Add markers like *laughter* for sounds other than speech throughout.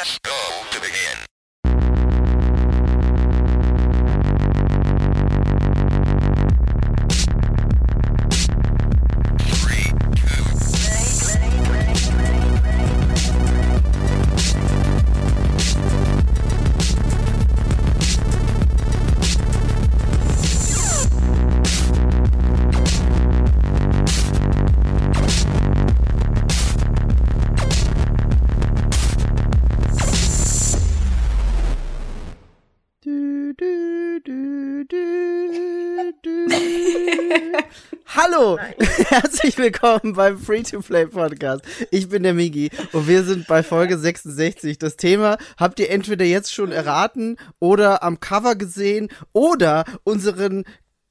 Press go herzlich willkommen beim Free-to-Play Podcast. Ich bin der Migi und wir sind bei Folge 66. Das Thema habt ihr entweder jetzt schon erraten oder am Cover gesehen oder unseren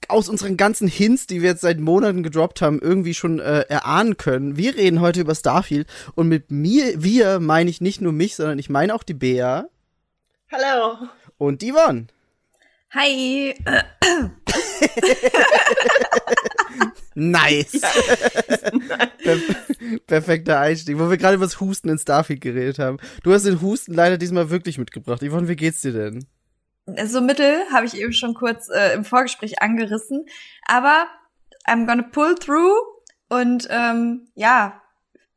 aus unseren ganzen Hints, die wir jetzt seit Monaten gedroppt haben, irgendwie schon äh, erahnen können. Wir reden heute über Starfield und mit mir, wir meine ich nicht nur mich, sondern ich meine auch die Bea Hallo. und die Yvonne. Hi. *laughs* *laughs* Nice. *laughs* Perf perfekter Einstieg, wo wir gerade über das Husten in Starfield geredet haben. Du hast den Husten leider diesmal wirklich mitgebracht. Yvonne, wie geht's dir denn? So mittel habe ich eben schon kurz äh, im Vorgespräch angerissen. Aber I'm gonna pull through. Und ähm, ja,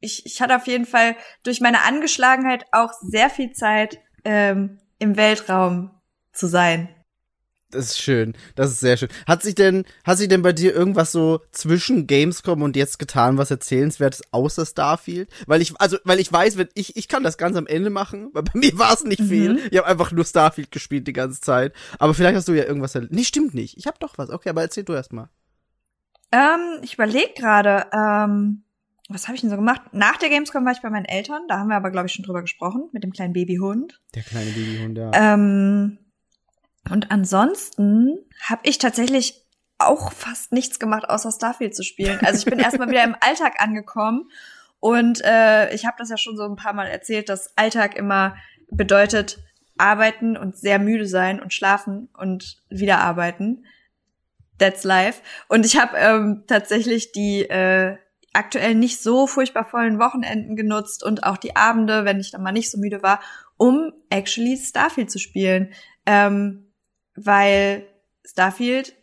ich, ich hatte auf jeden Fall durch meine Angeschlagenheit auch sehr viel Zeit ähm, im Weltraum zu sein. Das ist schön. Das ist sehr schön. Hat sich denn, hat sich denn bei dir irgendwas so zwischen Gamescom und jetzt getan, was erzählenswertes außer Starfield? Weil ich, also, weil ich weiß, wenn ich, ich kann das ganz am Ende machen, weil bei *laughs* mir war es nicht viel. Ich habe einfach nur Starfield gespielt die ganze Zeit. Aber vielleicht hast du ja irgendwas. erlebt. Nee, stimmt nicht. Ich habe doch was. Okay, aber erzähl du erst mal. Ähm, ich überlege gerade, ähm, was habe ich denn so gemacht? Nach der Gamescom war ich bei meinen Eltern. Da haben wir aber, glaube ich, schon drüber gesprochen, mit dem kleinen Babyhund. Der kleine Babyhund, ja. Ähm, und ansonsten habe ich tatsächlich auch fast nichts gemacht, außer Starfield zu spielen. Also ich bin *laughs* erstmal wieder im Alltag angekommen und äh, ich habe das ja schon so ein paar Mal erzählt, dass Alltag immer bedeutet arbeiten und sehr müde sein und schlafen und wieder arbeiten. That's life. Und ich habe ähm, tatsächlich die äh, aktuell nicht so furchtbar vollen Wochenenden genutzt und auch die Abende, wenn ich dann mal nicht so müde war, um actually Starfield zu spielen. Ähm, weil Starfield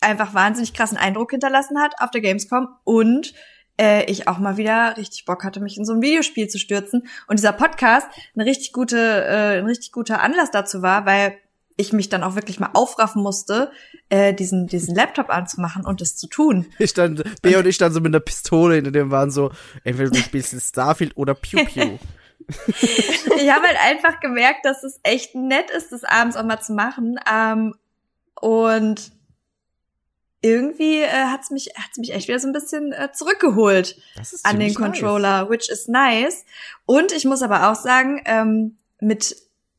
einfach wahnsinnig krassen Eindruck hinterlassen hat auf der Gamescom und äh, ich auch mal wieder richtig Bock hatte, mich in so ein Videospiel zu stürzen. Und dieser Podcast eine richtig gute, äh, ein richtig guter Anlass dazu war, weil ich mich dann auch wirklich mal aufraffen musste, äh, diesen, diesen Laptop anzumachen und das zu tun. Ich stand, Bea und ich standen so mit einer Pistole hinter dem waren so, entweder du spielst Starfield oder Pew Pew. *laughs* ich habe halt einfach gemerkt, dass es echt nett ist, das abends auch mal zu machen. Ähm, und irgendwie äh, hat's mich hat's mich echt wieder so ein bisschen äh, zurückgeholt an den ziemlich nice. Controller, which is nice. Und ich muss aber auch sagen, ähm, mit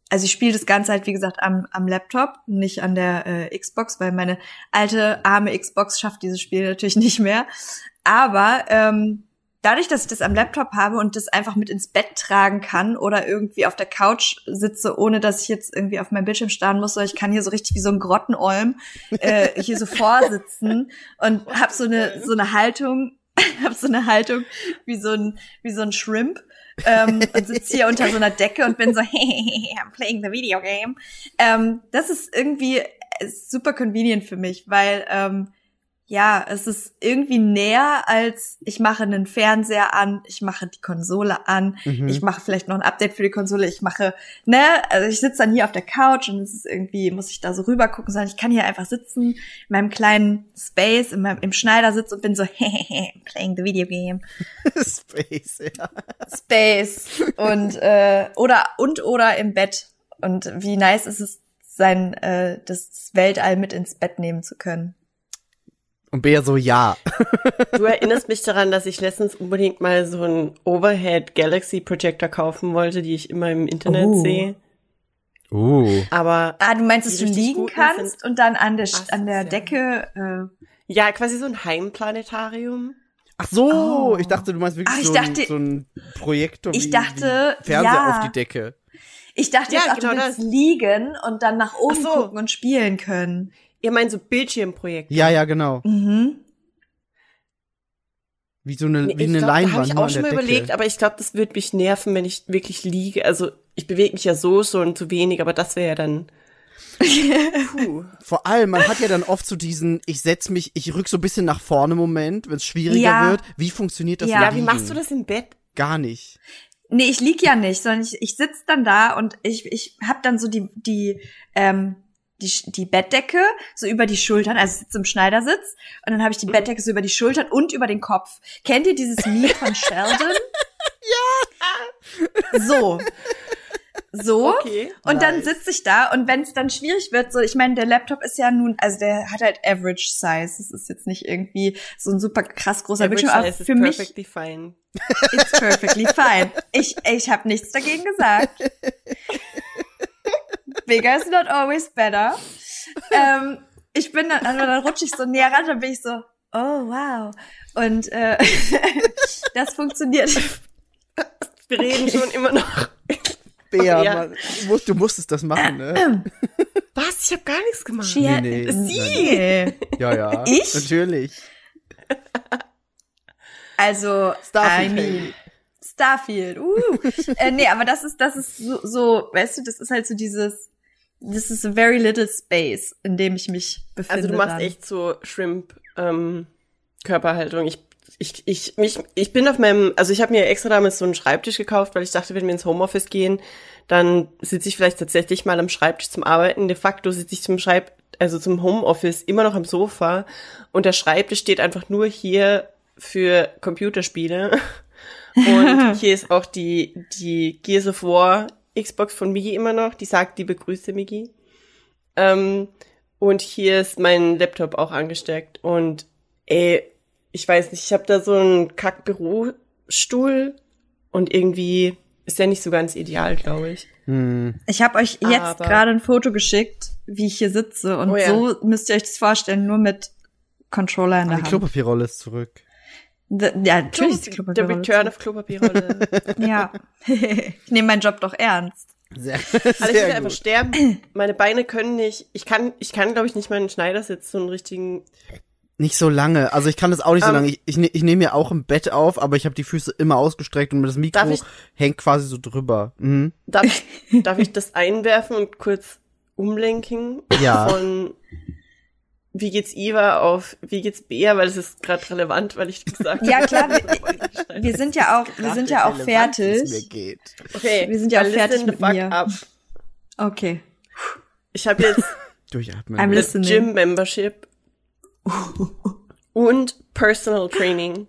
also ich spiele das Ganze halt wie gesagt am, am Laptop, nicht an der äh, Xbox, weil meine alte arme Xbox schafft dieses Spiel natürlich nicht mehr. Aber ähm, dadurch, dass ich das am Laptop habe und das einfach mit ins Bett tragen kann oder irgendwie auf der Couch sitze, ohne dass ich jetzt irgendwie auf meinem Bildschirm starren muss, sondern ich kann hier so richtig wie so ein Grottenolm äh, hier so vorsitzen *laughs* und hab so eine so eine Haltung, *laughs* hab so eine Haltung wie so ein wie so ein Shrimp ähm, und sitze hier unter so einer Decke und bin so, *laughs* hey, I'm playing the video game. Ähm, das ist irgendwie äh, super convenient für mich, weil ähm, ja, es ist irgendwie näher als ich mache einen Fernseher an, ich mache die Konsole an, Mhm. ich mache vielleicht noch ein Update für die Konsole, ich mache, ne, also ich sitze dann hier auf der Couch und es ist irgendwie, muss ich da so rüber gucken, sondern ich kann hier einfach sitzen, in meinem kleinen Space, in meinem, im Schneidersitz und bin so, *laughs* hehehe, playing the video game. *laughs* Space, ja. Space und äh, oder und oder im Bett und wie nice ist es sein äh, das Weltall mit ins Bett nehmen zu können. Und Bea so, ja. Du erinnerst mich daran, dass ich letztens unbedingt mal so einen Overhead Galaxy Projector kaufen wollte, die ich immer im Internet Oh. sehe. Uh. Aber Ah, du meinst, dass du liegen kannst sind- und dann an der an der. Decke äh, ja, quasi so ein Heimplanetarium. Ach so, Oh. ich dachte, du meinst wirklich Ach, ich so, dachte- ein, so ein Projektor Ich wie, dachte, wie Fernseher ja. auf die Decke. Ich dachte Ja, jetzt auch, genau du willst das. liegen und dann nach oben so. gucken und spielen können. Ihr meint so Bildschirmprojekt. Ja, ja, genau. Mhm. Wie so eine, Nee, wie ich eine glaub, Da habe Leinwand ich auch schon mal Decke. überlegt, aber ich glaube, das würde mich nerven, wenn ich wirklich liege. Also ich bewege mich ja so schon zu wenig, aber das wäre ja dann. *laughs* Puh. Vor allem, man hat ja dann oft so diesen, ich setz mich, ich rück so ein bisschen nach vorne Moment, wenn es schwieriger Ja. wird. Wie funktioniert das? Ja. wie machst du das im Bett? Gar nicht. Nee, ich lieg ja nicht, sondern ich, ich sitz dann da und ich, ich hab dann so die, die, ähm, die, die Bettdecke so über die Schultern, also ich sitze im Schneidersitz und dann habe ich die Bettdecke so über die Schultern und über den Kopf. Kennt ihr dieses Meme von *laughs* Sheldon? ja. So. So. Okay. Und dann Nice. sitze ich da und wenn es dann schwierig wird, so ich meine, der Laptop ist ja nun, also der hat halt Average Size. Das ist jetzt nicht irgendwie so ein super krass großer Average Bildschirm, aber size für mich perfectly fine. It's perfectly fine. Ich, ich habe nichts dagegen gesagt. *laughs* Bigger is not always better. Ähm, ich bin dann, also dann rutsche ich so näher ran, dann bin ich so, oh wow. Und äh, *laughs* das funktioniert. Wir reden schon immer noch. Bea, Ja. Du, musst, du musstest das machen, ne? Was? Ich habe gar nichts gemacht. She- Nee, nee. Sie. Ja, ja. Ich? Natürlich. Also, Starfield, I mean, Starfield. Uh. äh, nee, aber das ist, das ist so, so, weißt du, das ist halt so dieses, this is a very little space, in dem ich mich befinde. Also du machst dann. echt so Shrimp ähm, Körperhaltung. Ich ich ich mich ich bin auf meinem also ich habe mir extra damals so einen Schreibtisch gekauft, weil ich dachte, wenn wir ins Homeoffice gehen, dann sitze ich vielleicht tatsächlich mal am Schreibtisch zum Arbeiten. De facto sitze ich zum Schreib also zum Homeoffice immer noch am Sofa und der Schreibtisch steht einfach nur hier für Computerspiele. *laughs* Und *laughs* hier ist auch die die Gears of War Xbox von Migi immer noch, die sagt, die begrüße Migi. Ähm, und hier ist mein Laptop auch angesteckt. Und ey, ich weiß nicht, ich habe da so einen Kack-Bürostuhl und irgendwie ist der nicht so ganz ideal, glaube ich. Hm. Ich habe euch jetzt gerade ein Foto geschickt, wie ich hier sitze. Und Oh ja. so müsst ihr euch das vorstellen, nur mit Controller in Ah, der die Hand. Klopapierrolle ist zurück. The, ja, natürlich ist die Der Klopapierrolle. Return of Klopapierrolle. *laughs* Ja. ich nehme meinen Job doch ernst. Sehr, Also ich will sehr einfach sterben. Meine Beine können nicht. Ich kann, ich kann, glaube ich, nicht meinen Schneidersitz so einen richtigen. Nicht so lange. Also ich kann das auch nicht so Ähm, lange. Ich, ich, ne- ich nehme mir auch im Bett auf, aber ich habe die Füße immer ausgestreckt und das Mikro ich- hängt quasi so drüber. Mhm. Darf ich, darf ich das einwerfen und kurz umlenken? Ja. Von wie geht's Iva auf wie geht's Bea, weil es ist gerade relevant, weil ich gesagt *laughs* habe. Ja, klar, wir, *laughs* wir sind ja auch, wir sind ja auch Relevant, wie es mir fertig. geht. Okay, Wir sind ja auch fertig mit mir. Up. Okay. Ich habe jetzt *laughs* Durchatmen. I'm listening. Gym Membership und Personal Training.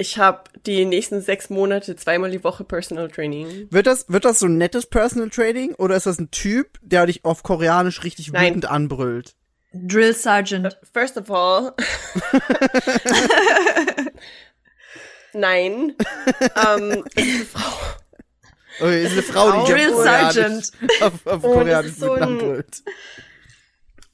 Ich habe die nächsten sechs Monate zweimal die Woche Personal Training. Wird das, wird das so ein nettes Personal Training oder ist das ein Typ, der dich auf Koreanisch richtig Nein. wütend anbrüllt? Drill Sergeant. First of all. *laughs* Nein. ähm, es ist eine Frau. Okay, ist eine Frau, die Drill auf Koreanisch, Sergeant. *laughs* auf, auf Koreanisch es ist so ein-.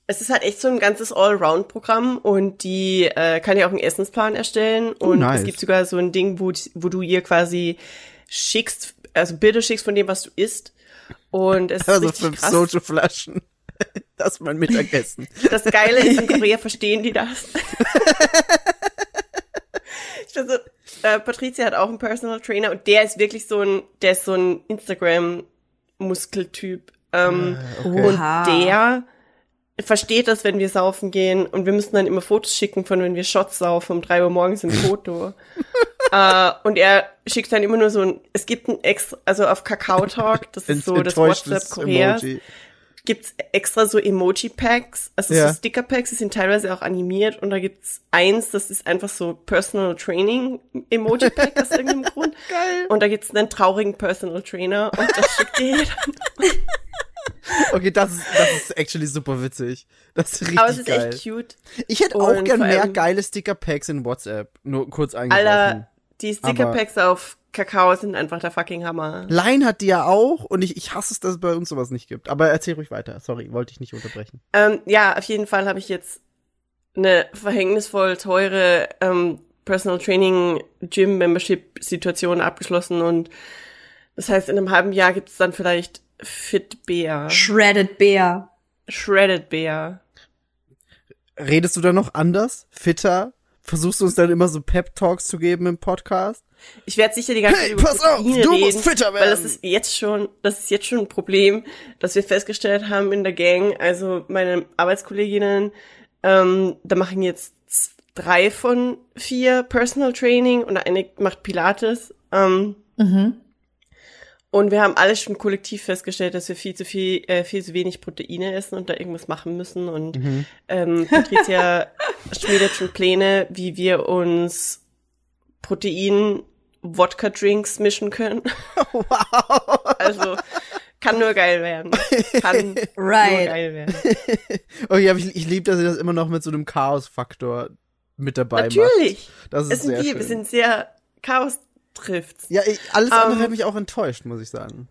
Es ist halt echt so ein ganzes Allround-Programm und die äh, kann ja auch einen Essensplan erstellen und nice. es gibt sogar so ein Ding, wo, wo du ihr quasi schickst, also Bilder schickst von dem, was du isst. Und es ist Also richtig fünf krass. Soju-Flaschen. Das ist mein Mittagessen. *laughs* Das Geile ist, in *laughs* Korea verstehen die das. *laughs* ich bin so, äh, Patricia hat auch einen Personal Trainer und der ist wirklich so ein, der ist so ein Instagram-Muskeltyp. Ähm, Und Oha. der versteht das, wenn wir saufen gehen und wir müssen dann immer Fotos schicken von, wenn wir Shots saufen um drei Uhr morgens im Foto. äh, und er schickt dann immer nur so ein, es gibt ein extra, also auf Kakao Talk, das ist so das WhatsApp Koreas, Emoji. Gibt's extra so Emoji-Packs, also Ja. so Sticker-Packs, die sind teilweise auch animiert und da gibt's eins, das ist einfach so Personal Training Emoji-Pack aus irgendeinem *laughs* Grund. Geil. Und da gibt's einen traurigen Personal Trainer und das schickt dir jeder. *laughs* Okay, das ist, das ist actually super witzig. Das ist richtig Aber es ist geil. echt cute. Ich hätte auch gern mehr geile Sticker-Packs in WhatsApp. Nur kurz eingeworfen. Alter, die Sticker-Packs auf Kakao sind einfach der fucking Hammer. Line hat die ja auch und ich, ich hasse es, dass es bei uns sowas nicht gibt. Aber erzähl ruhig weiter. Sorry, wollte ich nicht unterbrechen. Ähm, ja, auf jeden Fall habe ich jetzt eine verhängnisvoll teure ähm, Personal Training Gym Membership Situation abgeschlossen und das heißt, in einem halben Jahr gibt's dann vielleicht Fit Bear, Shredded Bear. Shredded Bear. Redest du da noch anders? Fitter? Versuchst du uns dann immer so Pep-Talks zu geben im Podcast? Ich werde sicher die ganze Hey, Zeit über pass auf, du reden, musst fitter Weil das werden. ist jetzt schon, das ist jetzt schon ein Problem, das wir festgestellt haben in der Gang. Also meine Arbeitskolleginnen, ähm, da machen jetzt drei von vier Personal Training und eine macht Pilates. Ähm, Mhm. Und wir haben alle schon kollektiv festgestellt, dass wir viel zu viel, äh, viel zu wenig Proteine essen und da irgendwas machen müssen. Und Mhm. ähm, Patricia *laughs* schmiedet schon Pläne, wie wir uns Protein-Wodka-Drinks mischen können. *laughs* Wow. Also kann nur geil werden. Kann *laughs* nur Right. geil werden. Oh ja, ich, ich liebe, dass ihr das immer noch mit so einem Chaos-Faktor mit dabei macht. Natürlich. Das ist Es sind sehr wir, schön. wir sind sehr Chaos trifft's. ja, ich, alles andere Ähm, hat mich auch enttäuscht, muss ich sagen.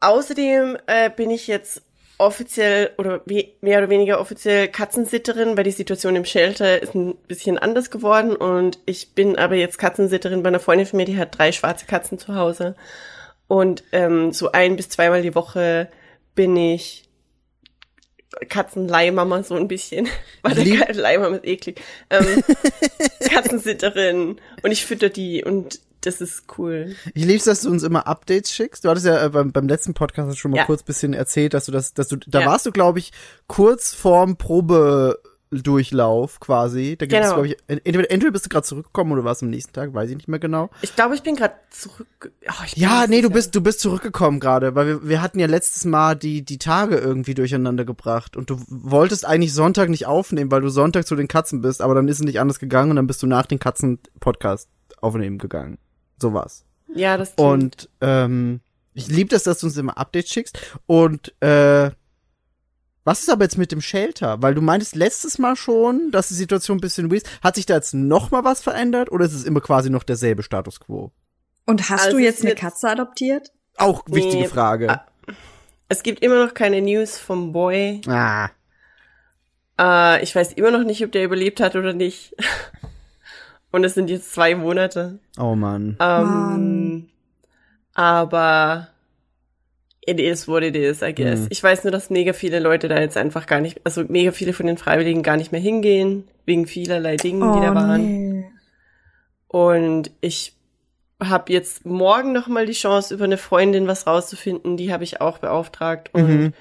Außerdem äh, bin ich jetzt offiziell oder mehr oder weniger offiziell Katzensitterin, weil die Situation im Shelter ist ein bisschen anders geworden und ich bin aber jetzt Katzensitterin bei einer Freundin von mir, die hat drei schwarze Katzen zu Hause und ähm, so ein bis zweimal die Woche bin ich Katzenleihmama so ein bisschen, *laughs* Ka- Leihmama ist eklig. Ähm, *laughs* Katzensitterin und ich fütter die und das ist cool. Ich lieb's, dass du uns immer Updates schickst. Du hattest ja äh, beim, beim letzten Podcast schon mal Ja. kurz bisschen erzählt, dass du das, dass du, da Ja. warst du, glaube ich, kurz vorm Probedurchlauf quasi. Da gibt es, Genau. glaube ich, entweder, entweder bist du gerade zurückgekommen oder warst am nächsten Tag, weiß ich nicht mehr genau. Ich glaube, ich bin gerade zurück. Oh, bin Ja, nee, du bist, du bist zurückgekommen gerade, weil wir, wir hatten ja letztes Mal die, die Tage irgendwie durcheinander gebracht und du wolltest eigentlich Sonntag nicht aufnehmen, weil du Sonntag zu den Katzen bist, aber dann ist es nicht anders gegangen und dann bist du nach den Katzen Podcast aufnehmen gegangen. So war's. Ja, das stimmt. Und ähm, ich liebe das, dass du uns immer Updates schickst. Und äh, was ist aber jetzt mit dem Shelter? Weil du meintest letztes Mal schon, dass die Situation ein bisschen weird ist. Hat sich da jetzt noch mal was verändert oder ist es immer quasi noch derselbe Status quo? Und hast Also du jetzt eine Katze adoptiert? Auch wichtige Nee. Frage. Ah. Es gibt immer noch keine News vom Boy. Ah. Äh, ich weiß immer noch nicht, ob der überlebt hat oder nicht. *laughs* Und es sind jetzt zwei Monate. Oh Mann. Ähm, Mann. aber it is what it is, I guess. Mhm. Ich weiß nur, dass mega viele Leute da jetzt einfach gar nicht, also mega viele von den Freiwilligen gar nicht mehr hingehen, wegen vielerlei Dingen, die da waren. Oh, nee. Und ich habe jetzt morgen noch mal die Chance, über eine Freundin was rauszufinden. Die habe ich auch beauftragt. Und Mhm.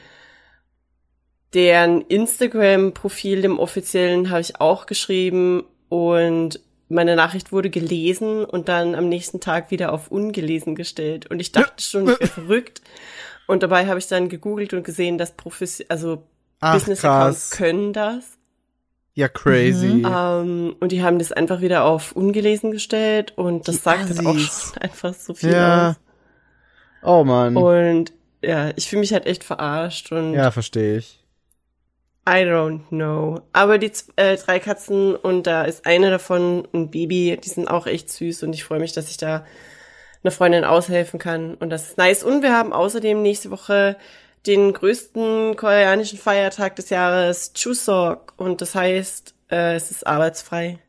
deren Instagram-Profil, dem offiziellen, habe ich auch geschrieben. Und meine Nachricht wurde gelesen und dann am nächsten Tag wieder auf ungelesen gestellt. Und ich dachte schon, ich wäre verrückt. Und dabei habe ich dann gegoogelt und gesehen, dass Profis also Business-Accounts können das. Ja, crazy. Mhm. Ähm, und die haben das einfach wieder auf ungelesen gestellt und das Die sagt halt auch Assis. schon *laughs* einfach so viel ja. Oh Mann. aus. Und ja, ich fühle mich halt echt verarscht und ja, verstehe ich. I don't know. Aber die äh, drei Katzen und da ist eine davon ein Baby, die sind auch echt süß und ich freue mich, dass ich da einer Freundin aushelfen kann und das ist nice. Und wir haben außerdem nächste Woche den größten koreanischen Feiertag des Jahres, Chuseok. Und das heißt, äh, es ist arbeitsfrei.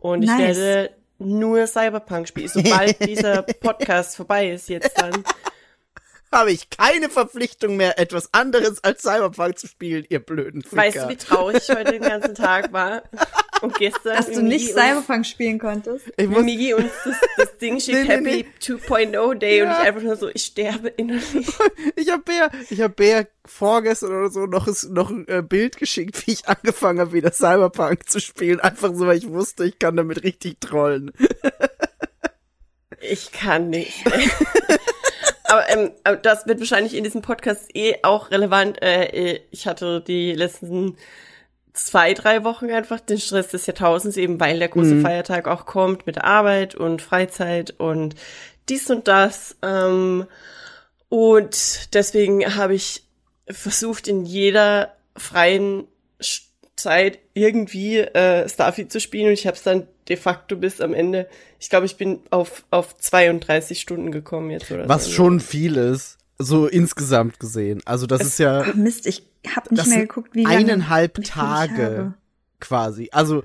Und ich Nice. werde nur Cyberpunk spielen. Sobald *laughs* dieser Podcast vorbei ist jetzt dann. Habe ich keine Verpflichtung mehr, etwas anderes als Cyberpunk zu spielen, ihr blöden Ficker. Weißt du, wie traurig ich heute den ganzen Tag war? Und gestern. Dass du nicht Cyberpunk spielen konntest? ich muss, Migi uns das, das Ding *laughs* schickt, Nee, nee, Happy 2.0 Day, und Ja. ich einfach nur so, ich sterbe innerlich. *laughs* ich habe Bea, ich habe Bea vorgestern oder so noch, noch ein äh, Bild geschickt, wie ich angefangen habe, wieder Cyberpunk zu spielen. Einfach so, weil ich wusste, ich kann damit richtig trollen. *laughs* Ich kann nicht. Aber, ähm, das wird wahrscheinlich in diesem Podcast eh auch relevant. Äh, äh, ich hatte die letzten zwei, drei Wochen einfach den Stress des Jahrtausends, eben weil der große Mhm. Feiertag auch kommt mit Arbeit und Freizeit und dies und das. Ähm, und deswegen habe ich versucht, in jeder freien Zeit irgendwie äh, Starfield zu spielen und ich habe es dann de facto bis am Ende, ich glaube, ich bin auf, auf 32 Stunden gekommen jetzt oder Was so. schon viel ist, so insgesamt gesehen. Also das ist ja Ach Mist, ich hab nicht mehr geguckt, wie lange. eineinhalb Tage habe. quasi. Also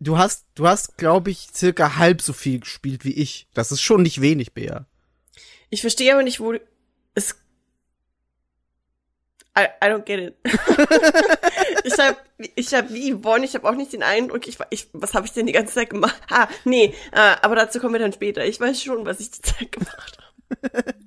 du hast, du hast, glaube ich, circa halb so viel gespielt wie ich. Das ist schon nicht wenig, Bea. Ich verstehe aber nicht, wo es I, I don't get it. ich *laughs* habe ich hab wie Yvonne, ich habe auch nicht den Eindruck, ich, ich was habe ich denn die ganze Zeit gemacht? Ah, nee, äh, aber dazu kommen wir dann später. Ich weiß schon, was ich die Zeit gemacht habe. *laughs*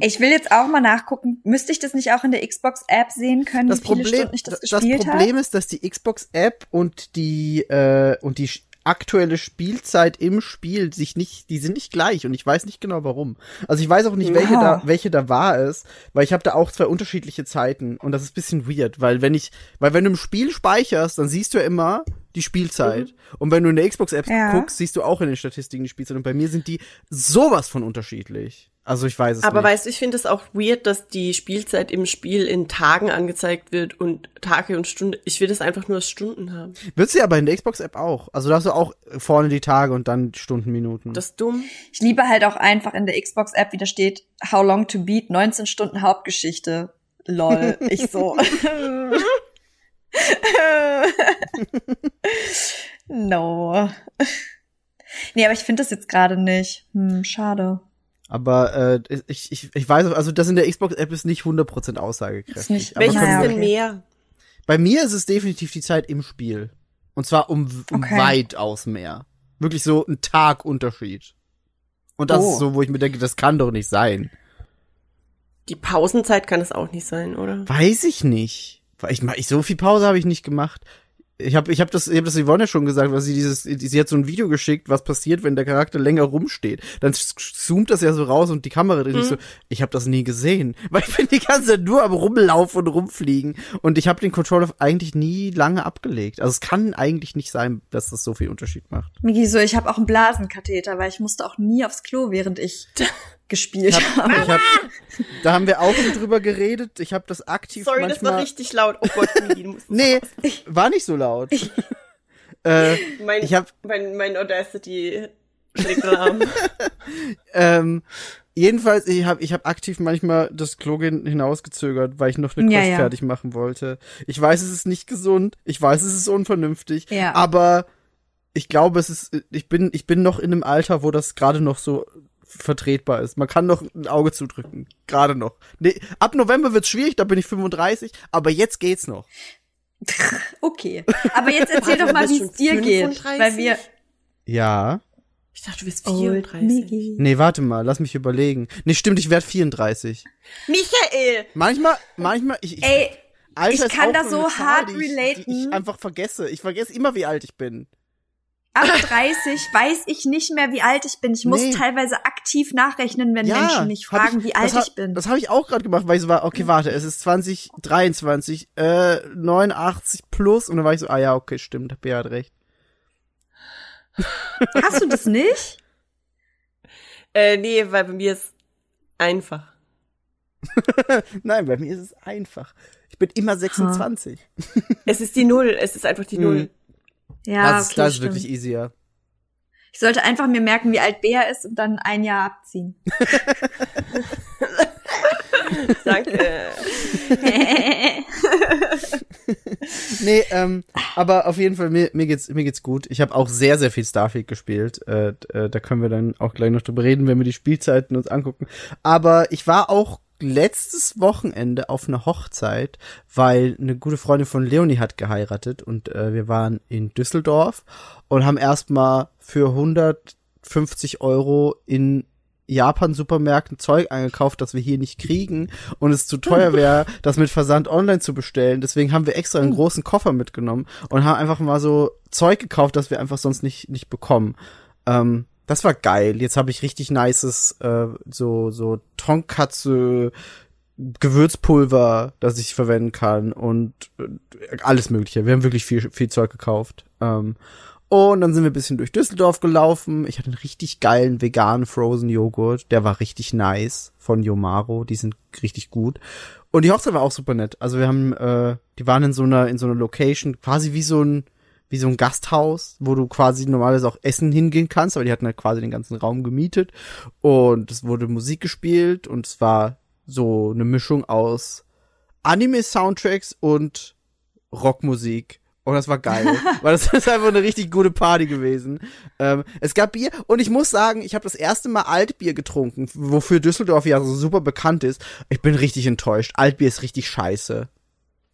Ich will jetzt auch mal nachgucken. Müsste ich das nicht auch in der Xbox-App sehen können, Das wie viele Problem, Stunden ich das das gespielt Problem habe? ist, dass die Xbox-App und die, äh, und die aktuelle Spielzeit im Spiel sich nicht, die sind nicht gleich und ich weiß nicht genau warum. Also ich weiß auch nicht, welche Ja. da, welche da wahr ist, weil ich habe da auch zwei unterschiedliche Zeiten und das ist bisschen weird, weil wenn ich, weil wenn du im Spiel speicherst, dann siehst du ja immer die Spielzeit und wenn du in der Xbox-App Ja. guckst, siehst du auch in den Statistiken die Spielzeit und bei mir sind die sowas von unterschiedlich. Also ich weiß es Aber nicht. weißt du, ich finde es auch weird, dass die Spielzeit im Spiel in Tagen angezeigt wird und Tage und Stunde. Ich will das einfach nur als Stunden haben. Du ja aber in der Xbox-App auch. Also da hast du auch vorne die Tage und dann Stunden, Minuten. Das ist dumm. Ich liebe halt auch einfach in der Xbox-App, wie da steht, How long to beat, 19 Stunden Hauptgeschichte. Lol. *laughs* Ich so. *laughs* no. Nee, aber ich finde das jetzt gerade nicht. Hm, schade. Aber äh, ich, ich, ich weiß, also das in der Xbox-App ist nicht 100% aussagekräftig. Ist nicht- aber Welches naja, ist denn mehr? Bei mir ist es definitiv die Zeit im Spiel. Und zwar um, um Okay. weitaus mehr. Wirklich so ein Tag Unterschied. Und das Oh. ist so, wo ich mir denke, das kann doch nicht sein. Die Pausenzeit kann es auch nicht sein, oder? Weiß ich nicht. Weil Ich, ich so viel Pause habe ich nicht gemacht. Ich habe ich hab das, ich hab das Yvonne schon gesagt, weil sie dieses, sie hat so ein Video geschickt, was passiert, wenn der Charakter länger rumsteht. Dann zoomt das ja so raus und die Kamera dreht sich so, ich habe das nie gesehen. *laughs* Weil ich bin die ganze Zeit nur am Rumlaufen und rumfliegen. Und ich habe den Controller eigentlich nie lange abgelegt. Also es kann eigentlich nicht sein, dass das so viel Unterschied macht. Miki, so, ich habe auch einen Blasenkatheter, weil ich musste auch nie aufs Klo, während ich *laughs* gespielt Ich habe. hab, ich hab, da haben wir auch schon drüber geredet. Ich habe das aktiv Sorry, manchmal. das war richtig laut. Oh Gott, das Nee, raus. war nicht so laut. äh, Mein, ich hab- mein, mein Audacity schlägt Alarm. *laughs* Ähm, jedenfalls, ich habe ich hab aktiv manchmal das Klo hin- hinausgezögert, weil ich noch eine Ja, Quest ja. fertig machen wollte. Ich weiß, es ist nicht gesund. Ich weiß, es ist unvernünftig. Ja. Aber ich glaube, es ist, ich bin, ich bin noch in einem Alter, wo das gerade noch so vertretbar ist. Man kann noch ein Auge zudrücken. Gerade noch. Nee, ab November wird's schwierig, da bin ich 35, aber jetzt geht's noch. *laughs* Okay. Aber jetzt erzähl doch mal, wie es dir geht. 35? Weil wir. Ja. Ich dachte, du bist Old 34. Miki. Nee, warte mal, lass mich überlegen. Nee, stimmt, ich werd 34. Michael! Manchmal, manchmal, ich, ich Ey, Alter ich kann da so hart die ich, relaten. ich einfach vergesse. Ich vergesse immer, wie alt ich bin. Ab 30 weiß ich nicht mehr, wie alt ich bin. Ich muss Nee. teilweise aktiv nachrechnen, wenn Menschen mich fragen, wie alt ha- ich bin. Das habe ich auch gerade gemacht, weil ich so war, okay, warte, es ist 2023, äh, 89 plus und dann war ich so, ah ja, okay, stimmt, Bea hat recht. *laughs* Hast du das nicht? Äh, nee, weil bei mir ist einfach. *laughs* Nein, bei mir ist es einfach. Ich bin immer 26. Es ist die Null, es ist einfach die Mhm. Null. Ja, das ist, okay, das ist wirklich easier. Ich sollte einfach mir merken, wie alt Bea ist und dann ein Jahr abziehen. *laughs* Danke. *laughs* Nee, ähm, aber auf jeden Fall, mir, mir geht's, mir geht's gut. Ich habe auch sehr, sehr viel Starfield gespielt. Äh, äh, da können wir dann auch gleich noch drüber reden, wenn wir die Spielzeiten uns angucken. Aber ich war auch letztes Wochenende auf einer Hochzeit, weil eine gute Freundin von Leonie hat geheiratet und äh, wir waren in Düsseldorf und haben erstmal für 150 Euro in Japan-Supermärkten Zeug eingekauft, das wir hier nicht kriegen und es zu teuer *laughs* wäre, das mit Versand online zu bestellen. Deswegen haben wir extra einen großen Koffer mitgenommen und haben einfach mal so Zeug gekauft, das wir einfach sonst nicht, nicht bekommen. Ähm, das war geil. Jetzt habe ich richtig nices, äh, so, so Tonkatsu Gewürzpulver, das ich verwenden kann und äh, alles mögliche. Wir haben wirklich viel, viel Zeug gekauft. Ähm, und dann sind wir ein bisschen durch Düsseldorf gelaufen. Ich hatte einen richtig geilen veganen Frozen Joghurt. Der war richtig nice von Yomaro. Die sind richtig gut. Und die Hochzeit war auch super nett. Also wir haben, äh, die waren in so einer, in so einer Location, quasi wie so ein, wie so ein Gasthaus, wo du quasi normalerweise auch essen hingehen kannst, aber die hatten halt quasi den ganzen Raum gemietet. Und es wurde Musik gespielt und es war so eine Mischung aus Anime-Soundtracks und Rockmusik. Und das war geil, *laughs* weil das ist einfach eine richtig gute Party gewesen. Ähm, es gab Bier und ich muss sagen, ich habe das erste Mal Altbier getrunken, wofür Düsseldorf ja so super bekannt ist. Ich bin richtig enttäuscht. Altbier ist richtig scheiße.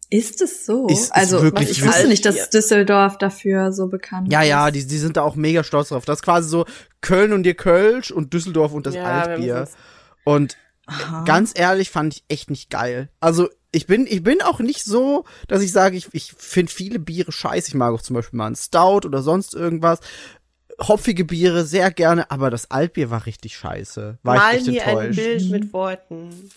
Ist es so? Ist- ist also wirklich ich wusste nicht, dass. Düsseldorf dafür so bekannt Ja, ist. ja, die, die sind da auch mega stolz drauf. Das ist quasi so Köln und ihr Kölsch und Düsseldorf und das Ja, Altbier. Und Aha. ganz ehrlich fand ich echt nicht geil. Also ich bin, ich bin auch nicht so, dass ich sage, ich, ich finde viele Biere scheiße. Ich mag auch zum Beispiel mal einen Stout oder sonst irgendwas. Hopfige Biere sehr gerne, aber das Altbier war richtig scheiße. War Mal ich echt mir ein enttäuscht. Bild mit Worten.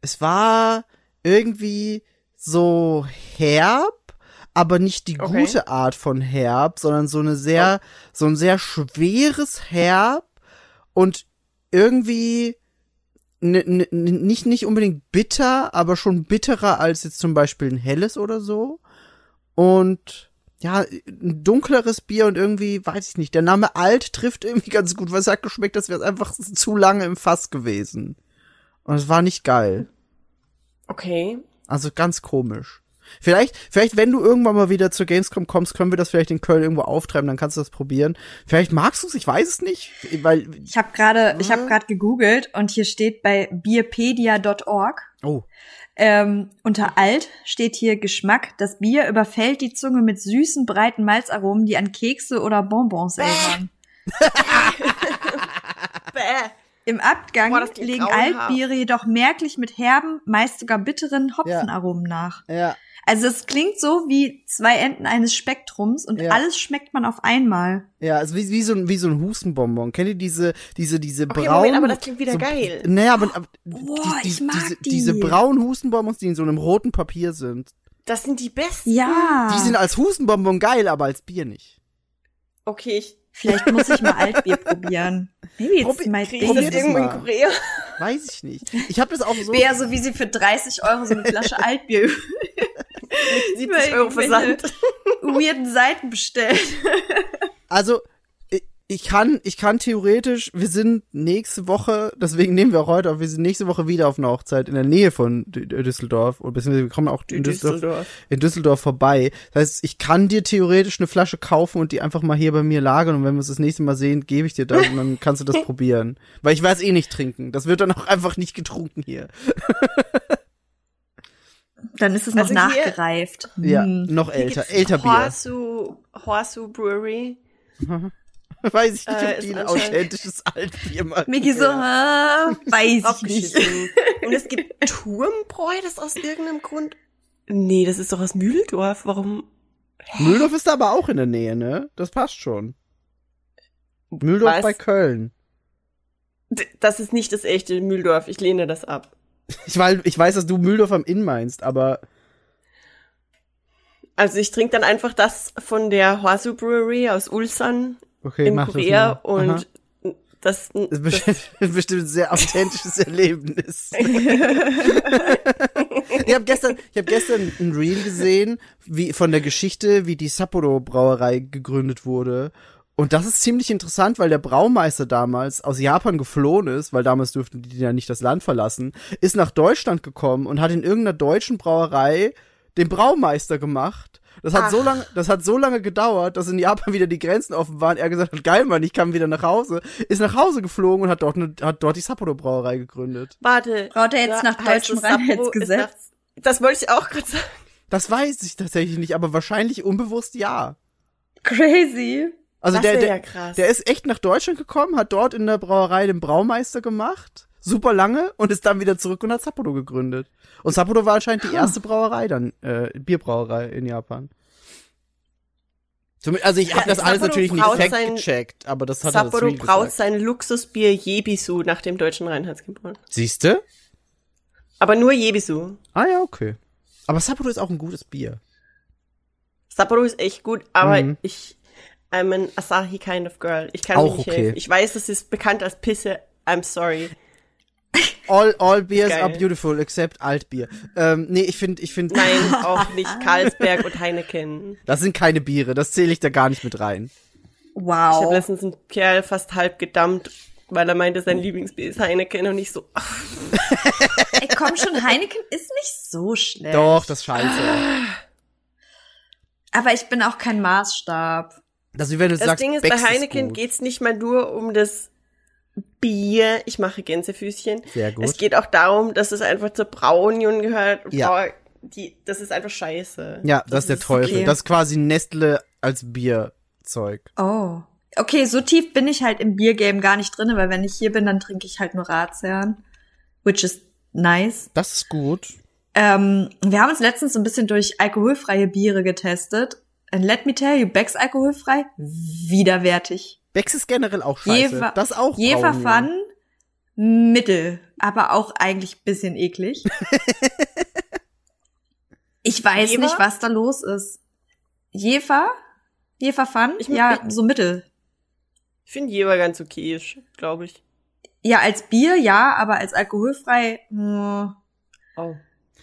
Es war irgendwie so herb, aber nicht die Okay. gute Art von herb, sondern so eine sehr, so ein sehr schweres Herb und irgendwie nicht, nicht unbedingt bitter, aber schon bitterer als jetzt zum Beispiel ein helles oder so. Und ja, ein dunkleres Bier und irgendwie, weiß ich nicht, der Name alt trifft irgendwie ganz gut, weil es hat geschmeckt, das wäre einfach zu lange im Fass gewesen. Und es war nicht geil. Okay. Also ganz komisch. Vielleicht, vielleicht, wenn du irgendwann mal wieder zur Gamescom kommst, können wir das vielleicht in Köln irgendwo auftreiben, dann kannst du das probieren. Vielleicht magst du es, ich weiß es nicht, weil, Ich habe gerade, ich habe gerade gegoogelt und hier steht bei bierpedia.org oh, ähm, unter Alt steht hier Geschmack. Das Bier überfällt die Zunge mit süßen, breiten Malzaromen, die an Kekse oder Bonbons erinnern. *laughs* *laughs* Bäh. Im Abgang Boah, legen. Altbiere jedoch merklich mit herben, meist sogar bitteren Hopfenaromen nach. ja, Also es klingt so wie zwei Enden eines Spektrums und Ja. alles schmeckt man auf einmal. ja, also wie, wie so ein, wie so ein Hustenbonbon. Kennt ihr diese, diese, diese Okay, braun? Moment, aber das klingt wieder so, geil. Naja, aber, aber Boah, ich mag diese, die. diese braunen Hustenbonbons, die in so einem roten Papier sind, Das sind die besten. Ja. die sind als Hustenbonbon geil, aber als Bier nicht. Okay, ich Vielleicht muss ich mal Altbier *laughs* probieren. Maybe it's Probi- my das irgendwo in. Korea. Weiß ich nicht. Ich habe das auch so. Wäre so, wie sie für 30 Euro so eine Flasche Altbier 70 Euro Versand. weirden Seiten bestellt. Also, ich, kann, ich kann theoretisch, wir sind nächste Woche, deswegen nehmen wir auch heute auf, wir sind nächste Woche wieder auf einer Hochzeit in der Nähe von Düsseldorf, oder beziehungsweise wir kommen auch in Düsseldorf, in Düsseldorf vorbei. Das heißt, ich kann dir theoretisch eine Flasche kaufen und die einfach mal hier bei mir lagern und wenn wir uns das nächste Mal sehen, gebe ich dir das und dann kannst du das *laughs* probieren. Weil ich weiß eh nicht trinken. Das wird dann auch einfach nicht getrunken hier. Dann ist es noch Also hier- nachgereift. Ja, Hm. noch älter, älter Bier. Horsu, Horsu Brewery. *laughs* *laughs* Weiß ich nicht, Äh, ob die ein anscheinend- authentisches Altbier machen. Miki so, Ja. weiß ich nicht. Und es gibt Turmbräu, das aus irgendeinem Grund. Nee, das ist doch aus Mühldorf. Warum? Mühldorf ist aber auch in der Nähe, ne? Das passt schon. Mühldorf Was? bei Köln. Das ist nicht das echte Mühldorf. Ich lehne das ab. Ich, weil, ich weiß, dass du Mühldorf am Inn meinst, aber Also ich trinke dann einfach das von der Horsu Brewery aus Ulsan okay, in mach das Korea. Aha. und das, *laughs* Das ist das bestimmt, ein sehr authentisches *laughs* Erlebnis. *laughs* ich habe gestern, ich hab gestern ein Reel gesehen, wie von der Geschichte, wie die Sapporo Brauerei gegründet wurde. Und das ist ziemlich interessant, weil der Braumeister damals aus Japan geflohen ist, weil damals durften die ja nicht das Land verlassen, ist nach Deutschland gekommen und hat in irgendeiner deutschen Brauerei den Braumeister gemacht. Das hat so lange, das hat so lange gedauert, dass in Japan wieder die Grenzen offen waren. Er gesagt hat, geil, Mann, ich kann wieder nach Hause. Ist nach Hause geflogen und hat dort, ne, hat dort die Sapporo Brauerei gegründet. Warte. Braucht er jetzt nach deutschem Reinheitsgesetz? Das wollte ich auch gerade sagen. Das weiß ich tatsächlich nicht, aber wahrscheinlich unbewusst ja. Crazy. Also Das der, der, ja krass. der ist echt nach Deutschland gekommen, hat dort in der Brauerei den Braumeister gemacht, super lange und ist dann wieder zurück und hat Sapporo gegründet. Und Sapporo war anscheinend die erste Brauerei dann, äh, Bierbrauerei in Japan. Also ich habe das alles Sapporo natürlich nicht braut fact sein- gecheckt, aber das hat er das Sapporo braut gesagt. sein Luxusbier Jebisu nach dem deutschen Reinheitsgebot. Siehste? Aber nur Jebisu. Ah ja, okay. Aber Sapporo ist auch ein gutes Bier. Sapporo ist echt gut, aber Mhm. ich, I'm an Asahi kind of girl. Ich kann Auch nicht okay. helfen. Ich weiß, das ist bekannt als Pisse. I'm sorry. All, all beers Geil. are beautiful, except Altbier. Ähm, nee, ich finde, ich finde, Nein, auch nicht Carlsberg und Heineken. das sind keine Biere, das zähle ich da gar nicht mit rein. Ich habe Wow. letztens einen Kerl fast halb gedammt, weil er meinte, sein Lieblingsbier ist Heineken und ich so, ach, Ey, komm schon, Heineken ist nicht so schlecht. Doch, das ist scheiße. Aber ich bin auch kein Maßstab. Das ist wie wenn du Das sagst, Ding ist, Becks bei Heineken gut. geht's nicht mal nur um das Bier. Ich mache Gänsefüßchen. Sehr gut. Es geht auch darum, dass es einfach zur Braunion gehört. Ja. Brau die, das ist einfach scheiße. Ja, das, ist der Teufel. okay. Das ist quasi Nestle als Bierzeug. Oh. Okay, so tief bin ich halt im Biergame gar nicht drinne, weil wenn ich hier bin, dann trinke ich halt nur Ratsherrn. Which is nice. Das ist gut. Ähm, wir haben uns letztens so ein bisschen durch alkoholfreie Biere getestet. And let me tell you, Becks alkoholfrei, widerwärtig. Becks ist generell auch scheiße. Jever- das auch Jever. Fun, mittel, aber auch eigentlich ein bisschen eklig. *laughs* ich weiß Jever? nicht, was da los ist. Jefer? Jefer Fun? Ich- ja, ich- so mittel. Ich finde Jever ganz okay, glaube ich. Ja, als Bier, ja, aber als alkoholfrei, hm, Oh.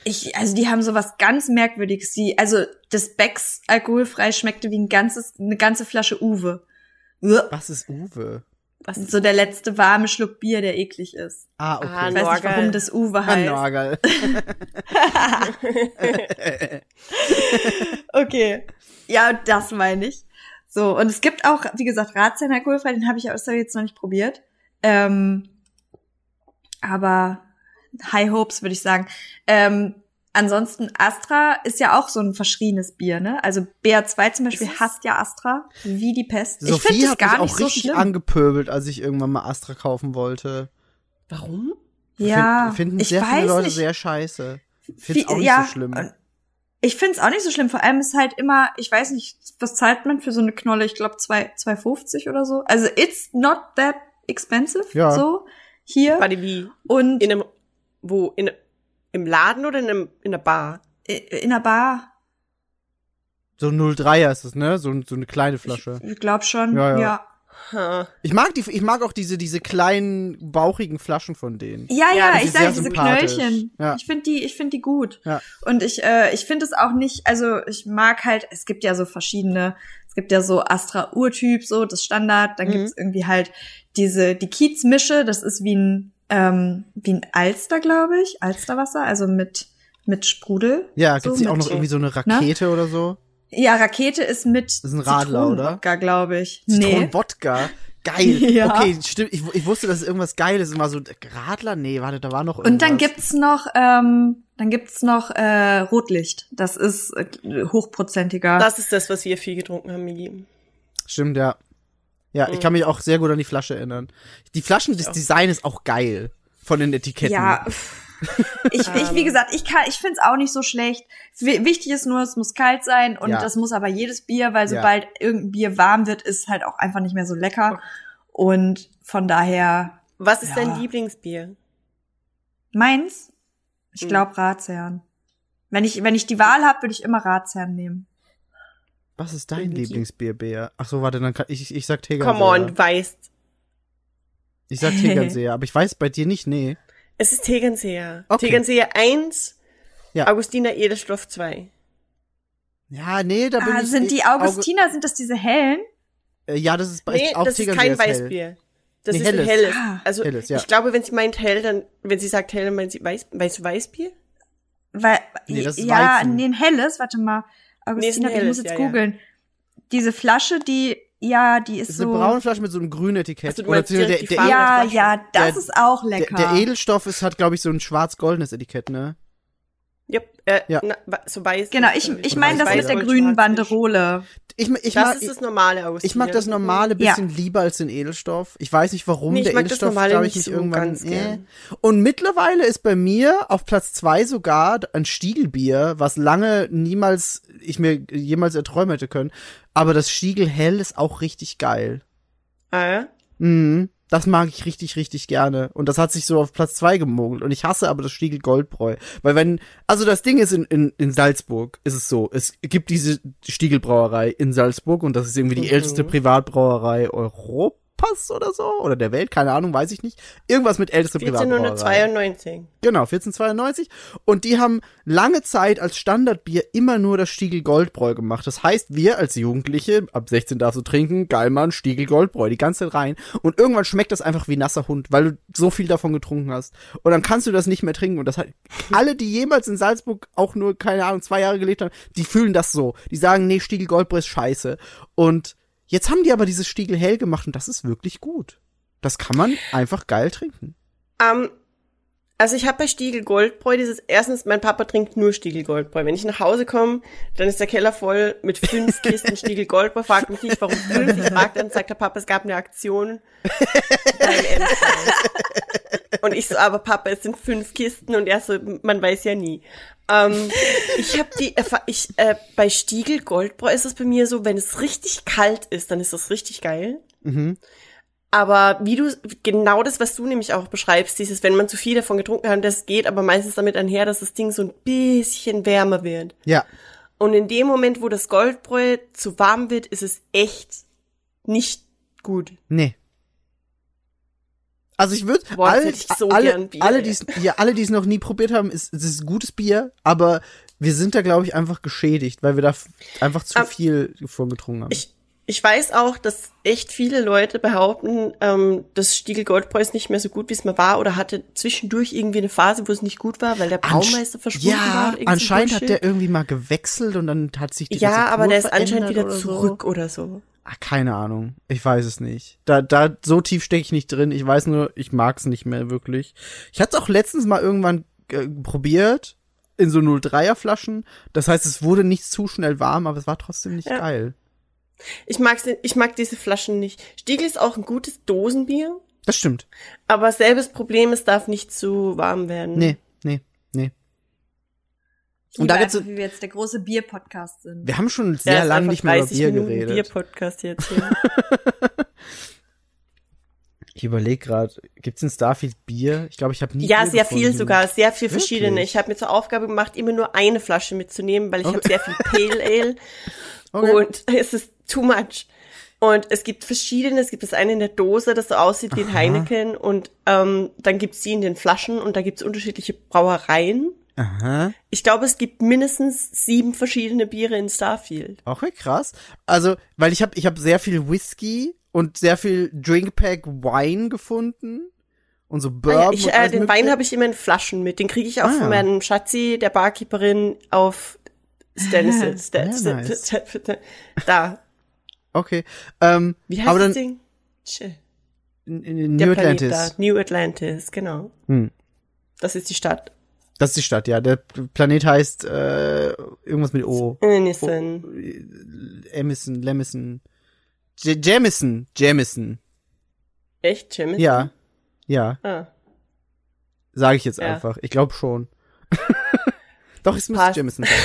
ich, also die haben sowas ganz Merkwürdiges. Die, also das Becks alkoholfrei schmeckte wie ein ganzes, eine ganze Flasche Uwe. Was ist Uwe? Was So der letzte warme Schluck Bier, der eklig ist. Ah, okay. Ah, Ich weiß nicht, warum das Uwe Ah, heißt. Norgal. *laughs* Okay. Ja, das meine ich. So, und es gibt auch, wie gesagt, Ratsherrn alkoholfrei, den habe ich aber jetzt noch nicht probiert. Ähm, aber High Hopes, würde ich sagen. Ähm, ansonsten, Astra ist ja auch so ein verschrienes Bier, ne? Also BR2 zum Beispiel es? hasst ja Astra, wie die Pest. ich Sophie finde es hat mich gar auch nicht so richtig schlimm. angepöbelt, als ich irgendwann mal Astra kaufen wollte. Warum? ja, Find, finden ich sehr weiß viele Leute nicht. sehr scheiße. Find's Wie- auch nicht ja, so schlimm. Ich find's auch nicht so schlimm. Vor allem ist halt immer, ich weiß nicht, was zahlt man für so eine Knolle? Ich glaube 2,50 oder so. Also it's not that expensive. Ja. So hier. Warte, wie? Und In einem, wo? In, im Laden oder in, einem, in der Bar? in der Bar, So 03er ist es, ne? So, so eine kleine Flasche. ich glaube schon, Ja, ja. ja. Ich mag die, ich mag auch diese, diese kleinen, bauchigen Flaschen von denen. Ja, Ja, ich sage diese. Knöllchen. Ja. Ich finde die, ich finde die gut. Ja. Und ich, äh, ich finde es auch nicht, also ich mag halt, es gibt ja so verschiedene, es gibt ja so Astra Urtyp, so das Standard, dann Mhm. gibt's irgendwie halt diese, die Kiezmische, das ist wie ein, ähm, wie ein Alster, glaube ich, Alsterwasser, also mit, mit Sprudel. Ja, So gibt's hier auch noch irgendwie so eine Rakete oder so? Ja, Rakete ist mit ist ein Radler, oder? Zitronenwodka, glaube ich. Nee. Zitronenwodka. Geil. *laughs* Ja. Okay, stimmt. Ich, ich wusste, dass es irgendwas Geiles ist. War so Radler? Nee, warte, da war noch irgendwas. Und dann gibt's noch, ähm, dann gibt's noch äh, Rotlicht. Das ist äh, hochprozentiger. Das ist das, was wir viel getrunken haben, Migi. Stimmt, ja. Ja, ich kann mich auch sehr gut an die Flasche erinnern. Die Flaschen, das Design ist auch geil. Von den Etiketten. Ja, ich, *laughs* ich, wie gesagt, ich kann, ich find's auch nicht so schlecht. W wichtig ist nur, es muss kalt sein und Ja. das muss aber jedes Bier, weil Ja. sobald irgendein Bier warm wird, ist es halt auch einfach nicht mehr so lecker. Und von daher Was ist Ja. dein Lieblingsbier? meins, ich Hm. glaube Ratsherrn. Wenn ich, wenn ich die Wahl habe, würde ich immer Ratsherrn nehmen. Was ist dein. Lieblingsbier, Bea? Ach so, warte, dann kann ich, ich sag Tegernseher. Come on, du weißt. Ich sag Tegernseher, *laughs* aber ich weiß bei dir nicht, nee. Es ist Tegernseher. Okay. Tegernseher 1, Ja. Augustiner Edelstoff 2. Ja, nee, da bin Ah, ich. sind die Augustiner, sind das diese hellen? Äh, ja, das ist bei Nee, auch das ist Tegernseher kein hell. Weißbier. Das Nee, ist ein helles. helles. Ah. Also Helles, ja. ich glaube, wenn sie meint hell, dann, wenn sie sagt hell, dann meint sie weiß, weißt du Weißbier? Weil, Nee, das ist ja, Weizen. nee, ein helles, warte mal. Nee, Augustiner, ich helles, muss jetzt ja, ja. googeln. Diese Flasche, die, ja, die ist ist so. eine braune Flasche mit so einem grünen Etikett. Ach so, du Oder der, der, Farbe? ja, ja, das Der- ist auch der, lecker. der Edelstoff ist, hat, glaube ich, so ein schwarz-goldenes Etikett, ne? Äh, Ja. Na, so weiß. genau, ich, glaub ich meine das mit der grünen Banderole. Ich, ich, Das mag, ist das normale Augustiner. ich mag das normale Ja. bisschen lieber als den Edelstoff. Ich weiß nicht warum. Nee, ich der mag das Edelstoff, normale glaube ich, nicht mich so irgendwann. ganz äh. Und mittlerweile ist bei mir auf Platz zwei sogar ein Stiegelbier, was lange niemals ich mir jemals erträumen hätte können. Aber das Stiegel hell ist auch richtig geil. Ah, ja? Mhm. Das mag ich richtig, richtig gerne. Und das hat sich so auf Platz zwei gemogelt. Und ich hasse aber das Stiegel Goldbräu. Weil wenn, also das Ding ist in, in, in Salzburg, ist es so. Es gibt diese Stiegelbrauerei in Salzburg und das ist irgendwie die Mhm. älteste Privatbrauerei Europas oder so. Oder der Welt, keine Ahnung, weiß ich nicht. Irgendwas mit älteste Privatbrauerei. 1492. Genau, 1492. Und die haben lange Zeit als Standardbier immer nur das Stiegel Goldbräu gemacht. Das heißt, wir als Jugendliche, ab 16 darfst du trinken, geil Mann, Stiegel Goldbräu, die ganze Zeit rein. Und irgendwann schmeckt das einfach wie nasser Hund, weil du so viel davon getrunken hast. Und dann kannst du das nicht mehr trinken. Und das hat, *laughs* alle, die jemals in Salzburg auch nur, keine Ahnung, zwei Jahre gelebt haben, die fühlen das so. Die sagen, nee, Stiegel Goldbräu ist scheiße. Und jetzt haben die aber dieses Stiegel hell gemacht und das ist wirklich gut. Das kann man einfach geil trinken. Ähm, also ich habe bei Stiegel Goldbräu dieses, erstens, mein Papa trinkt nur Stiegel Goldbräu. Wenn ich nach Hause komme, dann ist der Keller voll mit fünf *laughs* Kisten Stiegel Goldbräu. Fragt mich nicht, warum fünf. Ich frage dann, sagt der Papa, es gab eine Aktion. *laughs* Und ich so, aber Papa, es sind fünf Kisten und er so, man weiß ja nie. Ähm, ich habe die, Erfa- ich, äh, bei Stiegel Goldbräu ist es bei mir so, wenn es richtig kalt ist, dann ist das richtig geil. Mhm. Aber wie du, genau das, was du nämlich auch beschreibst, dieses, wenn man zu viel davon getrunken hat, das geht aber meistens damit einher, dass das Ding so ein bisschen wärmer wird. Ja, Und in dem Moment, wo das Goldbräu zu warm wird, ist es echt nicht gut. Nee. Also ich würde alle, so alle, Bier, alle, ey. die es ja, alle, die es noch nie probiert haben, ist, es ist gutes Bier, aber wir sind da glaube ich einfach geschädigt, weil wir da einfach zu Ab- viel davon getrunken haben. Ich, ich weiß auch, dass echt viele Leute behaupten, ähm, das Stiegel Goldbräu ist nicht mehr so gut, wie es mal war, oder hatte zwischendurch irgendwie eine Phase, wo es nicht gut war, weil der Ansch- Braumeister verschwunden war. ja, irgend so anscheinend hat der irgendwie mal gewechselt und dann hat sich die Ja, aber der ist anscheinend wieder zurück So. oder so. Ah, keine Ahnung. Ich weiß es nicht. Da, da, so tief stecke ich nicht drin. Ich weiß nur, ich mag's nicht mehr wirklich. Ich hatte es auch letztens mal irgendwann äh, probiert. In so 03er Flaschen. Das heißt, es wurde nicht zu schnell warm, aber es war trotzdem nicht Ja. geil. Ich mag, ich mag diese Flaschen nicht. Stiegel ist auch ein gutes Dosenbier, Das stimmt. aber selbes Problem, es darf nicht zu warm werden. Nee, nee, Und da gibt's einfach, so- wie wir jetzt der große Bier-Podcast sind. Wir haben schon sehr ist lange nicht mehr über 30 Bier Minuten geredet. Bier-Podcast jetzt hier. *laughs* Ich überlege gerade, gibt's in Starfield Bier? Ich glaube, ich habe nie ja, Bier sehr viel gefunden. sogar, sehr viel Wirklich? verschiedene. Ich habe mir zur Aufgabe gemacht, immer nur eine Flasche mitzunehmen, weil ich habe Okay. sehr viel Pale Ale *laughs* Okay. und es ist too much. Und es gibt verschiedene, es gibt das eine in der Dose, das so aussieht wie ein Aha. Heineken und ähm, dann gibt's die in den Flaschen und da gibt's unterschiedliche Brauereien. Aha. Ich glaube, es gibt mindestens sieben verschiedene Biere in Starfield. Okay, krass. Also, weil ich habe ich hab sehr viel Whisky und sehr viel Drinkpack Wine gefunden und so Ah, Bourbon. ja, ich, äh, den Mögliche. Wein habe ich immer in Flaschen mit. Den kriege ich auch Ah, von ja. meinem Schatzi, der Barkeeperin, auf Stanislas. *laughs* Sehr nice. Da. Okay. Ähm, Wie heißt aber das dann Ding? Der New Atlantis. New Atlantis, genau. Hm. Das ist die Stadt. Das ist die Stadt, ja. Der Planet heißt äh, irgendwas mit O. Innocent. Emison, Lemison. J Jamison. Jamison. Echt, Jimmy? Ja. Ja. Ah. Sage ich jetzt Ja. einfach. Ich glaube schon. *laughs* doch, es Passt. Jamison sein.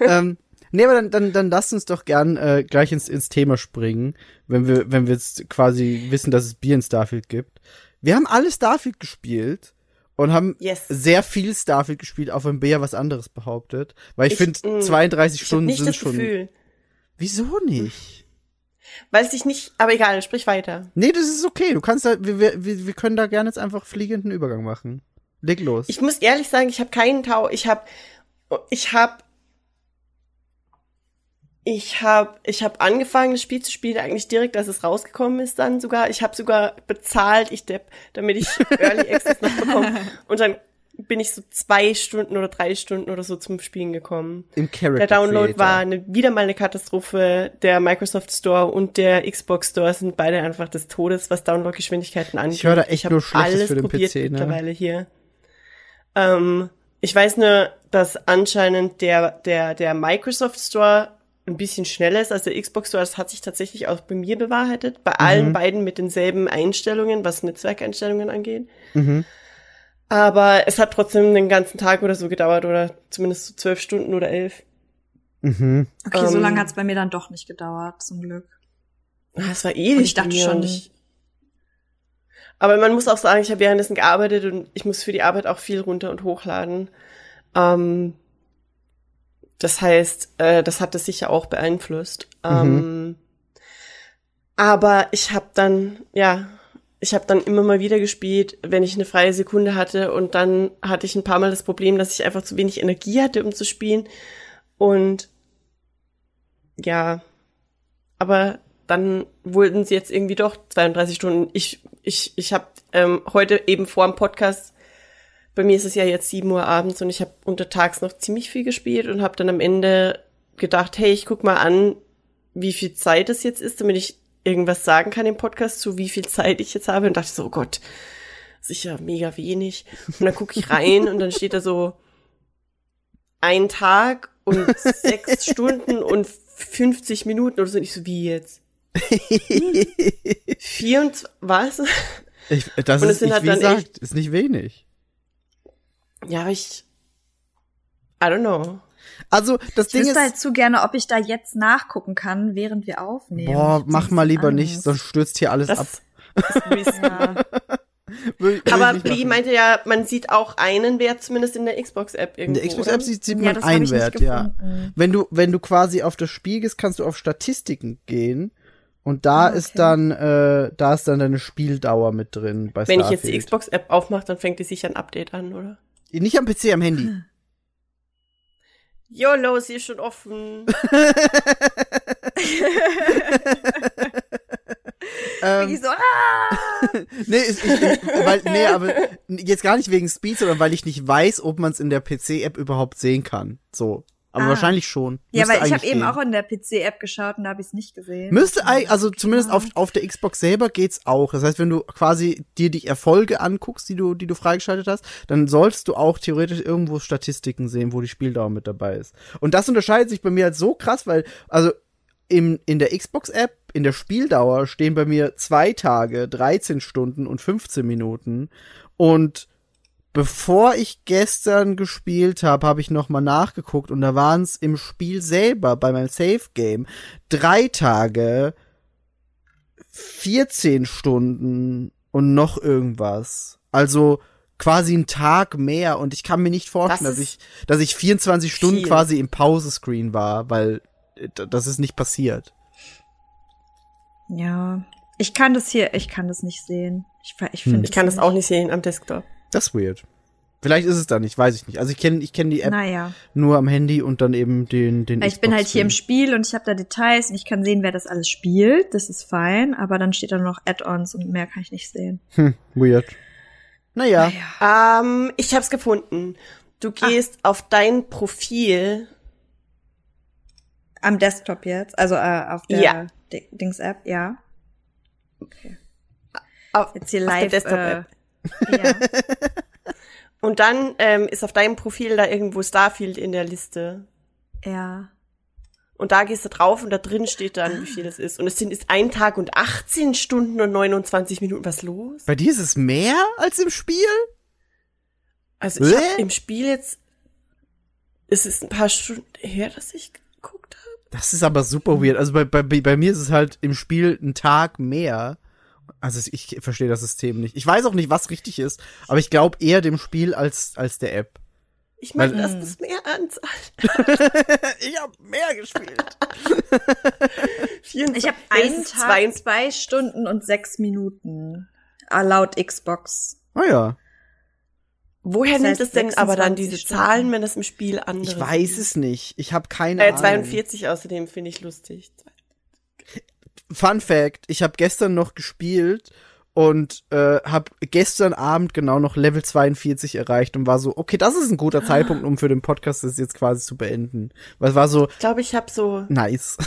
*laughs* ähm, nee, aber dann, dann, dann lasst uns doch gern äh, gleich ins, ins Thema springen, wenn wir, wenn wir jetzt quasi wissen, dass es Bier in Starfield gibt. Wir haben alle Starfield gespielt und haben Yes. sehr viel Starfield gespielt, auch wenn Bea was anderes behauptet. Weil ich, Ich, finde, mm, 32 Ich habe Stunden nicht sind das schon. Gefühl. Wieso nicht? Weil es sich nicht, aber egal, sprich weiter. Nee, das ist okay. Du kannst da, wir, wir, wir wir können da gerne jetzt einfach fliegenden Übergang machen. Leg los. Ich muss ehrlich sagen, ich habe keinen Tau. Ich habe, ich habe, ich habe, ich habe angefangen, das Spiel zu spielen eigentlich direkt, als es rausgekommen ist, dann sogar. Ich habe sogar bezahlt, ich depp, damit ich *laughs* Early Access noch bekomme. Und dann bin ich so zwei Stunden oder drei Stunden oder so zum Spielen gekommen. Im Character Der Download Creator. war eine, wieder mal eine Katastrophe. Der Microsoft Store und der Xbox Store sind beide einfach des Todes, was Downloadgeschwindigkeiten angeht. Ich höre da echt hab nur Schlechtes alles für den probiert PC, ne? mittlerweile hier. Ähm, ich weiß nur, dass anscheinend der, der, der Microsoft Store ein bisschen schneller ist als der Xbox Store. Das hat sich tatsächlich auch bei mir bewahrheitet. Bei Mhm. allen beiden mit denselben Einstellungen, was Netzwerkeinstellungen angeht. Mhm. Aber es hat trotzdem den ganzen Tag oder so gedauert oder zumindest so zwölf Stunden oder elf. Mhm. Okay, so Ähm, lange hat's bei mir dann doch nicht gedauert, zum Glück. Ah, Es war ewig. Und ich dachte schon- ich- Aber man muss auch sagen, ich habe währenddessen gearbeitet und ich muss für die Arbeit auch viel runter und hochladen. Ähm, das heißt, äh, das hat das sicher auch beeinflusst. Mhm. Ähm, Aber ich habe dann, ja, ich habe dann immer mal wieder gespielt, wenn ich eine freie Sekunde hatte. Und dann hatte ich ein paar Mal das Problem, dass ich einfach zu wenig Energie hatte, um zu spielen. Und ja, aber dann wurden sie jetzt irgendwie doch 32 Stunden. Ich, ich, ich habe ähm, heute eben vor dem Podcast, bei mir ist es ja jetzt 7 Uhr abends und ich habe untertags noch ziemlich viel gespielt und habe dann am Ende gedacht, hey, ich guck mal an, wie viel Zeit es jetzt ist, damit ich irgendwas sagen kann im Podcast, zu wie viel Zeit ich jetzt habe. Und dachte so, oh Gott, sicher mega wenig. Und dann gucke ich rein und dann steht da so ein Tag und sechs *laughs* Stunden und 50 Minuten oder so. Und ich so, wie jetzt? *laughs* Vier und was? Ich, das Und ist, nicht, halt wie gesagt, ist nicht wenig. Ja, ich. I don't know. Also, das Ich Ding wüsste ist, halt zu gerne, ob ich da jetzt nachgucken kann, während wir aufnehmen. boah, Ich mach mal lieber Angst. nicht, sonst stürzt hier alles ab. Das *laughs* risky. Ja. Will- will ich Aber Bli meinte ja, man sieht auch einen Wert zumindest in der Xbox-App In irgendwo. der Xbox? App sieht, sieht Ja, man einen ich Wert, ja. Wenn du, wenn du quasi auf das Spiel gehst, kannst du auf Statistiken gehen. Und da Ah, okay. ist dann, äh, da ist dann deine Spieldauer mit drin bei Wenn ich jetzt die Starfield. Xbox-App aufmache, dann fängt die sich ein Update an, oder? Nicht am PC, am Handy. YOLO, sie ist schon offen. ähm, so, ah! nee, ist, ich, weil, nee, aber jetzt gar nicht wegen Speed, sondern weil ich nicht weiß, ob man es in der PC-App überhaupt sehen kann. So. Aber Ah. wahrscheinlich schon. Ja, Müsste weil ich habe eben auch in der PC-App geschaut und da habe ich es nicht gesehen. Müsste eigentlich, also zumindest Ja. auf, auf der Xbox selber geht's auch. Das heißt, wenn du quasi dir die Erfolge anguckst, die du, die du freigeschaltet hast, dann solltest du auch theoretisch irgendwo Statistiken sehen, wo die Spieldauer mit dabei ist. Und das unterscheidet sich bei mir halt so krass, weil, also im, in der Xbox-App, in der Spieldauer stehen bei mir zwei Tage, 13 Stunden und 15 Minuten. Und bevor ich gestern gespielt habe, habe ich noch mal nachgeguckt und da waren es im Spiel selber bei meinem Save Game drei Tage, 14 Stunden und noch irgendwas. Also quasi ein Tag mehr und ich kann mir nicht vorstellen, Das dass ich, dass ich 24 Stunden viel. quasi im Pausescreen war, weil äh, das ist nicht passiert. Ja. Ich kann das hier, ich kann das nicht sehen. Ich, ich, finde Ich kann das auch nicht sehen am Desktop. Das ist weird. Vielleicht ist es da nicht, weiß ich nicht. Also ich kenne ich kenn die App Naja. nur am Handy und dann eben den den Ich bin halt hier im. Spiel und ich habe da Details und ich kann sehen, wer das alles spielt. Das ist fein, aber dann steht da noch Add-ons und mehr kann ich nicht sehen. Hm, weird. Naja, Ähm, ich hab's gefunden. Du gehst auf dein Profil. Am Desktop jetzt, also äh, auf der Ja. Di- Dings-App, ja. Auf, Jetzt hier auf der live. Desktop-App. Äh, ja. *laughs* Und dann ähm, ist auf deinem Profil da irgendwo Starfield in der Liste. ja. Und da gehst du drauf und da drin steht dann, wie viel das ist. Und es sind ist ein Tag und 18 Stunden und 29 Minuten. Was los? bei dir ist es mehr als im Spiel? Also ich hab im Spiel jetzt, es ist ein paar Stunden her, dass ich geguckt habe. Das ist aber super weird. Also bei, bei, bei mir ist es halt im Spiel ein Tag mehr. Also ich verstehe das System nicht. Ich weiß auch nicht, was richtig ist, aber ich glaube eher dem Spiel als, als der App. Ich meine, das ist mehr Anzahl. *laughs* ich habe mehr gespielt. *laughs* 24, Ich habe einen Tag, 22 zwei Stunden und sechs Minuten. Ah, laut Xbox. Ah ja. Woher Das nimmt heißt es denn aber dann 26 diese Stunden. Zahlen, wenn das im Spiel andere Ich weiß es nicht. Ich habe keine Äh, Ahnung. 42 außerdem finde ich lustig. Fun Fact, ich habe gestern noch gespielt und äh, habe gestern Abend genau noch Level 42 erreicht und war so, okay, das ist ein guter Zeitpunkt, um für den Podcast das jetzt quasi zu beenden. Weil es war so Ich glaube, ich habe so nice.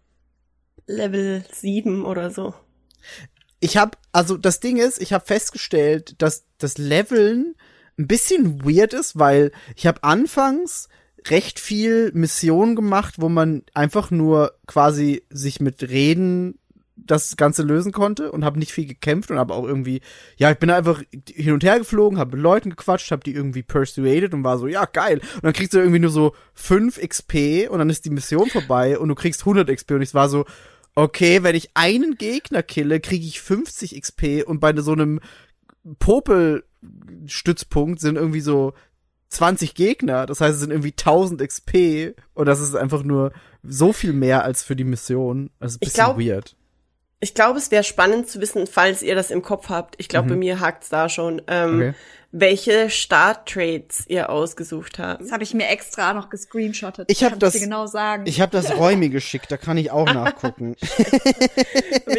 *laughs* Level 7 oder so. Ich habe, also das Ding ist, ich habe festgestellt, dass das Leveln ein bisschen weird ist, weil ich habe anfangs recht viel Missionen gemacht, wo man einfach nur quasi sich mit Reden das Ganze lösen konnte und habe nicht viel gekämpft und habe auch irgendwie, ja, ich bin einfach hin und her geflogen, habe mit Leuten gequatscht, habe die irgendwie persuaded und war so, ja, geil. Und dann kriegst du irgendwie nur so 5 XP und dann ist die Mission vorbei und du kriegst 100 XP und ich war so, okay, wenn ich einen Gegner kille, kriege ich 50 XP und bei so einem Popelstützpunkt sind irgendwie so 20 Gegner. Das heißt, es sind irgendwie 1000 XP und das ist einfach nur so viel mehr als für die Mission. Also ein Ich bisschen glaub- weird. Ich glaube, es wäre spannend zu wissen, falls ihr das im Kopf habt. Ich glaube, Mhm. bei mir hakt's da schon. Ähm, Okay. Welche Starttraits ihr ausgesucht habt. Das habe ich mir extra noch gescreenshottet. Ich hab Kann das- dir genau sagen. Ich habe das Räumi geschickt, da kann ich auch nachgucken. *laughs*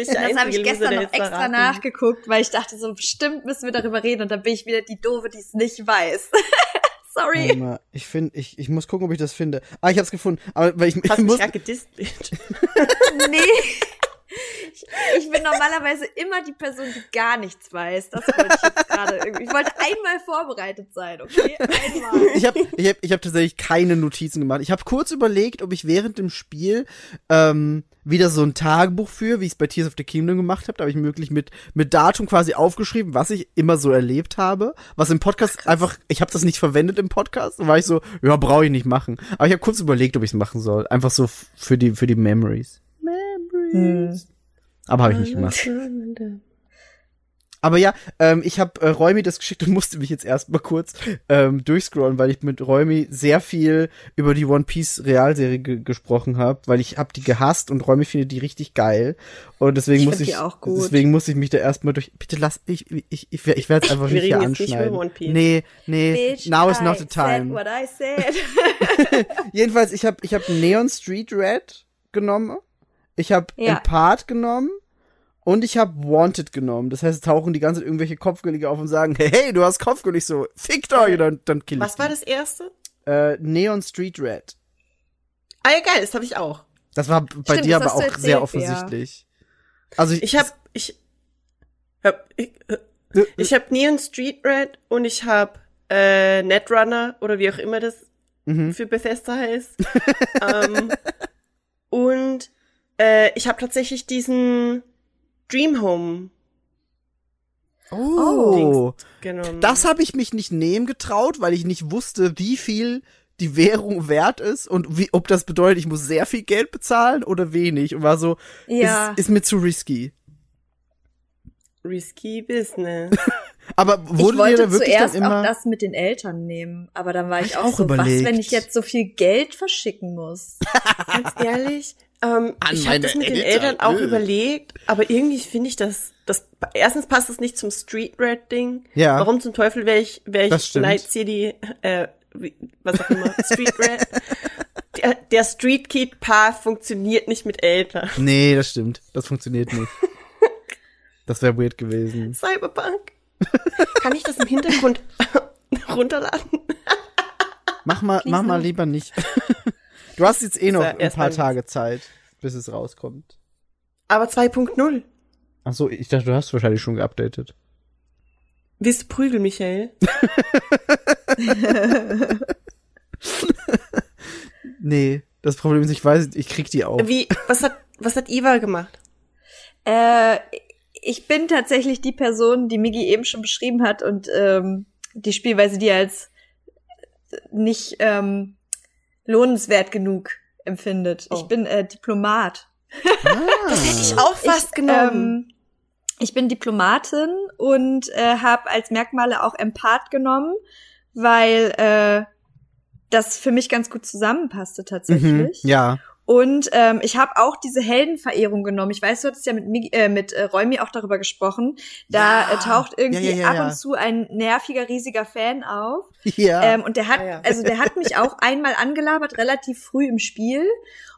Ich das habe ich gestern noch jetzt extra nachgeguckt, weil ich dachte so, bestimmt müssen wir darüber reden und dann bin ich wieder die Doofe, die es nicht weiß. *laughs* Sorry. Mal, ich finde, ich, ich muss gucken, ob ich das finde. Ah, ich hab's gefunden. Aber weil ich, *laughs* ich Hast mich muss, gedisst. *laughs* Nee. Ich, ich bin normalerweise immer die Person, die gar nichts weiß. Das wollte ich jetzt gerade irgendwie. Ich wollte einmal vorbereitet sein, okay? Einmal. ich habe ich hab, ich hab tatsächlich keine Notizen gemacht. Ich habe kurz überlegt, ob ich während dem Spiel ähm, wieder so ein Tagebuch führe, wie ich es bei Tears of the Kingdom gemacht habe. Da habe ich wirklich mit mit Datum quasi aufgeschrieben, was ich immer so erlebt habe. Was im Podcast einfach, ich habe das nicht verwendet im Podcast. Da war ich so, ja, brauche ich nicht machen. Aber ich habe kurz überlegt, ob ich es machen soll. Einfach so für die für die Memories. Memories. Aber habe ich nicht gemacht. Aber ja, ähm, ich habe äh, Räumi das geschickt und musste mich jetzt erstmal kurz ähm, durchscrollen, weil ich mit Räumi sehr viel über die One Piece Realserie ge gesprochen habe, weil ich habe die gehasst und Räumi findet die richtig geil und deswegen Ich muss ich die auch gut. deswegen muss ich mich da erstmal durch Bitte lass ich ich ich, ich, ich werde es einfach nicht hier nicht anschneiden. Piece. Nee, nee, Bitch, now is not the time. Said what I said. *laughs* *laughs* Jedenfalls, ich habe ich hab Neon Street Red genommen. Ich habe Ja. Empart genommen. Und ich habe Wanted genommen. Das heißt, es tauchen die ganze Zeit irgendwelche Kopfgeldjäger auf und sagen, hey, hey, du hast Kopfgeld. Ich so, fickt euch. Dann, dann kill ich Was war die. das erste? Äh, Neon Street Red. Ah ja, geil, das habe ich auch. Das war bei Stimmt, dir aber auch sehr erzählt, offensichtlich. Also ich, Ich habe ich hab ich, äh, ich habe Neon Street Red und ich habe äh, Netrunner oder wie auch immer das Mhm. für Bethesda heißt. *laughs* ähm, und äh, ich habe tatsächlich diesen Dream Home oh, genommen. das habe ich mich nicht nehmen getraut, weil ich nicht wusste, wie viel die Währung wert ist und wie, ob das bedeutet, ich muss sehr viel Geld bezahlen oder wenig. Und war so, Ja. ist, ist mir zu risky. Risky Business. *laughs* Aber Ich wurde dir wollte da wirklich zuerst dann immer auch das mit den Eltern nehmen, aber dann war ich ich auch, auch so, was, überlegt. wenn ich jetzt so viel Geld verschicken muss? Ganz ehrlich, ähm, An ich habe das mit den Eltern, Eltern auch äh. überlegt, aber irgendwie finde ich das, das, erstens passt das nicht zum Street Red Ding. Ja. Warum zum Teufel wäre ich, wäre ich. Night City, äh, wie, was auch immer, Street Red? *laughs* Der, der Street Kid Path funktioniert nicht mit Eltern. Nee, das stimmt. Das funktioniert nicht. *laughs* Das wäre weird gewesen. Cyberpunk. Kann ich das im Hintergrund *laughs* runterladen? Mach mal, mach mal lieber nicht. Du hast jetzt eh noch ja ein paar Tage Zeit, bis es rauskommt. Aber 2.0. Ach so, ich dachte, du hast wahrscheinlich schon geupdatet. Willst du prügeln, Michael? *laughs* Nee, das Problem ist, ich weiß, ich krieg die auch. Wie, was hat, was hat Iva gemacht? Äh, ich bin tatsächlich die Person, die Migi eben schon beschrieben hat und ähm, die Spielweise, die als nicht ähm, lohnenswert genug empfindet. Oh. Ich bin äh, Diplomat. Das hätte ich auch fast genommen. Ähm, ich bin Diplomatin und äh, habe als Merkmale auch Empath genommen, weil äh, das für mich ganz gut zusammenpasste Mhm, tatsächlich. ja. Und ähm, ich habe auch diese Heldenverehrung genommen. Ich weiß, du hattest ja mit, Migi- äh, mit äh, Räumi auch darüber gesprochen. Da Ja. äh, taucht irgendwie Ja, ja, ja, ab ja. und zu ein nerviger, riesiger Fan auf. Ja. Ähm, und der hat, ja. also der hat mich auch einmal angelabert, relativ früh im Spiel.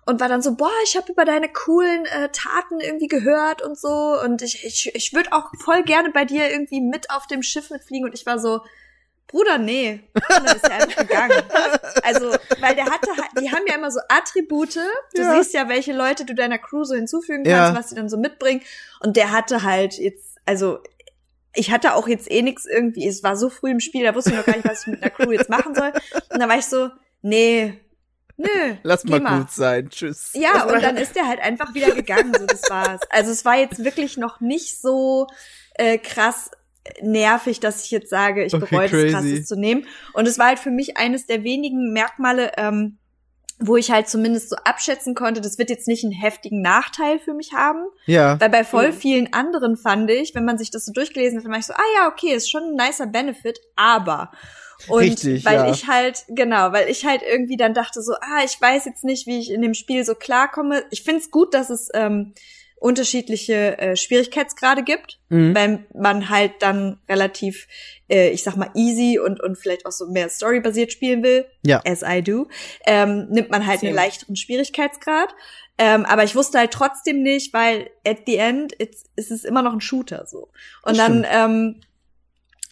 Und war dann so, boah, ich habe über deine coolen äh, Taten irgendwie gehört und so. Und ich, ich, ich würde auch voll gerne bei dir irgendwie mit auf dem Schiff mitfliegen. Und ich war so, Bruder, nee. Dann ist er einfach gegangen. Also, weil der hatte, halt- die haben ja immer so Attribute. Du Ja. siehst ja, welche Leute du deiner Crew so hinzufügen Ja. kannst, was sie dann so mitbringen. Und der hatte halt jetzt, also, ich hatte auch jetzt eh nix irgendwie, es war so früh im Spiel, da wusste ich noch gar nicht, was ich mit einer Crew jetzt machen soll. Und dann war ich so, nee, nö. Lass geh mal gut sein. Tschüss. Ja, und dann ist der halt einfach wieder gegangen, so das war's. Also es war jetzt wirklich noch nicht so äh, krass nervig, dass ich jetzt sage, ich Okay, bereue crazy. das krasses zu nehmen. Und es war halt für mich eines der wenigen Merkmale, ähm, wo ich halt zumindest so abschätzen konnte, das wird jetzt nicht einen heftigen Nachteil für mich haben. Ja. Weil bei voll Mhm. vielen anderen fand ich, wenn man sich das so durchgelesen hat, dann war ich so, ah ja, okay, ist schon ein nicer Benefit, aber. Und Richtig, weil ja. ich halt, genau, weil ich halt irgendwie dann dachte so, ah, ich weiß jetzt nicht, wie ich in dem Spiel so klarkomme. Ich find's gut, dass es ähm, unterschiedliche äh, Schwierigkeitsgrade gibt, Mhm. wenn man halt dann relativ, äh, ich sag mal, easy und, und vielleicht auch so mehr storybasiert spielen will, Ja. as I do, ähm, nimmt man halt einen Same. leichteren Schwierigkeitsgrad. Ähm, aber ich wusste halt trotzdem nicht, weil at the end it's, ist es immer noch ein Shooter so. Und Das dann ähm,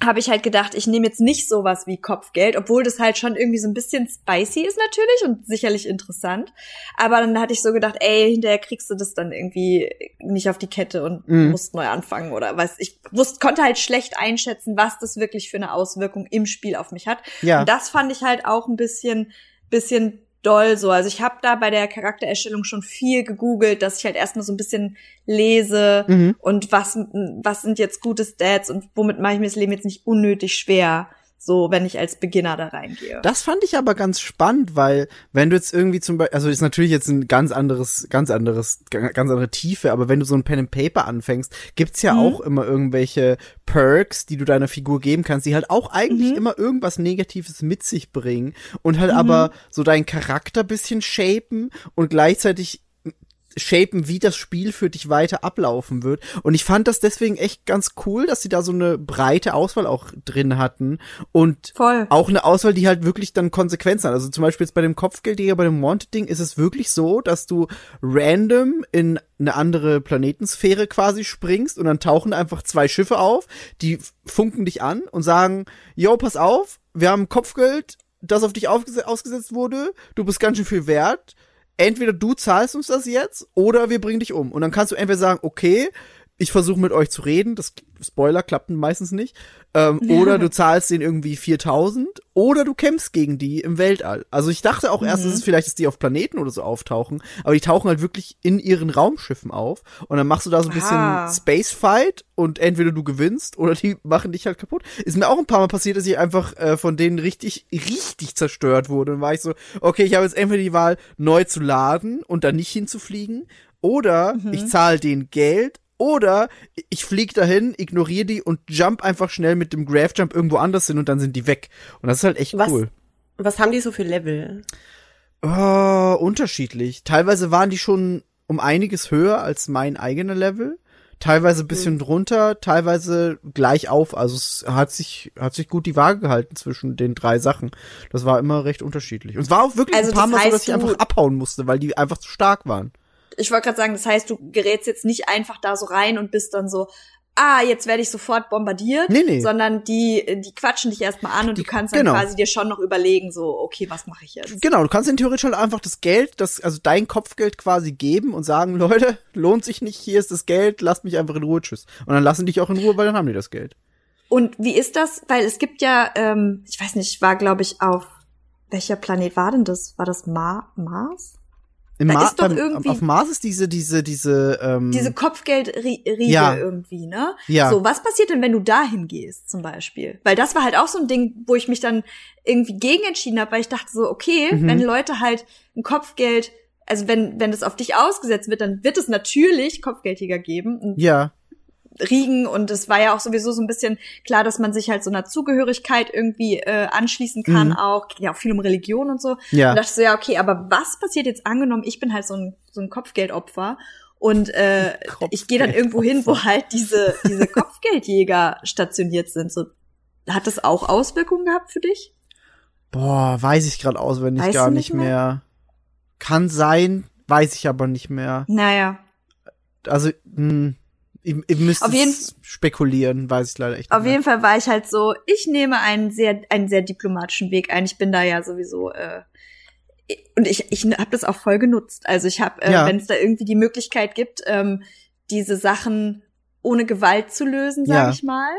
habe ich halt gedacht, ich nehme jetzt nicht sowas wie Kopfgeld, obwohl das halt schon irgendwie so ein bisschen spicy ist natürlich und sicherlich interessant. Aber dann hatte ich so gedacht, ey, hinterher kriegst du das dann irgendwie nicht auf die Kette und Mhm. musst neu anfangen oder was. Ich wusste, konnte halt schlecht einschätzen, was das wirklich für eine Auswirkung im Spiel auf mich hat. Ja. Und das fand ich halt auch ein bisschen, bisschen doll so. Also ich habe da bei der Charaktererstellung schon viel gegoogelt, dass ich halt erstmal so ein bisschen lese Mhm. und was, was sind jetzt gute Stats und womit mache ich mir das Leben jetzt nicht unnötig schwer, so wenn ich als Beginner da reingehe. Das fand ich aber ganz spannend, weil wenn du jetzt irgendwie zum Beispiel, also ist natürlich jetzt ein ganz anderes, ganz anderes, ga- ganz andere Tiefe, aber wenn du so ein Pen and Paper anfängst, gibt's ja Mhm. auch immer irgendwelche Perks, die du deiner Figur geben kannst, die halt auch eigentlich Mhm. immer irgendwas Negatives mit sich bringen und halt aber so deinen Charakter bisschen shapen und gleichzeitig shapen, wie das Spiel für dich weiter ablaufen wird. Und ich fand das deswegen echt ganz cool, dass sie da so eine breite Auswahl auch drin hatten und Voll. auch eine Auswahl, die halt wirklich dann Konsequenzen hat. Also zum Beispiel jetzt bei dem Kopfgeldjäger, bei dem Wanted-Ding ist es wirklich so, dass du random in eine andere Planetensphäre quasi springst und dann tauchen einfach zwei Schiffe auf, die funken dich an und sagen, yo, pass auf, wir haben Kopfgeld, das auf dich ausgesetzt wurde, du bist ganz schön viel wert, entweder du zahlst uns das jetzt oder wir bringen dich um. Und dann kannst du entweder sagen, okay, ich versuche mit euch zu reden, das Spoiler klappt meistens nicht, ähm, oder du zahlst denen irgendwie 4000 oder du kämpfst gegen die im Weltall. Also ich dachte auch erst, dass es vielleicht, dass die auf Planeten oder so auftauchen, aber die tauchen halt wirklich in ihren Raumschiffen auf und dann machst du da so ein bisschen Ah. Space Fight und entweder du gewinnst oder die *laughs* machen dich halt kaputt. Ist mir auch ein paar Mal passiert, dass ich einfach äh, von denen richtig, richtig zerstört wurde. Und war ich so, okay, ich habe jetzt entweder die Wahl, neu zu laden und dann nicht hinzufliegen, oder ich zahle denen Geld, oder ich flieg dahin, ignoriere die und jump einfach schnell mit dem Grave Jump irgendwo anders hin und dann sind die weg. Und das ist halt echt Was- cool. Was haben die so für Level? Oh, unterschiedlich. Teilweise waren die schon um einiges höher als mein eigener Level. Teilweise ein bisschen drunter, teilweise gleich auf. Also es hat sich, hat sich gut die Waage gehalten zwischen den drei Sachen. Das war immer recht unterschiedlich. Und es war auch wirklich Also ein paar Mal so, dass ich einfach abhauen musste, weil die einfach zu stark waren. Ich wollte gerade sagen, das heißt, du gerätst jetzt nicht einfach da so rein und bist dann so, ah, jetzt werde ich sofort bombardiert, Nee, nee. sondern die, die quatschen dich erstmal an und Die- du kannst dann genau. quasi dir schon noch überlegen, so, okay, was mache ich jetzt? Genau, du kannst ihnen theoretisch halt einfach das Geld, das, also dein Kopfgeld quasi geben und sagen, *laughs* Leute, lohnt sich nicht, hier ist das Geld, lasst mich einfach in Ruhe, tschüss. Und dann lassen die dich auch in Ruhe, weil dann haben die das Geld. Und wie ist das? Weil es gibt ja, ähm, ich weiß nicht, war glaube ich auf welcher Planet war denn das? War das Mar Mars? Im Da Ma- ist doch beim- irgendwie- auf Mars ist diese, diese, diese, ähm, Diese Kopfgeldriege Ja. irgendwie, ne? Ja. So, was passiert denn, wenn du dahin gehst, zum Beispiel? Weil das war halt auch so ein Ding, wo ich mich dann irgendwie gegen entschieden habe, weil ich dachte so, okay, Mhm. wenn Leute halt ein Kopfgeld, also wenn, wenn das auf dich ausgesetzt wird, dann wird es natürlich Kopfgeldjäger geben ja, Riegen und es war ja auch sowieso so ein bisschen klar, dass man sich halt so einer Zugehörigkeit irgendwie äh, anschließen kann, Mhm. auch ja auch viel um Religion und so. ja. Und dachte so, ja, okay, aber was passiert jetzt angenommen, ich bin halt so ein, so ein Kopfgeldopfer und äh, ich gehe dann irgendwo hin, wo halt diese, diese Kopfgeldjäger stationiert sind. So, hat das auch Auswirkungen gehabt für dich? Boah, weiß ich gerade auswendig Weißt gar nicht nicht mehr? mehr? Kann sein, weiß ich aber nicht mehr. Naja. Also, mh, ihr, ihr müsst Auf jeden- spekulieren, weiß ich leider echt Auf nicht. jeden Fall war ich halt so, ich nehme einen sehr, einen sehr diplomatischen Weg ein. Ich bin da ja sowieso äh, und ich, ich habe das auch voll genutzt. Also ich habe, äh, Ja. wenn es da irgendwie die Möglichkeit gibt, ähm, diese Sachen ohne Gewalt zu lösen, sage Ja. ich mal.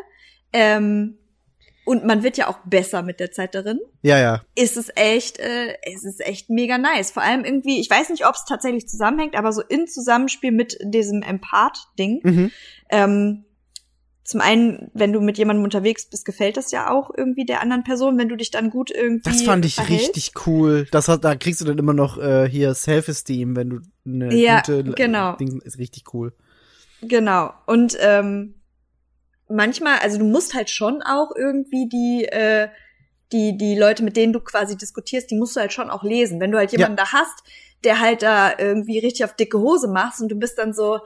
Ähm, und man wird ja auch besser mit der Zeit darin. Ja, ja. Ist es echt, äh, es ist echt mega nice. Vor allem irgendwie, ich weiß nicht, ob es tatsächlich zusammenhängt, aber so in Zusammenspiel mit diesem Empath-Ding. Mhm. Ähm, zum einen, wenn du mit jemandem unterwegs bist, gefällt das ja auch irgendwie der anderen Person, wenn du dich dann gut irgendwie. Das fand ich verhältst. richtig cool. Das hat, da kriegst du dann immer noch äh, hier Self-Esteem, wenn du eine Ja, gute genau. Ding ist richtig cool. Genau. Und ähm, manchmal, also du musst halt schon auch irgendwie die, äh, die, die Leute, mit denen du quasi diskutierst, die musst du halt schon auch lesen. Wenn du halt jemanden da hast, der halt da irgendwie richtig auf dicke Hose machst und du bist dann so,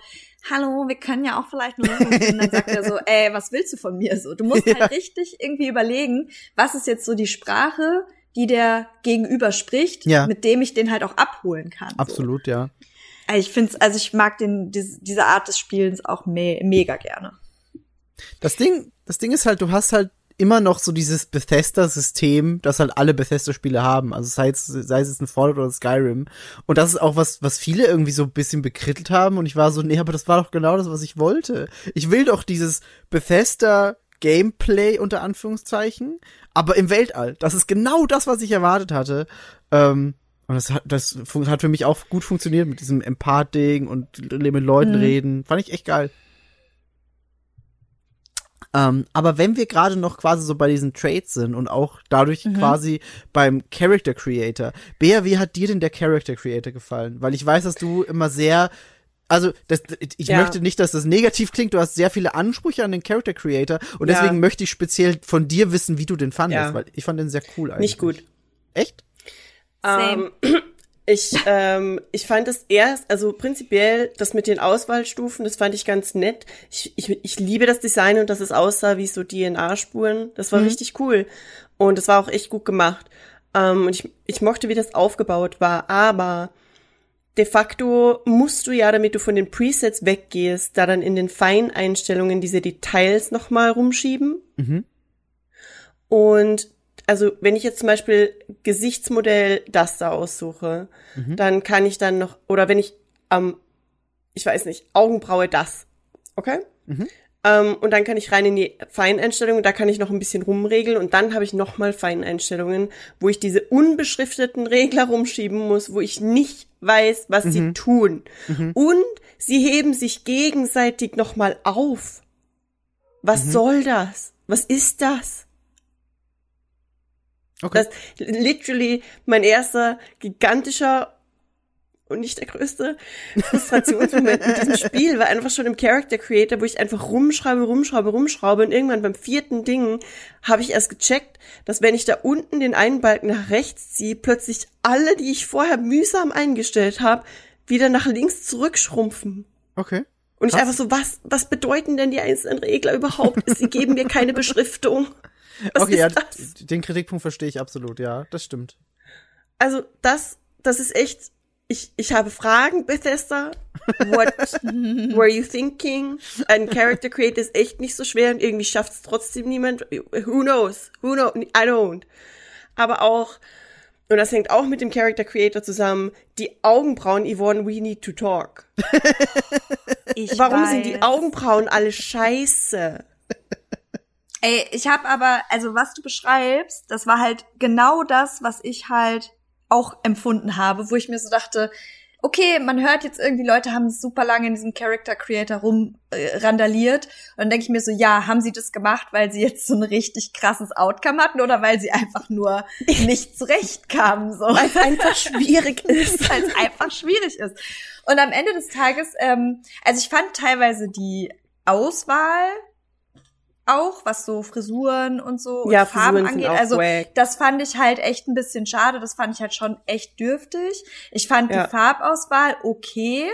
hallo, wir können ja auch vielleicht eine Lösung finden. Dann sagt er so, *laughs* ey, was willst du von mir so? Du musst Ja. halt richtig irgendwie überlegen, was ist jetzt so die Sprache, die der Gegenüber spricht, Ja. mit dem ich den halt auch abholen kann. So. Absolut, ja. Also ich finde also ich mag den, diese, diese Art des Spielens auch me mega gerne. Das Ding, das Ding ist halt, du hast halt immer noch so dieses Bethesda-System, das halt alle Bethesda-Spiele haben. Also sei es, sei es jetzt ein Fallout oder Skyrim. Und das ist auch was, was viele irgendwie so ein bisschen bekrittelt haben. Und ich war so, nee, aber das war doch genau das, was ich wollte. Ich will doch dieses Bethesda Gameplay unter Anführungszeichen, aber im Weltall. Das ist genau das, was ich erwartet hatte. Ähm, und das hat, das hat für mich auch gut funktioniert mit diesem Empath-Ding und mit Leuten Mhm. reden. Fand ich echt geil. Ähm, aber wenn wir gerade noch quasi so bei diesen Traits sind und auch dadurch Mhm. quasi beim Character Creator. Bea, wie hat dir denn der Character Creator gefallen? Weil ich weiß, dass du immer sehr, also das, ich Ja. möchte nicht, dass das negativ klingt. Du hast sehr viele Ansprüche an den Character Creator und Ja. deswegen möchte ich speziell von dir wissen, wie du den fandest, Ja. weil ich fand den sehr cool eigentlich. Nicht gut. Echt? Ähm, ich, ähm, ich fand es erst, also prinzipiell das mit den Auswahlstufen, das fand ich ganz nett. Ich, ich, ich liebe das Design und dass es aussah wie so DNA-Spuren. Das war Mhm. richtig cool. Und das war auch echt gut gemacht. Ähm, und ich, ich mochte, wie das aufgebaut war. Aber de facto musst du ja, damit du von den Presets weggehst, da dann in den Feineinstellungen diese Details nochmal rumschieben. Mhm. Und also wenn ich jetzt zum Beispiel Gesichtsmodell das da aussuche, Mhm. dann kann ich dann noch, oder wenn ich ähm, ich weiß nicht, Augenbraue das, okay? Mhm. Ähm, und dann kann ich rein in die Feineinstellungen, da kann ich noch ein bisschen rumregeln und dann habe ich nochmal Feineinstellungen, wo ich diese unbeschrifteten Regler rumschieben muss, wo ich nicht weiß, was sie tun. Und sie heben sich gegenseitig nochmal auf. Was soll das? Was ist das? Okay. Das literally mein erster gigantischer und nicht der größte Frustrationsmoment mit diesem *laughs* Spiel war einfach schon im Character Creator, wo ich einfach rumschreibe, rumschreibe, rumschraube und irgendwann beim vierten Ding habe ich erst gecheckt, dass wenn ich da unten den einen Balken nach rechts ziehe, plötzlich alle, die ich vorher mühsam eingestellt habe, wieder nach links zurückschrumpfen. okay. Und ich Krass. einfach so, was, was bedeuten denn die einzelnen Regler überhaupt? Sie geben mir keine *laughs* Beschriftung. *laughs* Was okay, ist ja, das? den Kritikpunkt verstehe ich absolut, ja, das stimmt. Also das, das ist echt. Ich, ich habe Fragen, Bethesda. What *laughs* were you thinking? Ein Character Create ist echt nicht so schwer und irgendwie schafft es trotzdem niemand. Who knows? Who knows? I don't. Aber auch, und das hängt auch mit dem Character Creator zusammen, die Augenbrauen, Yvonne, we need to talk. *laughs* Ich Warum sind die weiß. Augenbrauen alle scheiße? Ey, ich habe aber, also was du beschreibst, das war halt genau das, was ich halt auch empfunden habe, wo ich mir so dachte, okay, man hört jetzt irgendwie, Leute haben super lange in diesem Character Creator rum äh, randaliert. Und dann denke ich mir so, ja, haben sie das gemacht, weil sie jetzt so ein richtig krasses Outcome hatten oder weil sie einfach nur *laughs* nicht zurechtkamen? So. Weil es einfach schwierig *laughs* ist. weil es einfach schwierig ist. Und am Ende des Tages, ähm, also ich fand teilweise die Auswahl auch, was so Frisuren und so und Ja, Farben Frisuren angeht. Also wack. das fand ich halt echt ein bisschen schade. Das fand ich halt schon echt dürftig. Ich fand Ja. die Farbauswahl okay,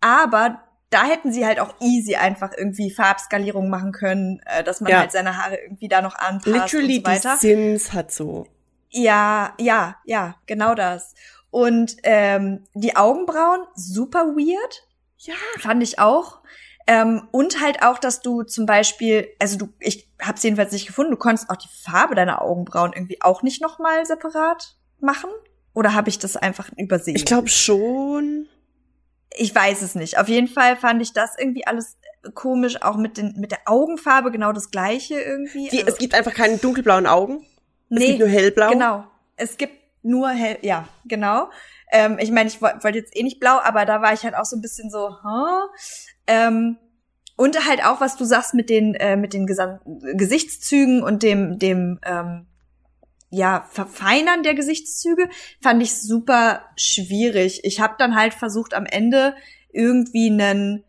aber da hätten sie halt auch easy einfach irgendwie Farbskalierung machen können, äh, dass man Ja. halt seine Haare irgendwie da noch anpasst Literally und so weiter. die Sims hat so. Ja, ja, ja, genau das. Und ähm, die Augenbrauen, super weird. Ja. Fand ich auch. Ähm, und halt auch, dass du zum Beispiel, also du, ich hab's jedenfalls nicht gefunden, du konntest auch die Farbe deiner Augenbrauen irgendwie auch nicht nochmal separat machen? Oder habe ich das einfach übersehen? Ich glaube schon. ich weiß es nicht. Auf jeden Fall fand ich das irgendwie alles komisch, auch mit den mit der Augenfarbe genau das gleiche irgendwie. Die, Also- es gibt einfach keine dunkelblauen Augen. Es Nee, gibt nur hellblau. Genau. Es gibt nur hell, ja, genau. Ähm, ich meine, ich wollte wollt jetzt eh nicht blau, aber da war ich halt auch so ein bisschen so, huh? Ähm, und halt auch, was du sagst mit den, äh, mit den Gesam Gesichtszügen und dem, dem, ähm, ja, Verfeinern der Gesichtszüge, fand ich super schwierig. Ich habe dann halt versucht, am Ende irgendwie einen,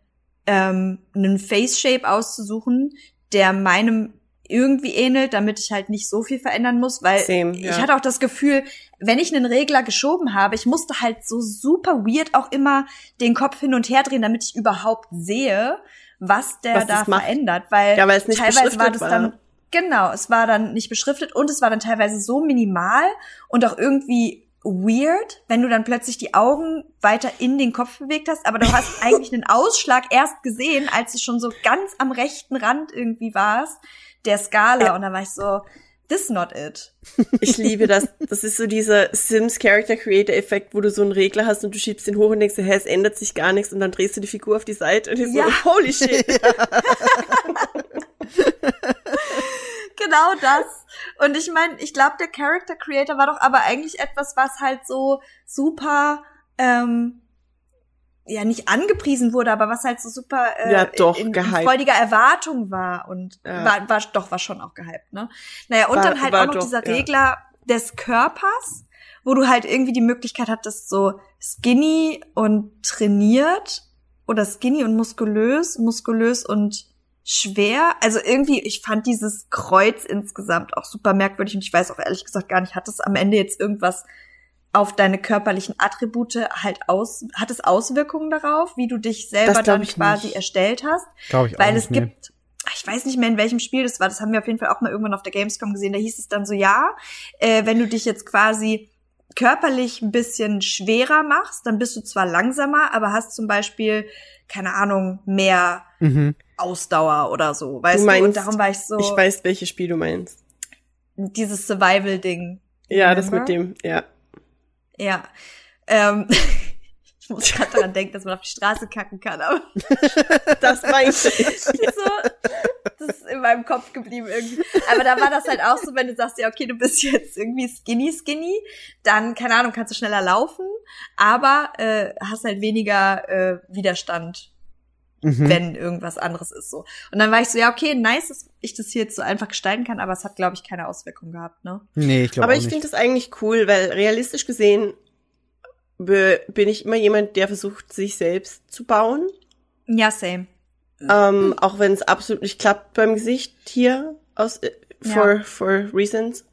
ähm, einen Face-Shape auszusuchen, der meinem irgendwie ähnelt, damit ich halt nicht so viel verändern muss, weil Same, ich ja. hatte auch das Gefühl, wenn ich einen Regler geschoben habe, ich musste halt so super weird auch immer den Kopf hin und her drehen, damit ich überhaupt sehe, was der Was da verändert, weil, Ja, weil teilweise war das dann genau, es war dann nicht beschriftet und es war dann teilweise so minimal und auch irgendwie weird, wenn du dann plötzlich die Augen weiter in den Kopf bewegt hast, aber du hast *laughs* eigentlich einen Ausschlag erst gesehen, als du schon so ganz am rechten Rand irgendwie warst, der Skala. Und dann war ich so, this not it. Ich liebe das. Das ist so dieser Sims Character Creator Effekt, wo du so einen Regler hast und du schiebst den hoch und denkst, hä, es ändert sich gar nichts und dann drehst du die Figur auf die Seite und ich Ja. so, holy shit. *laughs* Genau das. Und ich meine, ich glaube, der Character Creator war doch aber eigentlich etwas, was halt so super, ähm, ja, nicht angepriesen wurde, aber was halt so super äh, Ja, doch, in, in freudiger Erwartung war. Und Ja. war, war, doch, war schon auch gehypt, ne? Naja, und War- dann halt auch noch doch, dieser ja. Regler des Körpers, wo du halt irgendwie die Möglichkeit hattest, so skinny und trainiert oder skinny und muskulös, muskulös und schwer. Also irgendwie, ich fand dieses Kreuz insgesamt auch super merkwürdig und ich weiß auch ehrlich gesagt gar nicht, hat es am Ende jetzt irgendwas auf deine körperlichen Attribute halt aus, hat es Auswirkungen darauf, wie du dich selber dann quasi nicht. erstellt hast? Glaube ich auch Weil nicht, es nee. gibt, ich weiß nicht mehr in welchem Spiel das war, das haben wir auf jeden Fall auch mal irgendwann auf der Gamescom gesehen, da hieß es dann so, ja, äh, wenn du dich jetzt quasi körperlich ein bisschen schwerer machst, dann bist du zwar langsamer, aber hast zum Beispiel, keine Ahnung, mehr Mhm. Ausdauer oder so, weißt du? meinst- Und darum war ich so, Ich weiß, welches Spiel du meinst. dieses Survival-Ding. Ja, das mit dem, ja. Ja. Ähm, *laughs* ich muss gerade daran denken, dass man auf die Straße kacken kann, aber *laughs* Das meinte ich. so, das ist in meinem Kopf geblieben irgendwie. Aber da war das halt auch so, wenn du sagst, ja, okay, du bist *laughs* jetzt irgendwie skinny, skinny, dann, keine Ahnung, kannst du schneller laufen, aber äh, hast halt weniger äh, Widerstand, Mhm. wenn irgendwas anderes ist so. Und dann war ich so, ja, okay, nice, dass ich das hier jetzt so einfach gestalten kann, aber es hat, glaube ich, keine Auswirkung gehabt, ne? Nee, ich glaube Aber auch ich finde das eigentlich cool, weil realistisch gesehen be- bin ich immer jemand, der versucht, sich selbst zu bauen. Ja, same. Ähm, auch wenn es absolut nicht klappt beim Gesicht hier aus äh, for, for reasons.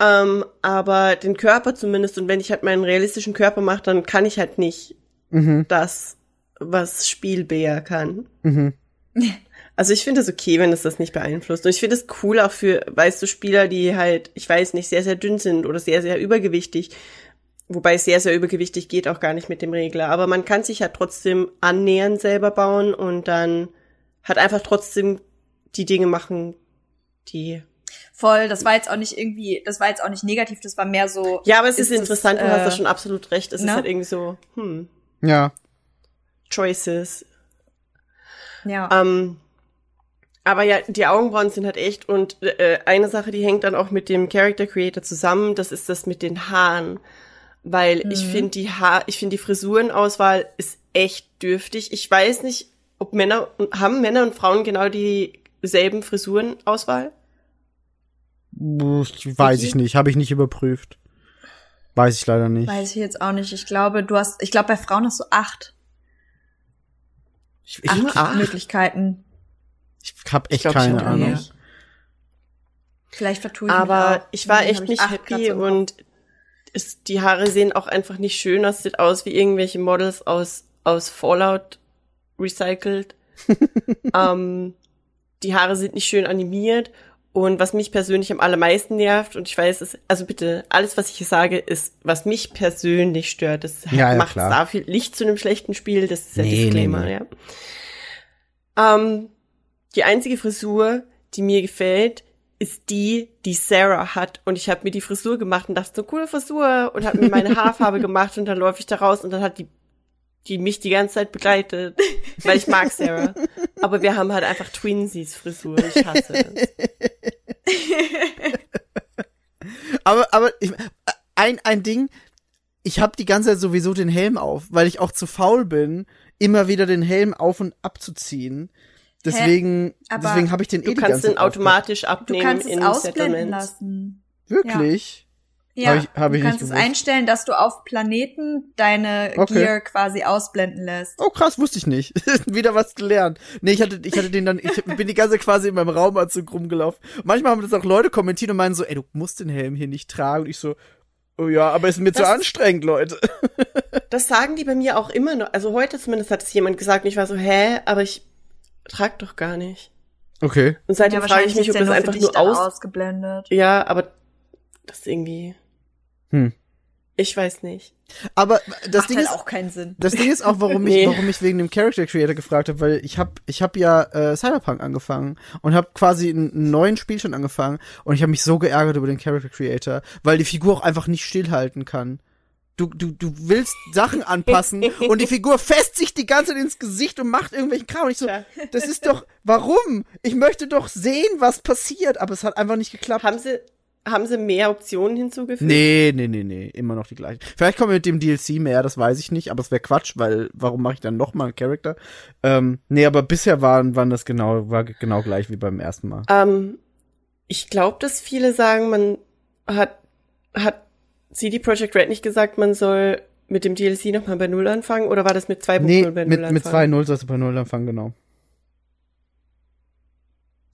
Ähm, aber den Körper zumindest, und wenn ich halt meinen realistischen Körper mache, dann kann ich halt nicht Mhm. das, was Spielbär kann. Mhm. *laughs* Also ich finde es okay, wenn es das nicht beeinflusst. Und ich finde es cool auch für, weißt du, Spieler, die halt, ich weiß nicht, sehr, sehr dünn sind oder sehr, sehr übergewichtig. Wobei sehr, sehr übergewichtig geht auch gar nicht mit dem Regler. Aber man kann sich halt trotzdem annähernd selber bauen und dann halt einfach trotzdem die Dinge machen, die. Voll, das war jetzt auch nicht irgendwie, das war jetzt auch nicht negativ, das war mehr so. Ja, aber es ist, das, interessant, du hast äh, da schon absolut recht. Es ne? ist halt irgendwie so, hm, Ja. Choices. Ja. Ähm, aber ja, die Augenbrauen sind halt echt und äh, eine Sache, die hängt dann auch mit dem Character Creator zusammen, das ist das mit den Haaren. Weil ich finde die Haar, ich finde die Frisurenauswahl ist echt dürftig. Ich weiß nicht, ob Männer, haben Männer und Frauen genau dieselben Frisurenauswahl? Ich weiß ich nicht, habe ich nicht überprüft. Weiß ich leider nicht. Weiß ich jetzt auch nicht. Ich glaube, du hast, ich glaube, bei Frauen hast du acht, Ich, ich, Ach, ich, ach. Möglichkeiten. ich habe echt glaub, keine ich Ahnung. nicht. Vielleicht vertue ich mich Aber ich war echt ich nicht acht happy so und es, die Haare sehen auch einfach nicht schön aus. Sieht aus wie irgendwelche Models aus, aus Fallout recycelt. *laughs* ähm, die Haare sind nicht schön animiert. Und was mich persönlich am allermeisten nervt, und ich weiß es, also bitte, alles, was ich hier sage, ist, was mich persönlich stört. Das Ja, ja, macht klar. Starfield nicht zu einem schlechten Spiel, das ist ein Nee, nee, Disclaimer, nee. ja. Ähm, die einzige Frisur, die mir gefällt, ist die, die Sarah hat. Und ich habe mir die Frisur gemacht und dachte, so coole Frisur und habe mir meine *laughs* Haarfarbe gemacht und dann läufe ich da raus und dann hat die, die mich die ganze Zeit begleitet, *laughs* weil ich mag Sarah. Aber wir haben halt einfach Twinsies Frisur. Ich hasse es. *laughs* Aber, aber ich, ein, ein Ding, ich habe die ganze Zeit sowieso den Helm auf, weil ich auch zu faul bin, immer wieder den Helm auf und abzuziehen. Deswegen, deswegen habe ich den eh Du die kannst ganze den automatisch Du abnehmen kannst es in ausblenden Settlements. lassen. Wirklich? Ja, Hab ich- hab du ich kannst es gewusst. einstellen, dass du auf Planeten deine Okay. Gear quasi ausblenden lässt. Oh krass, wusste ich nicht. *laughs* Wieder was gelernt. Nee, ich hatte, ich hatte den dann, ich *laughs* bin die ganze Zeit quasi in meinem Raumanzug rumgelaufen. Manchmal haben das auch Leute kommentiert und meinen so, ey, du musst den Helm hier nicht tragen. Und ich so, oh ja, aber ist mir zu Das- anstrengend, Leute. *laughs* Das sagen die bei mir auch immer noch. Also heute zumindest hat es jemand gesagt und ich war so, hä, aber ich trag doch gar nicht. Okay. Und seitdem frage ich mich, ob das einfach nur aus... ausgeblendet. Ja, aber das ist irgendwie... Hm. Ich weiß nicht. Aber das Macht Ding halt ist, auch keinen Sinn. das Ding ist auch, warum ich, *laughs* Nee. warum ich wegen dem Character Creator gefragt habe, weil ich habe, ich habe ja äh, Cyberpunk angefangen und habe quasi einen, neuen Spielstand angefangen und ich habe mich so geärgert über den Character Creator, weil die Figur auch einfach nicht stillhalten kann. Du, du, du willst Sachen anpassen *laughs* und die Figur fässt sich die ganze Zeit ins Gesicht und macht irgendwelchen Kram. Und ich so, Tja. das ist doch, warum? Ich möchte doch sehen, was passiert, aber es hat einfach nicht geklappt. Haben sie, haben sie mehr Optionen hinzugefügt? Nee, nee, nee, nee, immer noch die gleichen. Vielleicht kommen wir mit dem DLC mehr, das weiß ich nicht, aber es wäre Quatsch, weil warum mache ich dann noch mal einen Charakter? Ähm, nee, aber bisher waren, waren das genau, war genau gleich wie beim ersten Mal. Ähm, ich glaube, dass viele sagen, man hat, hat CD Projekt Red nicht gesagt, man soll mit dem DLC nochmal bei Null anfangen oder war das mit 2.0 Nee, bei Null mit, mit anfangen? 2.0 sollst du bei 0 anfangen, genau.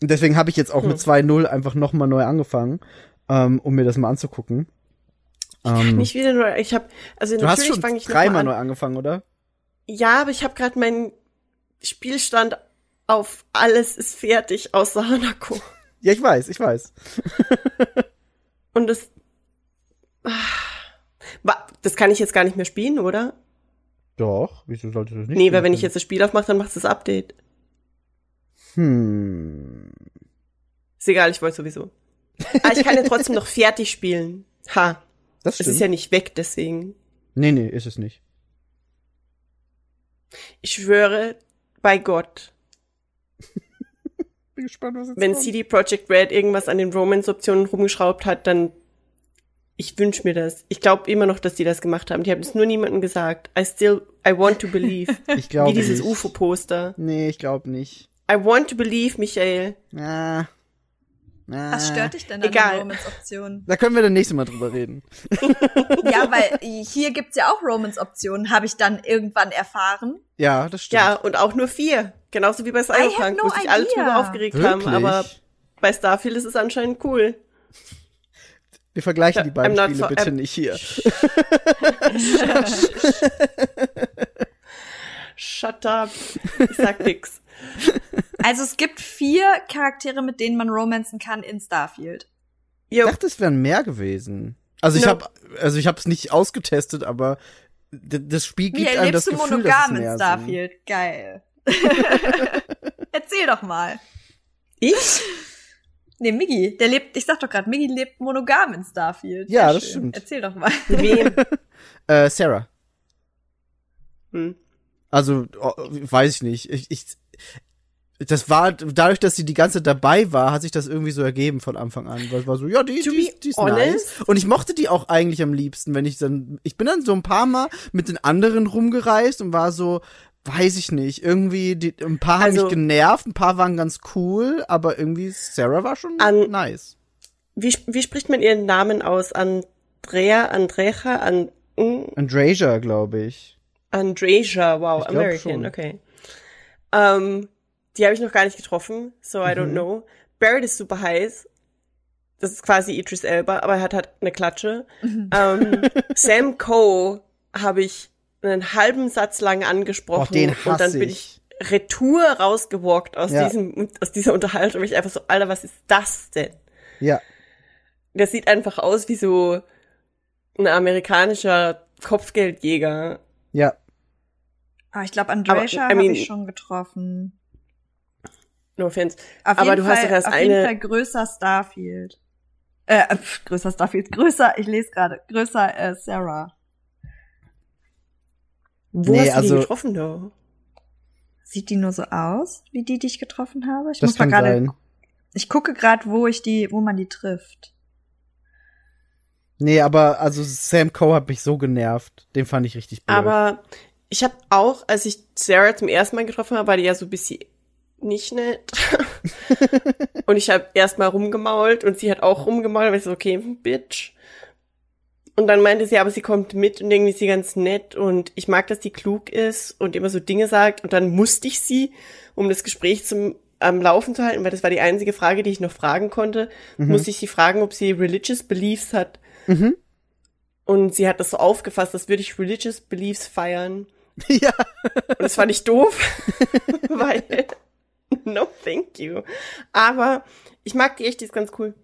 Und deswegen habe ich jetzt auch Hm. mit 2.0 einfach noch mal neu angefangen, ähm, um mir das mal anzugucken. Ähm, Nicht wieder nur, ich habe, also du natürlich fange ich dreimal mal neu an. angefangen, oder? Ja, aber ich habe gerade meinen Spielstand auf alles ist fertig außer Hanako. Ja, ich weiß, ich weiß. *laughs* Und das, ah, das kann ich jetzt gar nicht mehr spielen, oder? Doch, wieso sollte das nicht? Nee, weil wenn ich jetzt das Spiel aufmache, dann macht das Update. Hm. Ist egal, ich wollte sowieso. Aber ich kann ja trotzdem noch fertig spielen. Ha, Das es stimmt. ist ja nicht weg, deswegen. nee, nee, ist es nicht. Ich schwöre bei Gott, *laughs* Bin gespannt, was jetzt wenn kommt. CD Projekt Red irgendwas an den Romance-Optionen rumgeschraubt hat, dann ich wünsch mir das. Ich glaube immer noch, dass die das gemacht haben. Die haben es nur niemandem gesagt. I still, I want to believe. *laughs* Ich glaube Wie dieses. UFO-Poster. Nee, ich glaube nicht. I want to believe, Michael. Na. Was stört dich denn an Egal. den Romance-Optionen? Da können wir dann nächstes Mal drüber reden. ja, weil hier gibt's ja auch Romance-Optionen, habe ich dann irgendwann erfahren. Ja, das stimmt. Ja, und auch nur vier. Genauso wie bei Cyberpunk, no wo sich alle drüber aufgeregt Wirklich? haben. Aber bei Starfield ist es anscheinend cool. wir vergleichen die beiden Spiele for- bitte nicht hier. Shut up. Ich sag nix. *laughs* Also es gibt vier Charaktere, mit denen man romanzen kann in Starfield. Ich dachte, es wären mehr gewesen. Also ich Nope. habe, also ich habe es nicht ausgetestet, aber das Spiel Wie gibt einem das Gefühl, dass es monogam in mehr Starfield? Geil. *laughs* Erzähl doch mal. ich? Nee, Miggi, der lebt, ich sag doch gerade, Miggi lebt monogam in Starfield. Ja, Sehr das schön. stimmt. Erzähl doch mal. Wem? Sind. *laughs* Äh, Sarah. Hm. Also oh, weiß ich nicht. Ich, ich, das war dadurch, dass sie die ganze Zeit dabei war, hat sich das irgendwie so ergeben von Anfang an. Weil es war so, ja, die, To die, die ist honest? nice. Und ich mochte die auch eigentlich am liebsten, wenn ich dann, ich bin dann so ein paar Mal mit den anderen rumgereist und war so, weiß ich nicht, irgendwie, die, ein paar haben Also- mich genervt, ein paar waren ganz cool, aber irgendwie Sarah war schon An- nice. Wie, wie spricht man ihren Namen aus? Andrea, Andreja, An, mm, Andrasia, glaube ich. Andreja, wow, Ich American, okay. Ähm, die habe ich noch gar nicht getroffen, so I don't Mhm. know. Barrett ist super heiß. Das ist quasi Idris Elba, aber er hat halt eine Klatsche. ähm, *laughs* Sam Coe habe ich einen halben Satz lang angesprochen Boah, den und dann hasse bin ich. ich retour rausgewalkt aus Ja. diesem aus dieser Unterhaltung. Ich einfach so, Alter, was ist das denn? Ja. Der sieht einfach aus wie so ein amerikanischer Kopfgeldjäger. Ja. Ah, ich glaube, Andresha I habe mean- ich schon getroffen. No offense. Auf Aber jeden du Fall, hast doch erst auf jeden eine- Fall größer Starfield. Äh, pf, größer Starfield, größer, ich lese gerade, größer äh, Sarah. Wo Nee, hast du also- die getroffen, though? Sieht die nur so aus, wie die, die ich getroffen habe? Ich Das muss mal gerade, ich gucke gerade, wo ich die, wo man die trifft. Nee, aber also Sam Coe hat mich so genervt. Den fand ich richtig blöd. Aber ich habe auch, als ich Sarah zum ersten Mal getroffen habe, war die ja so ein bisschen nicht nett. *laughs* und ich habe erst mal rumgemault und sie hat auch rumgemault, weil ich so, okay, Bitch. Und dann meinte sie, aber sie kommt mit und irgendwie ist sie ganz nett und ich mag, dass die klug ist und immer so Dinge sagt. Und dann musste ich sie, um das Gespräch zum am Laufen zu halten, weil das war die einzige Frage, die ich noch fragen konnte, musste ich sie fragen, ob sie religious beliefs hat. Mhm. Und sie hat das so aufgefasst, als würde ich religious beliefs feiern. *laughs* ja. Und das fand ich doof, *laughs* weil no thank you. Aber ich mag die echt, die ist ganz cool.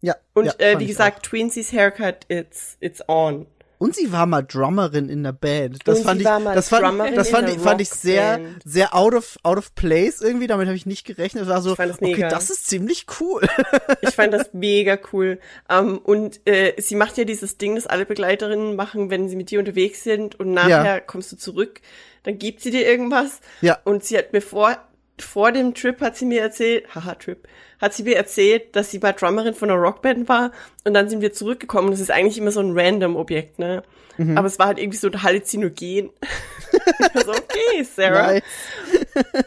Ja. Und ja, äh, wie gesagt, Tweensies Haircut, it's it's on. Und sie war mal Drummerin in der Band. Das Und fand ich, das fand, das fand, ich, fand ich sehr, sehr out of, out of place irgendwie. Damit habe ich nicht gerechnet. Es war so, das okay, das ist ziemlich cool. *laughs* Ich fand das mega cool. Um, und äh, sie macht ja dieses Ding, das alle Begleiterinnen machen, wenn sie mit dir unterwegs sind und nachher Ja. kommst du zurück, dann gibt sie dir irgendwas. Ja. Und sie hat mir vor, vor dem Trip hat sie mir erzählt, haha, Trip, hat sie mir erzählt, dass sie mal Drummerin von einer Rockband war und dann sind wir zurückgekommen. Das ist eigentlich immer so ein random Objekt, ne? Mhm. Aber es war halt irgendwie so ein Halluzinogen. *laughs* so, okay, Sarah.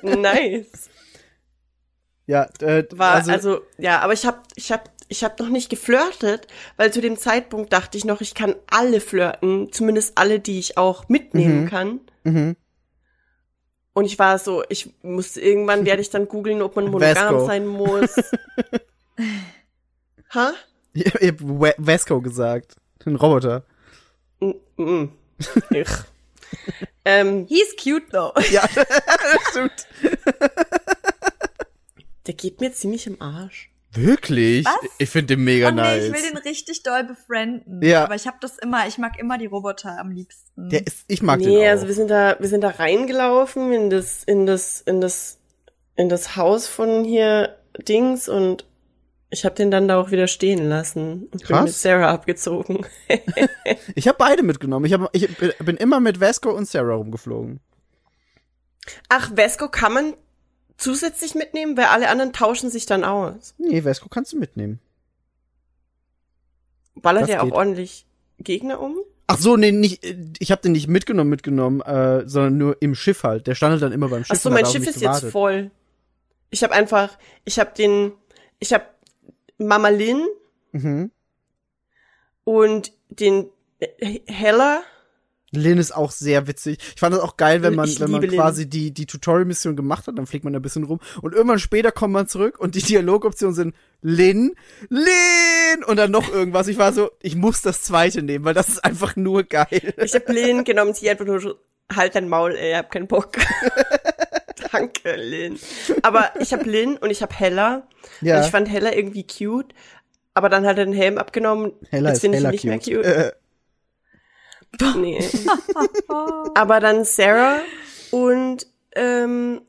Nice. nice. Ja, äh, War also, also, ja, aber ich habe ich hab, ich hab noch nicht geflirtet, weil zu dem Zeitpunkt dachte ich noch, ich kann alle flirten, zumindest alle, die ich auch mitnehmen kann. mhm. Und ich war so, ich musste irgendwann werde ich dann googeln, ob man monogam Vasco. sein muss. *laughs* ha? ich hab We- Vesco gesagt. Ein Roboter. Mm, mm. *laughs* Ich. ähm, He's cute though. *laughs* Ja, stimmt. der geht mir ziemlich im Arsch. Wirklich? Was? Ich finde den mega oh nee, nice. ich will den richtig doll befrienden. Ja. Aber ich habe das immer, ich mag immer die Roboter am liebsten. Der ist, ich mag nee, den auch. also wir sind da, wir sind da reingelaufen in das, in das, in das, in das Haus von hier Dings und ich habe den dann da auch wieder stehen lassen und bin Krass. mit Sarah abgezogen. *laughs* Ich habe beide mitgenommen. Ich, hab, ich bin immer mit Vesco und Sarah rumgeflogen. Ach, Vesco kann man zusätzlich mitnehmen, weil alle anderen tauschen sich dann aus. Nee, Vesco kannst du mitnehmen. Ballert er auch ordentlich Gegner um? Ach so, nee, nicht, ich habe den nicht mitgenommen, mitgenommen, äh, sondern nur im Schiff halt. Der stand halt dann immer beim Schiff. Ach so, mein Schiff ist jetzt gewartet. voll. Ich habe einfach, ich habe den, ich habe Mama Lynn Mhm. und den Heller. Lynn ist auch sehr witzig. Ich fand das auch geil, wenn man, Ich wenn man quasi die, die Tutorial-Mission gemacht hat, dann fliegt man ein bisschen rum. Und irgendwann später kommt man zurück und die Dialogoptionen sind Lynn, Lynn und dann noch irgendwas. Ich war so, ich muss das zweite nehmen, weil das ist einfach nur geil. Ich habe Lynn genommen, sie einfach nur so, halt dein Maul, ey, hab keinen Bock. *laughs* Danke, Lynn. Aber ich habe Lynn und ich habe Hella. Ja. Und ich fand Hella irgendwie cute. Aber dann hat er den Helm abgenommen. Hella Jetzt ist finde ich Hella nicht mehr cute. cute. Äh, Nee. *laughs* Aber dann Sarah und ähm,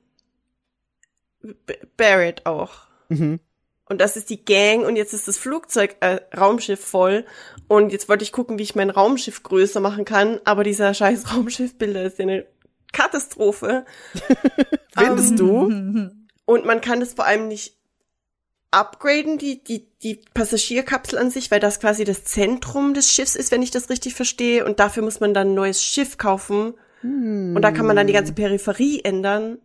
B Barrett auch. mhm. Und das ist die Gang und jetzt ist das Flugzeug, äh, Raumschiff voll. Und jetzt wollte ich gucken, wie ich mein Raumschiff größer machen kann, aber dieser scheiß *laughs* Raumschiffbilder ist ja eine Katastrophe. *laughs* Findest Ähm, du? Und man kann das vor allem nicht upgraden, die, die, die Passagierkapsel an sich, weil das quasi das Zentrum des Schiffs ist, wenn ich das richtig verstehe. Und dafür muss man dann ein neues Schiff kaufen. Und da kann man dann die ganze Peripherie ändern.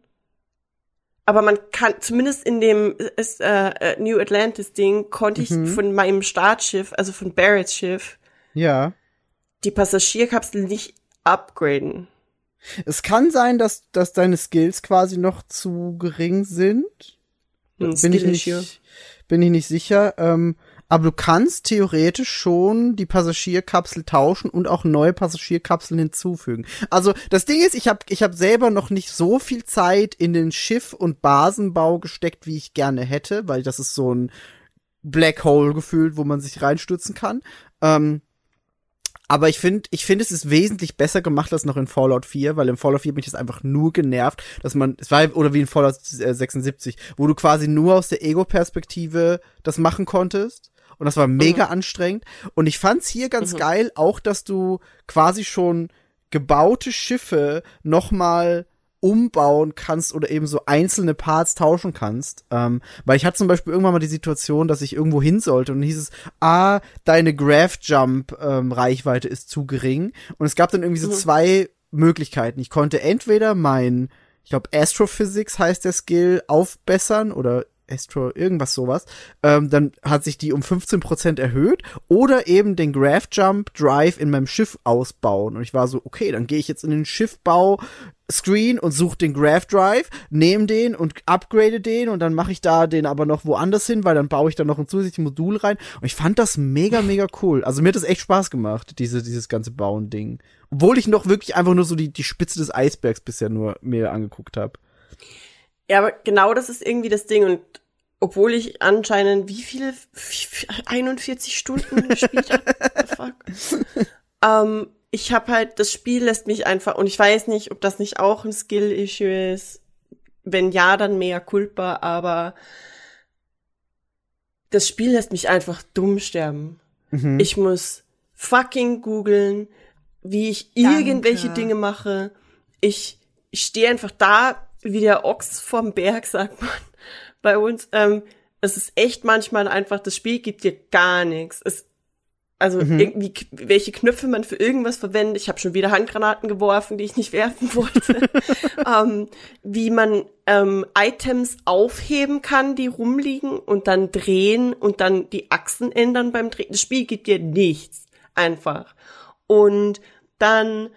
Aber man kann, zumindest in dem ist, äh, äh, New Atlantis Ding, konnte ich Mhm. von meinem Startschiff, also von Barretts Schiff, Ja. die Passagierkapsel nicht upgraden. Es kann sein, dass, dass deine Skills quasi noch zu gering sind. Bin ich nicht, bin ich nicht sicher. Ähm, aber du kannst theoretisch schon die Passagierkapsel tauschen und auch neue Passagierkapseln hinzufügen. Also das Ding ist, ich habe ich hab selber noch nicht so viel Zeit in den Schiff- und Basenbau gesteckt, wie ich gerne hätte, weil das ist so ein Black Hole gefühlt, wo man sich reinstürzen kann. Ähm, aber ich finde, ich finde, es ist wesentlich besser gemacht als noch in Fallout 4, weil in Fallout 4 bin ich das einfach nur genervt, dass man, es war, oder wie in Fallout äh, 76, wo du quasi nur aus der Ego-Perspektive das machen konntest. Und das war mega anstrengend. Und ich fand's hier ganz geil, auch, dass du quasi schon gebaute Schiffe nochmal umbauen kannst oder eben so einzelne Parts tauschen kannst. Ähm, weil ich hatte zum Beispiel irgendwann mal die Situation, dass ich irgendwo hin sollte und hieß es, ah, deine Graph-Jump-Reichweite ist zu gering. Und es gab dann irgendwie so zwei Möglichkeiten. Ich konnte entweder mein, ich glaube Astrophysics heißt der Skill, aufbessern oder Astro, irgendwas sowas, ähm, dann hat sich die um 15% erhöht oder eben den Graph Jump Drive in meinem Schiff ausbauen. Und ich war so, okay, dann gehe ich jetzt in den Schiffbau Screen und suche den Graph Drive, nehme den und upgrade den und dann mache ich da den aber noch woanders hin, weil dann baue ich da noch ein zusätzliches Modul rein. Und ich fand das mega, mega cool. Also mir hat das echt Spaß gemacht, diese, dieses ganze Bauen-Ding. Obwohl ich noch wirklich einfach nur so die, die Spitze des Eisbergs bisher nur mir angeguckt habe. Ja, aber genau das ist irgendwie das Ding und obwohl ich anscheinend wie viele 41 Stunden gespielt habe, *laughs* ähm, ich habe halt das Spiel lässt mich einfach und ich weiß nicht, ob das nicht auch ein Skill Issue ist. Wenn ja, dann mehr Culpa, aber das Spiel lässt mich einfach dumm sterben. Mhm. Ich muss fucking googeln, wie ich Danke. irgendwelche Dinge mache. Ich, ich stehe einfach da wie der Ochs vom Berg, sagt man *laughs* bei uns. Ähm, es ist echt manchmal einfach, das Spiel gibt dir gar nichts. Es, also Mhm. irgendwie, welche Knöpfe man für irgendwas verwendet. Ich habe schon wieder Handgranaten geworfen, die ich nicht *laughs* werfen wollte. *laughs* ähm, wie man ähm, Items aufheben kann, die rumliegen und dann drehen und dann die Achsen ändern beim Drehen. Das Spiel gibt dir nichts. Einfach. Und dann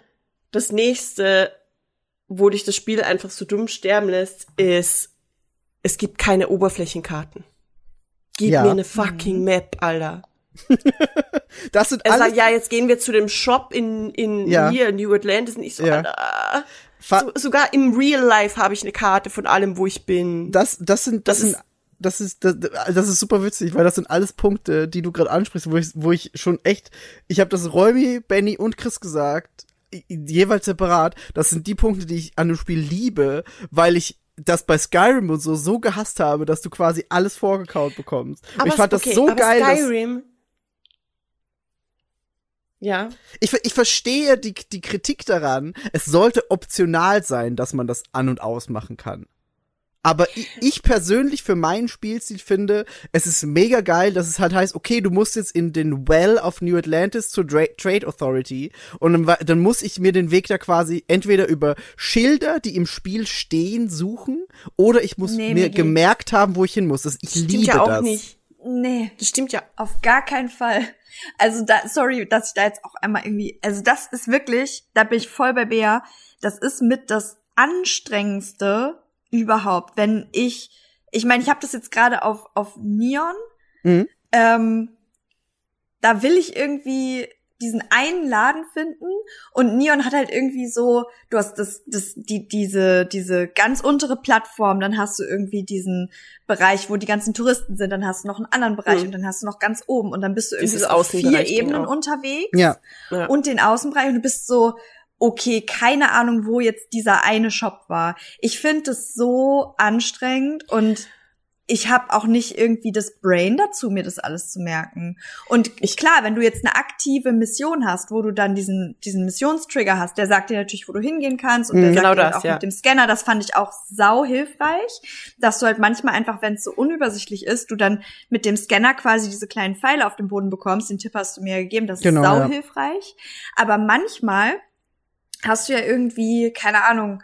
das nächste, wo dich das Spiel einfach so dumm sterben lässt, ist, es gibt keine Oberflächenkarten. Gib Ja. mir eine fucking Map, Alter. *laughs* Das sind Er alles sagt, ja, jetzt gehen wir zu dem Shop in, in Ja. hier in New Atlantis und ich so, Ja. Alter. So, sogar im Real Life habe ich eine Karte von allem, wo ich bin. das, das sind, das, Das sind, das ist, das, das ist super witzig, weil das sind alles Punkte, die du gerade ansprichst, wo ich, wo ich schon echt, ich habe das Räumi, Benny und Chris gesagt, jeweils separat. Das sind die Punkte, die ich an dem Spiel liebe, weil ich das bei Skyrim und so so gehasst habe, dass du quasi alles vorgekaut bekommst. Und ich fand das okay, so aber geil, Skyrim, ja, ich, ich verstehe die, die Kritik daran, es sollte optional sein, dass man das an- und ausmachen kann. Aber ich, ich persönlich für meinen Spielstil finde, es ist mega geil, dass es halt heißt, okay, du musst jetzt in den Well of New Atlantis zur Dra Trade Authority und dann, dann muss ich mir den Weg da quasi entweder über Schilder, die im Spiel stehen, suchen oder ich muss Nee, mir Migi. gemerkt haben, wo ich hin muss. Das, ich stimmt liebe ja auch das. nicht. Nee, Das stimmt ja. auf gar keinen Fall. Also da, sorry, dass ich da jetzt auch einmal irgendwie, also das ist wirklich, da bin ich voll bei Bea, das ist mit das anstrengendste überhaupt, wenn ich, ich meine, ich habe das jetzt gerade auf, auf Neon, Mhm. ähm, da will ich irgendwie diesen einen Laden finden und Neon hat halt irgendwie so, du hast das, das, die, diese, diese ganz untere Plattform, dann hast du irgendwie diesen Bereich, wo die ganzen Touristen sind, dann hast du noch einen anderen Bereich Mhm. und dann hast du noch ganz oben und dann bist du irgendwie Dieses so auf vier Ebenen genau. unterwegs Ja. ja. und den Außenbereich und du bist so, okay, keine Ahnung, wo jetzt dieser eine Shop war. Ich finde es so anstrengend und ich habe auch nicht irgendwie das Brain dazu, mir das alles zu merken. Und Ich- klar, wenn du jetzt eine aktive Mission hast, wo du dann diesen, diesen Missionstrigger hast, der sagt dir natürlich, wo du hingehen kannst und Mhm. der Genau sagt dir das, auch ja. mit dem Scanner, das fand ich auch sau hilfreich, dass du halt manchmal einfach, wenn es so unübersichtlich ist, du dann mit dem Scanner quasi diese kleinen Pfeile auf dem Boden bekommst, den Tipp hast du mir gegeben, das Genau, ist sau ja. hilfreich. Aber manchmal hast du ja irgendwie, keine Ahnung,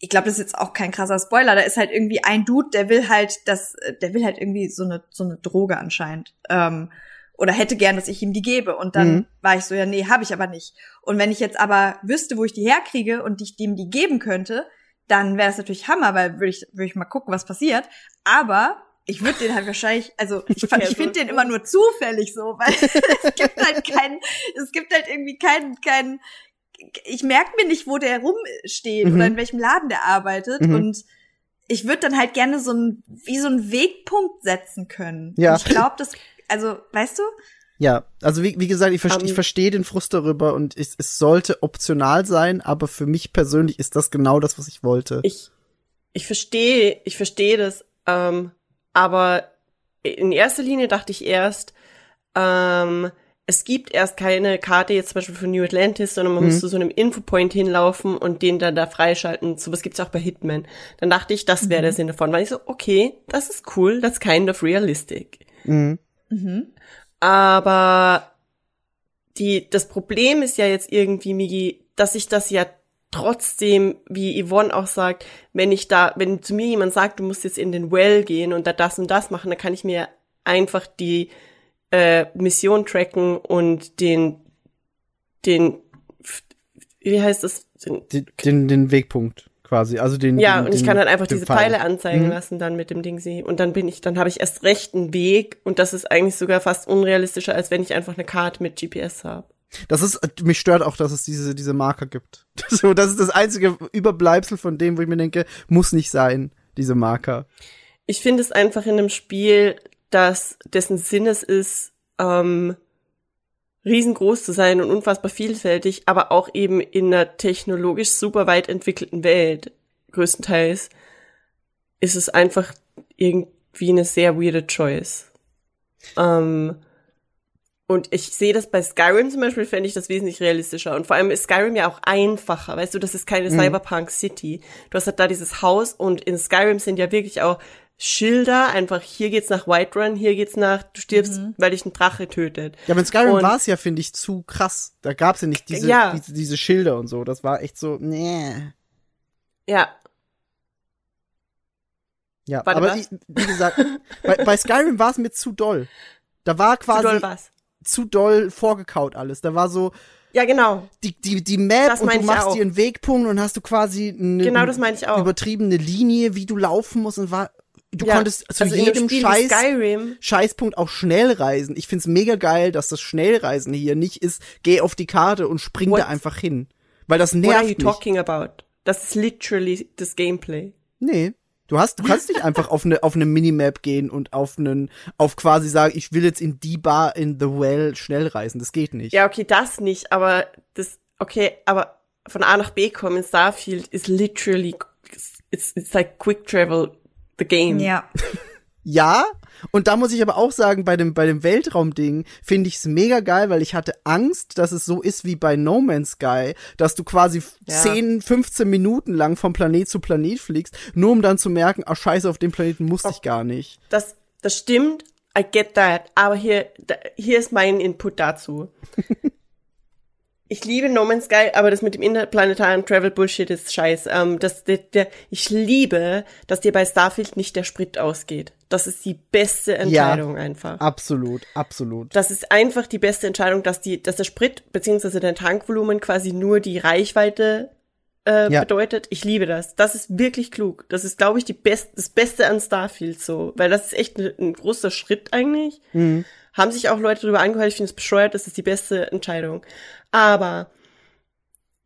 ich glaube, das ist jetzt auch kein krasser Spoiler, da ist halt irgendwie ein Dude, der will halt das, der will halt irgendwie so eine, so eine Droge anscheinend. Ähm, oder hätte gern, dass ich ihm die gebe. Und dann Mhm. war ich so, ja, nee, habe ich aber nicht. Und wenn ich jetzt aber wüsste, wo ich die herkriege und ich dem die geben könnte, dann wäre es natürlich Hammer, weil würde ich, würde ich mal gucken, was passiert. Aber ich würde den halt wahrscheinlich, also *laughs* ich, ich finde den immer nur zufällig so, weil *laughs* es gibt halt keinen, es gibt halt irgendwie keinen, keinen, ich merke mir nicht, wo der rumsteht Mhm. oder in welchem Laden der arbeitet Mhm. und ich würde dann halt gerne so ein, wie so ein Wegpunkt setzen können. Ja. Und ich glaube, das, also, weißt du? Ja, also wie, wie gesagt, ich, verste- Ähm, ich verstehe den Frust darüber und es, es sollte optional sein, aber für mich persönlich ist das genau das, was ich wollte. Ich, ich verstehe, ich verstehe das, ähm, aber in erster Linie dachte ich erst, ähm, es gibt erst keine Karte jetzt zum Beispiel für New Atlantis, sondern man Mhm. muss zu so einem Infopoint hinlaufen und den dann da freischalten. Sowas gibt's auch bei Hitman. Dann dachte ich, das wäre der Sinn davon. Weil ich so, okay, das ist cool, that's kind of realistic. Mhm. Mhm. Aber die, das Problem ist ja jetzt irgendwie, Migi, dass ich das ja trotzdem, wie Yvonne auch sagt, wenn ich da, wenn zu mir jemand sagt, du musst jetzt in den Well gehen und da das und das machen, dann kann ich mir einfach die äh, Mission tracken und den, den, wie heißt das? Den, Den, den, den Wegpunkt quasi. Also den. ja, den, und ich kann dann einfach den diese Pfeil. Pfeile anzeigen Mhm. lassen dann mit dem Ding sie. Und dann bin ich, dann habe ich erst recht einen Weg und das ist eigentlich sogar fast unrealistischer, als wenn ich einfach eine Karte mit GPS habe. Das ist, mich stört auch, dass es diese, diese Marker gibt. *laughs* So, das ist das einzige Überbleibsel von dem, wo ich mir denke, muss nicht sein, diese Marker. Ich finde es einfach in einem Spiel, das dessen Sinn es ist, ähm, riesengroß zu sein und unfassbar vielfältig, aber auch eben in einer technologisch super weit entwickelten Welt, größtenteils, ist es einfach irgendwie eine sehr weirde Choice. Ähm, und ich sehe das bei Skyrim zum Beispiel, fände ich das wesentlich realistischer. Und vor allem ist Skyrim ja auch einfacher. Weißt du, das ist keine Mhm. Cyberpunk City. Du hast halt da dieses Haus und in Skyrim sind ja wirklich auch Schilder. Einfach hier geht's nach Whiterun, hier geht's nach, du stirbst, weil dich ein Drache tötet. Ja, aber in Skyrim Und- war es ja, finde ich, zu krass. Da gab's ja nicht diese, Ja. diese, diese Schilder und so. Das war echt so, nee. Ja, Ja, Warte, aber ich, wie gesagt, bei, bei Skyrim war es mir zu doll. Da war zu quasi doll was. zu doll vorgekaut alles. Da war so Ja, genau. die die die Map Das und meine du ich machst dir einen Wegpunkt und hast du quasi eine Genau das meine ich auch. übertriebene Linie, wie du laufen musst und war du Ja, konntest zu also jedem Scheiß Scheißpunkt auch schnell reisen. Ich find's mega geil, dass das Schnellreisen hier nicht ist, geh auf die Karte und spring What? da einfach hin. Weil das what are you nervt mich. talking about? Das ist literally das Gameplay. Nee. Du hast, du kannst nicht einfach auf eine, auf eine Minimap gehen und auf einen, auf quasi sagen, ich will jetzt in die Bar in The Well schnell reisen. Das geht nicht. Ja, okay, das nicht, aber das, okay, aber von A nach B kommen in Starfield ist literally, it's, it's like quick travel, the game. Ja. *laughs* Ja, und da muss ich aber auch sagen, bei dem, bei dem Weltraumding finde ich es mega geil, weil ich hatte Angst, dass es so ist wie bei No Man's Sky, dass du quasi Ja. 10, 15 Minuten lang vom Planet zu Planet fliegst, nur um dann zu merken, ach scheiße, auf dem Planeten musste ich gar nicht. Das, das stimmt, I get that, aber hier, da, hier ist mein Input dazu. *laughs* Ich liebe No Man's Sky, aber das mit dem interplanetaren Travel Bullshit ist scheiß. Ähm, das, der, der, ich liebe, dass dir bei Starfield nicht der Sprit ausgeht. Das ist die beste Entscheidung einfach. Absolut, absolut. Das ist einfach die beste Entscheidung, dass die, dass der Sprit beziehungsweise dein Tankvolumen quasi nur die Reichweite äh, Ja. bedeutet. Ich liebe das. Das ist wirklich klug. Das ist, glaube ich, die best, das Beste an Starfield so, weil das ist echt ein, ein großer Schritt eigentlich. Haben sich auch Leute darüber angehört. Ich finde es bescheuert. Das ist die beste Entscheidung. Aber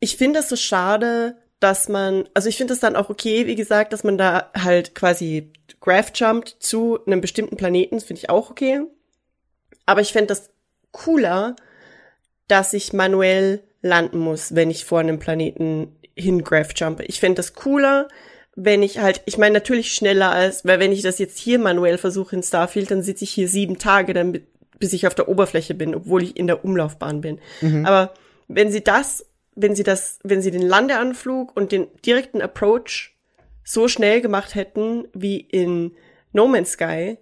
ich finde es so schade, dass man, also ich finde es dann auch okay, wie gesagt, dass man da halt quasi Graph jumpt zu einem bestimmten Planeten, finde ich auch okay. Aber ich fände das cooler, dass ich manuell landen muss, wenn ich vor einem Planeten hin Graph jumpe. Ich fände das cooler, wenn ich halt, ich meine natürlich schneller als, weil wenn ich das jetzt hier manuell versuche in Starfield, dann sitze ich hier sieben Tage, damit, bis ich auf der Oberfläche bin, obwohl ich in der Umlaufbahn bin. Aber wenn sie das, wenn sie das, wenn sie den Landeanflug und den direkten Approach so schnell gemacht hätten wie in No Man's Sky,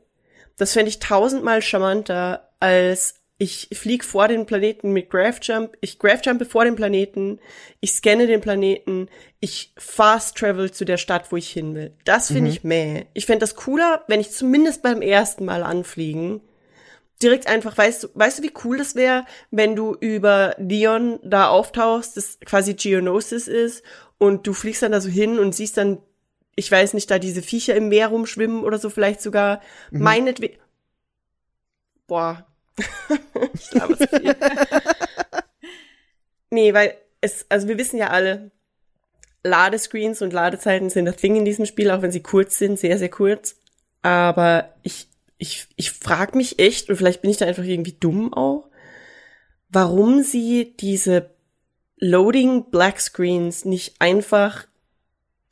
das fände ich tausendmal charmanter, als ich flieg vor den Planeten mit Graph Jump, ich Graph Jumpe vor den Planeten, ich scanne den Planeten, ich fast travel zu der Stadt, wo ich hin will. Das finde ich mäh. Ich fände das cooler, wenn ich zumindest beim ersten Mal anfliegen direkt einfach, weißt du, weißt du, wie cool das wäre, wenn du über Leon da auftauchst, das quasi Geonosis ist und du fliegst dann da so hin und siehst dann, ich weiß nicht, da diese Viecher im Meer rumschwimmen oder so vielleicht sogar, meinetwegen. Boah. *laughs* ich glaube zu *laughs* viel. nee, weil es, also wir wissen ja alle, Ladescreens und Ladezeiten sind das Ding in diesem Spiel, auch wenn sie kurz sind, sehr, sehr kurz. Aber ich, ich, ich frage mich echt, und vielleicht bin ich da einfach irgendwie dumm auch, warum sie diese Loading Black Screens nicht einfach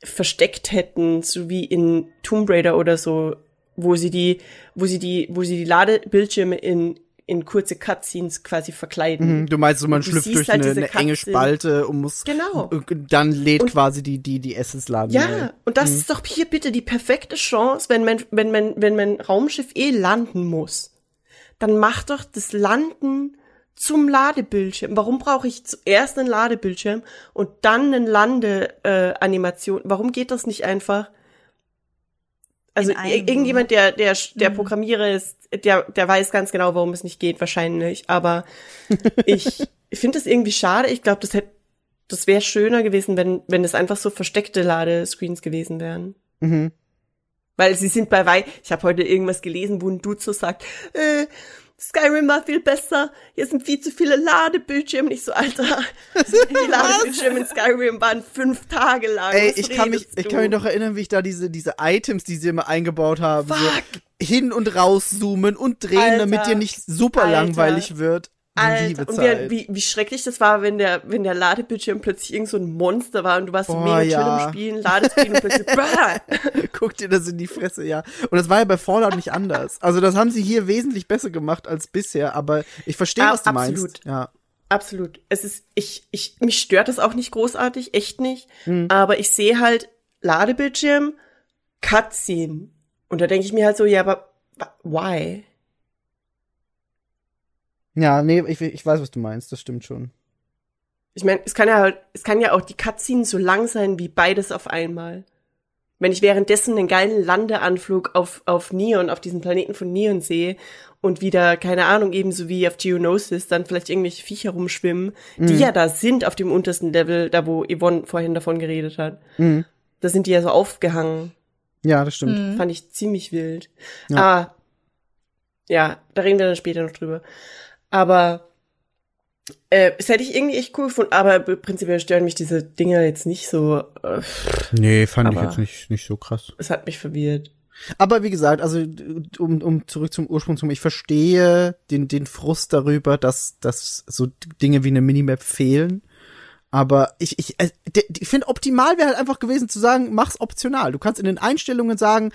versteckt hätten, so wie in Tomb Raider oder so, wo sie die, wo sie die, wo sie die Ladebildschirme in, in kurze Cutscenes quasi verkleiden. Mhm, Du meinst, so man schlüpft durch halt eine, diese eine enge. Spalte und muss Genau. und dann lädt Und- quasi die die die Essensladen. Ja, und das ist doch hier bitte die perfekte Chance, wenn mein, wenn mein, wenn mein Raumschiff eh landen muss. Dann mach doch das Landen zum Ladebildschirm? Warum brauche ich zuerst einen Ladebildschirm und dann einen Lande-Animation? Äh, Animation? Warum geht das nicht einfach? Also irgendjemand, der der der Mhm. Programmierer ist, der der weiß ganz genau, warum es nicht geht, wahrscheinlich. Aber *laughs* ich finde es irgendwie schade. Ich glaube, das hätte das wäre schöner gewesen, wenn wenn es einfach so versteckte Ladescreens gewesen wären. Mhm. Weil sie sind bei Wei. Ich habe heute irgendwas gelesen, wo ein Dude so sagt, äh, Skyrim war viel besser, hier sind viel zu viele Ladebildschirme. Nicht so, Alter. *laughs* *laughs* Die Ladebildschirme in Skyrim waren fünf Tage lang. Ey, ich kann mich, ich kann mich noch erinnern, wie ich da diese, diese Items, die sie immer eingebaut haben, Fuck. so hin und rauszoomen und drehen, Alter. damit dir nicht super Alter. langweilig wird. Alter, und Zeit. wie, wie, wie schrecklich das war, wenn der, wenn der Ladebildschirm plötzlich irgend so ein Monster war und du warst Boah, mega ja. chill im Spielen, Ladescreen und plötzlich, *laughs* bah! Guck dir das in die Fresse, ja. Und das war ja bei Fallout nicht anders. Also das haben sie hier wesentlich besser gemacht als bisher, aber ich verstehe, Ah, was du absolut. meinst. Ja. Absolut. Es ist, ich, ich, mich stört das auch nicht großartig, echt nicht. Hm. Aber ich sehe halt Ladebildschirm, Cutscene. Und da denke ich mir halt so, ja, aber why? Ja, nee, ich, ich weiß, was du meinst, das stimmt schon. Ich meine, es kann ja halt, es kann ja auch die Cutscene so lang sein wie beides auf einmal. Wenn ich währenddessen einen geilen Landeanflug auf, auf Neon, auf diesen Planeten von Neon sehe und wieder, keine Ahnung, ebenso wie auf Geonosis, dann vielleicht irgendwelche Viecher rumschwimmen, die Mhm. ja da sind auf dem untersten Level, da wo Yvonne vorhin davon geredet hat. Mhm. Da sind die ja so aufgehangen. Ja, das stimmt. Mhm. Fand ich ziemlich wild. Ja. Ah, ja, da reden wir dann später noch drüber. Aber äh, das hätte ich irgendwie echt cool gefunden, aber prinzipiell stören mich diese Dinger jetzt nicht so. Äh, Nee, fand Aber- nicht, nicht so krass. es hat mich verwirrt. Aber wie gesagt, also um, um zurück zum Ursprung zu kommen, ich verstehe den, den Frust darüber, dass, dass so Dinge wie eine Minimap fehlen. Aber ich, ich, äh, ich finde, optimal wäre halt einfach gewesen zu sagen, mach's optional. Du kannst in den Einstellungen sagen,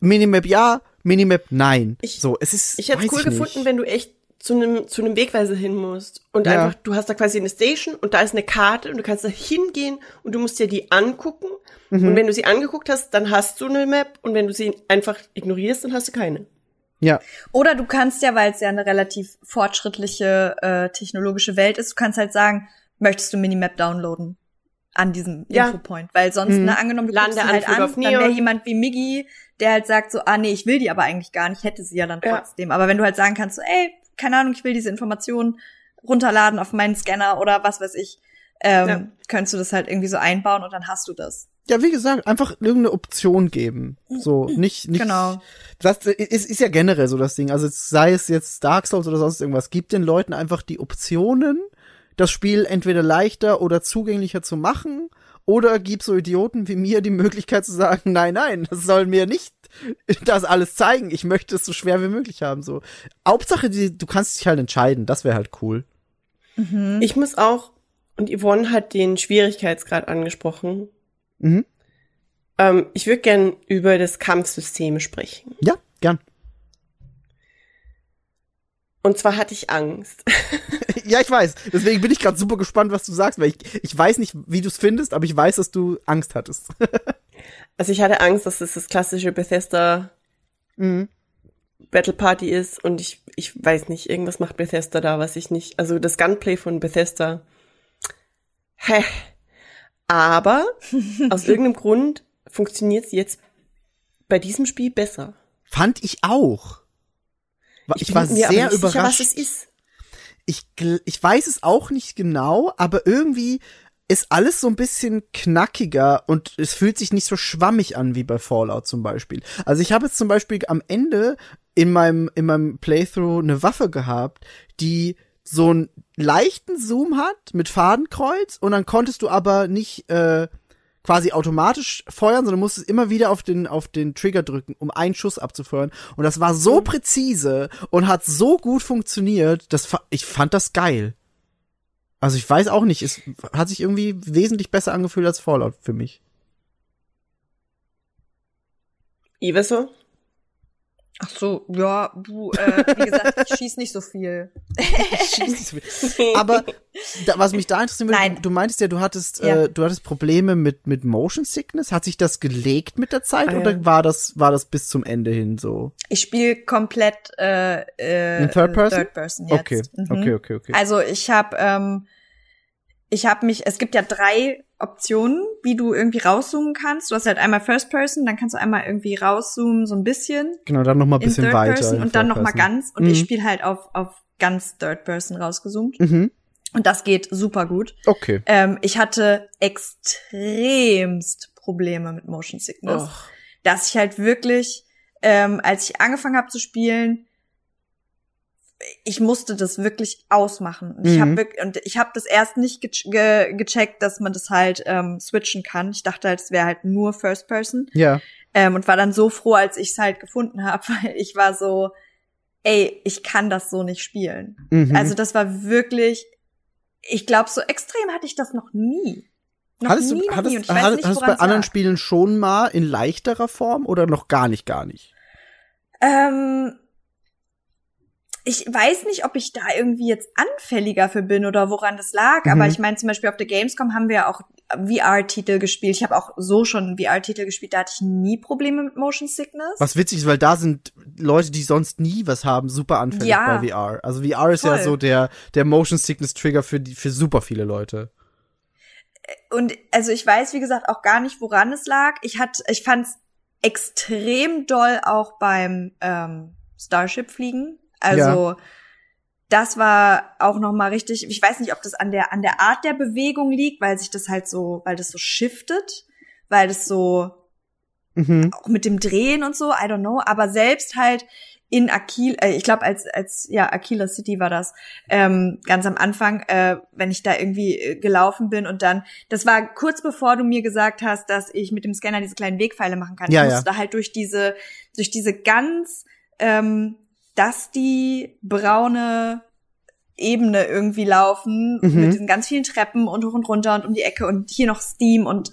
Minimap ja, Minimap nein. Ich- so, es ist. Ich hätte es cool nicht. gefunden, wenn du echt zu einem zu einem Wegweiser hin musst und Ja. einfach du hast da quasi eine Station und da ist eine Karte und du kannst da hingehen und du musst dir die angucken Mhm. und wenn du sie angeguckt hast, dann hast du eine Map und wenn du sie einfach ignorierst, dann hast du keine. Ja, Oder du kannst ja, weil es ja eine relativ fortschrittliche äh, technologische Welt ist, du kannst halt sagen, möchtest du Minimap downloaden an diesem Ja. Infopoint? Weil sonst, Mhm. ne, angenommen, du guckst sie halt an, auf dann wäre jemand wie Miggy, der halt sagt so, ah nee, ich will die aber eigentlich gar nicht, hätte sie ja dann Ja. trotzdem. Aber wenn du halt sagen kannst, so, ey, keine Ahnung, ich will diese Informationen runterladen auf meinen Scanner oder was weiß ich, ähm, Ja. könntest du das halt irgendwie so einbauen und dann hast du das. ja, wie gesagt, einfach irgendeine Option geben. So, nicht, nicht. Genau. Das ist, ist ja generell so das Ding. Also sei es jetzt Dark Souls oder sonst irgendwas, gibt den Leuten einfach die Optionen, das Spiel entweder leichter oder zugänglicher zu machen, oder gib so Idioten wie mir die Möglichkeit zu sagen, nein, nein, das soll mir nicht das alles zeigen. Ich möchte es so schwer wie möglich haben. So. Hauptsache, die, du kannst dich halt entscheiden. Das wäre halt cool. Mhm. Ich muss auch, und Yvonne hat den Schwierigkeitsgrad angesprochen. Mhm. Ähm, ich würde gern über das Kampfsystem sprechen. Ja, gern. Und zwar hatte ich Angst. *laughs* ja, ich weiß. Deswegen bin ich gerade super gespannt, was du sagst, weil ich, ich weiß nicht, wie du es findest, aber ich weiß, dass du Angst hattest. *laughs* Also ich hatte Angst, dass es das klassische Bethesda mhm. Battle Party ist und ich, ich weiß nicht, irgendwas macht Bethesda da, was ich nicht, also das Gunplay von Bethesda. Hä. Aber *laughs* aus irgendeinem Grund funktioniert es jetzt bei diesem Spiel besser. Fand ich auch. Ich, bin war sehr nicht überrascht. Sicher, was es ist. Ich, ich weiß es auch nicht genau, aber irgendwie ist alles so ein bisschen knackiger und es fühlt sich nicht so schwammig an wie bei Fallout zum Beispiel. Also ich habe jetzt zum Beispiel am Ende in meinem, in meinem Playthrough eine Waffe gehabt, die so einen leichten Zoom hat mit Fadenkreuz und dann konntest du aber nicht äh, quasi automatisch feuern, sondern musstest immer wieder auf den, auf den Trigger drücken, um einen Schuss abzufeuern. Und das war so präzise und hat so gut funktioniert, das, fa- ich fand das geil. Also ich weiß auch nicht, es hat sich irgendwie wesentlich besser angefühlt als Fallout für mich. Iveso? Ach so, ja, du, äh, wie gesagt, ich schieß nicht so viel. *laughs* *laughs* Aber da, was mich da interessieren würde, Nein. du, du meintest ja, du hattest, Ja. äh, du hattest Probleme mit, mit Motion Sickness. Hat sich das gelegt mit der Zeit ja. oder war das, war das bis zum Ende hin so? Ich spiele komplett äh, äh, In Third Person? Third Person jetzt. Okay, Mhm. okay, okay, okay. Also ich habe ähm, ich habe mich, es gibt ja drei Optionen, wie du irgendwie rauszoomen kannst. Du hast halt einmal First Person, dann kannst du einmal irgendwie rauszoomen so ein bisschen genau, dann noch mal ein in bisschen Third weiter. Person und dann noch mal ganz. Und Mhm. ich spiele halt auf auf ganz Third Person rausgezoomt Mhm. und das geht super gut. Okay. Ähm, ich hatte extremst Probleme mit Motion Sickness Och. dass ich halt wirklich, ähm, als ich angefangen habe zu spielen, ich musste das wirklich ausmachen. Und ich Mhm. habe wirklich, und ich habe das erst nicht ge ge gecheckt, dass man das halt ähm, switchen kann. Ich dachte halt, es wäre halt nur First Person Ja. ähm, und war dann so froh, als ich es halt gefunden habe, *laughs* weil ich war so, ey, ich kann das so nicht spielen. Mhm. Also das war wirklich, ich glaube, so extrem hatte ich das noch nie. Noch hattest nie, du, noch hattest, nie. Und ich weiß hattest, nicht, hattest du bei anderen lag. Spielen schon mal in leichterer Form oder noch gar nicht, gar nicht? Ähm, ich weiß nicht, ob ich da irgendwie jetzt anfälliger für bin oder woran das lag, Mhm. aber ich meine, zum Beispiel auf der Gamescom haben wir ja auch VR-Titel gespielt. Ich habe auch so schon VR-Titel gespielt, da hatte ich nie Probleme mit Motion Sickness. Was witzig ist, weil da sind Leute, die sonst nie was haben, super anfällig Ja. bei VR. Also VR ist ja Voll. so der, der Motion Sickness Trigger für die, für super viele Leute. Und also ich weiß, wie gesagt, auch gar nicht, woran es lag. Ich hatte, ich fand's extrem doll auch beim ähm, Starship-Fliegen. Also das war auch noch mal richtig. Ich weiß nicht, ob das an der an der Art der Bewegung liegt, weil sich das halt so, weil das so shiftet, weil das so Mhm. auch mit dem Drehen und so, I don't know, aber selbst halt in Aquila, äh, ich glaube als als ja Aquila City war das ähm, ganz am Anfang, äh, wenn ich da irgendwie äh, gelaufen bin und dann, das war kurz bevor du mir gesagt hast, dass ich mit dem Scanner diese kleinen Wegpfeile machen kann. Ja, ich ja. musste da halt durch diese durch diese ganz ähm, dass die braune Ebene irgendwie laufen Mhm. mit diesen ganz vielen Treppen und hoch und runter und um die Ecke und hier noch Steam und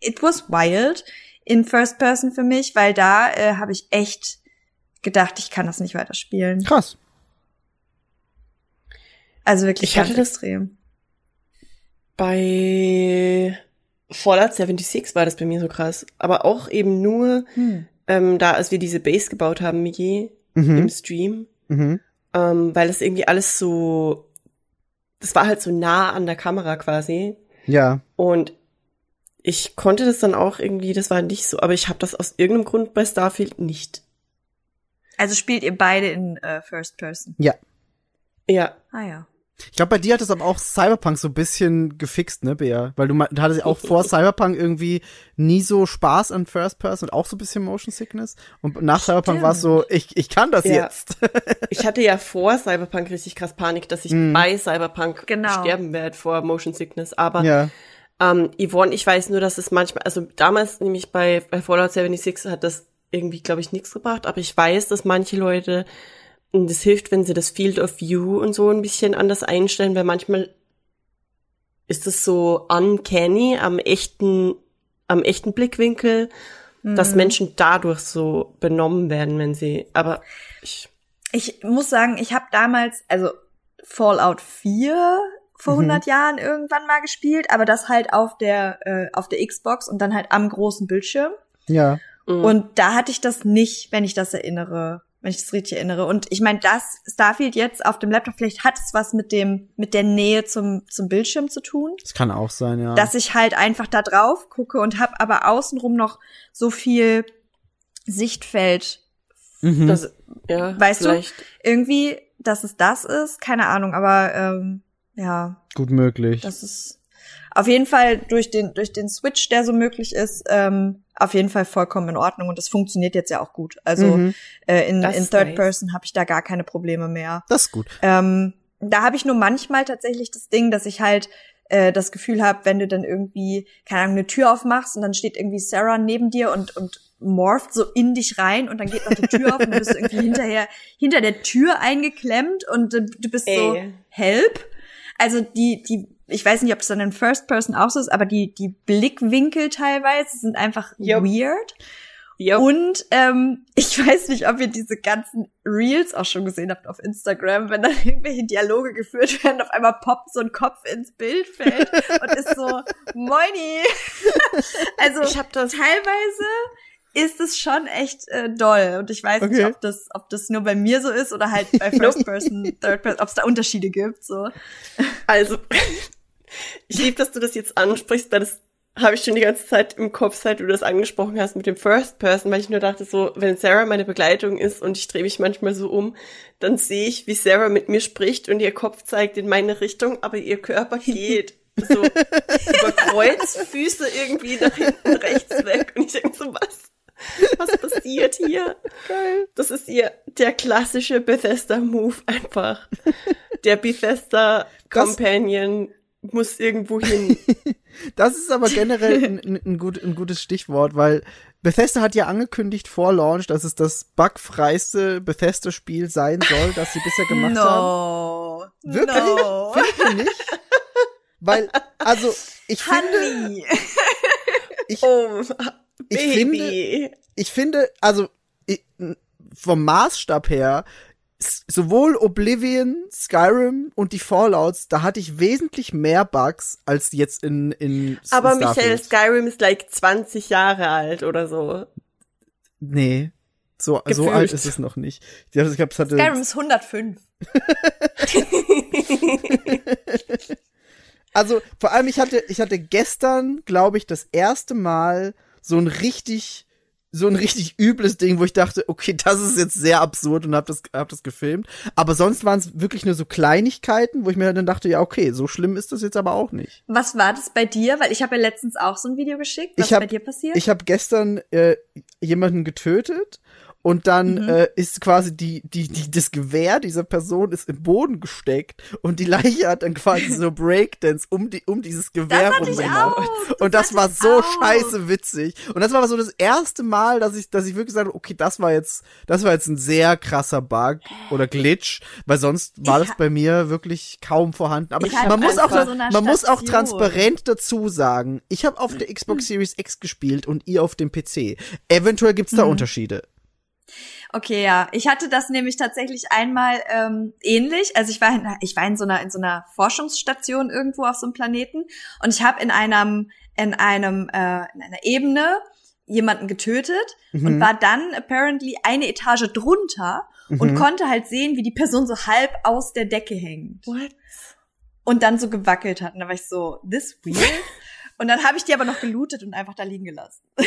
it was wild in First Person für mich, weil da äh, habe ich echt gedacht, ich kann das nicht weiterspielen. Krass. Also wirklich Ich hatte ganz das- extrem. Bei Fallout 76 war das bei mir so krass. Aber auch eben nur, ähm, da, als wir diese Base gebaut haben, Miki, im Mhm. Stream, Mhm. ähm, weil das irgendwie alles so, das war halt so nah an der Kamera quasi. Ja. Und ich konnte das dann auch irgendwie, das war nicht so, aber ich habe das aus irgendeinem Grund bei Starfield nicht. Also spielt ihr beide in äh, First Person. Ja, Ah ja. Ich glaube, bei dir hat es aber auch Cyberpunk so ein bisschen gefixt, ne, Bea? Weil du, du hattest ja auch vor *laughs* Cyberpunk irgendwie nie so Spaß an First Person und auch so ein bisschen Motion Sickness. Und nach Cyberpunk war es so, ich, ich kann das Ja. jetzt. *laughs* ich hatte ja vor Cyberpunk richtig krass Panik, dass ich Mhm. bei Cyberpunk Genau. sterben werde vor Motion Sickness. Aber ja. Ähm, Yvonne, ich weiß nur, dass es manchmal, also damals nämlich bei, bei Fallout 76 hat das irgendwie, glaube ich, nichts gebracht, aber ich weiß, dass manche Leute, und das hilft, wenn sie das Field of View und so ein bisschen anders einstellen, weil manchmal ist es so uncanny am echten, am echten Blickwinkel, dass Mhm. Menschen dadurch so benommen werden, wenn sie, aber ich, Ich muss sagen, ich habe damals, also Fallout 4 vor Mhm. 100 Jahren irgendwann mal gespielt, aber das halt auf der äh, auf der Xbox und dann halt am großen Bildschirm. Ja. mm, Und da hatte ich das nicht, wenn ich das erinnere, wenn ich das richtig erinnere. Und ich meine, das Starfield jetzt auf dem Laptop, vielleicht hat es was mit dem mit der Nähe zum zum Bildschirm zu tun, Das kann auch sein, ja. dass ich halt einfach da drauf gucke und habe aber außenrum noch so viel Sichtfeld mhm. das, ja, Weißt du? vielleicht. irgendwie, dass es das ist, keine Ahnung, aber ähm, ja, Gut möglich. das ist auf jeden Fall durch den durch den Switch, der so möglich ist, ähm, auf jeden Fall vollkommen in Ordnung und das funktioniert jetzt ja auch gut. Also Mhm. äh, in, Das in Third nice. Person habe ich da gar keine Probleme mehr. Das ist gut. Ähm, da habe ich nur manchmal tatsächlich das Ding, dass ich halt äh, das Gefühl habe, wenn du dann irgendwie, keine Ahnung, eine Tür aufmachst und dann steht irgendwie Sarah neben dir und, und morpht so in dich rein und dann geht noch die Tür auf und du bist irgendwie hinterher *laughs* hinter der Tür eingeklemmt und du, du bist so Ey. help. Also die, die, ich weiß nicht, ob es dann in First Person auch so ist, aber die, die Blickwinkel teilweise sind einfach Yup. weird. Ja. Und ähm, ich *laughs* weiß nicht, ob ihr diese ganzen Reels auch schon gesehen habt auf Instagram, wenn dann *laughs* irgendwelche Dialoge geführt werden, auf einmal poppt so ein Kopf ins Bildfeld *laughs* und ist so, moini. also Ich hab das- teilweise ist es schon echt äh, doll. Und ich weiß nicht, Okay. ob das, ob das nur bei mir so ist oder halt bei *laughs* First Person, Third Person, ob es da Unterschiede gibt. So. Also, *laughs* ich liebe, dass du das jetzt ansprichst, weil das habe ich schon die ganze Zeit im Kopf, seit du das angesprochen hast mit dem First Person, weil ich nur dachte so, wenn Sarah meine Begleitung ist und ich drehe mich manchmal so um, dann sehe ich, wie Sarah mit mir spricht und ihr Kopf zeigt in meine Richtung, aber ihr Körper geht so *laughs* über Kreuzfüße irgendwie nach hinten rechts weg und ich denke so, was? *laughs* Was passiert hier? Geil. Das ist ihr der klassische Bethesda-Move einfach. Der Bethesda Companion muss irgendwo hin. *laughs* Das ist aber generell ein, ein, ein, gut, ein gutes Stichwort, weil Bethesda hat ja angekündigt vor Launch, dass es das bugfreiste Bethesda-Spiel sein soll, das sie bisher gemacht haben. No. Wirklich? No. Findet ihr nicht? Weil, also, ich finde, Honey. *laughs* ich, Oh, Ich Baby. ich finde, also ich, vom Maßstab her, sowohl Oblivion, Skyrim und die Fallouts, da hatte ich wesentlich mehr Bugs als jetzt in in Aber Starfield. Michael, Skyrim ist like 20 Jahre alt oder so. Nee. So, so alt ist es noch nicht. Ich glaube, ich glaub, es hatte Skyrim ist 105. *laughs* Also vor allem, ich hatte, ich hatte gestern, glaube ich, das erste Mal so ein richtig, so ein richtig übles Ding, wo ich dachte, okay, das ist jetzt sehr absurd und hab das, hab das gefilmt. Aber sonst waren es wirklich nur so Kleinigkeiten, wo ich mir dann dachte, ja, okay, so schlimm ist das jetzt aber auch nicht. Was war das bei dir? Weil ich habe ja letztens auch so ein Video geschickt. Was Ich hab- bei dir passiert? Ich habe gestern äh, jemanden getötet und dann Mhm. äh, ist quasi die, die, die, das Gewehr dieser Person ist im Boden gesteckt und die Leiche hat dann quasi so *laughs* Breakdance um die, um dieses Gewehr. Das Und das hatte war so auch. scheiße witzig. Und das war so das erste Mal, dass ich, dass ich wirklich gesagt habe, okay, das war jetzt, das war jetzt ein sehr krasser Bug oder Glitch, weil sonst war Ich das bei mir wirklich kaum vorhanden. Aber hab man muss auch, so man muss auch Station. transparent dazu sagen, ich habe auf der Xbox Series X gespielt und ihr auf dem PC. Eventuell gibt's da Mhm. Unterschiede. Okay, ja. Ich hatte das nämlich tatsächlich einmal ähm, ähnlich. Also ich war in, ich war in so einer in so einer Forschungsstation irgendwo auf so einem Planeten und ich habe in einem in einem äh, in einer Ebene jemanden getötet und Mhm. war dann apparently eine Etage drunter und Mhm. konnte halt sehen, wie die Person so halb aus der Decke hängt What? und dann so gewackelt hat. Und da war ich so, this weird. *laughs* Und dann habe ich die aber noch gelootet und einfach da liegen gelassen. *laughs*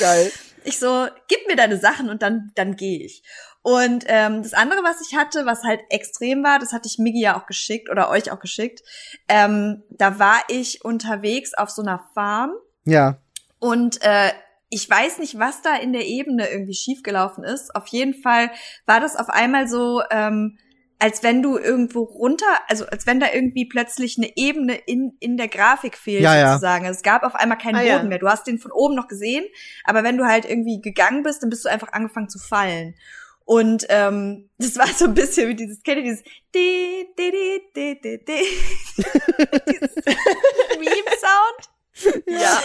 Geil. Ich so, gib mir deine Sachen und dann, dann gehe ich. Und ähm, das andere, was ich hatte, was halt extrem war, das hatte ich Migi ja auch geschickt oder euch auch geschickt. Ähm, da war ich unterwegs auf so einer Farm Ja. und äh, ich weiß nicht, was da in der Ebene irgendwie schiefgelaufen ist. Auf jeden Fall war das auf einmal so, ähm, als wenn du irgendwo runter, also als wenn da irgendwie plötzlich eine Ebene in, in der Grafik fehlt, Ja, ja. sozusagen. Es gab auf einmal keinen Ah, Boden ja. mehr. Du hast den von oben noch gesehen, aber wenn du halt irgendwie gegangen bist, dann bist du einfach angefangen zu fallen. Und ähm, *laughs* das war so ein bisschen wie dieses, kennt ihr dieses di, di, di, di, di, di. *laughs* dieses Meme-Sound? Ja.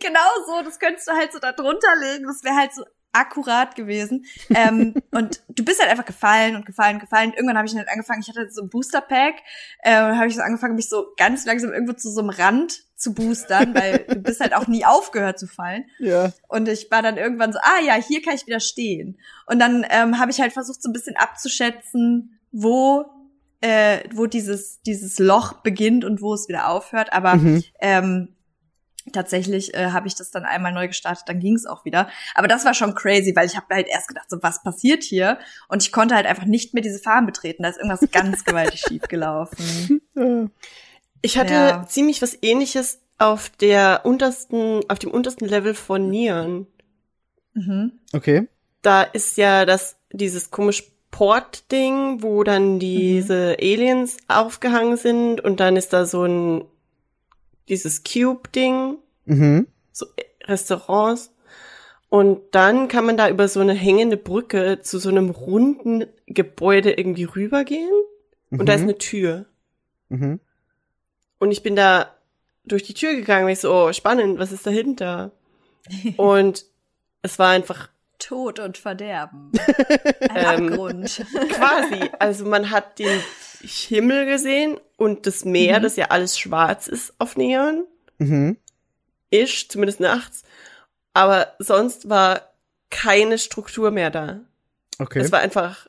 Genau so, das könntest du halt so da drunter legen, das wäre halt so akkurat gewesen. ähm, *laughs* und du bist halt einfach gefallen und gefallen und gefallen. Irgendwann habe ich halt angefangen, ich hatte so ein Booster-Pack, äh, habe ich so angefangen, mich so ganz langsam irgendwo zu so einem Rand zu boostern, weil *laughs* du bist halt auch nie aufgehört zu fallen. Ja. Und ich war dann irgendwann so, ah ja, hier kann ich wieder stehen. Und dann ähm, habe ich halt versucht, so ein bisschen abzuschätzen, wo äh, wo dieses dieses Loch beginnt und wo es wieder aufhört. Aber Mhm. ähm, tatsächlich äh, habe ich das dann einmal neu gestartet, dann ging es auch wieder. Aber das war schon crazy, weil ich habe halt erst gedacht, so was passiert hier? Und ich konnte halt einfach nicht mehr diese Farm betreten. Da ist irgendwas *laughs* ganz gewaltig schief gelaufen. Ich hatte Ja. ziemlich was ähnliches auf der untersten, auf dem untersten Level von Neon. Mhm. Okay. Da ist ja das, dieses komisch Port-Ding, wo dann diese Aliens aufgehangen sind und dann ist da so ein, dieses Cube-Ding, Mhm. so Restaurants. Und dann kann man da über so eine hängende Brücke zu so einem runden Gebäude irgendwie rübergehen. Und da ist Mhm. eine Tür. Mhm. Und ich bin da durch die Tür gegangen, weil ich so, oh, spannend, was ist dahinter? *laughs* Und es war einfach Tod und Verderben. *laughs* Ein Ähm, Abgrund. quasi, also man hat den Himmel gesehen und das Meer, Mhm. das ja alles schwarz ist auf Neon. Mhm. Ish, zumindest nachts. Aber sonst war keine Struktur mehr da. Okay. Es war einfach,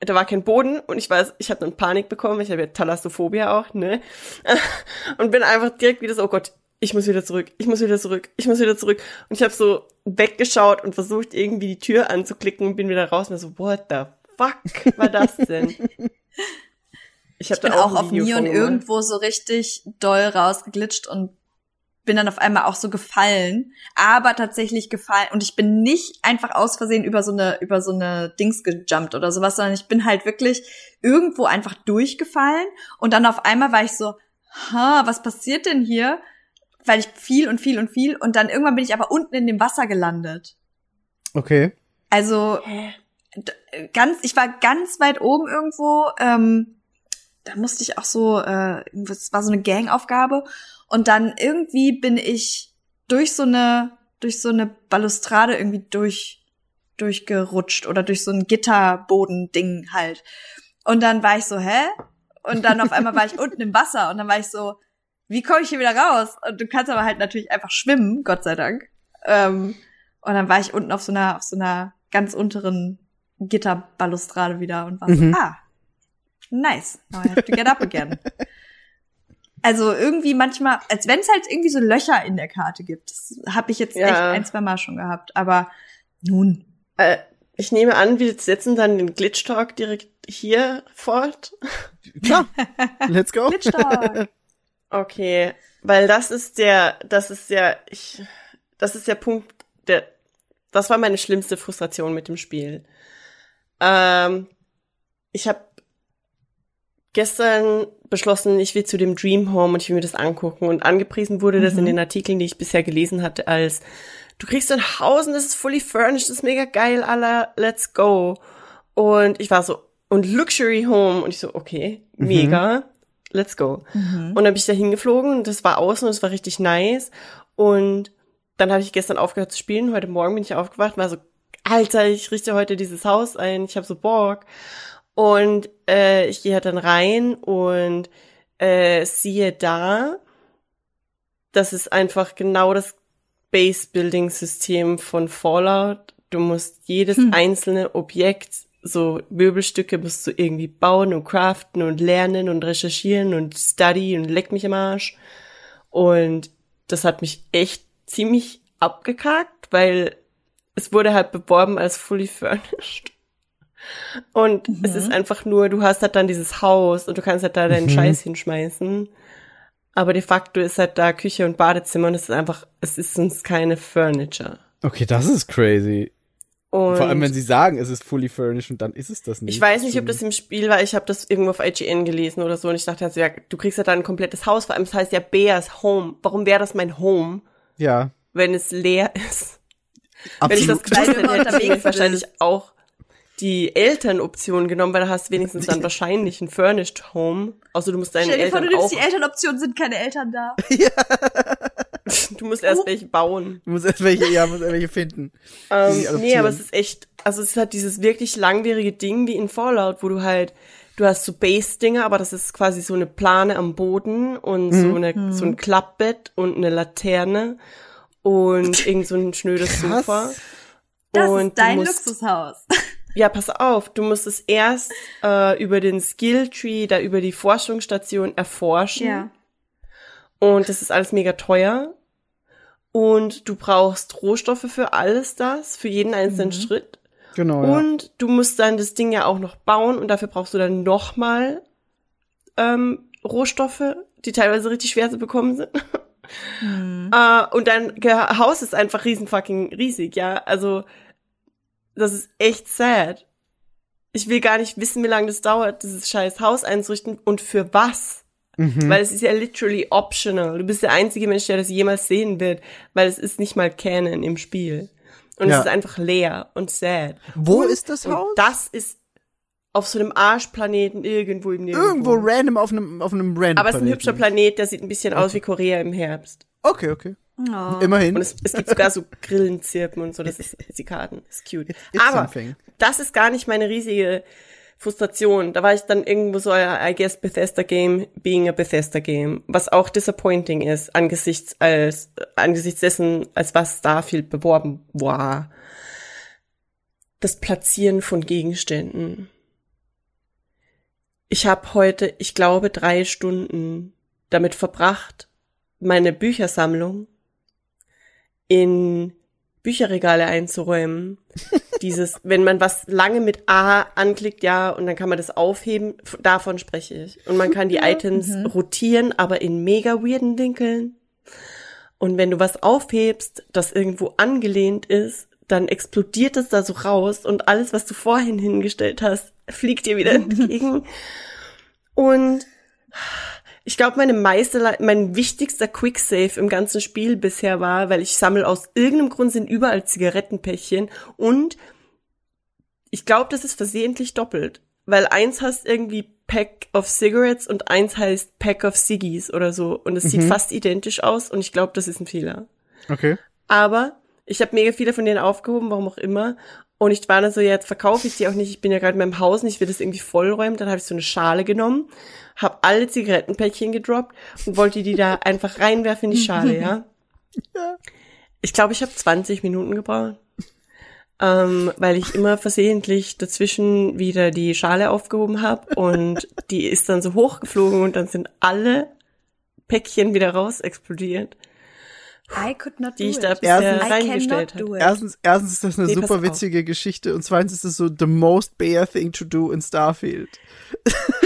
da war kein Boden und ich weiß, ich habe dann Panik bekommen, ich habe ja Thalassophobia auch, ne? *laughs* Und bin einfach direkt wieder so, oh Gott, ich muss wieder zurück, ich muss wieder zurück, ich muss wieder zurück. Und ich habe so weggeschaut und versucht irgendwie die Tür anzuklicken und bin wieder raus und so, what the fuck war das denn? *laughs* Ich, Ich bin auch ein auf Video Neon irgendwo so richtig doll rausgeglitscht und bin dann auf einmal auch so gefallen, aber tatsächlich gefallen und ich bin nicht einfach aus Versehen über so eine über so eine Dings gejumpt oder sowas, sondern ich bin halt wirklich irgendwo einfach durchgefallen und dann auf einmal war ich so, ha, was passiert denn hier? Weil ich viel und viel und viel und dann irgendwann bin ich aber unten in dem Wasser gelandet. Okay. Also Hä? d- ganz, ich war ganz weit oben irgendwo. Ähm, da musste ich auch so, äh, es war so eine Gangaufgabe. Und dann irgendwie bin ich durch so eine, durch so eine Balustrade irgendwie durch, durchgerutscht oder durch so ein Gitterbodending halt. Und dann war ich so, hä? Und dann auf einmal war ich unten im Wasser und dann war ich so, wie komme ich hier wieder raus? Und du kannst aber halt natürlich einfach schwimmen, Gott sei Dank. Ähm, und dann war ich unten auf so einer, auf so einer ganz unteren Gitterbalustrade wieder und war Mhm. so, ah, nice, now I have to get up again. also irgendwie manchmal, als wenn es halt irgendwie so Löcher in der Karte gibt. Das habe ich jetzt Ja. echt ein, zwei Mal schon gehabt. Aber nun. Äh, ich nehme an, wir setzen dann den Glitch Talk direkt hier fort. Klar. *laughs* Let's go. Glitch Talk. Okay, weil das ist der, das ist der, ich, das ist der Punkt, der, das war meine schlimmste Frustration mit dem Spiel. Ähm, ich habe gestern beschlossen, ich will zu dem Dream Home und ich will mir das angucken und angepriesen wurde das in Mhm. den Artikeln, die ich bisher gelesen hatte, als du kriegst ein Haus und das ist fully furnished, das ist mega geil, aller, let's go. Und ich war so, und Luxury Home und ich so, okay, Mhm. mega, let's go. Mhm. Und dann bin ich da hingeflogen und das war außen und es war richtig nice. Und dann habe ich gestern aufgehört zu spielen. Heute Morgen bin ich aufgewacht und war so, Alter, ich richte heute dieses Haus ein. Ich habe so Bock. Und äh, ich gehe halt dann rein und äh, siehe da, das ist einfach genau das Base-Building-System von Fallout. Du musst jedes Hm. einzelne Objekt, so Möbelstücke, musst du irgendwie bauen und craften und lernen und recherchieren und study und leck mich am Arsch. Und das hat mich echt ziemlich abgekackt, weil es wurde halt beworben als fully furnished. Und es Mhm. ist einfach nur, du hast halt dann dieses Haus und du kannst halt da deinen Mhm. Scheiß hinschmeißen. Aber de facto ist halt da Küche und Badezimmer und es ist einfach, es ist sonst keine Furniture. Okay, das ist crazy. Und Vor allem, wenn sie sagen, es ist fully furnished und dann ist es das nicht. ich weiß nicht, ob das im Spiel war. Ich habe das irgendwo auf IGN gelesen oder so und ich dachte also, ja, du kriegst ja da ein komplettes Haus. Vor allem, es heißt ja Bears Home. Warum wäre das mein Home, Ja. wenn es leer ist? Wenn ich das Absolut. du hätte, hätte ich wahrscheinlich auch die Elternoption genommen, weil da hast du wenigstens dann *laughs* wahrscheinlich ein Furnished Home. Außer du musst deinen Stell dir vor, Eltern du nimmst auch, die Elternoption, sind keine Eltern da. *laughs* du musst erst welche bauen. Muss erst welche, ja, muss erst welche finden. Ähm, nee, aber es ist echt, also es ist halt dieses wirklich langwierige Ding wie in Fallout, wo du halt, du hast so Base-Dinger, aber das ist quasi so eine Plane am Boden und so, Mhm. eine, so ein Klappbett und eine Laterne und *laughs* irgend so ein schnödes Krass. Sofa. Das und ist dein du musst, Luxushaus. Ja, pass auf, du musst es erst äh, über den Skilltree, da über die Forschungsstation erforschen. Und das ist alles mega teuer. Und du brauchst Rohstoffe für alles das, für jeden einzelnen Mhm. Schritt. Genau, ja. Und du musst dann das Ding ja auch noch bauen und dafür brauchst du dann nochmal ähm, Rohstoffe, die teilweise richtig schwer zu bekommen sind. Mhm. *laughs* Äh, und dein Haus ist einfach riesen fucking riesig, ja. Also, das ist echt sad. Ich will gar nicht wissen, wie lange das dauert, dieses scheiß Haus einzurichten und für was. Mhm. Weil es ist ja literally optional. Du bist der einzige Mensch, der das jemals sehen wird, weil es ist nicht mal Canon im Spiel. Und Ja. es ist einfach leer und sad. Wo und, ist das Haus? das ist auf so einem Arschplaneten irgendwo im Nirgendwo. Irgendwo random auf einem, auf einem random Aber es ist ein hübscher Planet, der sieht ein bisschen aus wie Korea im Herbst. Okay, okay. Oh. Immerhin. Und es, es gibt sogar so Grillenzirpen und so, das ist Zikaden, ist cute. It's Aber something. das ist gar nicht meine riesige Frustration. Da war ich dann irgendwo so, I guess Bethesda Game being a Bethesda Game, was auch disappointing ist angesichts als angesichts dessen, als was Starfield beworben war. Das Platzieren von Gegenständen. Ich habe heute, ich glaube, drei Stunden damit verbracht, meine Büchersammlung in Bücherregale einzuräumen. *laughs* Dieses, wenn man was lange mit A anklickt, ja, und dann kann man das aufheben, davon spreche ich. Und man kann die *laughs* Items rotieren, aber in mega weirden Winkeln. Und wenn du was aufhebst, das irgendwo angelehnt ist, dann explodiert es da so raus und alles, was du vorhin hingestellt hast, *laughs* fliegt dir wieder entgegen. Und ich glaube, meine meiste, mein wichtigster Quicksave im ganzen Spiel bisher war, weil ich sammle aus irgendeinem Grund sind überall Zigarettenpäckchen und ich glaube, das ist versehentlich doppelt, weil eins heißt irgendwie Pack of Cigarettes und eins heißt Pack of Ciggies oder so und es sieht fast identisch aus und ich glaube, das ist ein Fehler. Okay. Aber ich habe mega viele von denen aufgehoben, warum auch immer. Und ich war dann so, ja, jetzt verkaufe ich die auch nicht. Ich bin ja gerade in meinem Haus und ich will das irgendwie vollräumen. Dann habe ich so eine Schale genommen, habe alle Zigarettenpäckchen gedroppt und wollte die da einfach reinwerfen in die Schale, ja. *laughs* Ich glaube, ich habe 20 Minuten gebraucht. Ähm, weil ich immer versehentlich dazwischen wieder die Schale aufgehoben habe und die ist dann so hochgeflogen und dann sind alle Päckchen wieder raus explodiert, die ich da it. bisher Erstens- I reingestellt habe. do it. Erstens, erstens ist das eine Nee, super auf. witzige Geschichte und zweitens ist es so the most bear thing to do in Starfield. *laughs*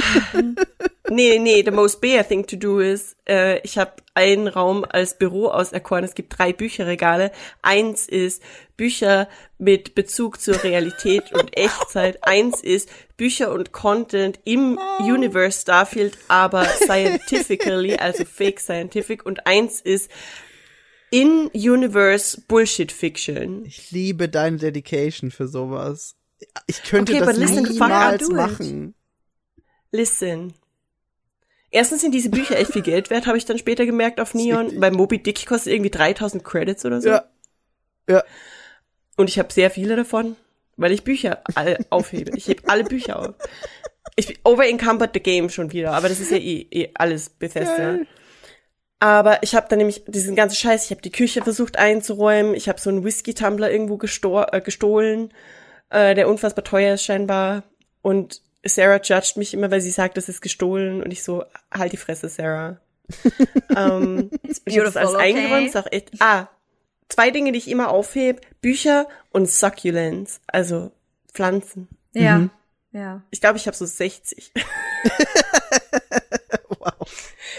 Nee, nee, the most bear thing to do is, äh, ich habe einen Raum als Büro auserkoren. Es gibt drei Bücherregale. Eins ist Bücher mit Bezug zur Realität und *laughs* Echtzeit. Eins ist Bücher und Content im Universe Starfield, aber scientifically, also fake scientific. Und eins ist in-Universe Bullshit Fiction. Ich liebe deine Dedication für sowas. Ich könnte Okay, das niemals machen. Listen. Erstens sind diese Bücher echt viel Geld wert, habe ich dann später gemerkt auf Neon. Bei Moby Dick kostet irgendwie 3000 Credits oder so. Ja. Ja. Und ich habe sehr viele davon, weil ich Bücher alle *laughs* aufhebe. Ich hebe alle Bücher auf. Ich bin overencumbered the game schon wieder, aber das ist ja eh, eh alles Bethesda. Geil. Aber ich habe dann nämlich diesen ganzen Scheiß, ich habe die Küche versucht einzuräumen, ich habe so einen Whisky-Tumbler irgendwo gesto äh, gestohlen, äh, der unfassbar teuer ist scheinbar. Und Sarah judgt mich immer, weil sie sagt, das ist gestohlen. Und ich so, halt die Fresse, Sarah. *laughs* ähm, ich habe das alles okay? eingeräumt, ist auch echt. Ah, zwei Dinge, die ich immer aufhebe, Bücher und Succulents, also Pflanzen. Ja. Mhm. Ja. Ich glaube, ich habe so 60. *laughs* *laughs*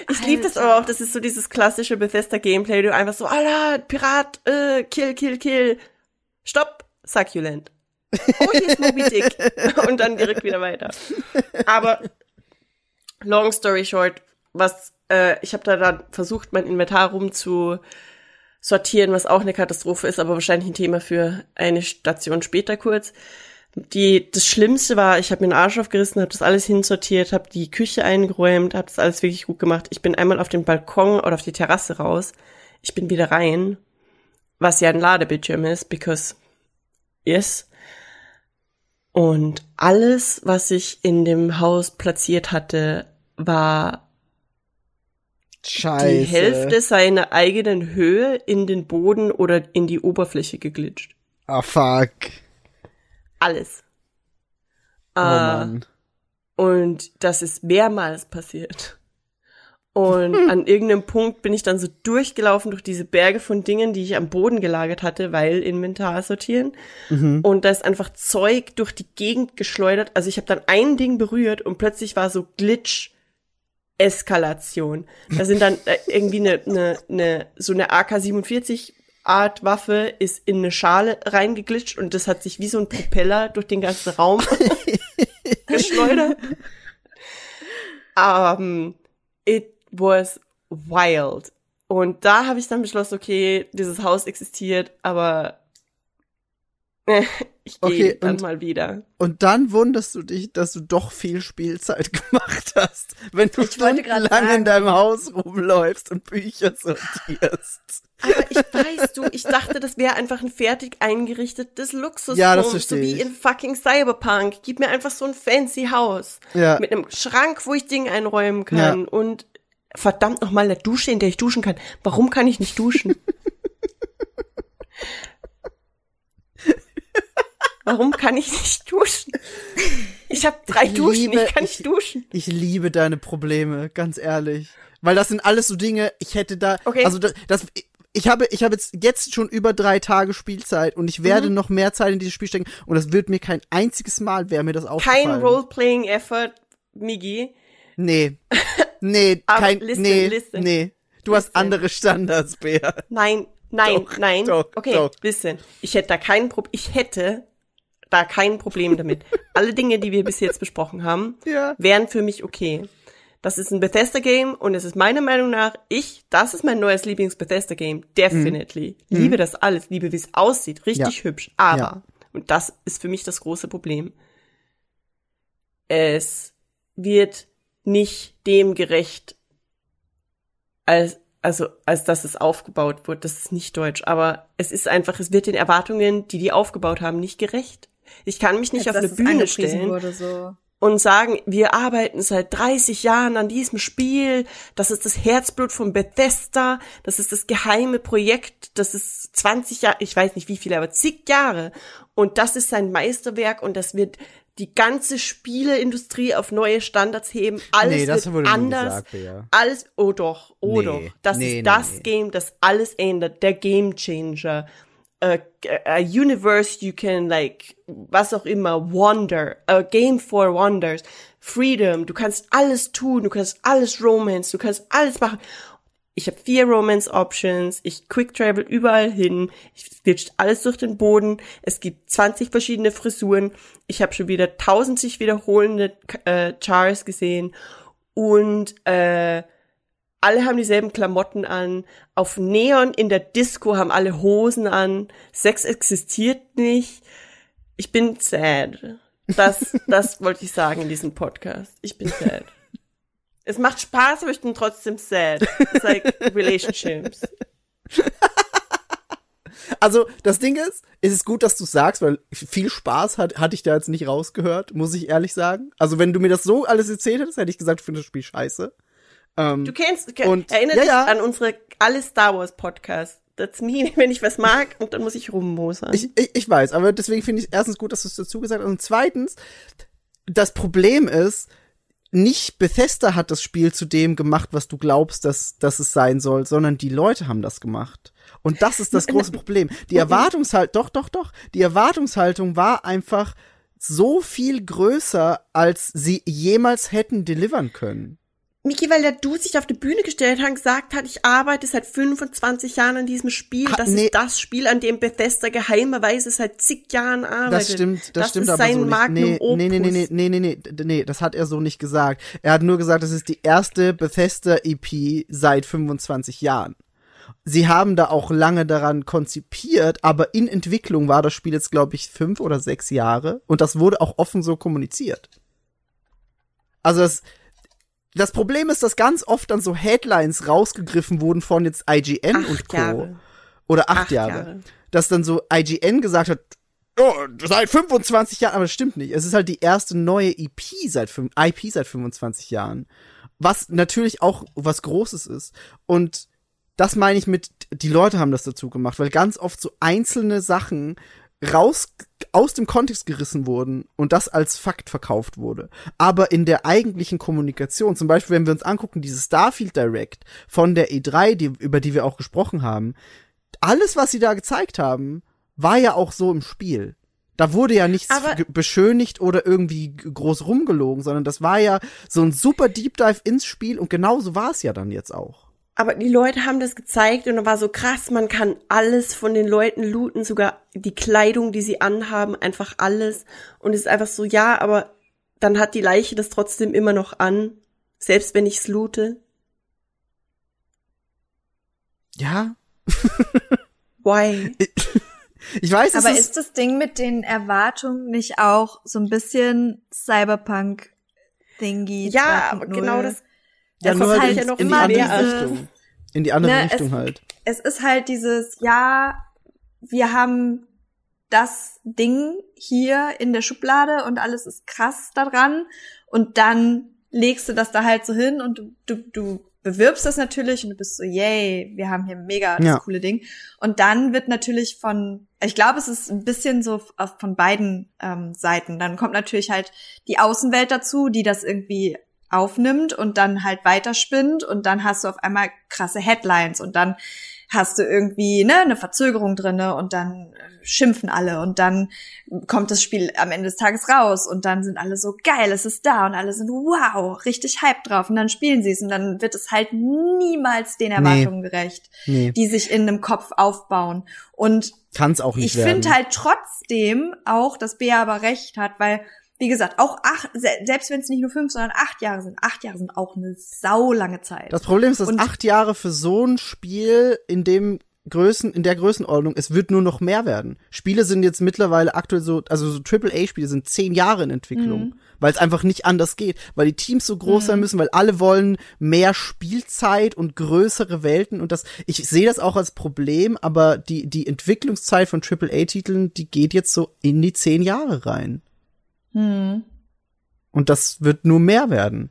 Ich liebe das aber auch, das ist so dieses klassische Bethesda-Gameplay, du einfach so, Alter, Pirat, äh, kill, kill, kill, stopp, Succulent. Oh, hier ist Moby Dick. *laughs* Und dann direkt wieder weiter. Aber, long story short, was, äh, ich habe da dann versucht, mein Inventar rum zu sortieren, was auch eine Katastrophe ist, aber wahrscheinlich ein Thema für eine Station später kurz. Die, das Schlimmste war, ich habe mir den Arsch aufgerissen, habe das alles hinsortiert, habe die Küche eingeräumt, habe das alles wirklich gut gemacht. Ich bin einmal auf den Balkon oder auf die Terrasse raus. Ich bin wieder rein, was ja ein Ladebildschirm ist, because yes. Und alles, was ich in dem Haus platziert hatte, war Scheiße. die Hälfte seiner eigenen Höhe in den Boden oder in die Oberfläche geglitscht. Ah, fuck. Alles. Oh Äh, Mann. Und das ist mehrmals passiert. Und *laughs* an irgendeinem Punkt bin ich dann so durchgelaufen durch diese Berge von Dingen, die ich am Boden gelagert hatte, weil Inventar sortieren. Und da ist einfach Zeug durch die Gegend geschleudert. Also ich habe dann ein Ding berührt und plötzlich war so Glitch. Eskalation. Da sind dann äh, irgendwie eine, eine, eine so eine AK-47 Art Waffe ist in eine Schale reingeglitscht und das hat sich wie so ein Propeller durch den ganzen Raum *laughs* geschleudert. Um, it was wild. Und da habe ich dann beschlossen, okay, dieses Haus existiert, aber *laughs* Ich gehe Okay, dann und- mal wieder. Und dann wunderst du dich, dass du doch viel Spielzeit *laughs* gemacht hast, wenn du stundenlang in deinem Haus rumläufst und Bücher sortierst. Aber ich *laughs* weiß du, ich dachte, das wäre einfach ein fertig eingerichtetes Luxus. Ja, das so wie in fucking Cyberpunk. Gib mir einfach so ein fancy Haus. Ja. Mit einem Schrank, wo ich Dinge einräumen kann. Und verdammt nochmal eine Dusche, in der ich duschen kann. Warum kann ich nicht duschen? Warum kann ich nicht duschen? Ich habe drei Ich Duschen, liebe- ich kann ich- nicht duschen. Ich liebe deine Probleme, ganz ehrlich. Weil das sind alles so Dinge, ich hätte da, Okay. also das, das ich habe, ich habe jetzt, jetzt schon über drei Tage Spielzeit und ich werde Mhm. noch mehr Zeit in dieses Spiel stecken und das wird mir kein einziges Mal, wäre mir das aufgefallen. Kein Role-Playing-Effort, Migi. Nee. Nee, *laughs* kein, listen, nee, listen. nee. Du hast Listen. andere Standards, Bea. Nein, nein, Doch, nein. doch, okay, doch. listen. Ich hätte da kein Problem, ich hätte da kein Problem damit. *laughs* Alle Dinge, die wir bis jetzt besprochen haben, Ja. wären für mich okay. Das ist ein Bethesda-Game und es ist meiner Meinung nach, ich, das ist mein neues Lieblings-Bethesda-Game. Definitely. Liebe das alles, liebe, wie es aussieht. Richtig Ja. hübsch. Aber, Ja. und das ist für mich das große Problem, es wird nicht dem gerecht, als, also, als dass es aufgebaut wird. Das ist nicht deutsch, aber es ist einfach, es wird den Erwartungen, die die aufgebaut haben, nicht gerecht. Ich kann mich nicht Als auf eine Bühne stellen Wurde, so. und sagen, wir arbeiten seit 30 Jahren an diesem Spiel, das ist das Herzblut von Bethesda, das ist das geheime Projekt, das ist 20 Jahre, ich weiß nicht wie viele, aber zig Jahre. Und das ist sein Meisterwerk und das wird die ganze Spieleindustrie auf neue Standards heben, alles Nee, das wird anders, gesagt, Bea. alles, oh doch, oh Nee, doch, das nee, ist nee, das nee. Game, das alles ändert, der Game Changer, a, a universe you can like was auch immer wonder a game for wonders. Freedom du kannst alles tun du kannst alles romance du kannst alles machen. Ich habe vier romance options ich quick travel überall hin ich switcht alles durch den Boden es gibt 20 verschiedene Frisuren ich habe schon wieder tausend sich wiederholende äh, Chars gesehen und äh, alle haben dieselben Klamotten an. Auf Neon in der Disco haben alle Hosen an. Sex existiert nicht. Ich bin sad. Das, *laughs* das wollte ich sagen in diesem Podcast. Ich bin sad. Es macht Spaß, aber ich bin trotzdem sad. It's like relationships. *laughs* Also, das Ding ist, es ist gut, dass du sagst, weil viel Spaß hat, hatte ich da jetzt nicht rausgehört, muss ich ehrlich sagen. Also, wenn du mir das so alles erzählt hättest, hätte ich gesagt, ich finde das Spiel scheiße. Ähm, Du kennst, du Und- kenn, erinner ja, dich ja. an unsere alle Star Wars Podcasts. That's me, *laughs* wenn ich was mag und dann muss ich rummosern. ich, ich, ich weiß, aber deswegen finde ich erstens gut, dass du es dazu gesagt hast. Und zweitens, das Problem ist, nicht Bethesda hat das Spiel zu dem gemacht, was du glaubst, dass, dass es sein soll, sondern die Leute haben das gemacht. Und das ist das *laughs* große Problem. Die Erwartungshaltung, doch, doch, doch, die Erwartungshaltung war einfach so viel größer, als sie jemals hätten delivern können. Miki, weil der Du sich auf die Bühne gestellt hat und gesagt hat, ich arbeite seit 25 Jahren an diesem Spiel. Das nee. ist das Spiel, an dem Bethesda geheimerweise seit zig Jahren arbeitet. Das stimmt, das, das stimmt ist aber sein so nicht. Magnum Nee, Opus. nee, nee, nee, nee, nee, nee, nee, d- nee, das hat er so nicht gesagt. Er hat nur gesagt, das ist die erste Bethesda EP seit 25 Jahren. Sie haben da auch lange daran konzipiert, aber in Entwicklung war das Spiel jetzt, glaube ich, fünf oder sechs Jahre und das wurde auch offen so kommuniziert. Also das, das Problem ist, dass ganz oft dann so Headlines rausgegriffen wurden von jetzt IGN und Acht Co. Jahre. Oder acht, Acht Jahre. Jahre. Dass dann so IGN gesagt hat, oh, seit 25 Jahren, aber das stimmt nicht. Es ist halt die erste neue EP seit IP seit 25 Jahren. Was natürlich auch was Großes ist. Und das meine ich mit, die Leute haben das dazu gemacht, weil ganz oft so einzelne Sachen raus aus dem Kontext gerissen wurden und das als Fakt verkauft wurde. Aber in der eigentlichen Kommunikation, zum Beispiel, wenn wir uns angucken, dieses Starfield Direct von der E3, die, über die wir auch gesprochen haben, alles, was sie da gezeigt haben, war ja auch so im Spiel. Da wurde ja nichts Aber- beschönigt oder irgendwie groß rumgelogen, sondern das war ja so ein super Deep Dive ins Spiel und genauso war es ja dann jetzt auch. Aber die Leute haben das gezeigt und dann war so krass, man kann alles von den Leuten looten, sogar die Kleidung, die sie anhaben, einfach alles. Und es ist einfach so, ja, aber dann hat die Leiche das trotzdem immer noch an, selbst wenn ich's loote. Ja, Why? *laughs* Ich weiß, es Aber ist, ist das Ding mit den Erwartungen nicht auch so ein bisschen Cyberpunk-Thingy? Ja, 2.0? genau das. Ja es nur ist halt halt in, in die immer andere diese- Richtung. In die andere Ne, Richtung es- halt. Es ist halt dieses, ja, wir haben das Ding hier in der Schublade und alles ist krass daran und dann legst du das da halt so hin und du, du, du bewirbst das natürlich und du bist so, yay, wir haben hier mega das Ja. coole Ding. Und dann wird natürlich von, ich glaube, es ist ein bisschen so von beiden ähm, Seiten. Dann kommt natürlich halt die Außenwelt dazu, die das irgendwie aufnimmt und dann halt weiterspinnt und dann hast du auf einmal krasse Headlines und dann hast du irgendwie ne, eine Verzögerung drinne und dann äh, schimpfen alle und dann kommt das Spiel am Ende des Tages raus und dann sind alle so geil, es ist da und alle sind wow, richtig hype drauf und dann spielen sie es und dann wird es halt niemals den Erwartungen gerecht, Nee, die sich in einem Kopf aufbauen. Und kann es auch nicht ich finde halt trotzdem auch, dass Bea aber recht hat, weil, wie gesagt, auch acht, se selbst wenn es nicht nur fünf, sondern acht Jahre sind, acht Jahre sind auch eine saulange Zeit. Das Problem ist, dass Und- acht Jahre für so ein Spiel in dem Größen, in der Größenordnung, es wird nur noch mehr werden. Spiele sind jetzt mittlerweile aktuell so, also so AAA-Spiele sind zehn Jahre in Entwicklung, Mhm. weil es einfach nicht anders geht, weil die Teams so groß sein müssen, weil alle wollen mehr Spielzeit und größere Welten und das, ich sehe das auch als Problem, aber die, die Entwicklungszeit von AAA-Titeln, die geht jetzt so in die zehn Jahre rein. Hm. Und das wird nur mehr werden.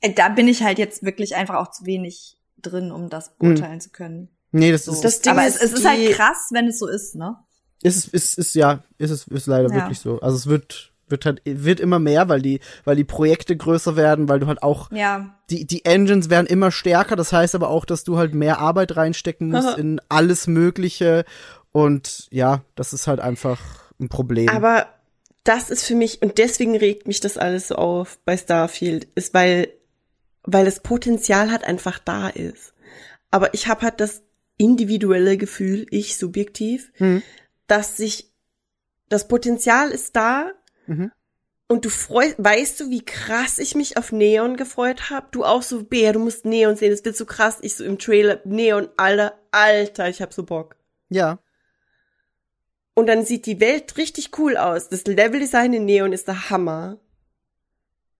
Äh, Da bin ich halt jetzt wirklich einfach auch zu wenig drin, um das beurteilen zu können. Nee, das So. ist, Das Ding Aber ist, es, es ist halt krass, wenn es so ist, ne? ist, ist, ist, ja, ist es, ist leider Ja. wirklich so. Also es wird, wird halt, wird immer mehr, weil die, weil die Projekte größer werden, weil du halt auch, Ja. die, die Engines werden immer stärker, das heißt aber auch, dass du halt mehr Arbeit reinstecken musst *laughs* in alles Mögliche und ja, das ist halt einfach ein Problem. Aber das ist für mich, und deswegen regt mich das alles so auf bei Starfield, ist, weil, weil das Potenzial halt einfach da ist. Aber ich habe halt das individuelle Gefühl, ich subjektiv, Hm. dass sich das Potenzial ist da Mhm. und du freust, weißt du, wie krass ich mich auf Neon gefreut habe? Du auch so, Bär, du musst Neon sehen, das wird so krass. Ich so im Trailer, Neon, Alter, Alter, ich hab so Bock. ja, Und dann sieht die Welt richtig cool aus. Das Leveldesign in Neon ist der Hammer.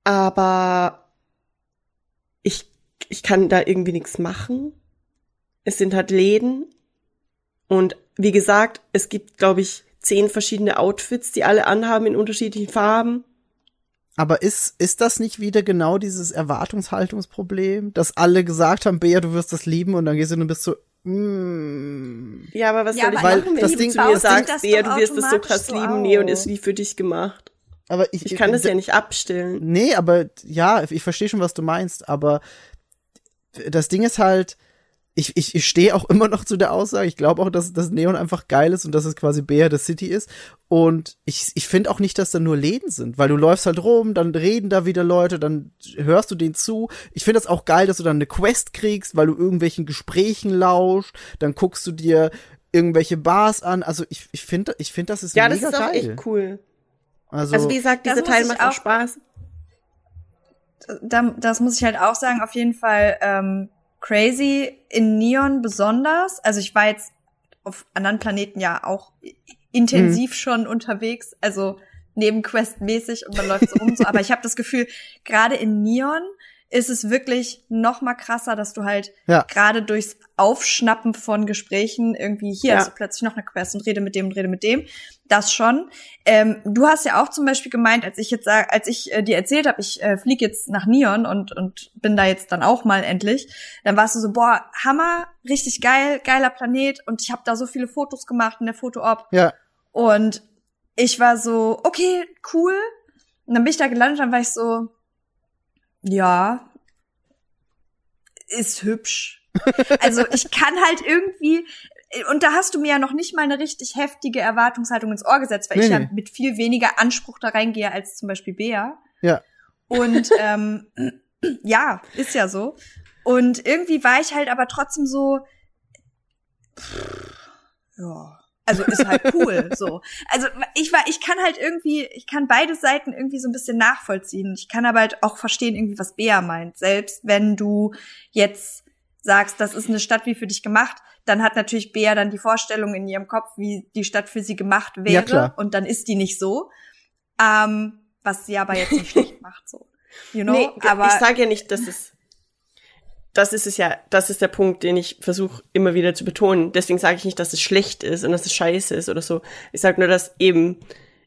Aber ich, ich kann da irgendwie nichts machen. Es sind halt Läden. Und wie gesagt, es gibt, glaube ich, zehn verschiedene Outfits, die alle anhaben in unterschiedlichen Farben. aber ist, ist das nicht wieder genau dieses Erwartungshaltungsproblem, dass alle gesagt haben, Bea, du wirst das lieben und dann gehst du und bist so, mm, Ja, aber was Ja, soll ich machen, wenn das Ding- zu mir sagst, das Bea, du wirst es so krass so lieben, auf. Neon ist wie für dich gemacht. aber ich, Ich kann das ja nicht abstellen. Nee, aber ja, ich verstehe schon, was du meinst, aber das Ding ist halt, ich, ich, ich stehe auch *laughs* immer noch zu der Aussage, ich glaube auch, dass das Neon einfach geil ist und dass es quasi Bea the City ist. Und ich, ich finde auch nicht, dass da nur Läden sind, weil du läufst halt rum, dann reden da wieder Leute, dann hörst du denen zu. Ich finde das auch geil, dass du dann eine Quest kriegst, weil du irgendwelchen Gesprächen lauscht, dann guckst du dir irgendwelche Bars an. Also ich, ich finde, ich finde, das ist Ja, das mega ist auch geil. echt cool. Also, Also wie gesagt, Das dieser muss Teil macht auch auch- Spaß. Da, das muss ich halt auch sagen, auf jeden Fall ähm, crazy in Neon besonders. Also ich war jetzt auf anderen Planeten ja auch intensiv schon unterwegs, also nebenquestmäßig und man läuft so rum so. Aber ich habe das Gefühl, gerade in Neon ist es wirklich noch mal krasser, dass du halt Ja. gerade durchs Aufschnappen von Gesprächen irgendwie hier Ja. hast du plötzlich noch eine Quest und rede mit dem und rede mit dem. Das schon. Ähm, du hast ja auch zum Beispiel gemeint, als ich jetzt sag, als ich äh, dir erzählt habe, ich äh, fliege jetzt nach Neon und und bin da jetzt dann auch mal endlich, dann warst du so, boah, Hammer, richtig geil, geiler Planet und ich habe da so viele Fotos gemacht in der Foto-Op ja, und ich war so, okay, cool. Und dann bin ich da gelandet, dann war ich so, ja, ist hübsch. *laughs* Also ich kann halt irgendwie, und da hast du mir ja noch nicht mal eine richtig heftige Erwartungshaltung ins Ohr gesetzt, weil Nee, ich ja nee. mit viel weniger Anspruch da reingehe als zum Beispiel Bea. ja. Und ähm, *clears throat* ja, ist ja so. Und irgendwie war ich halt aber trotzdem so, ja, also ist halt *laughs* cool, so. Also ich war, ich kann halt irgendwie, ich kann beide Seiten irgendwie so ein bisschen nachvollziehen. Ich kann aber halt auch verstehen irgendwie, was Bea meint. Selbst wenn du jetzt sagst, das ist eine Stadt wie für dich gemacht, dann hat natürlich Bea dann die Vorstellung in ihrem Kopf, wie die Stadt für sie gemacht wäre. Ja, klar. Und dann ist die nicht so. Ähm, was sie aber jetzt nicht schlecht *laughs* macht, so. You know? nee, aber ich sage ja nicht, dass es das ist es ja, das ist der Punkt, den ich versuche immer wieder zu betonen. Deswegen sage ich nicht, dass es schlecht ist und dass es scheiße ist oder so. Ich sage nur, dass eben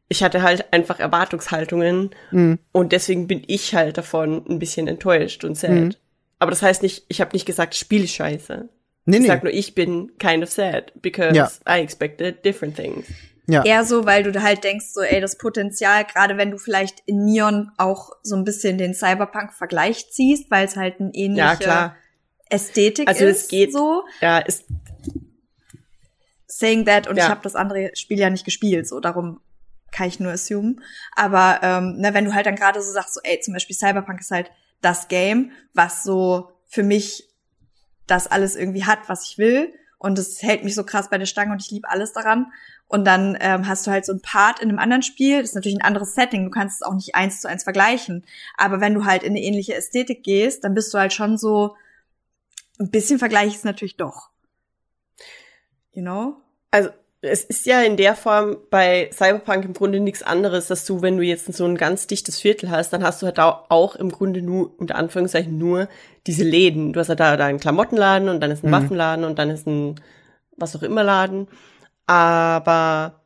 ich hatte halt einfach Erwartungshaltungen Mhm. und deswegen bin ich halt davon ein bisschen enttäuscht und sad. Mhm. Aber das heißt nicht, ich habe nicht gesagt, Spiel ist scheiße. Nee, Ich nee. sag nur, ich bin kind of sad because Ja. I expected different things. ja. eher so, weil du halt denkst, so, ey, das Potenzial, gerade wenn du vielleicht in Neon auch so ein bisschen den Cyberpunk-Vergleich ziehst, weil es halt ein ähnliche Ja, klar. Ästhetik Also es ist, geht- so. Ja, ist saying that und Ja. ich habe das andere Spiel ja nicht gespielt, so darum kann ich nur assumen. Aber ähm, ne, wenn du halt dann gerade so sagst, so ey, zum Beispiel Cyberpunk ist halt das Game, was so für mich das alles irgendwie hat, was ich will und es hält mich so krass bei der Stange und ich liebe alles daran. Und dann ähm, hast du halt so ein Part in einem anderen Spiel, das ist natürlich ein anderes Setting, du kannst es auch nicht eins zu eins vergleichen. Aber wenn du halt in eine ähnliche Ästhetik gehst, dann bist du halt schon so, ein bisschen Vergleich ist natürlich doch. You know? Also es ist ja in der Form bei Cyberpunk im Grunde nichts anderes, dass du, wenn du jetzt so ein ganz dichtes Viertel hast, dann hast du halt au- auch im Grunde nur, unter Anführungszeichen, nur diese Läden. Du hast ja da deinen Klamottenladen und dann ist ein Mhm. Waffenladen und dann ist ein was auch immer Laden. Aber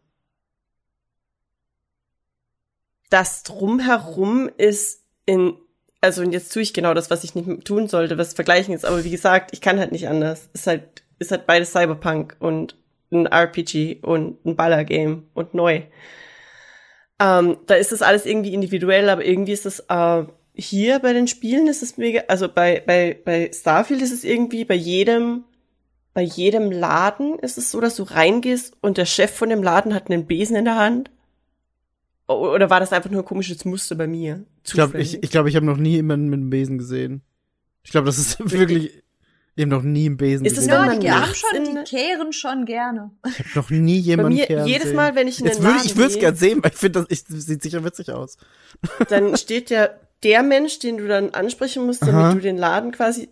das drumherum ist in, also und jetzt tue ich genau das, was ich nicht tun sollte, was vergleichen ist, aber wie gesagt, ich kann halt nicht anders. Ist halt, ist halt beides Cyberpunk und ein RPG und ein Ballergame und neu. Ähm, da ist das alles irgendwie individuell, aber irgendwie ist das äh, hier bei den Spielen ist es mega, also bei, bei, bei Starfield ist es irgendwie bei jedem, bei jedem Laden ist es so, dass du reingehst und der Chef von dem Laden hat einen Besen in der Hand. Oder war das einfach nur ein komisches Muster bei mir? Ich glaube, ich, ich, glaub, ich habe noch nie jemanden mit einem Besen gesehen. Ich glaube, das ist wirklich. Ich habe noch nie einen Besen Ist es Ja, man die haben schon, die kehren schon gerne. Ich habe noch nie bei jemanden mir kehren jedes sehen. Mal, wenn ich in Jetzt den würde Laden ich, ich würde es gerne sehen, weil ich finde, das ich, sieht sicher witzig aus. *laughs* dann steht der, der Mensch, den du dann ansprechen musst, damit Aha. du den Laden quasi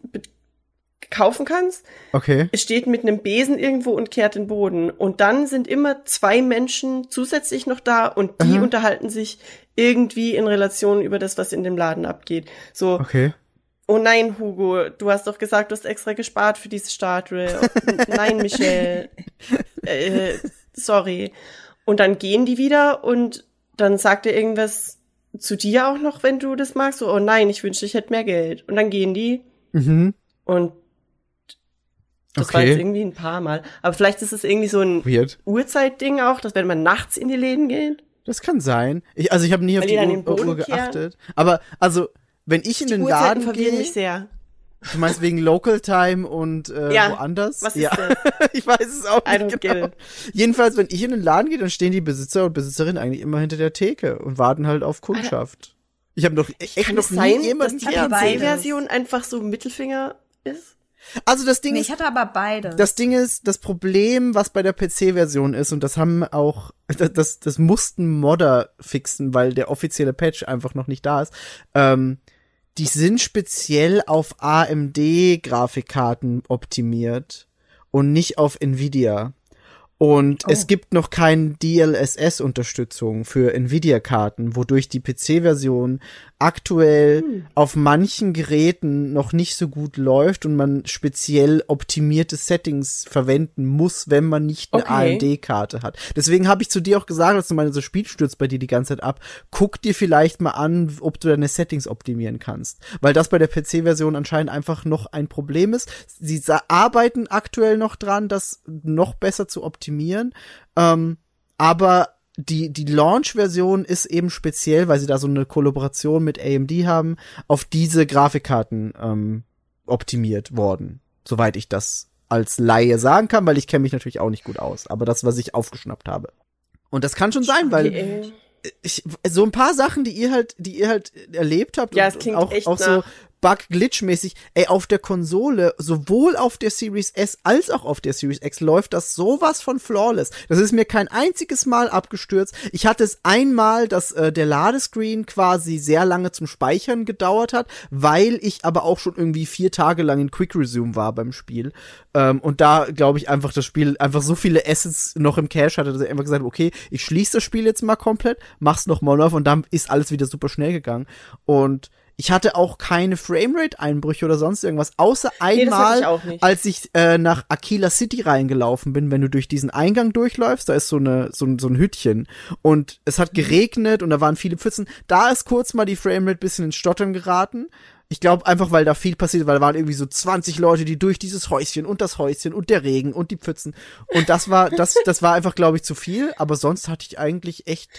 kaufen kannst, Okay. es steht mit einem Besen irgendwo und kehrt den Boden. Und dann sind immer zwei Menschen zusätzlich noch da und die Aha. unterhalten sich irgendwie in Relation über das, was in dem Laden abgeht. So, Okay. Oh nein, Hugo, du hast doch gesagt, du hast extra gespart für diese Statue. *laughs* Oh, nein, Michelle. Äh, sorry. Und dann gehen die wieder und dann sagt er irgendwas zu dir auch noch, wenn du das magst. So, oh nein, ich wünschte, ich hätte mehr Geld. Und dann gehen die Mhm. und das war Okay. jetzt irgendwie ein paar Mal. Aber vielleicht ist es irgendwie so ein Weird. Uhrzeitding auch, dass wenn man nachts in die Läden geht. Das kann sein. Ich, also ich habe nie auf die die Uhr, Uhr geachtet. Aber also, wenn ich in Die den Uhrzeiten Laden verwirren gehe, mich sehr. du meinst wegen Local Time und äh, Ja. woanders? Was ist ja. das? *laughs* ich weiß es auch I nicht genau. Jedenfalls, wenn ich in den Laden gehe, dann stehen die Besitzer und Besitzerinnen eigentlich immer hinter der Theke und warten halt auf Kundschaft. Ich habe noch echt Kann noch nie sein, dass jemanden die. PC-Version einfach so Mittelfinger ist? Also das Ding Nee, ist, ich hatte aber beide. Das Ding ist, das Problem, was bei der PC-Version ist, und das haben auch, das, das, das mussten Modder fixen, weil der offizielle Patch einfach noch nicht da ist, ähm, die sind speziell auf AMD-Grafikkarten optimiert und nicht auf Nvidia. Und es gibt noch keine DLSS-Unterstützung für Nvidia-Karten, wodurch die PC-Version aktuell auf manchen Geräten noch nicht so gut läuft und man speziell optimierte Settings verwenden muss, wenn man nicht eine Okay. AMD-Karte hat. Deswegen habe ich zu dir auch gesagt, dass du meine so Spiel stürzt bei dir die ganze Zeit ab. Guck dir vielleicht mal an, ob du deine Settings optimieren kannst. Weil das bei der PC-Version anscheinend einfach noch ein Problem ist. Sie arbeiten aktuell noch dran, das noch besser zu optimieren. Ähm, aber die, die Launch-Version ist eben speziell, weil sie da so eine Kollaboration mit AMD haben, auf diese Grafikkarten ähm, optimiert worden. Soweit ich das als Laie sagen kann, weil ich kenne mich natürlich auch nicht gut aus. Aber das, was ich aufgeschnappt habe. Und das kann schon sein, weil ich, so ein paar Sachen, die ihr halt, die ihr halt erlebt habt Ja, und es klingt auch, echt auch so Bug-Glitch-mäßig, ey, auf der Konsole, sowohl auf der Series S als auch auf der Series X läuft das sowas von flawless. Das ist mir kein einziges Mal abgestürzt. Ich hatte es einmal, dass äh, der Ladescreen quasi sehr lange zum Speichern gedauert hat, weil ich aber auch schon irgendwie vier Tage lang in Quick Resume war beim Spiel. Ähm, und da glaube ich einfach, das Spiel einfach so viele Assets noch im Cache hatte, dass er einfach gesagt hat, okay, ich schließe das Spiel jetzt mal komplett, mach's noch mal auf und dann ist alles wieder super schnell gegangen. Und ich hatte auch keine Framerate-Einbrüche oder sonst irgendwas, außer Nee, einmal, ich auch nicht. als ich äh, nach Aquila City reingelaufen bin, wenn du durch diesen Eingang durchläufst, da ist so, eine, so, ein- so ein Hütchen und es hat geregnet und da waren viele Pfützen. Da ist kurz mal die Framerate bisschen ins Stottern geraten. Ich glaube einfach, weil da viel passiert, weil da waren irgendwie so 20 Leute, die durch dieses Häuschen und das Häuschen und der Regen und die Pfützen und das war das das war einfach glaube ich zu viel, aber sonst hatte ich eigentlich echt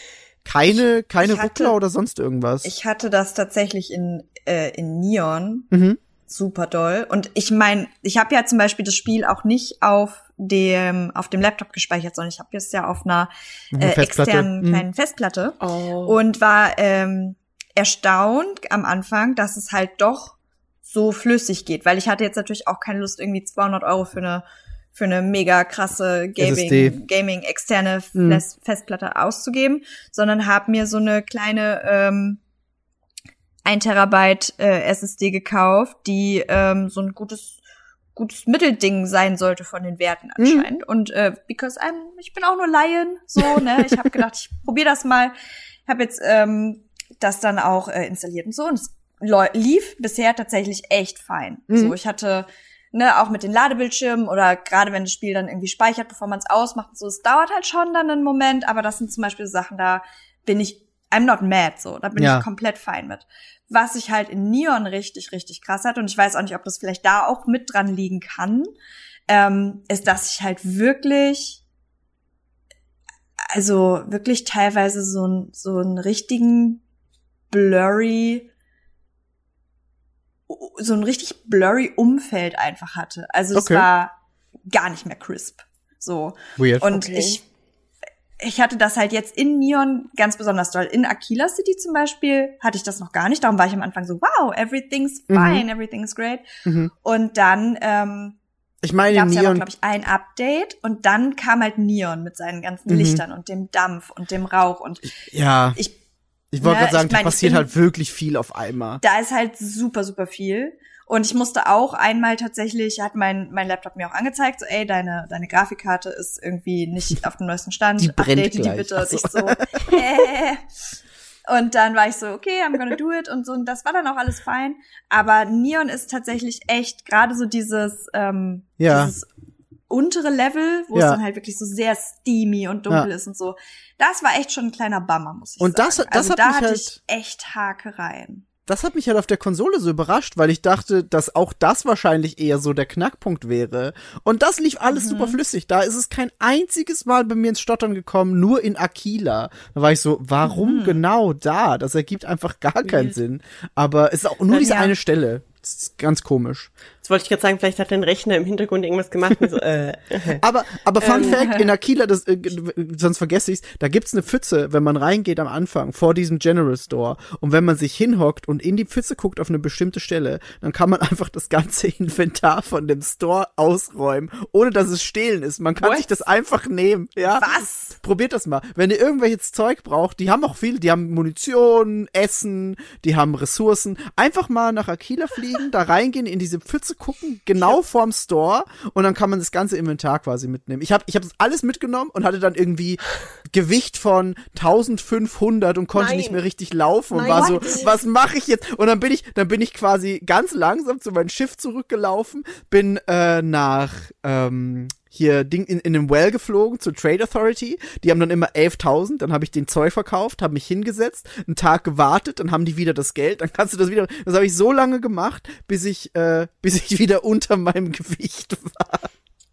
keine keine ich hatte- Ruckler oder sonst irgendwas. Ich hatte das tatsächlich in, äh, in Neon mhm. super doll. Und ich meine, ich habe ja zum Beispiel das Spiel auch nicht auf dem auf dem Laptop gespeichert, sondern ich habe es ja auf einer Eine äh, Festplatte. externen Mhm. kleinen Festplatte Oh. und war ähm, erstaunt am Anfang, dass es halt doch so flüssig geht, weil ich hatte jetzt natürlich auch keine Lust, irgendwie 200 Euro für eine für eine mega krasse. Gaming, Gaming externe Mhm. Fest- Festplatte auszugeben, sondern habe mir so eine kleine ähm, 1 Terabyte äh, SSD gekauft, die ähm, so ein gutes gutes Mittelding sein sollte von den Werten anscheinend. Und äh, because I'm, ich bin auch nur Laien, so, ne? Ich habe gedacht, ich probiere das mal. Habe jetzt ähm, das dann auch äh, installiert und so. Und es lief bisher tatsächlich echt fein. Mhm. So, ich hatte ne, auch mit den Ladebildschirmen oder gerade wenn das Spiel dann irgendwie speichert, bevor man es ausmacht und so, es dauert halt schon dann einen Moment, aber das sind zum Beispiel Sachen, da bin ich, I'm not mad, so, da bin Ja. ich komplett fein mit. Was ich halt in Neon richtig, richtig krass hatte, und ich weiß auch nicht, ob das vielleicht da auch mit dran liegen kann, ähm, ist, dass ich halt wirklich, also wirklich teilweise so, ein, so einen richtigen blurry, so ein richtig blurry Umfeld einfach hatte. Also Okay. es war gar nicht mehr crisp. So. Weird. Und Okay. ich, ich hatte das halt jetzt in Neon ganz besonders doll. In Aquila City zum Beispiel hatte ich das noch gar nicht. Darum war ich am Anfang so, wow, everything's Mhm. fine, everything's great. mhm. Und dann ähm, Ich meine, gab es ja glaube ich, ein Update und dann kam halt Neon mit seinen ganzen Mhm. Lichtern und dem Dampf und dem Rauch. Und ja, ich, ich wollte ne, gerade sagen, ich mein, da passiert bin- halt wirklich viel auf einmal. da ist halt super, super viel. Und ich musste auch einmal tatsächlich, hat mein, mein Laptop mir auch angezeigt, so, ey, deine, deine Grafikkarte ist irgendwie nicht *laughs* auf dem neuesten Stand. Die brennt Update die gleich. bitte. Ach Und so. ich so, äh. Und dann war ich so, okay, I'm gonna do it und so. Und das war dann auch alles fein. Aber Neon ist tatsächlich echt gerade so dieses, ähm, Ja. dieses untere Level, wo Ja. es dann halt wirklich so sehr steamy und dunkel Ja. ist und so. Das war echt schon ein kleiner Bummer, muss ich Und sagen. das- das also hat da mich hatte halt- ich echt Hakereien. Das hat mich halt auf der Konsole so überrascht, weil ich dachte, dass auch das wahrscheinlich eher so der Knackpunkt wäre. Und das lief alles Mhm. super flüssig. Da ist es kein einziges Mal bei mir ins Stottern gekommen, nur in Aquila. Da war ich so, warum Mhm. genau da? Das ergibt einfach gar keinen. Sinn. Aber es ist auch nur Ja. diese eine Stelle. Das ist ganz komisch. Jetzt wollte ich gerade sagen, vielleicht hat dein Rechner im Hintergrund irgendwas gemacht. So, äh. *laughs* Aber, aber Fun Ähm. Fact, in Aquila, das, äh, sonst vergesse ich's, da gibt's eine Pfütze, wenn man reingeht am Anfang, vor diesem General Store. Und wenn man sich hinhockt und in die Pfütze guckt auf eine bestimmte Stelle, dann kann man *laughs* einfach das ganze Inventar von dem Store ausräumen, ohne dass es stehlen ist. Man kann What? sich das einfach nehmen, ja. Was? Probiert das mal. Wenn ihr irgendwelches Zeug braucht, die haben auch viel, die haben Munition, Essen, die haben Ressourcen. Einfach mal nach Aquila fliegen, da reingehen, in diese Pfütze gucken, genau vorm Store und dann kann man das ganze Inventar quasi mitnehmen. Ich habe ich hab das alles mitgenommen und hatte dann irgendwie Gewicht von 1500 und konnte Nein. nicht mehr richtig laufen und Nein, war so, what? was mache ich jetzt? Und dann bin ich, dann bin ich quasi ganz langsam zu meinem Schiff zurückgelaufen, bin äh, nach ähm, hier Ding in, in den Well geflogen zur Trade Authority. Die haben dann immer 11.000. Dann habe ich den Zeug verkauft, habe mich hingesetzt, einen Tag gewartet, dann haben die wieder das Geld. Dann kannst du das wieder. Das habe ich so lange gemacht, bis ich äh, bis ich *laughs* wieder unter meinem Gewicht war,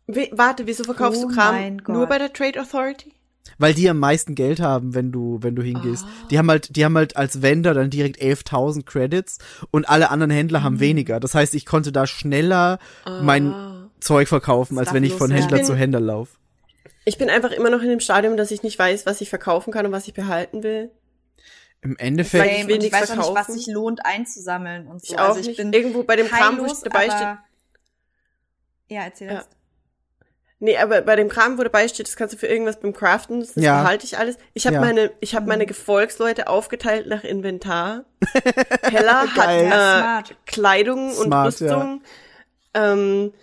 We warte, wieso verkaufst Oh du Kram nur bei der Trade Authority? weil die am meisten Geld haben, wenn du wenn du hingehst. Die haben halt die haben halt als Vendor dann direkt 11.000 Credits und alle anderen Händler haben weniger. Das heißt, ich konnte da schneller mein Ah. Zeug verkaufen, als wenn ich von Händler loswerden. zu Händler laufe. Ich bin einfach immer noch in dem Stadium, dass ich nicht weiß, was ich verkaufen kann und was ich behalten will. Im Endeffekt, Weil ich will und ich weiß auch nicht, was verkaufen. sich lohnt einzusammeln und so. Ich auch also ich nicht. bin Irgendwo bei dem Kram, wo ich dabei aber- steht. Ja, erzähl Ja. das. Nee, aber bei dem Kram, wo dabei steht, das kannst du für irgendwas beim Craften, das Ja. behalte ich alles. Ich habe Ja. meine, ich habe meine Gefolgsleute aufgeteilt nach Inventar. *laughs* Hella hat äh, Smart. Kleidung und Smart, Rüstung. Ähm,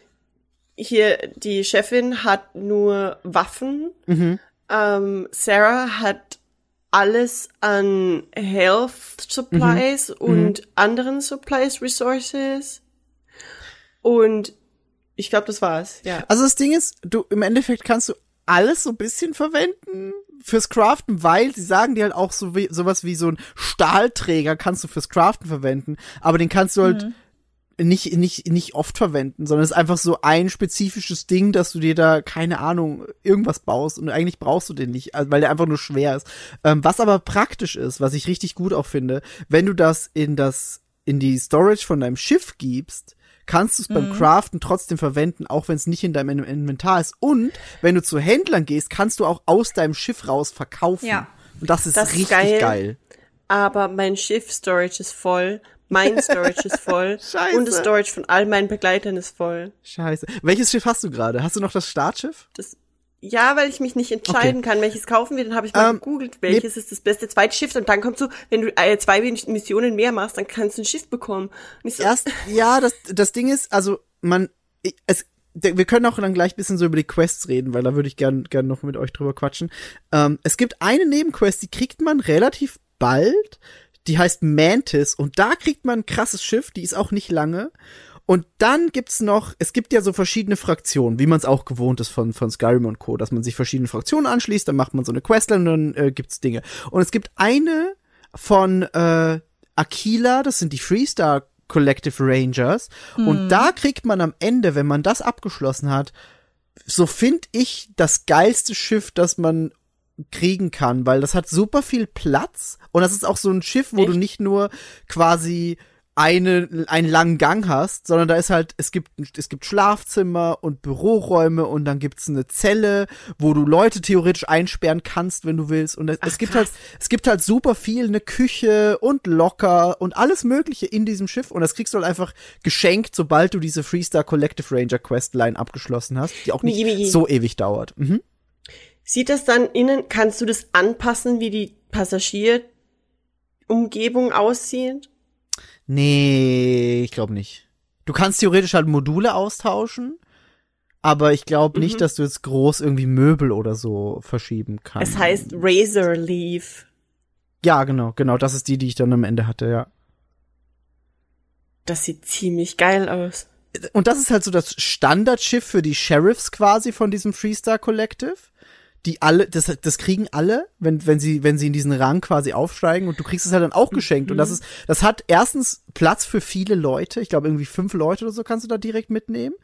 hier die Chefin hat nur Waffen. mhm. Ähm, Sarah hat alles an Health Supplies und anderen Supplies, Resources. Und ich glaube, das war's. Ja. Also das Ding ist, du im Endeffekt kannst du alles so ein bisschen verwenden fürs Craften, weil sie sagen dir halt auch so wie, sowas wie so ein Stahlträger kannst du fürs Craften verwenden, aber den kannst du halt nicht, nicht, nicht oft verwenden, sondern es ist einfach so ein spezifisches Ding, dass du dir da, keine Ahnung, irgendwas baust und eigentlich brauchst du den nicht, also, weil der einfach nur schwer ist. Ähm, was aber praktisch ist, was ich richtig gut auch finde, wenn du das in das, in die Storage von deinem Schiff gibst, kannst du es beim Craften trotzdem verwenden, auch wenn es nicht in deinem In- Inventar ist. Und wenn du zu Händlern gehst, kannst du auch aus deinem Schiff raus verkaufen. Ja. Und das ist Das richtig geil. geil. Aber mein Schiff-Storage ist voll, mein Storage ist voll *laughs* Scheiße. und das Storage von all meinen Begleitern ist voll. Scheiße. Welches Schiff hast du gerade? Hast du noch das Startschiff? Das, ja, weil ich mich nicht entscheiden kann, welches kaufen wir. Dann habe ich mal Ähm, gegoogelt, welches ist das beste zweite Schiff. Und dann kommt so, wenn du äh, zwei Missionen mehr machst, dann kannst du ein Schiff bekommen. So, Erst, *laughs* ja, das, das Ding ist, also man, es, wir können auch dann gleich bisschen so über die Quests reden, weil da würde ich gern, gern noch mit euch drüber quatschen. Ähm, es gibt eine Nebenquest, die kriegt man relativ bald. Die heißt Mantis und da kriegt man ein krasses Schiff, die ist auch nicht lange. Und dann gibt's noch, es gibt ja so verschiedene Fraktionen, wie man es auch gewohnt ist von, von Skyrim und Co., dass man sich verschiedenen Fraktionen anschließt, dann macht man so eine Questline und dann äh, gibt's Dinge. Und es gibt eine von äh, Aquila, das sind die Freestar Collective Rangers. Und da kriegt man am Ende, wenn man das abgeschlossen hat, so find ich das geilste Schiff, das man kriegen kann, weil das hat super viel Platz und das ist auch so ein Schiff, wo du Echt? nicht nur quasi eine, einen langen Gang hast, sondern da ist halt, es gibt, es gibt Schlafzimmer und Büroräume und dann gibt's eine Zelle, wo du Leute theoretisch einsperren kannst, wenn du willst. Und es, es Ach, gibt krass. halt, es gibt halt super viel, eine Küche und Locker und alles Mögliche in diesem Schiff. Und das kriegst du halt einfach geschenkt, sobald du diese Freestar Collective Ranger Questline abgeschlossen hast, die auch nicht so ewig dauert. Mhm. Sieht das dann innen, kannst du das anpassen, wie die Passagierumgebung aussieht? Nee, ich glaube nicht. Du kannst theoretisch halt Module austauschen, aber ich glaube nicht, Mhm. dass du jetzt groß irgendwie Möbel oder so verschieben kannst. Es heißt Razor Leaf. Ja, genau, genau. Das ist die, die ich dann am Ende hatte, ja. Das sieht ziemlich geil aus. Und das ist halt so das Standardschiff für die Sheriffs quasi von diesem Freestar Collective. Die alle, das, das kriegen alle, wenn, wenn sie, wenn sie in diesen Rang quasi aufsteigen und du kriegst es halt dann auch geschenkt. Und das ist, das hat erstens Platz für viele Leute. Ich glaube, irgendwie fünf Leute oder so kannst du da direkt mitnehmen.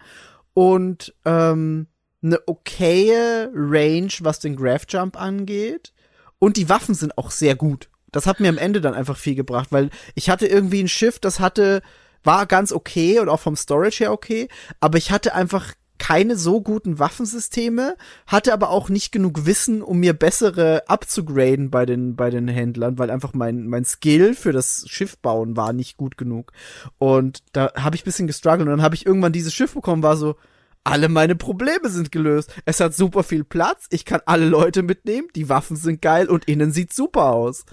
Und ähm, eine okaye Range, was den Graph Jump angeht. Und die Waffen sind auch sehr gut. Das hat mir am Ende dann einfach viel gebracht, weil ich hatte irgendwie ein Schiff, das hatte, war ganz okay und auch vom Storage her okay, aber ich hatte einfach keine so guten Waffensysteme, hatte aber auch nicht genug Wissen, um mir bessere abzugraden bei den, bei den Händlern, weil einfach mein, mein Skill für das Schiff bauen war nicht gut genug. Und da habe ich bisschen gestruggelt und dann habe ich irgendwann dieses Schiff bekommen, war so, alle meine Probleme sind gelöst. Es hat super viel Platz, ich kann alle Leute mitnehmen, die Waffen sind geil und innen sieht super aus.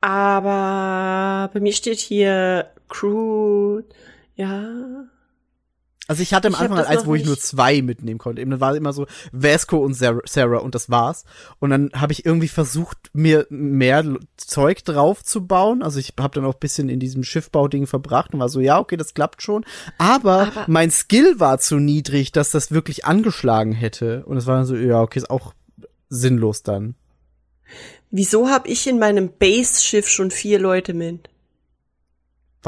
Aber bei mir steht hier Crew, ja. Also ich hatte am Ich Anfang halt eins, wo ich nur zwei mitnehmen konnte. Eben, dann war immer so Vasco und Sarah, und das war's. Und dann habe ich irgendwie versucht, mir mehr Zeug drauf zu bauen. Also ich habe dann auch ein bisschen in diesem Schiffbauding verbracht und war so, ja, okay, das klappt schon. Aber, Aber- mein Skill war zu niedrig, dass das wirklich angeschlagen hätte. Und es war dann so, ja, okay, ist auch sinnlos dann. Wieso habe ich in meinem Base-Schiff schon vier Leute mit?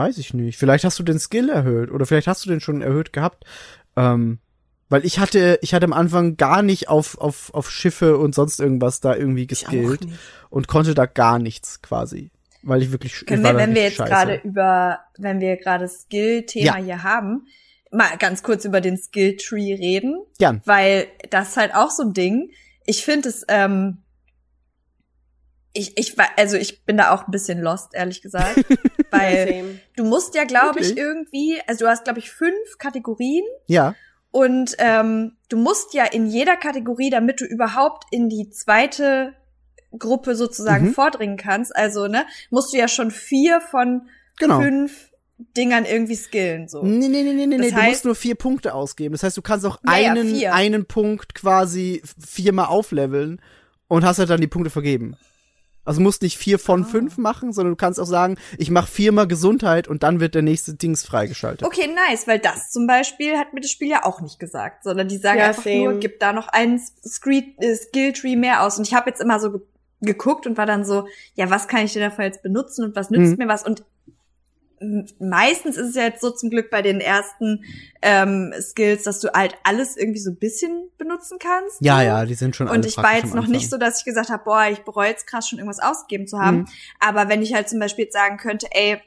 Weiß ich nicht. Vielleicht hast du den Skill erhöht oder vielleicht hast du den schon erhöht gehabt. Ähm, weil ich hatte, ich hatte am Anfang gar nicht auf, auf, auf Schiffe und sonst irgendwas da irgendwie geskillt und konnte da gar nichts quasi. Weil ich wirklich, ich Können wir, wenn wir jetzt gerade über, wenn wir gerade Skill-Thema Ja. hier haben, mal ganz kurz über den Skill-Tree reden, Gern. weil das ist halt auch so ein Ding. Ich finde es, ähm, Ich, ich war, also ich bin da auch ein bisschen lost, ehrlich gesagt. *laughs* weil du musst ja, glaube ich, irgendwie, also du hast, glaube ich, fünf Kategorien Ja. und ähm, du musst ja in jeder Kategorie, damit du überhaupt in die zweite Gruppe sozusagen Mhm. vordringen kannst, also ne, musst du ja schon vier von Genau. fünf Dingern irgendwie skillen. So. Nee, nee, nee, nee, nee, Das nee. du musst heißt- nur vier Punkte ausgeben. Das heißt, du kannst auch Ja, ja, einen, vier. einen Punkt quasi viermal aufleveln und hast halt dann die Punkte vergeben. Also du musst nicht vier von Ah. fünf machen, sondern du kannst auch sagen, ich mache viermal Gesundheit und dann wird der nächste Dings freigeschaltet. Okay, nice, weil das zum Beispiel hat mir das Spiel ja auch nicht gesagt, sondern die sagen Ja, einfach same. nur, gib da noch einen Screen, äh, Skilltree mehr aus. Und ich habe jetzt immer so ge geguckt und war dann so, ja, was kann ich denn davon jetzt benutzen und was nützt Mhm. mir was? Und meistens ist es ja jetzt so zum Glück bei den ersten ähm, Skills, dass du halt alles irgendwie so ein bisschen benutzen kannst. Ja, ja, die sind schon Und ich war jetzt noch nicht so, dass ich gesagt habe, boah, ich bereue jetzt krass schon irgendwas ausgegeben zu haben. Mhm. Aber wenn ich halt zum Beispiel jetzt sagen könnte, ey,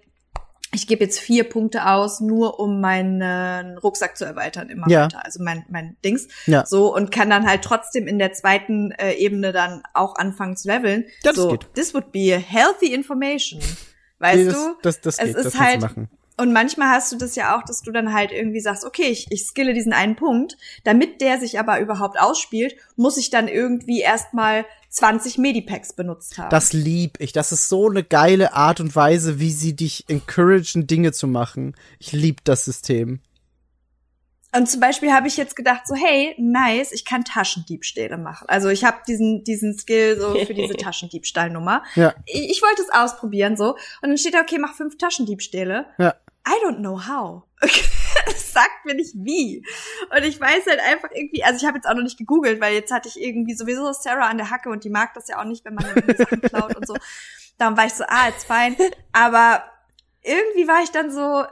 ich gebe jetzt vier Punkte aus, nur um meinen Rucksack zu erweitern immer Ja. weiter, also mein mein Dings, Ja. so und kann dann halt trotzdem in der zweiten äh, Ebene dann auch anfangen zu leveln. Ja, das so, geht. this would be healthy information, weißt Nee, das, du? Das, das Es geht, ist das halt- machen. Und manchmal hast du das ja auch, dass du dann halt irgendwie sagst, okay, ich, ich skille diesen einen Punkt, damit der sich aber überhaupt ausspielt, muss ich dann irgendwie erstmal 20 Medipacks benutzt haben. Das lieb ich. Das ist so eine geile Art und Weise, wie sie dich encouragen, Dinge zu machen. Ich lieb das System. Und zum Beispiel habe ich jetzt gedacht, so, hey, nice, ich kann Taschendiebstähle machen. Also ich habe diesen, diesen Skill so für diese *laughs* Taschendiebstahlnummer. Ja. Ich, ich wollte es ausprobieren so. Und dann steht da, okay, mach fünf Taschendiebstähle. Ja. I don't know how. Es *laughs* sagt mir nicht wie. Und ich weiß halt einfach irgendwie, also ich habe jetzt auch noch nicht gegoogelt, weil jetzt hatte ich irgendwie sowieso Sarah an der Hacke und die mag das ja auch nicht, wenn man irgendwie Sachen klaut und so. Darum war ich so, ah, it's fine. *laughs* Aber irgendwie war ich dann so,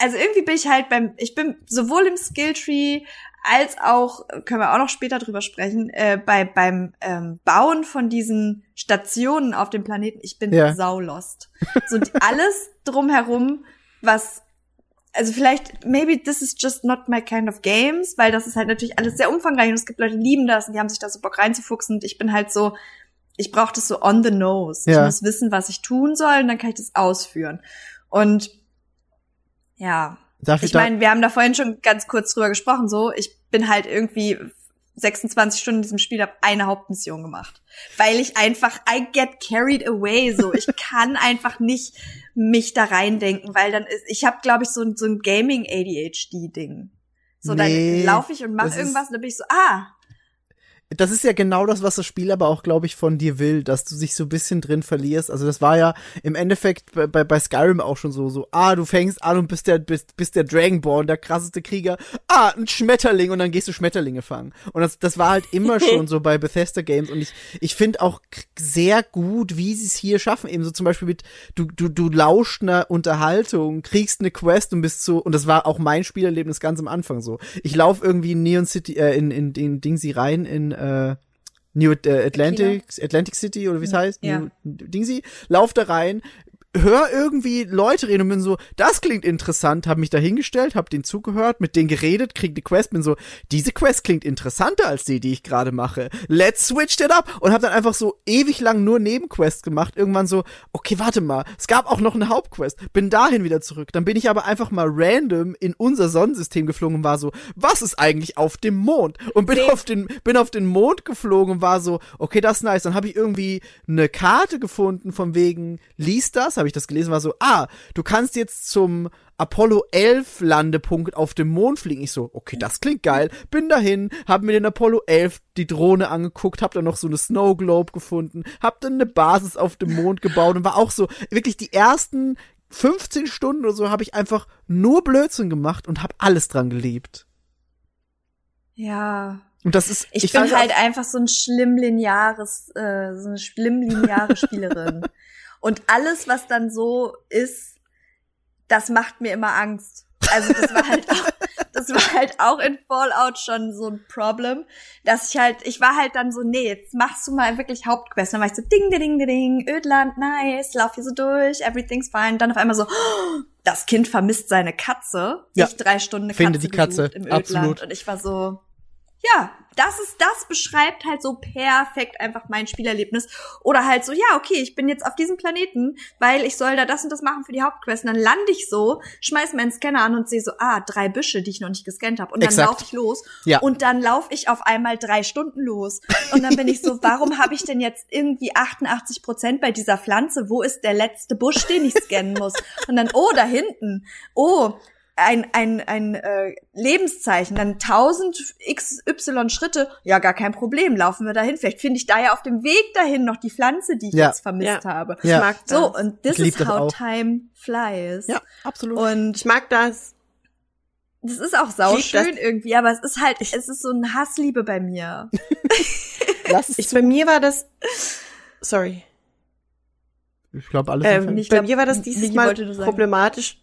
also irgendwie bin ich halt beim, ich bin sowohl im Skilltree als auch, können wir auch noch später drüber sprechen, äh, bei, beim ähm, Bauen von diesen Stationen auf dem Planeten, ich bin Ja. saulost. So alles drumherum, was, also vielleicht, maybe this is just not my kind of games, weil das ist halt natürlich alles sehr umfangreich und es gibt Leute, die lieben das und die haben sich da so Bock reinzufuchsen und ich bin halt so, ich brauche das so on the nose. Ja. Ich muss wissen, was ich tun soll und dann kann ich das ausführen. Und ja, Darf ich, ich meine, wir haben da vorhin schon ganz kurz drüber gesprochen, so, ich bin halt irgendwie 26 Stunden in diesem Spiel, habe eine Hauptmission gemacht. Weil ich einfach, I get carried away, so. Ich *laughs* kann einfach nicht mich da reindenken, weil dann ist, ich habe, glaube ich, so, ein- so ein Gaming-ADHD-Ding. So, Nee, dann laufe ich und mache ist- irgendwas und dann bin ich so, ah, das ist ja genau das, was das Spiel aber auch, glaube ich, von dir will, dass du dich so ein bisschen drin verlierst. Also das war ja im Endeffekt bei, bei, bei Skyrim auch schon so, so, ah, du fängst an und bist der, bist, bist der Dragonborn, der krasseste Krieger. Ah, ein Schmetterling und dann gehst du Schmetterlinge fangen. Und das, das war halt immer *laughs* schon so bei Bethesda Games und ich, ich finde auch sehr gut, wie sie es hier schaffen. Eben so zum Beispiel mit, du, du, du lauscht einer Unterhaltung, kriegst eine Quest und bist so, und das war auch mein Spielerlebnis ganz am Anfang so. Ich laufe irgendwie in Neon City, äh, in, in, in Dingsy rein, in, äh, New äh, Atlantic, Atlantic City oder wie es heißt, Ja. New, Dingsy, lauf da rein, hör irgendwie Leute reden und bin so, das klingt interessant, hab mich da hingestellt, hab denen zugehört, mit denen geredet, krieg die Quest, bin so, diese Quest klingt interessanter als die, die ich gerade mache. Let's switch it up und hab dann einfach so ewig lang nur Nebenquests gemacht. Irgendwann so, okay, warte mal, es gab auch noch eine Hauptquest. Bin dahin wieder zurück. Dann bin ich aber einfach mal random in unser Sonnensystem geflogen und war so, was ist eigentlich auf dem Mond? Und bin auf den bin auf den Mond geflogen und war so, okay, das ist nice. Dann habe ich irgendwie eine Karte gefunden von wegen, lies das, habe ich das gelesen, war so, ah, du kannst jetzt zum Apollo 11 Landepunkt auf dem Mond fliegen. Ich so, okay, das klingt geil. Bin dahin, hab mir den Apollo 11 die Drohne angeguckt, hab dann noch so eine Snow Globe gefunden, hab dann eine Basis auf dem Mond gebaut und war auch so, wirklich die ersten 15 Stunden oder so habe ich einfach nur Blödsinn gemacht und hab alles dran geliebt. ja. Und das ist, Ich, find bin halt einfach so ein schlimm lineares, äh, so eine schlimm lineare Spielerin. *laughs* Und alles, was dann so ist, das macht mir immer Angst. Also das war halt auch, *laughs* das war halt auch in Fallout schon so ein Problem, dass ich halt, ich war halt dann so, nee, jetzt machst du mal wirklich Hauptquest. Dann war ich so, ding, ding, ding, ding, Ödland, nice, lauf hier so durch, everything's fine. Dann auf einmal so, oh, *gasps* das Kind vermisst seine Katze. Ja. Ich drei Stunden eine Finde Katze die Katze, im Ödland. absolut. Und ich war so, ja, das ist, das beschreibt halt so perfekt einfach mein Spielerlebnis. Oder halt so, ja, okay, ich bin jetzt auf diesem Planeten, weil ich soll da das und das machen für die Hauptquest. Und dann lande ich so, schmeiß meinen Scanner an und sehe so, ah, drei Büsche, die ich noch nicht gescannt habe. Und dann laufe ich los. Ja. Und dann laufe ich auf einmal drei Stunden los. Und dann bin ich so, warum habe ich denn jetzt irgendwie 88 Prozent bei dieser Pflanze? Wo ist der letzte Busch, den ich scannen muss? Und dann, oh, da hinten. Oh, ein, ein, ein äh, Lebenszeichen, dann 1000 XY Schritte, ja, gar kein Problem, laufen wir dahin. Vielleicht finde ich da ja auf dem Weg dahin noch die Pflanze, die ich Ja. jetzt vermisst Ja. habe. Ich Ja. mag das. So, und this Ich is how auch. time flies. Ja, absolut. Und ich mag das. das ist auch sauschön das. irgendwie, aber es ist halt, es ist so ein Hassliebe bei mir. *laughs* Lass es Ich, bei mir war das, sorry, Ich glaube, alles ähm, ich bei glaub, mir war das dieses Mal problematisch,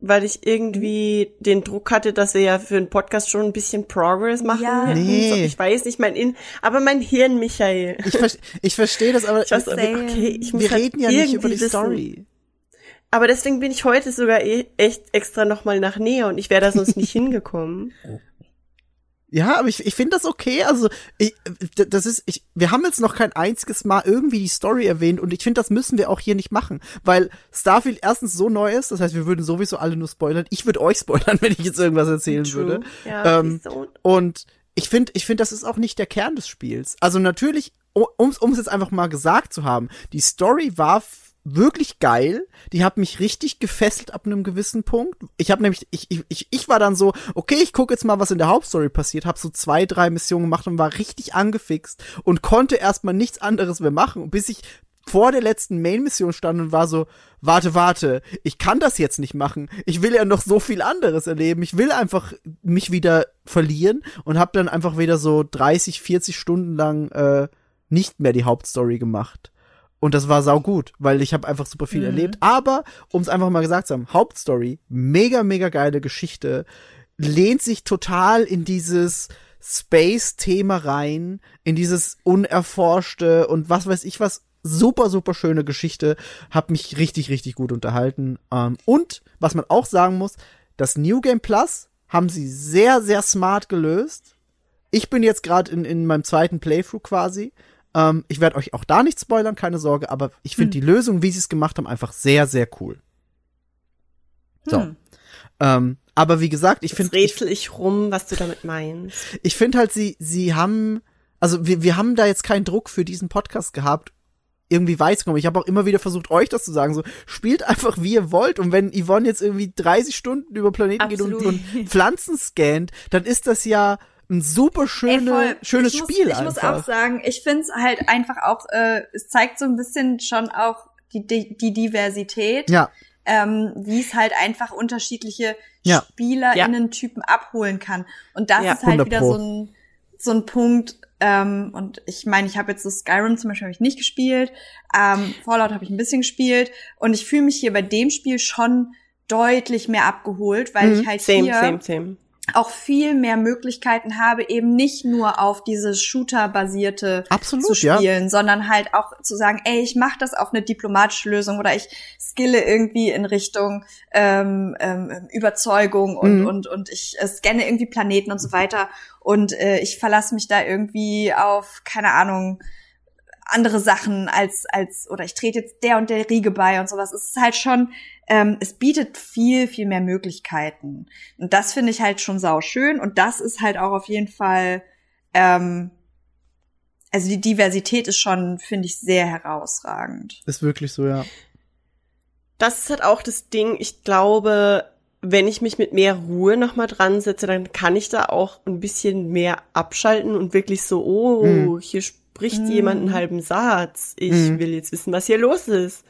weil ich irgendwie den Druck hatte, dass wir ja für einen Podcast schon ein bisschen Progress machen. Ja. hätten. Nee. So, ich weiß nicht, mein In, aber mein Hirn, Michael. Ich, ver ich verstehe das, aber Ich weiß, okay, ich muss wir halt reden ja nicht über die wissen. Story. Aber deswegen bin ich heute sogar eh echt extra nochmal nach Nähe und ich wäre da sonst nicht *laughs* hingekommen. Ja, aber ich, ich finde das okay. Also, ich, das ist, ich, wir haben jetzt noch kein einziges Mal irgendwie die Story erwähnt und ich finde, das müssen wir auch hier nicht machen, weil Starfield erstens so neu ist, das heißt, wir würden sowieso alle nur spoilern. Ich würde euch spoilern, *laughs* wenn ich jetzt irgendwas erzählen würde. Ja, Ähm, du? Und ich finde, ich finde, das ist auch nicht der Kern des Spiels. Also natürlich, um es jetzt einfach mal gesagt zu haben, die Story war wirklich geil. Die hat mich richtig gefesselt ab einem gewissen Punkt. Ich habe nämlich, ich, ich, ich, war dann so, okay, ich gucke jetzt mal, was in der Hauptstory passiert. Habe so zwei, drei Missionen gemacht und war richtig angefixt und konnte erstmal nichts anderes mehr machen, bis ich vor der letzten Main-Mission stand und war so, warte, warte, ich kann das jetzt nicht machen. Ich will ja noch so viel anderes erleben. Ich will einfach mich wieder verlieren und habe dann einfach wieder so 30, 40 Stunden lang äh, nicht mehr die Hauptstory gemacht. Und das war sau gut, weil ich habe einfach super viel erlebt. Aber, um es einfach mal gesagt zu haben, Hauptstory, mega, mega geile Geschichte, lehnt sich total in dieses Space-Thema rein, in dieses unerforschte und was weiß ich was, super, super schöne Geschichte, hab mich richtig, richtig gut unterhalten. Ähm, und, was man auch sagen muss, das New Game Plus haben sie sehr, sehr smart gelöst. Ich bin jetzt gerade in, in meinem zweiten Playthrough quasi. Ähm, ich werde euch auch da nicht spoilern, keine Sorge, aber ich finde die Lösung, wie sie es gemacht haben, einfach sehr, sehr cool. So. Hm. Ähm, aber wie gesagt, ich finde, ich, rätsel ich rum, was du damit meinst. ich finde halt, sie, sie haben, also wir, wir haben da jetzt keinen Druck für diesen Podcast gehabt, irgendwie weit zu kommen. Ich habe auch immer wieder versucht, euch das zu sagen, so, spielt einfach, wie ihr wollt. Und wenn Yvonne jetzt irgendwie 30 Stunden über Planeten geht und, Absolut. und Pflanzen scannt, dann ist das ja ein super Ey, schöne, voll. schönes ich muss, Spiel Ich einfach. muss auch sagen, ich find's halt einfach auch, äh, es zeigt so ein bisschen schon auch die, die, die Diversität, ja, ähm, wie es halt einfach unterschiedliche Ja. SpielerInnen-Typen abholen kann. Und das Ja, ist halt 100 wieder so ein, so ein Punkt, ähm, und ich meine, ich habe jetzt so Skyrim zum Beispiel hab ich nicht gespielt, ähm, Fallout habe ich ein bisschen gespielt und ich fühle mich hier bei dem Spiel schon deutlich mehr abgeholt, weil Mhm. ich halt Same, hier same, same. Auch viel mehr Möglichkeiten habe, eben nicht nur auf diese Shooter-basierte zu ja. spielen, sondern halt auch zu sagen, ey, ich mache das auf eine diplomatische Lösung oder ich skille irgendwie in Richtung ähm, ähm, Überzeugung und Mhm. und und ich äh, scanne irgendwie Planeten und so weiter und äh, ich verlasse mich da irgendwie auf keine Ahnung andere Sachen als als oder ich trete jetzt der und der Riege bei und sowas. Es ist halt schon, ähm, es bietet viel viel mehr Möglichkeiten und das finde ich halt schon sau schön und das ist halt auch auf jeden Fall ähm, also die Diversität ist schon finde ich sehr herausragend. Ist wirklich so, ja. Das ist halt auch das Ding. Ich glaube, wenn ich mich mit mehr Ruhe nochmal dran setze, dann kann ich da auch ein bisschen mehr abschalten und wirklich so, oh, Mhm. hier spricht Mhm. jemand einen halben Satz. Ich Mhm. will jetzt wissen, was hier los ist.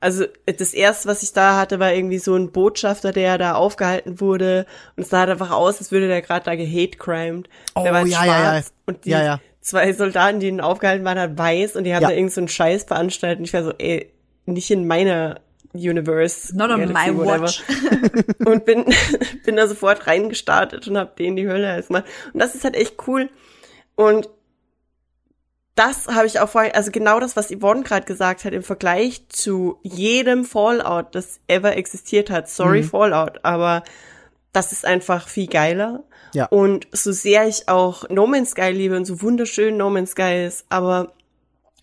Also das erste, was ich da hatte, war irgendwie so ein Botschafter, der da aufgehalten wurde und es sah halt einfach aus, als würde der gerade da gehate-crimed. Oh, der war ja, ja, ja. schwarz und die Ja, ja. zwei Soldaten, die ihn aufgehalten waren, hat weiß und die haben Ja. da irgend so einen Scheiß veranstaltet und ich war so, ey, nicht in meiner Universe. Not on Galaxy, my watch. *laughs* und bin, bin da sofort reingestartet und hab denen die Hölle gemacht. Und das ist halt echt cool. Und das habe ich auch vorher, also genau das, was Yvonne gerade gesagt hat, im Vergleich zu jedem Fallout, das ever existiert hat. Sorry, Mhm. Fallout, aber das ist einfach viel geiler. Ja. Und so sehr ich auch No Man's Sky liebe und so wunderschön No Man's Sky ist, aber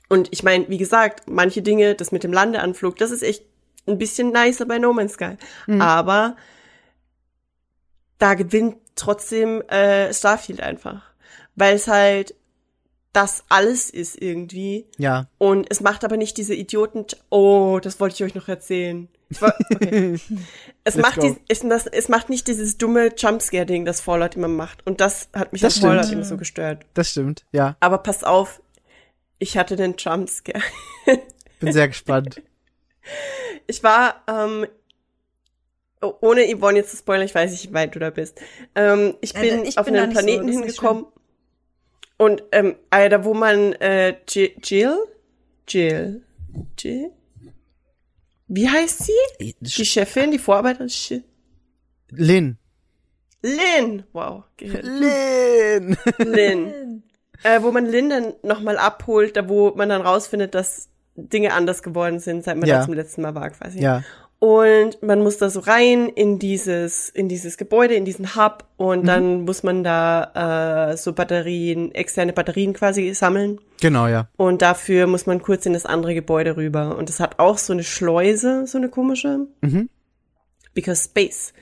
und ich meine, wie gesagt, manche Dinge, das mit dem Landeanflug, das ist echt ein bisschen nicer bei No Man's Sky. Mhm. Aber da gewinnt trotzdem äh, Starfield einfach. Weil es halt das alles ist irgendwie. Ja. Und es macht aber nicht diese Idioten. Oh, das wollte ich euch noch erzählen. War, okay. *laughs* es, Let's macht go. dies, es, das, es macht nicht dieses dumme Jumpscare-Ding, das Fallout immer macht. Und das hat mich Das an Fallout immer so gestört. Das stimmt, ja. Aber pass auf, ich hatte den Jumpscare. *laughs* Bin sehr gespannt. *laughs* Ich war, ähm, oh, ohne Yvonne jetzt zu spoilern, ich weiß nicht, wie weit du da bist. Ähm, ich Äh, bin ich auf bin einen so, Planeten nicht hingekommen. Und ähm, äh, da wo man äh, Ji- Jill? Jill? Jill? Wie heißt sie? Die Chefin, die Vorarbeiterin? Lin. Lynn! Wow. Lin! Lynn. *laughs* Äh, wo man Lynn dann nochmal abholt, da wo man dann rausfindet, dass Dinge anders geworden sind, seit man Ja. da zum letzten Mal war, quasi. ja. Und man muss da so rein in dieses, in dieses Gebäude, in diesen Hub und dann muss man da äh, so Batterien, externe Batterien quasi sammeln. Genau, ja. Und dafür muss man kurz in das andere Gebäude rüber. Und es hat auch so eine Schleuse, so eine komische. Mhm. Because Space.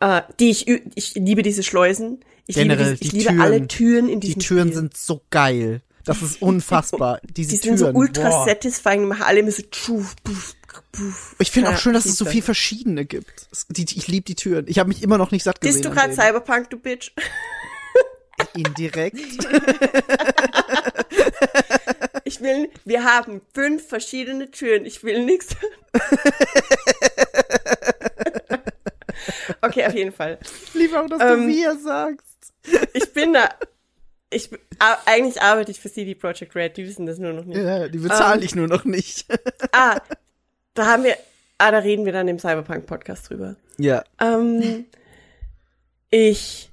Äh, die ich, ich liebe diese Schleusen. Ich Generell, liebe, diese, ich die liebe Türen. alle Türen in Die diesem Türen Spiel. sind so geil. Das ist unfassbar. Diese die Türen. sind so ultra boah. satisfying, die machen alle immer so tschuf, puf, puf. Ich finde Ja, auch schön, dass es so viel verschiedene gibt. Es- Die, ich liebe die Türen. Ich habe mich immer noch nicht satt gesehen. Bist du gerade. Cyberpunk, du Bitch? *laughs* Indirekt. *laughs* Ich will, wir haben fünf verschiedene Türen. Ich will nichts. *laughs* okay, auf jeden Fall. Lieber auch, dass Ähm, du wir sagst. Ich bin da. Ich, eigentlich arbeite ich für CD Projekt Red, die wissen das nur noch nicht. Ja, die bezahle Ähm, ich nur noch nicht. Ah, da haben wir, ah, da reden wir dann im Cyberpunk-Podcast drüber. ja. Ähm, ich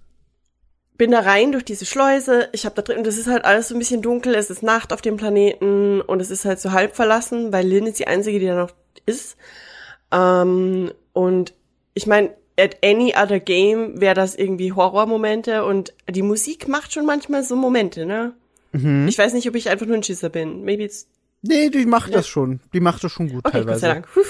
bin da rein durch diese Schleuse. Ich habe da drin, und das ist halt alles so ein bisschen dunkel. Es ist Nacht auf dem Planeten und es ist halt so halb verlassen, weil Lynn ist die einzige, die da noch ist. Ähm, und ich meine, at any other game wäre das irgendwie Horrormomente und die Musik macht schon manchmal so Momente, ne? Mhm. Ich weiß nicht, ob ich einfach nur ein Schisser bin. Maybe it's Nee, die macht das schon. Die macht das schon gut okay, Gott sei teilweise. Dank. Puh.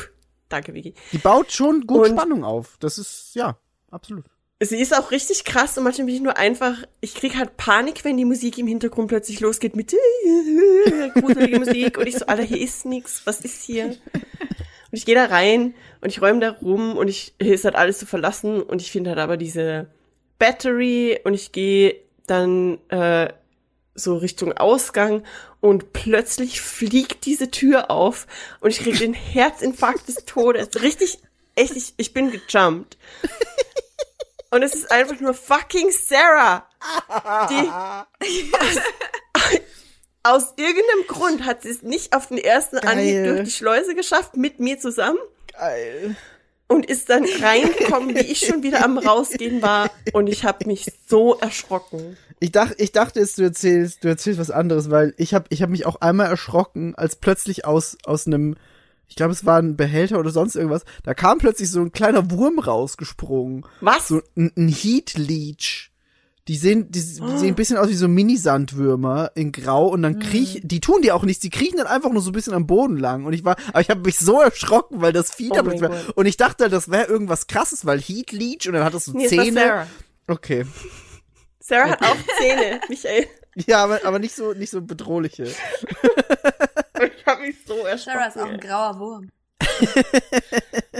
Danke, Vicky. Die baut schon gut Und- Spannung auf. Das ist, ja, absolut. Sie ist auch richtig krass und manchmal bin ich nur einfach, ich krieg halt Panik, wenn die Musik im Hintergrund plötzlich losgeht mit *laughs* gruselige Musik und ich so, Alter, hier ist nix, was ist hier? Und ich gehe da rein und ich räume da rum und ich, hier ist halt alles zu verlassen und ich finde halt aber diese Battery und ich gehe dann äh, so Richtung Ausgang und plötzlich fliegt diese Tür auf und ich krieg den Herzinfarkt des Todes. Richtig, echt, ich, ich bin gejumpt. Und es ist einfach nur fucking Sarah. Die aus, aus irgendeinem Grund hat sie es nicht auf den ersten Anhieb Geil. durch die Schleuse geschafft, mit mir zusammen. Geil. Und ist dann reingekommen, wie ich schon wieder am rausgehen war. Und ich habe mich so erschrocken. Ich dachte, ich dachte jetzt, du erzählst, du erzählst was anderes, weil ich habe ich hab mich auch einmal erschrocken, als plötzlich aus, aus einem, ich glaube, es war ein Behälter oder sonst irgendwas, da kam plötzlich so ein kleiner Wurm rausgesprungen. Was? So ein, ein Heat Leech. Die sehen, die, die sehen ein bisschen aus wie so Mini-Sandwürmer in Grau und dann kriech, die tun die auch nichts, die kriechen dann einfach nur so ein bisschen am Boden lang und ich war, aber ich habe mich so erschrocken, weil das Vieh Oh da plötzlich war und ich dachte, das wäre irgendwas krasses, weil Heat Leech und dann hat es so Nee, Zähne. Okay. Sarah hat auch *laughs* Zähne, Michael. Ja, aber, aber nicht so, nicht so bedrohliche. *laughs* Ich habe mich so erschrocken. Sarah ist auch ein grauer Wurm. *laughs*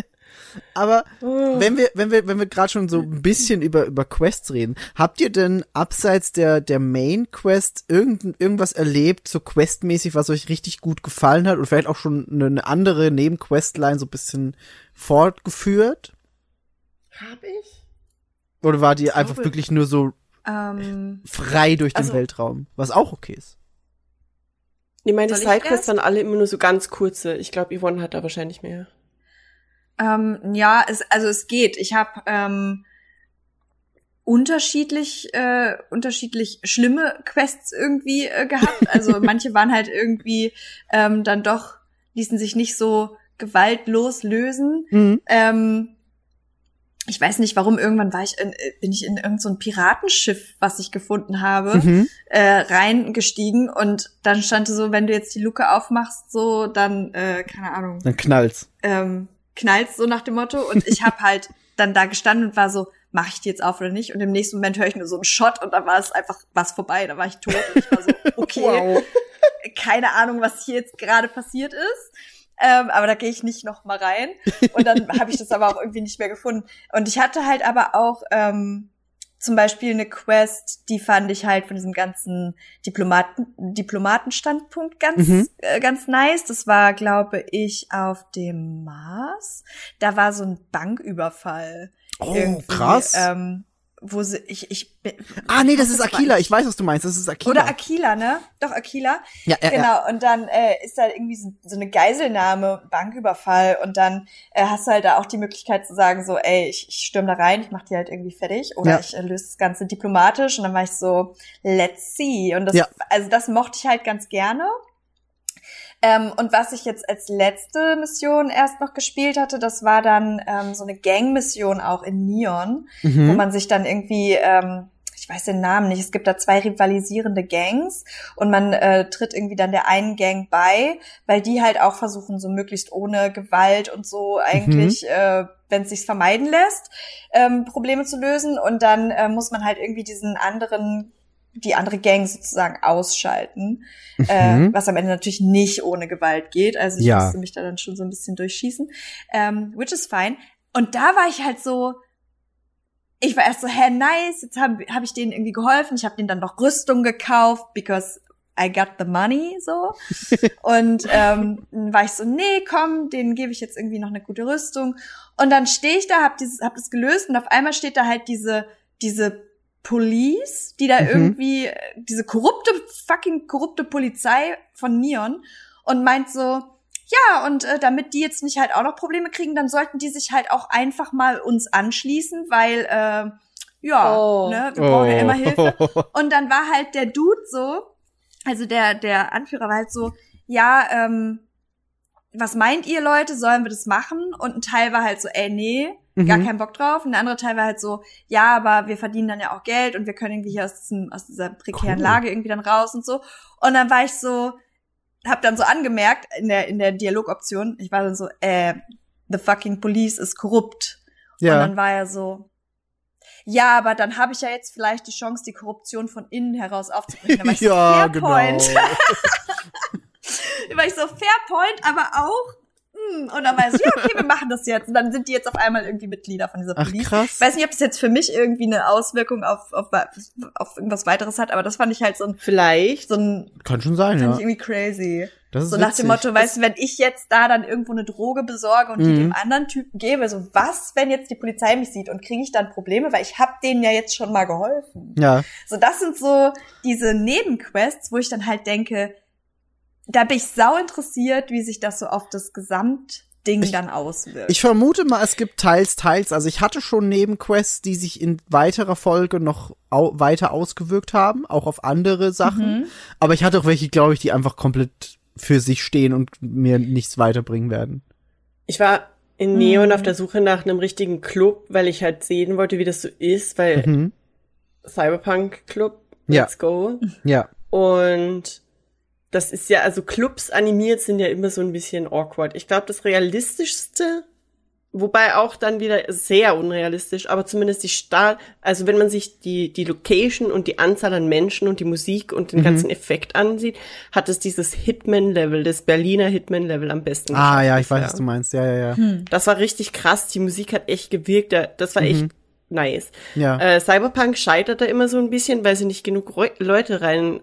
Aber Oh. wenn wir, wenn wir, wenn wir gerade schon so ein bisschen über, über Quests reden, habt ihr denn abseits der, der Main Quest irgend, irgendwas erlebt, so questmäßig, was euch richtig gut gefallen hat und vielleicht auch schon eine, eine andere Nebenquestline so ein bisschen fortgeführt? Hab ich? Oder war die einfach glaube- wirklich nur so Ähm, frei durch den Also- Weltraum? Was auch okay ist. Nee, meine Sidequests waren alle immer nur so ganz kurze. Ich glaube, Yvonne hat da wahrscheinlich mehr. ähm, ja, es, also es geht. Ich habe ähm, unterschiedlich, äh, unterschiedlich schlimme Quests irgendwie äh, gehabt. *laughs* Also manche waren halt irgendwie ähm, dann doch, ließen sich nicht so gewaltlos lösen. Mhm. Ähm, ich weiß nicht warum, irgendwann war ich in, äh, bin ich in irgendein so ein Piratenschiff, was ich gefunden habe, Mhm. äh, reingestiegen und dann stand so, wenn du jetzt die Luke aufmachst, so, dann, äh, keine Ahnung, Dann knallt's. ähm, knallst so nach dem Motto. Und ich habe *laughs* halt dann da gestanden und war so, mache ich die jetzt auf oder nicht? Und im nächsten Moment höre ich nur so einen Shot und da war es einfach was vorbei, da war ich tot und ich war so, *laughs* okay, keine Ahnung, was hier jetzt gerade passiert ist. Ähm, aber da gehe ich nicht noch mal rein. Und dann habe ich das aber auch irgendwie nicht mehr gefunden. Und ich hatte halt aber auch ähm, zum Beispiel eine Quest, die fand ich halt von diesem ganzen Diplomaten, Diplomatenstandpunkt ganz, Mhm. äh, ganz nice. Das war, glaube ich, auf dem Mars. Da war so ein Banküberfall. Oh, irgendwie, krass. Ähm, wo sie, ich, ich, bin- ah, nee, das ist Aquila. ich? Weiß, was du meinst. Das ist Aquila. Oder Aquila, ne? Doch, Aquila. ja, ja, ja. Genau, und dann äh, ist da irgendwie so, so eine Geiselnahme, Banküberfall und dann äh, hast du halt da auch die Möglichkeit zu sagen, so, ey, ich, ich stürm da rein, ich mach die halt irgendwie fertig oder Ja. ich äh, löse das Ganze diplomatisch und dann war ich so, let's see. Und das, Ja. also das mochte ich halt ganz gerne. Ähm, und was ich jetzt als letzte Mission erst noch gespielt hatte, das war dann ähm, so eine Gang-Mission auch in Neon wo Mhm. man sich dann irgendwie, ähm, ich weiß den Namen nicht, es gibt da zwei rivalisierende Gangs und man äh, tritt irgendwie dann der einen Gang bei, weil die halt auch versuchen, so möglichst ohne Gewalt und so eigentlich, äh, wenn es sich vermeiden lässt, ähm, Probleme zu lösen. Und dann äh, muss man halt irgendwie diesen anderen die andere Gang sozusagen ausschalten, äh, Mhm. was am Ende natürlich nicht ohne Gewalt geht. Also ich Ja. musste mich da dann schon so ein bisschen durchschießen, ähm, which is fine. Und da war ich halt so, ich war erst so, hä, nice, jetzt habe hab ich denen irgendwie geholfen. Ich habe denen dann noch Rüstung gekauft, because I got the money, so. *laughs* Und ähm, war ich so, nee, komm, denen gebe ich jetzt irgendwie noch eine gute Rüstung. Und dann stehe ich da, hab, dieses, hab das gelöst und auf einmal steht da halt diese, diese Police, die da Mhm. irgendwie, äh, diese korrupte, fucking korrupte Polizei von Neon und meint so, ja, und äh, damit die jetzt nicht halt auch noch Probleme kriegen, dann sollten die sich halt auch einfach mal uns anschließen, weil, äh, ja, Oh. ne, wir brauchen ja immer Hilfe. Oh. Und dann war halt der Dude so, also der, der Anführer war halt so, ja, ähm, was meint ihr Leute, sollen wir das machen? Und ein Teil war halt so, ey, nee, gar Mhm. keinen Bock drauf. Und der andere Teil war halt so, ja, aber wir verdienen dann ja auch Geld und wir können irgendwie hier aus, diesem, aus dieser prekären Cool. Lage irgendwie dann raus und so. Und dann war ich so, hab dann so angemerkt in der, in der Dialogoption, ich war dann so, äh, the fucking police ist korrupt. Und Ja. dann war er so, ja, aber dann habe ich ja jetzt vielleicht die Chance, die Korruption von innen heraus aufzubrechen. Da war ich so, *laughs* ja, fair genau. point. *laughs* Da war ich so, fair point, aber auch, hm. und dann war ich so, ja, okay, wir machen das jetzt. Und dann sind die jetzt auf einmal irgendwie Mitglieder von dieser Ach, Police. krass. Ich weiß nicht, ob das jetzt für mich irgendwie eine Auswirkung auf, auf, auf irgendwas weiteres hat, aber das fand ich halt so ein, Vielleicht. so ein, Kann schon sein, fand ja. ich irgendwie crazy. Das ist So nach dem witzig. Motto, weißt du, wenn ich jetzt da dann irgendwo eine Droge besorge und die Mhm. dem anderen Typen gebe, so was, wenn jetzt die Polizei mich sieht und kriege ich dann Probleme, weil ich hab denen ja jetzt schon mal geholfen. Ja. So das sind so diese Nebenquests, wo ich dann halt denke, da bin ich sau interessiert, wie sich das so auf das Gesamtding dann auswirkt. Ich vermute mal, es gibt teils, teils. Also ich hatte schon Nebenquests, die sich in weiterer Folge noch au weiter ausgewirkt haben, auch auf andere Sachen. Mhm. Aber ich hatte auch welche, glaube ich, die einfach komplett für sich stehen und mir nichts weiterbringen werden. Ich war in Neon Mhm. auf der Suche nach einem richtigen Club, weil ich halt sehen wollte, wie das so ist, weil Mhm. Cyberpunk Club, Ja. let's go. Ja. Und das ist ja, also Clubs animiert sind ja immer so ein bisschen awkward. Ich glaube, das realistischste, wobei auch dann wieder sehr unrealistisch, aber zumindest die Start, also wenn man sich die, die Location und die Anzahl an Menschen und die Musik und den Mhm. ganzen Effekt ansieht, hat es dieses Hitman-Level, das Berliner Hitman-Level am besten Ah, ja, ich weiß, bisher. was du meinst. Ja, ja, ja. Hm. Das war richtig krass. Die Musik hat echt gewirkt. Da- Das war echt nice. Mhm. Ja. Äh, Cyberpunk scheitert da immer so ein bisschen, weil sie nicht genug Reu Leute reinhauen.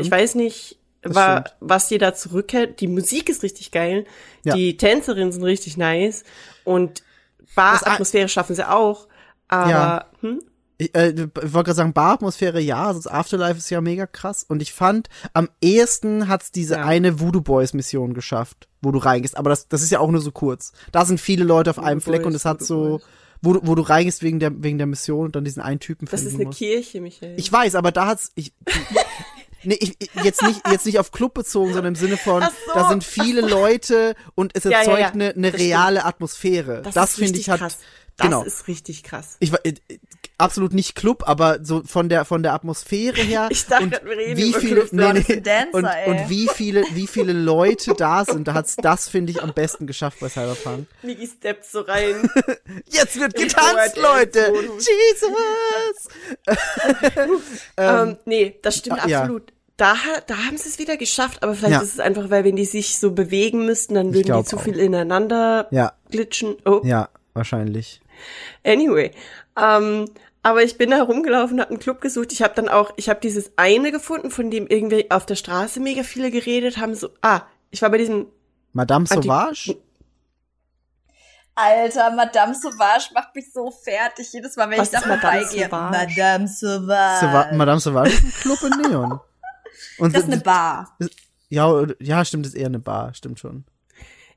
Ich weiß nicht, Das wa stimmt. was dir da zurückhält. Die Musik ist richtig geil. Ja. Die Tänzerinnen sind richtig nice. Und Das Bar-Atmosphäre schaffen sie auch. Aber, Ja. hm? Ich, äh, ich wollte gerade sagen, Baratmosphäre ja, das Afterlife ist ja mega krass. Und ich fand, am ehesten hat's diese Ja. eine Voodoo Boys Mission geschafft, wo du reingehst. Aber das, das ist ja auch nur so kurz. Da sind viele Leute auf einem Voodoo Fleck und Boys, es hat Voodoo so, Boys. wo, du- wo du reingehst wegen der, wegen der Mission und dann diesen einen Typen das finden ist eine musst. Kirche, Michael. Ich weiß, aber da hat's, ich, *laughs* Nee, ich, jetzt nicht jetzt nicht auf Club bezogen, sondern im Sinne von, so, da sind viele Leute und es Ja, ja, erzeugt ja, eine eine reale Atmosphäre. Das Das, finde ich hat krass. Das genau. ist richtig krass. Ich war äh, absolut nicht Club, aber so von der von der Atmosphäre her *laughs* Ich dachte und wir reden wie über viele Clubs. nee, nee, Dancer, und, ey. und wie viele wie viele Leute da sind, da hat's das finde ich am besten geschafft bei Cyberpunk. Migi steppt so rein. *laughs* Jetzt wird getanzt, Leute. Jesus. *laughs* ähm, nee, das stimmt ah, ja. absolut. Da, da haben sie es wieder geschafft, aber vielleicht Ja. ist es einfach, weil wenn die sich so bewegen müssten, dann würden die zu auch. viel ineinander Ja, glitschen. Oh, ja, wahrscheinlich. *laughs* Anyway, ähm, aber ich bin da rumgelaufen, habe einen Club gesucht. Ich habe dann auch, ich habe dieses eine gefunden, von dem irgendwie auf der Straße mega viele geredet haben. So, ah, ich war bei diesem, Madame Anti- Sauvage? Alter, Madame Sauvage macht mich so fertig, jedes Mal, wenn Was ich da ist Madame vorbeigehe. Madame Sauvage. Sauva Madame Sauvage ist ein Club in Neon. *laughs* Und das ist eine Bar. Ja, oder- ja, stimmt, ist eher eine Bar, stimmt schon.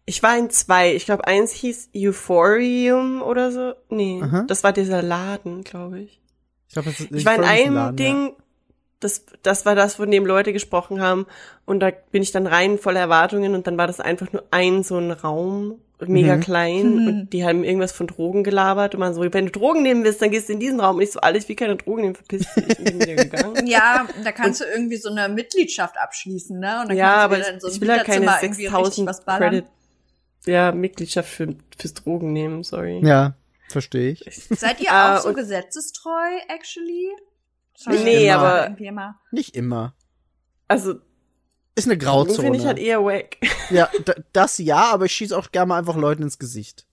Ich war in zwei. Ich glaube, eins hieß Euphorium oder so. Nee, Aha. das war dieser Laden, glaube ich. Ich, glaub, das ist, Ich war in einem Laden, Ding, das, das war das, von dem Leute gesprochen haben. Und da bin ich dann rein voller Erwartungen und dann war das einfach nur ein so ein Raum, mega Mhm. klein. Mhm. *laughs* Und die haben irgendwas von Drogen gelabert. Und man so, wenn du Drogen nehmen willst, dann gehst du in diesen Raum. Und ich so, alles wie keine Drogen nehmen, verpiss dich. Und bin wieder gegangen. *laughs* Ja, *laughs* da kannst du irgendwie so eine Mitgliedschaft abschließen, ne? Und dann ja, kannst du aber dann so ich ein will ja keine irgendwie richtig 6000 was ballern. Credit, ja, Mitgliedschaft für, fürs Drogen nehmen, sorry. Ja, verstehe ich. Seid ihr *laughs* Ah, auch so gesetzestreu, actually? Nicht Nee, immer. aber- Irgendwie immer. Nicht immer. Also, Ist eine Grauzone. finde ich halt eher wack. *laughs* ja, da, das ja, aber ich schieße auch gerne mal einfach Leuten ins Gesicht.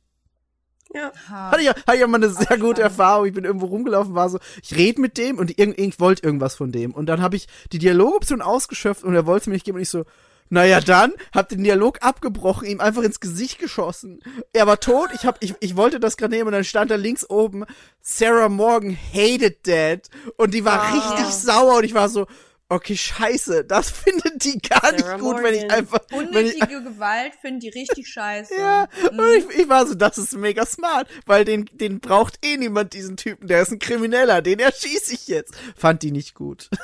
ja. Ha. Hatte ich, hatte ich ja mal eine sehr gute Erfahrung. Ich bin irgendwo rumgelaufen, war so, ich rede mit dem und irgend, ich wollte irgendwas von dem. Und dann habe ich die Dialogoption ausgeschöpft und er wollte es mir nicht geben und ich so, naja dann, hab den Dialog abgebrochen, ihm einfach ins Gesicht geschossen. Er war tot, ich, hab, ich, ich wollte das gerade nehmen und dann stand da links oben, Sarah Morgan hated that. Und die war Ah. richtig sauer und ich war so, okay, scheiße, das *laughs* findet die gar nicht Sarah gut, wenn ich Morgan. einfach, wenn ich Unnötige Gewalt finden die richtig scheiße. *laughs* ja, Mhm. und ich, ich war so, das ist mega smart, weil den, den braucht eh niemand, diesen Typen, der ist ein Krimineller, den erschieße ich jetzt. Fand die nicht gut. *laughs*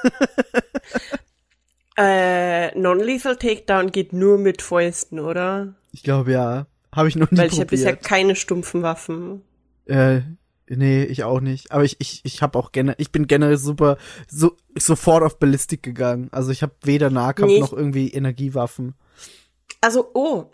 Äh, Non-Lethal Takedown geht nur mit Fäusten, oder? Ich glaube ja. Habe ich noch nie Weil ich habe bisher probiert. keine stumpfen Waffen. äh, nee, ich auch nicht. Aber ich, ich, ich habe auch generell, ich bin generell super, so, sofort auf Ballistik gegangen. Also ich habe weder Nahkampf Nee, noch irgendwie Energiewaffen. Also, oh.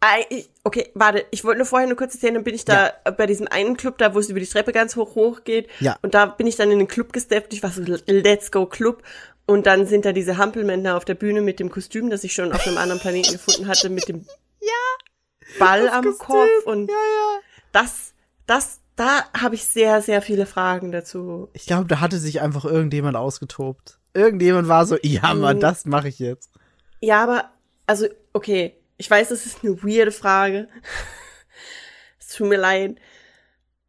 Ah, ich, okay, warte, ich wollte nur vorher eine kurze Szene, dann bin ich da bei diesem einen Club da, wo es über die Treppe ganz hoch hoch geht. Ja. Und da bin ich dann in den Club gesteppt. Ich war so, let's go Club. Und dann sind da diese Hampelmänner auf der Bühne mit dem Kostüm, das ich schon auf einem anderen Planeten gefunden hatte, mit dem *laughs* Ball Das am Kostüm. Kopf. Und Ja, ja. das, das, da habe ich sehr, sehr viele Fragen dazu. Ich glaube, da hatte sich einfach irgendjemand ausgetobt. Irgendjemand war so, ja, Mann, Mhm. das mache ich jetzt. Ja, aber, also, okay, ich weiß, das ist eine weirde Frage. *laughs* es tut mir leid.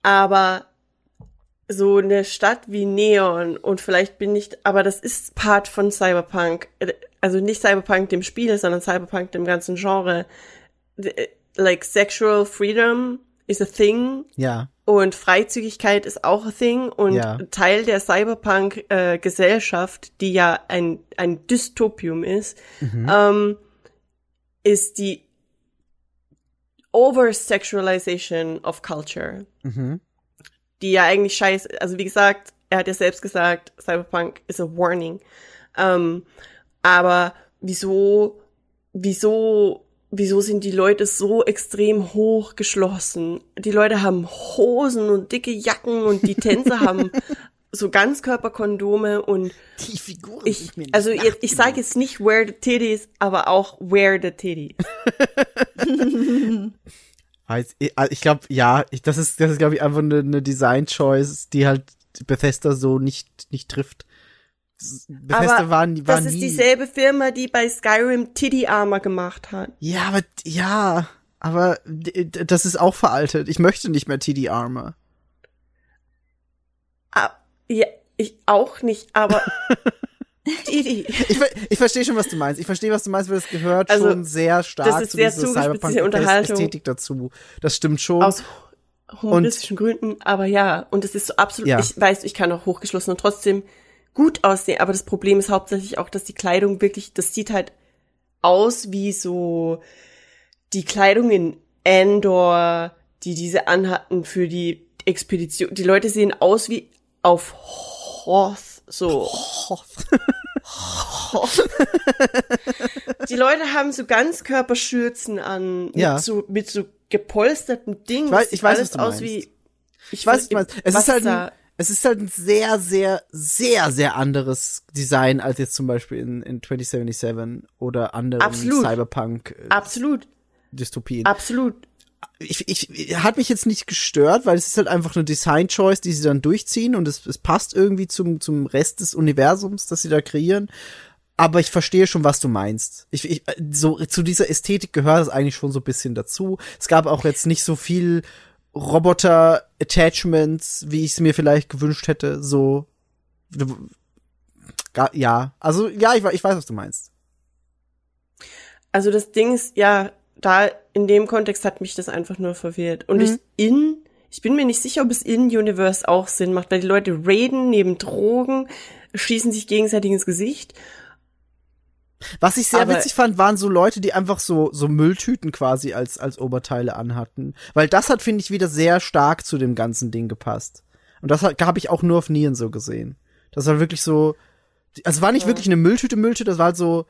Aber so eine Stadt wie Neon und vielleicht bin ich, aber das ist Part von Cyberpunk. Also nicht Cyberpunk dem Spiel, sondern Cyberpunk dem ganzen Genre. Like sexual freedom is a thing Ja. und Freizügigkeit ist auch a thing und Ja. Teil der Cyberpunk-Gesellschaft, die ja ein, ein Dystopium ist, Mhm. ähm, ist die Oversexualization of Culture, Mhm. Die ja eigentlich scheiße, also wie gesagt, er hat ja selbst gesagt, Cyberpunk is a warning. Ähm, aber wieso, wieso, wieso sind die Leute so extrem hochgeschlossen? Die Leute haben Hosen und dicke Jacken und die Tänzer *laughs* haben so Ganzkörperkondome und Die Figuren ich, nicht also jetzt, ich sage jetzt nicht wear the titties, aber auch wear the titties. *laughs* Weiß, ich glaube, ja, ich, das ist, das ist, glaube ich, einfach eine, eine Design-Choice, die halt Bethesda so nicht, nicht trifft. Bethesda aber war, war das nie. ist dieselbe Firma, die bei Skyrim Titty Armor gemacht hat. Ja, aber, ja, aber das ist auch veraltet. Ich möchte nicht mehr TD Armor. Ah, ja, ich auch nicht, aber. *laughs* Ich, ich verstehe schon, was du meinst. Ich verstehe, was du meinst, weil es gehört Also, schon sehr stark das ist zu sehr dieser. Cyberpunk-Ästhetik dazu. Das stimmt schon. Aus humoristischen Gründen, aber ja, und es ist so absolut, Ja. ich weiß, ich kann auch hochgeschlossen und trotzdem gut aussehen, aber das Problem ist hauptsächlich auch, dass die Kleidung wirklich, das sieht halt aus wie so die Kleidung in Endor, die diese anhatten für die Expedition. Die Leute sehen aus wie auf Hoth, so. *laughs* Die Leute haben so Ganzkörperschürzen an, mit Ja. so, mit so gepolsterten Dingen. Ich weiß- ich weiß, alles was du aus wie, Ich weiß nicht, was, es ist halt ein, es ist halt ein sehr, sehr, sehr, sehr anderes Design als jetzt zum Beispiel in, in 2077 oder anderen Absolut. Cyberpunk-Dystopien. Absolut, absolut. Ich, ich, hat mich jetzt nicht gestört, weil es ist halt einfach eine Design-Choice, die sie dann durchziehen und es, es passt irgendwie zum, zum Rest des Universums, das sie da kreieren. Aber ich verstehe schon, was du meinst. Ich, ich, so, zu dieser Ästhetik gehört es eigentlich schon so ein bisschen dazu. Es gab auch jetzt nicht so viel Roboter-Attachments, wie ich es mir vielleicht gewünscht hätte, so. Ja, also, ja, ich, ich weiß, was du meinst. Also das Ding ist, ja, da in dem Kontext hat mich das einfach nur verwirrt. Und Mhm. ich in, ich bin mir nicht sicher, ob es in Universe auch Sinn macht, weil die Leute raiden neben Drogen, schießen sich gegenseitig ins Gesicht. Was ich sehr Aber- witzig fand, waren so Leute, die einfach so, so Mülltüten quasi als, als Oberteile anhatten. Weil das hat, finde ich, wieder sehr stark zu dem ganzen Ding gepasst. Und das habe ich auch nur auf Nien so gesehen. Das war wirklich so, also es war nicht wirklich eine Mülltüte, Mülltüte, das war halt so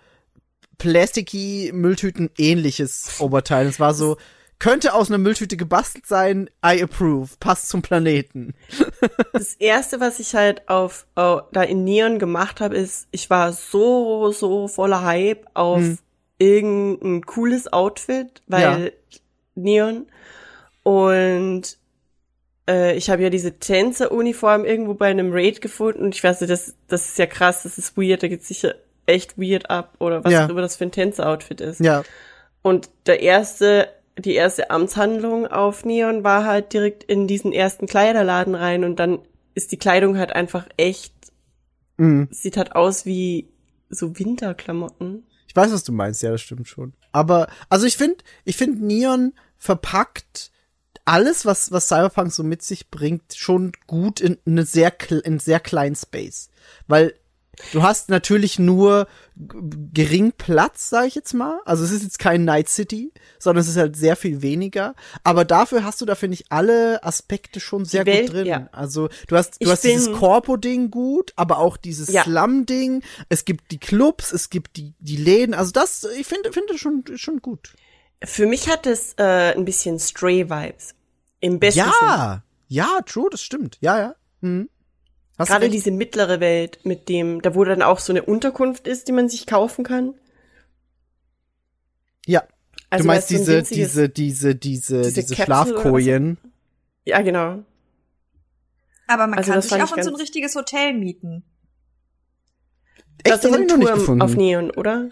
plasticky Mülltüten ähnliches Oberteil. Es war so, könnte aus einer Mülltüte gebastelt sein, I approve, passt zum Planeten. *laughs* Das erste, was ich halt auf, au- da in Neon gemacht habe, ist, ich war so, so voller Hype auf Hm. irgendein cooles Outfit, weil Neon. Und äh, ich habe ja diese Tänzeruniform irgendwo bei einem Raid gefunden und ich weiß nicht, das, das ist ja krass, das ist weird, da geht's sicher echt weird ab oder was Ja. auch immer das für ein Tänzeroutfit ist. Ja, Und der erste, die erste Amtshandlung auf Neon war halt direkt in diesen ersten Kleiderladen rein und dann ist die Kleidung halt einfach echt, mhm. sieht halt aus wie so Winterklamotten. Ich weiß, was du meinst, ja, das stimmt schon. Aber, also ich finde, ich finde Neon verpackt alles, was, was Cyberpunk so mit sich bringt, schon gut in eine sehr, in sehr kleinen Space. Weil du hast natürlich nur gering Platz, sag ich jetzt mal. Also es ist jetzt kein Night City, sondern es ist halt sehr viel weniger. Aber dafür hast du da, finde ich, alle Aspekte schon sehr Welt, gut drin. ja. Also du hast, du Ich hast dieses Corpo-Ding gut, aber auch dieses Ja. Slum-Ding. Es gibt die Clubs, es gibt die, die Läden. Also das, ich finde, finde schon, schon gut. Für mich hat es äh, ein bisschen Stray-Vibes. Im besten. Ja, ja, true, das stimmt. Ja, ja. Mhm. Hast Gerade diese mittlere Welt mit dem, da wo dann auch so eine Unterkunft ist, die man sich kaufen kann. ja. Also du meinst so diese, diese, diese, diese, diese diese Schlafkojen. Ja, genau. Aber man Also kann das sich auch in so ein richtiges Hotel mieten. Das Echt, ist das hab ein ich noch nicht Turm gefunden. auf Neon, oder?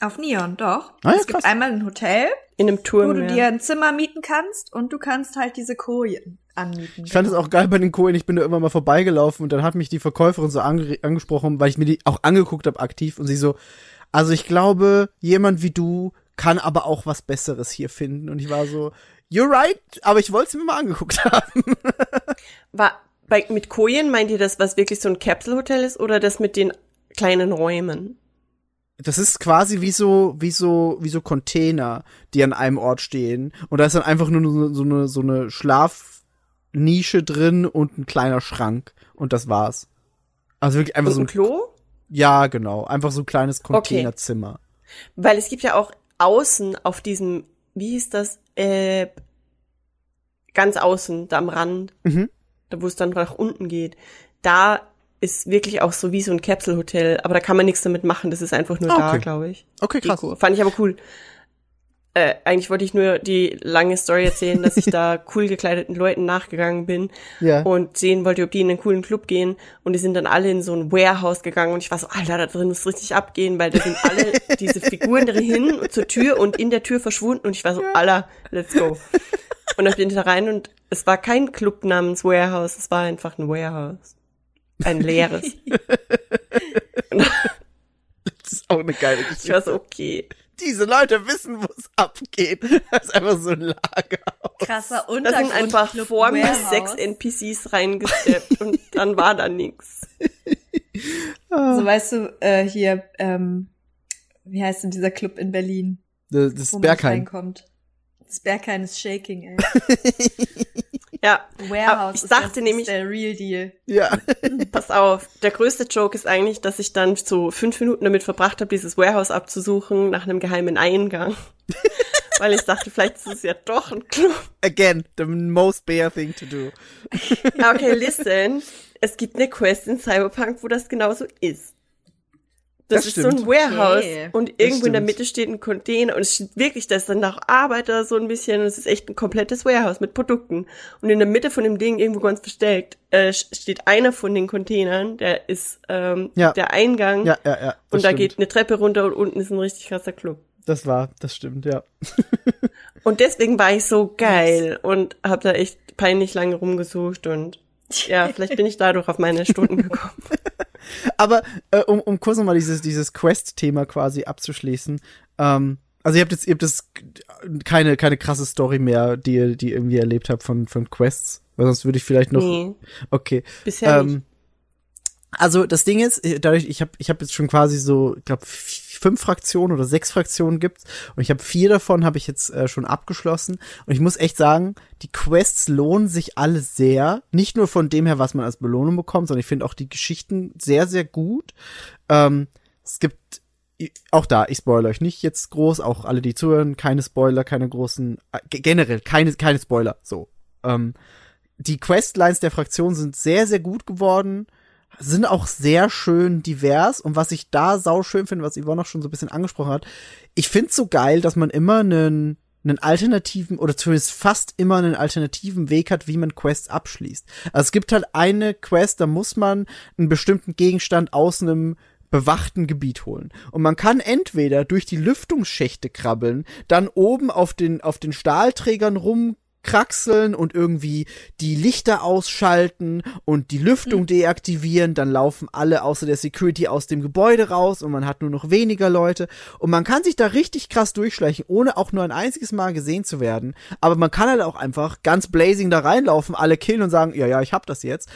Auf Neon, doch. Ah, ja, es gibt krass. einmal ein Hotel, In einem wo Turm. du ja. dir ein Zimmer mieten kannst und du kannst halt diese Kojen anmieten. Ich fand es auch geil bei den Kojen. Ich bin da immer mal vorbeigelaufen und dann hat mich die Verkäuferin so ange angesprochen, weil ich mir die auch angeguckt habe aktiv und sie so, also ich glaube, jemand wie du kann aber auch was Besseres hier finden. Und ich war so, you're right, aber ich wollte es mir mal angeguckt *laughs* haben. War bei, mit Kojen meint ihr das, was wirklich so ein Capsule-Hotel ist oder das mit den kleinen Räumen? Das ist quasi wie so, wie so, wie so Container, die an einem Ort stehen. Und da ist dann einfach nur so, so eine, so eine Schlafnische drin und ein kleiner Schrank. Und das war's. Also wirklich einfach Und so ein Klo? ja, genau. Einfach so ein kleines Containerzimmer. Weil es gibt ja auch außen auf diesem, wie hieß das, äh, ganz außen, da am Rand, Mhm. da wo es dann nach unten geht, da ist wirklich auch so wie so ein Capsule-Hotel, aber da kann man nichts damit machen, das ist einfach nur Ah, da, okay. glaube ich. Okay, krass. Deko. Fand ich aber cool. Äh, eigentlich wollte ich nur die lange Story erzählen, dass ich da *laughs* cool gekleideten Leuten nachgegangen bin Ja. und sehen wollte, ob die in einen coolen Club gehen. Und die sind dann alle in so ein Warehouse gegangen und ich war so, Alter, da drin muss richtig abgehen, weil da sind alle *laughs* diese Figuren drin zur Tür und in der Tür verschwunden und ich war so, Alter, let's go. Und dann bin ich da rein und es war kein Club namens Warehouse, es war einfach ein Warehouse. Ein leeres. *laughs* Das ist auch eine geile Ich Geschichte. war so, okay. Diese Leute wissen, wo es abgeht. Das ist einfach so ein Lager. Krasser Da Untergrund. sind einfach Club vor mir sechs NPCs reingesteppt und dann war da nix. *laughs* So weißt du, äh, hier, ähm, wie heißt denn dieser Club in Berlin? Das, das Wo Berghain. reinkommt. Das Berghain ist shaking, ey. *laughs* Ja, Warehouse ich dachte das, ist nämlich- der Real Deal. Ja. *laughs* pass auf. Der größte Joke ist eigentlich, dass ich dann so fünf Minuten damit verbracht habe, dieses Warehouse abzusuchen nach einem geheimen Eingang. *laughs* Weil ich dachte, vielleicht ist es ja doch ein Club. Again, the most bear thing to do. Okay, listen. Es gibt eine Quest in Cyberpunk, wo das genauso ist. Das, Das ist so ein stimmt. Warehouse Okay. und irgendwo in der stimmt. Mitte steht ein Container und es steht wirklich, da ist dann auch Arbeiter so ein bisschen und es ist echt ein komplettes Warehouse mit Produkten. Und in der Mitte von dem Ding, irgendwo ganz versteckt, äh, steht einer von den Containern, der ist ähm, Ja. der Eingang Ja, ja, ja. und da stimmt. geht eine Treppe runter und unten ist ein richtig krasser Club. Das war, das stimmt, ja. *laughs* Und deswegen war ich so geil und habe da echt peinlich lange rumgesucht und ja, vielleicht bin ich dadurch auf meine Stunden *laughs* gekommen. Aber äh, um, um kurz nochmal dieses, dieses Quest-Thema quasi abzuschließen. Ähm, also ihr habt jetzt, ihr habt jetzt keine, keine krasse Story mehr, die ihr, die ihr irgendwie erlebt habt von, von Quests. Weil sonst würde ich vielleicht noch. Nee, Okay. bisher nicht. Ähm, also das Ding ist, dadurch, ich habe ich hab jetzt schon quasi so, ich glaube, fünf Fraktionen oder sechs Fraktionen gibt's und ich habe vier davon habe ich jetzt äh, schon abgeschlossen und ich muss echt sagen, die Quests lohnen sich alle sehr, nicht nur von dem her, was man als Belohnung bekommt, sondern ich finde auch die Geschichten sehr sehr gut. Ähm, es gibt auch da, ich spoilere euch nicht jetzt groß, auch alle, die zuhören, keine Spoiler, keine großen, äh, ge- generell keine, keine Spoiler, so. Ähm, die Questlines der Fraktion sind sehr, sehr gut geworden, sind auch sehr schön divers und was ich da sau schön finde, was Yvonne auch schon so ein bisschen angesprochen hat, ich find's so geil, dass man immer einen, einen alternativen oder zumindest fast immer einen alternativen Weg hat, wie man Quests abschließt. Also es gibt halt eine Quest, da muss man einen bestimmten Gegenstand aus einem bewachten Gebiet holen. Und man kann entweder durch die Lüftungsschächte krabbeln, dann oben auf den, auf den Stahlträgern rumkraxeln und irgendwie die Lichter ausschalten und die Lüftung deaktivieren, dann laufen alle außer der Security aus dem Gebäude raus und man hat nur noch weniger Leute. Und man kann sich da richtig krass durchschleichen, ohne auch nur ein einziges Mal gesehen zu werden, aber man kann halt auch einfach ganz blazing da reinlaufen, alle killen und sagen, ja, ja, ich hab das jetzt.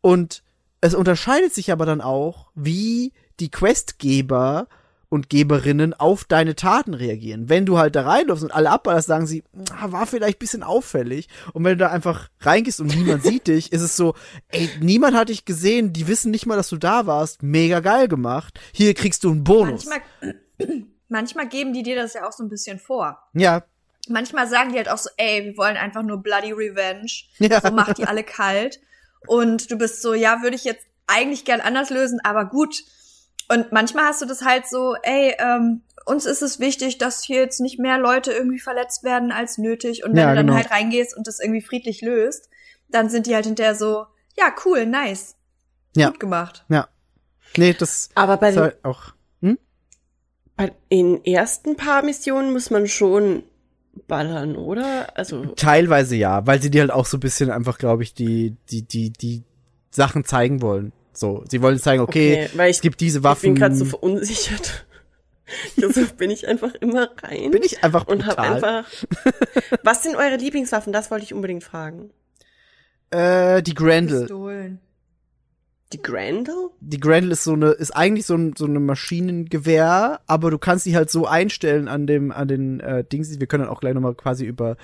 Und es unterscheidet sich aber dann auch, wie die Questgeber und Geberinnen auf deine Taten reagieren. Wenn du halt da reinläufst und alle abballerst, sagen sie, "Ah, war vielleicht ein bisschen auffällig. Und wenn du da einfach reingehst und niemand sieht dich, ist es so, ey, niemand hat dich gesehen, die wissen nicht mal, dass du da warst. Mega geil gemacht. Hier kriegst du einen Bonus. Manchmal, *clears throat* manchmal geben die dir das ja auch so ein bisschen vor. ja, Manchmal sagen die halt auch so, ey, wir wollen einfach nur Bloody Revenge. Ja. So macht die alle kalt. Und du bist so, ja, würde ich jetzt eigentlich gern anders lösen, aber gut. Und manchmal hast du das halt so, ey, ähm, uns ist es wichtig, dass hier jetzt nicht mehr Leute irgendwie verletzt werden als nötig. Und wenn Ja, du dann genau. halt reingehst und das irgendwie friedlich löst, dann sind die halt hinterher so, ja, cool, nice. Ja. Gut gemacht. ja. Nee, das Aber bei ist den, halt auch. Hm? bei den ersten paar Missionen muss man schon ballern, oder? Also, Teilweise ja, weil sie dir halt auch so ein bisschen einfach, glaube ich, die, die, die, die Sachen zeigen wollen. So, sie wollen zeigen, okay, okay, weil ich, es gibt diese ich Waffen. bin gerade so verunsichert. *laughs* Also bin ich einfach immer rein bin ich einfach und hab brutal. einfach. *laughs* Was sind eure Lieblingswaffen? Das wollte ich unbedingt fragen. Äh, die Grendel. Pistolen. Die Grendel? Die Grendel ist so eine, ist eigentlich so ein so eine Maschinengewehr, aber du kannst die halt so einstellen an dem, an den äh, Dings. Wir können dann auch gleich nochmal quasi über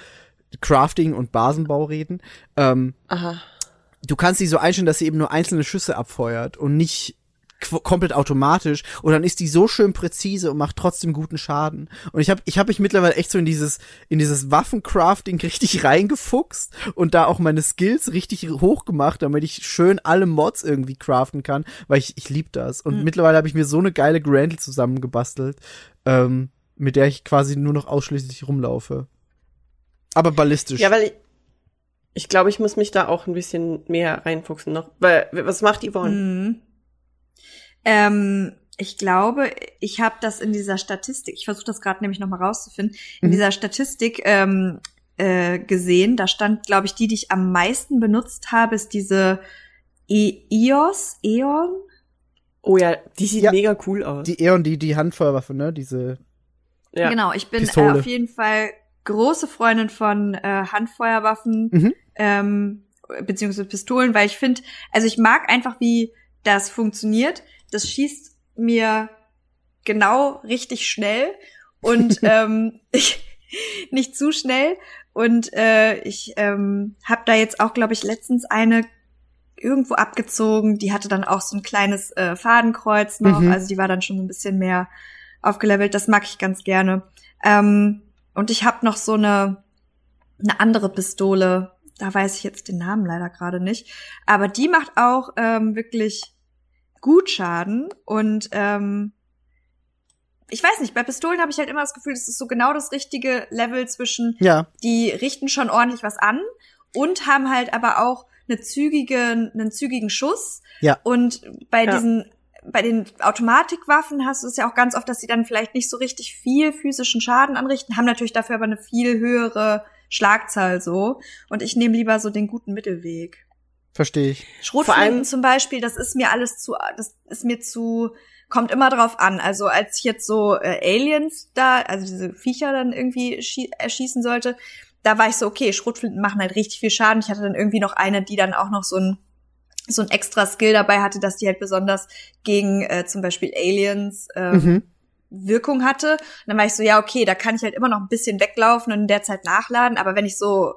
Crafting und Basenbau reden. Ähm, Aha. Du kannst die so einstellen, dass sie eben nur einzelne Schüsse abfeuert und nicht komplett automatisch und dann ist die so schön präzise und macht trotzdem guten Schaden. Und ich habe ich hab mich mittlerweile echt so in dieses in dieses Waffencrafting *laughs* richtig reingefuchst und da auch meine Skills richtig hoch gemacht, damit ich schön alle Mods irgendwie craften kann, weil ich ich lieb das und mittlerweile habe ich mir so eine geile Grendel zusammengebastelt, ähm, mit der ich quasi nur noch ausschließlich rumlaufe. Aber ballistisch. Ja, weil ich, glaube, ich muss mich da auch ein bisschen mehr reinfuchsen noch. Weil, was macht Yvonne? Mhm. Ähm, ich glaube, ich habe das in dieser Statistik, ich versuche das gerade nämlich nochmal rauszufinden, in Mhm. dieser Statistik ähm, äh, gesehen, da stand, glaube ich, die, die ich am meisten benutzt habe, ist diese e EOS, Eon. Oh ja, die sieht Ja. mega cool aus. die Eon, die die Handfeuerwaffe, ne, diese ja. Genau, ich bin äh, auf jeden Fall große Freundin von äh, Handfeuerwaffen Mhm. Ähm, beziehungsweise Pistolen, weil ich finde, also ich mag einfach, wie das funktioniert. Das schießt mir genau richtig schnell und *laughs* ähm, *laughs* ich, nicht zu schnell. Und äh, ich ähm, habe da jetzt auch, glaube ich, letztens eine irgendwo abgezogen. Die hatte dann auch so ein kleines äh, Fadenkreuz noch. Mhm. Also die war dann schon ein bisschen mehr aufgelevelt. Das mag ich ganz gerne. Ähm, und ich habe noch so eine, eine andere Pistole. Da weiß ich jetzt den Namen leider gerade nicht. Aber die macht auch ähm, wirklich gut Schaden. Und ähm, ich weiß nicht, bei Pistolen habe ich halt immer das Gefühl, das ist so genau das richtige Level zwischen Ja, die richten schon ordentlich was an und haben halt aber auch eine zügige, einen zügigen Schuss. Ja. Und bei Ja. diesen, bei den Automatikwaffen hast du es ja auch ganz oft, dass sie dann vielleicht nicht so richtig viel physischen Schaden anrichten, haben natürlich dafür aber eine viel höhere Schlagzahl so. Und ich nehme lieber so den guten Mittelweg. verstehe ich. Schrotflinten zum Beispiel, das ist mir alles zu, das ist mir zu, kommt immer drauf an. Also als ich jetzt so äh, Aliens da, also diese Viecher dann irgendwie schie- erschießen sollte, da war ich so, okay, Schrotflinten machen halt richtig viel Schaden. Ich hatte dann irgendwie noch eine, die dann auch noch so ein so ein extra Skill dabei hatte, dass die halt besonders gegen äh, zum Beispiel Aliens ähm, Mhm. Wirkung hatte. Und dann war ich so, ja, okay, da kann ich halt immer noch ein bisschen weglaufen und in der Zeit nachladen. Aber wenn ich so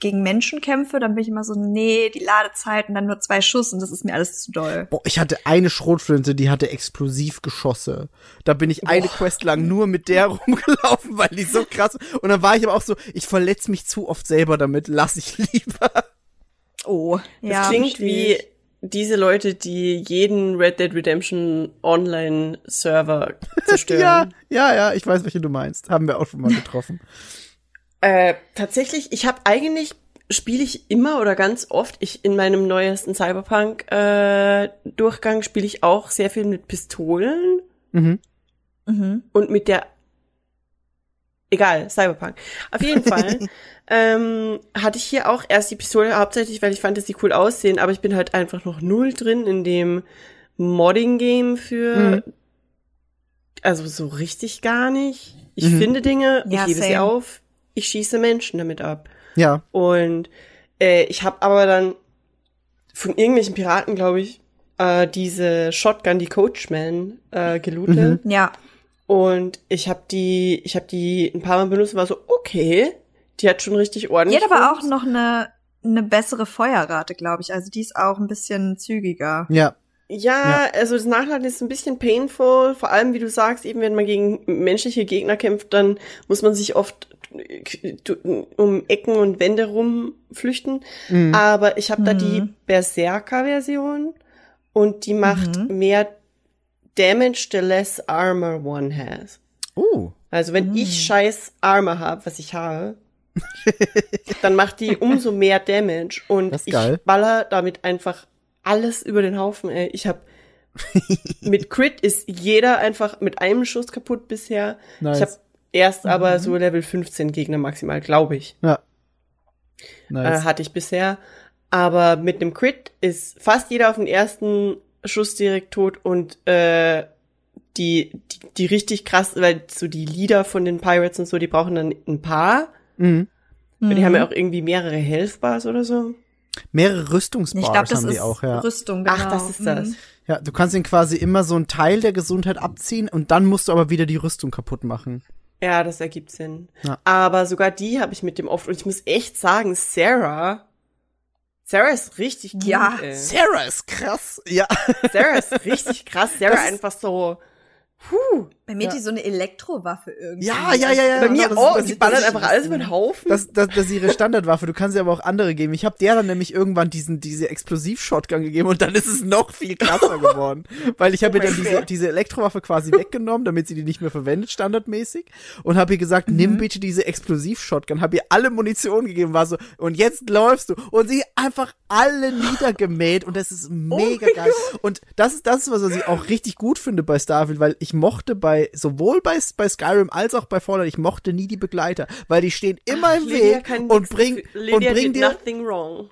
gegen Menschen kämpfe, dann bin ich immer so, nee, die Ladezeit und dann nur zwei Schuss und das ist mir alles zu doll. Boah, ich hatte eine Schrotflinte, die hatte Explosivgeschosse. Da bin ich eine Quest lang nur mit der *laughs* rumgelaufen, weil die so krass. Und dann war ich aber auch so, ich verletze mich zu oft selber damit, lass ich lieber. Oh, Das ja. klingt versteh wie. Diese Leute, die jeden Red Dead Redemption Online-Server *laughs* zerstören. Ja, ja, ja, ich weiß, welche du meinst. Haben wir auch schon mal getroffen. *laughs* Äh, tatsächlich, ich habe eigentlich spiele ich immer oder ganz oft. Ich in meinem neuesten Cyberpunk äh, Durchgang spiele ich auch sehr viel mit Pistolen Mhm. Mhm. und mit der egal Cyberpunk. Auf jeden Fall *laughs* ähm, hatte ich hier auch erst die Pistole hauptsächlich, weil ich fand, dass die cool aussehen. Aber ich bin halt einfach noch null drin in dem Modding Game für Mhm. also so richtig gar nicht. Ich Mhm. finde Dinge, Ja, ich hebe sie same. auf, ich schieße Menschen damit ab. Ja. Und äh, ich habe aber dann von irgendwelchen Piraten, glaube ich, äh, diese Shotgun, die Coachman, äh, gelootet. Ja. Und ich habe die, ich habe die ein paar Mal benutzt und war so, okay, die hat schon richtig Die ordentlich. hat aber auch noch eine, eine bessere Feuerrate, glaube ich. Also die ist auch ein bisschen zügiger. Ja. Ja, also das Nachladen ist ein bisschen painful, vor allem wie du sagst, eben wenn man gegen menschliche Gegner kämpft, dann muss man sich oft äh, um Ecken und Wände rumflüchten. Mhm. Aber ich habe da Mhm. die Berserker-Version und die macht Mhm. mehr Damage the less armor one has. Oh. Also wenn Mhm. ich scheiß Armor habe, was ich habe, *laughs* dann macht die umso mehr Damage und ich baller damit einfach alles über den Haufen. Ey. Ich habe *laughs* mit Crit ist jeder einfach mit einem Schuss kaputt bisher. Nice. Ich habe erst Mhm. aber so Level 15 Gegner maximal, glaube ich, Ja. äh, Nice. hatte ich bisher. Aber mit dem Crit ist fast jeder auf den ersten Schuss direkt tot und äh, die, die, die richtig krass, weil so die Leader von den Pirates und so, die brauchen dann ein paar. Mhm. Weil Die Mhm. haben ja auch irgendwie mehrere Health Bars oder so. Mehrere Rüstungsbars Ich glaube, das haben die ist auch, ja. Rüstung, genau. Ach, das ist das. Mhm. Ja, du kannst ihn quasi immer so einen Teil der Gesundheit abziehen und dann musst du aber wieder die Rüstung kaputt machen. Ja, das ergibt Sinn. Ja. Aber sogar die habe ich mit dem oft. Und ich muss echt sagen, Sarah. Sarah ist richtig gut. Ja. ey. Sarah ist krass. Ja. Sarah ist *laughs* richtig krass. Sarah Das ist- einfach so. Puh. Bei mir Ja. die so eine Elektrowaffe irgendwie. Ja, ja, ja, ja. Bei mir das- auch. das- Die ballert einfach alles über den Haufen. Das, das, das ist ihre Standardwaffe. Du kannst sie aber auch andere geben. Ich habe der dann nämlich irgendwann diesen diese Explosiv-Shotgun gegeben und dann ist es noch viel krasser geworden, weil ich habe Oh ihr dann diese diese Elektrowaffe quasi weggenommen, damit sie die nicht mehr verwendet standardmäßig und habe ihr gesagt, nimm bitte diese Explosiv-Shotgun. Habe ihr alle Munition gegeben, war so und jetzt läufst du und sie einfach alle niedergemäht und das ist mega geil. Und das ist das, was ich auch richtig gut finde bei Starfield, weil ich mochte bei sowohl bei bei Skyrim als auch bei Fallout, ich mochte nie die Begleiter, weil die stehen immer im Lydia Weg und nix bring dafür. Lydia und bring did dir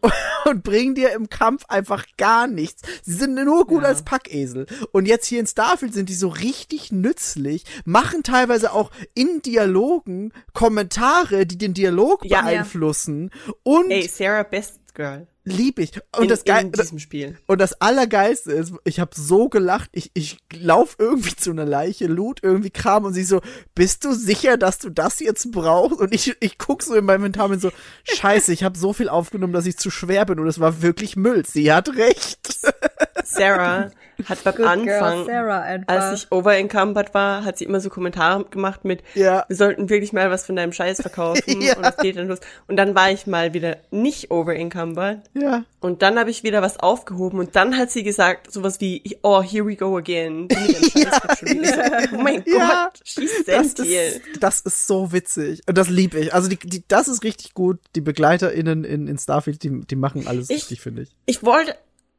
*laughs* und bringen dir im Kampf einfach gar nichts. Sie sind nur gut Ja. als Packesel. Und jetzt hier in Starfield sind die so richtig nützlich, machen teilweise auch in Dialogen Kommentare, die den Dialog Ja. beeinflussen. Und Ey, Sarah, best Girl. Lieb ich. Und in, das geil, in diesem Spiel. Und das Allergeilste ist, ich habe so gelacht, ich, ich lauf irgendwie zu einer Leiche, loot irgendwie Kram und sie so, bist du sicher, dass du das jetzt brauchst? Und ich, ich guck so in meinem Inventar und bin so, *laughs* scheiße, ich habe so viel aufgenommen, dass ich zu schwer bin und es war wirklich Müll. Sie hat recht. *laughs* Sarah hat beim Good Anfang, girl als ich overencumbered war, hat sie immer so Kommentare gemacht mit, Ja. wir sollten wirklich mal was von deinem Scheiß verkaufen *laughs* Ja. und es geht dann los. Und dann war ich mal wieder nicht overencumbered Ja. und dann habe ich wieder was aufgehoben und dann hat sie gesagt sowas wie, oh, here we go again. Wieder. *laughs* Oh mein Ja. Gott, she's Das ist, das ist so witzig. Und das lieb ich. Also die, die, das ist richtig gut. Die BegleiterInnen in, in Starfield, die, die machen alles Ich- richtig, finde ich. ich wollte,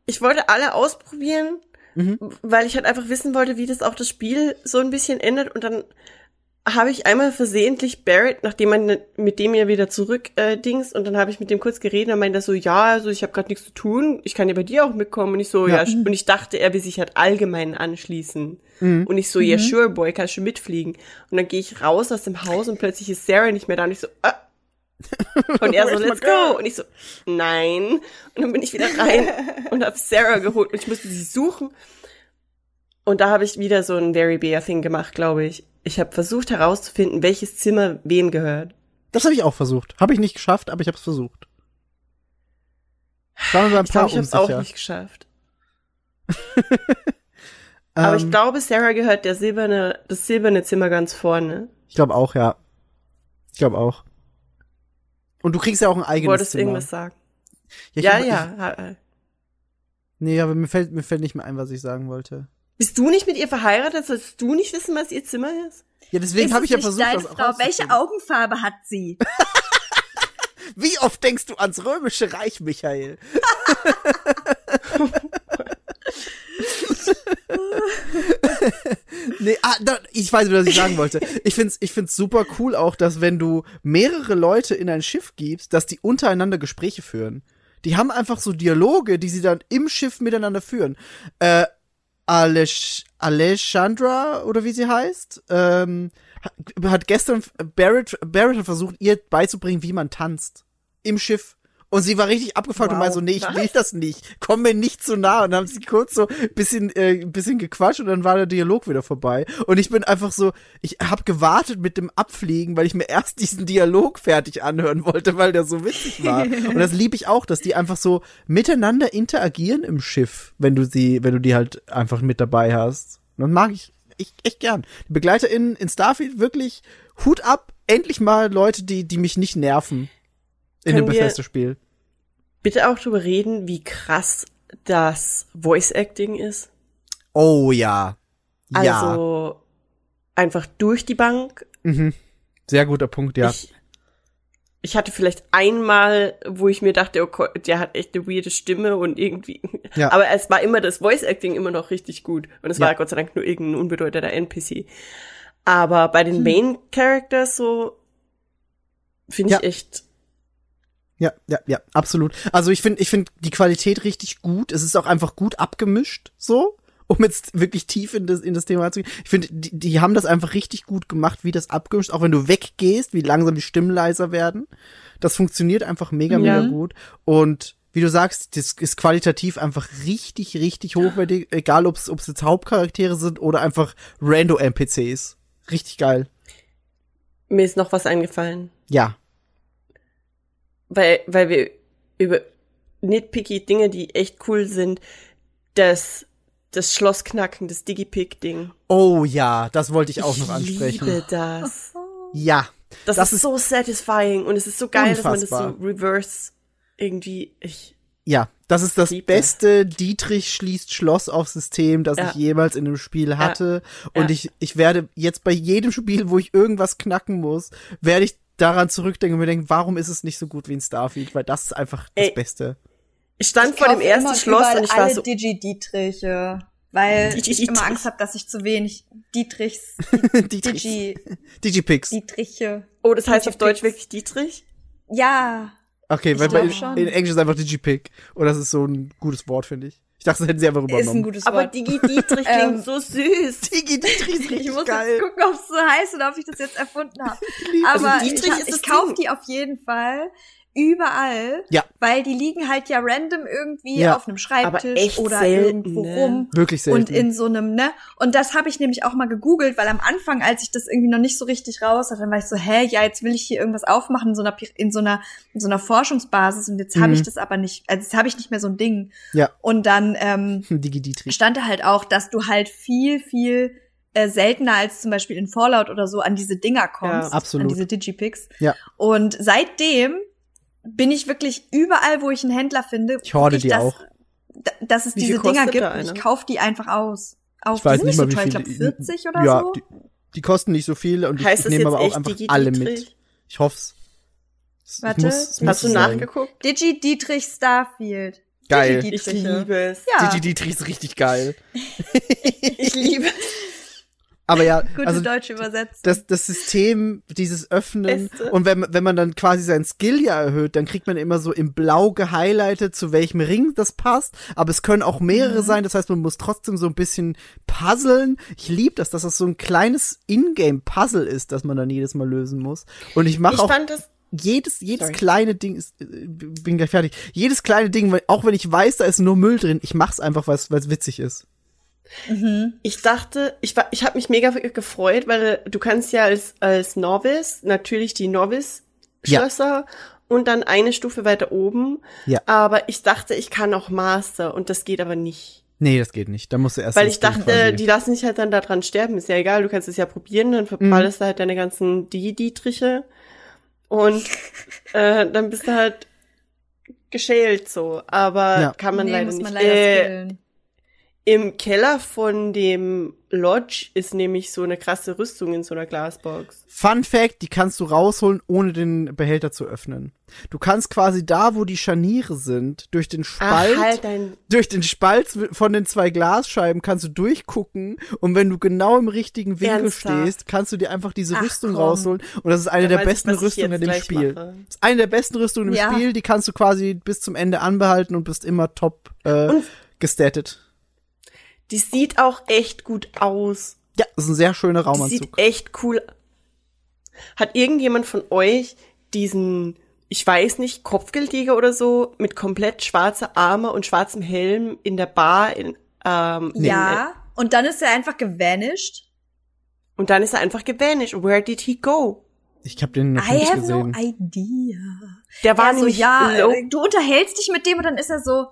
ich wollte alle ausprobieren, Mhm. weil ich halt einfach wissen wollte, wie das auch das Spiel so ein bisschen ändert. Und dann habe ich einmal versehentlich Barrett, nachdem man mit dem ja wieder zurück äh, Dings, und dann habe ich mit dem kurz geredet, und meinte so, ja, also ich habe gerade nichts zu tun, ich kann ja bei dir auch mitkommen. Und ich so, Ja. ja, und ich dachte, er will sich halt allgemein anschließen. Mhm. Und ich so, ja, sure, boy, kannst schon mitfliegen. Und dann gehe ich raus aus dem Haus und plötzlich ist Sarah nicht mehr da und ich so, ah. Und er so, let's go. Und ich so, nein. Und dann bin ich wieder rein und habe Sarah geholt und ich musste sie suchen. Und da habe ich wieder so ein Very Bear Thing gemacht, glaube ich. Ich habe versucht herauszufinden, welches Zimmer wem gehört. Das habe ich auch versucht. Habe ich nicht geschafft, aber ich habe es versucht. Mir bei ein Ich paar glaube, ich habe es auch nicht geschafft. *laughs* Aber ich Ähm, glaube, Sarah gehört der silberne, das silberne Zimmer ganz vorne. ich glaube auch, ja. Ich glaube auch. Und du kriegst ja auch ein Du eigenes wolltest Zimmer. irgendwas sagen. ich Ja, hab- ja. Ich, nee, aber mir fällt, mir fällt nicht mehr ein, was ich sagen wollte. Bist du nicht mit ihr verheiratet? Sollst du nicht wissen, was ihr Zimmer ist? Ja, deswegen habe ich ja versucht, deine das Frau? Welche. Augenfarbe hat sie? Wie oft denkst du ans römische Reich, Michael? *laughs* nee, ah, da, ich weiß, was ich sagen wollte. Ich find's, ich find's super cool auch, dass wenn du mehrere Leute in ein Schiff gibst, dass die untereinander Gespräche führen. Die haben einfach so Dialoge, die sie dann im Schiff miteinander führen. Äh, Alesh Alessandra, oder wie sie heißt, ähm, hat- hat gestern Barrett, Barrett hat versucht, ihr beizubringen, wie man tanzt. Im Schiff. Und sie war richtig abgefuckt und Wow. meinte so, nee, ich Was? will das nicht. Komm mir nicht zu nah. Und dann haben sie kurz so ein bisschen, äh, bisschen gequatscht und dann war der Dialog wieder vorbei. Und ich bin einfach so, ich habe gewartet mit dem Abfliegen, weil ich mir *laughs* erst diesen Dialog fertig anhören wollte, weil der so witzig war. und das liebe ich auch, dass die einfach so miteinander interagieren im Schiff, wenn du sie, wenn du die halt einfach mit dabei hast. Und das mag ich echt, echt gern. Die BegleiterInnen in Starfield wirklich Hut ab, endlich mal Leute, die, die mich nicht nerven. In dem Können wir- Bethesda-Spiel. Bitte auch drüber reden, wie krass das Voice Acting ist. Oh ja. Ja. Also einfach durch die Bank. Mhm. Sehr guter Punkt, ja. Ich, ich hatte vielleicht einmal, wo ich mir dachte, oh Gott, der hat echt eine weirde Stimme und irgendwie. *laughs* Ja. Aber es war immer das Voice Acting immer noch richtig gut. Und es Ja. war Gott sei Dank nur irgendein unbedeutender NPC. Aber bei Hm. den Main Characters so finde ich Ja. echt. Ja, ja, ja, absolut. Also ich finde, ich finde die Qualität richtig gut. Es ist auch einfach gut abgemischt, so, um jetzt wirklich tief in das, in das Thema zu gehen. Ich finde, die, die haben das einfach richtig gut gemacht, wie das abgemischt, auch wenn du weggehst, wie langsam die Stimmen leiser werden. Das funktioniert einfach mega, Ja. mega gut. Und wie du sagst, das ist qualitativ einfach richtig, richtig hochwertig, egal ob es jetzt Hauptcharaktere sind oder einfach rando NPCs. Richtig geil. Mir ist noch was eingefallen. Ja. Weil, weil wir über nitpicky Dinge, die echt cool sind, das, das Schlossknacken, das Digipick-Ding. Oh ja, das wollte ich auch noch ansprechen. liebe das. Ja. Das, Das ist, ist so satisfying und es ist so geil, dass man das so Unfassbar. reverse irgendwie, ich, Ja, das ist das Liebe. beste Dietrich schließt Schloss auf System, das Ja. ich jemals in einem Spiel hatte. Und Ja. ich, ich werde jetzt bei jedem Spiel, wo ich irgendwas knacken muss, werde ich daran zurückdenken und mir denken, warum ist es nicht so gut wie in Starfield? Weil das ist einfach das Ey, Beste. ich stand Ich vor dem ersten Schloss und ich war alle so, Digi-Dietriche, weil *laughs* Digi- ich immer. Angst habe, dass ich zu wenig Dietrichs, *laughs* Dietrich. Digi, *laughs* Digipix. Dietriche. oh, das heißt auf. Deutsch wirklich Dietrich? Ja, Okay, weil Ich bei, glaub in, schon. in Englisch ist einfach Digipick. Und das ist so ein gutes Wort, finde ich. Ich dachte, das hätten sie einfach ist ein übernommen. gutes Aber Wort. Digi Dietrich Ähm, klingt so süß. Digi Dietrich *laughs* ist ich richtig muss geil. jetzt gucken, ob es so heißt oder ob ich das jetzt erfunden habe. Aber Also Dietrich ich, ist ich das kaufe die auf jeden Fall. Überall, Ja. weil die liegen halt ja random irgendwie Ja. auf einem Schreibtisch oder selten, irgendwo ne? rum. Wirklich selten. Und in so einem, ne? Und das habe ich nämlich auch mal gegoogelt, weil am Anfang, als ich das irgendwie noch nicht so richtig raus hatte, dann war ich so, hä, ja, jetzt will ich hier irgendwas aufmachen in so einer, in so einer, in so einer Forschungsbasis und jetzt habe Mhm. ich das aber nicht, also jetzt habe ich nicht mehr so ein Ding. Ja. Und dann ähm, *laughs* stand da halt auch, dass du halt viel, viel äh, seltener als zum Beispiel in Fallout oder so an diese Dinger kommst. Ja, absolut. An diese Digipics. Ja. Und seitdem bin ich wirklich überall, wo ich einen Händler finde, Ich horde die dass, auch. Dass es Wie diese Dinger gibt ich kaufe die einfach aus. Auf, Ich weiß die nicht mal, wie nicht so teuer, viel. ich glaube 40 oder ja, so. Die, die kosten nicht so viel und ich, Heißt ich das nehme aber auch einfach Digi alle Dietrich? mit. Ich hoff's. Es- Warte, ich muss, Hast du sein. nachgeguckt? Digi Dietrich Starfield. Geil. Digi Ich Dietriche. liebe es. Ja, Digi Dietrich ist richtig geil. Ich liebe es. *laughs* Aber ja, *laughs* gute also deutsche Übersetzung. das, das System, dieses Öffnen Beste. und wenn, wenn man dann quasi seinen Skill ja erhöht, dann kriegt man immer so im Blau gehighlightet, zu welchem Ring das passt. Aber es können auch mehrere Mhm. sein, das heißt, man muss trotzdem so ein bisschen puzzeln. Ich liebe das, dass das so ein kleines Ingame-Puzzle ist, das man dann jedes Mal lösen muss. Und ich mache auch fand das jedes, jedes Sorry. kleine Ding ist, äh, bin gleich fertig. Jedes kleine Ding, auch wenn ich weiß, da ist nur Müll drin, ich mach's einfach, weil es witzig ist. Mhm. Ich dachte, ich war, ich habe mich mega gefreut, weil du kannst ja als als Novice natürlich die Novice Schlösser und dann eine Stufe weiter oben. Ja. Aber ich dachte, ich kann auch Master und das geht aber nicht, Nee, das geht nicht. Da musst du erst weil ich dachte, quasi- die lassen dich halt dann daran sterben. Ist ja egal, du kannst es ja probieren, dann verballest du halt deine ganzen die Dietriche und *laughs* äh, dann bist du halt geschält so. Aber Ja. kann man nee, leider muss nicht. man leider äh. Im Keller von dem Lodge ist nämlich so eine krasse Rüstung in so einer Glasbox. Fun Fact, die kannst du rausholen, ohne den Behälter zu öffnen. Du kannst quasi da, wo die Scharniere sind, durch den Spalt, Ach, halt durch den Spalt von den zwei Glasscheiben kannst du durchgucken und wenn du genau im richtigen Winkel Ernsthaft? stehst, kannst du dir einfach diese Ach, Rüstung komm. rausholen und das ist eine Da der besten ich Rüstungen in dem Spiel. mache. Das ist eine der besten Rüstungen im Ja. Spiel, die kannst du quasi bis zum Ende anbehalten und bist immer top äh, Und- gestattet. Die sieht auch echt gut aus. Ja, das ist ein sehr schöner Die Raumanzug. sieht echt cool. Hat irgendjemand von euch diesen, ich weiß nicht, Kopfgeldjäger oder so mit komplett schwarzer Arme und schwarzem Helm in der Bar in, ähm, Ja, und dann ist er einfach gevanished. und dann ist er einfach gevanished. Where did he go? Ich habe den noch I nicht have gesehen. no idea. Der war er so, ja, low. du unterhältst dich mit dem und dann ist er so,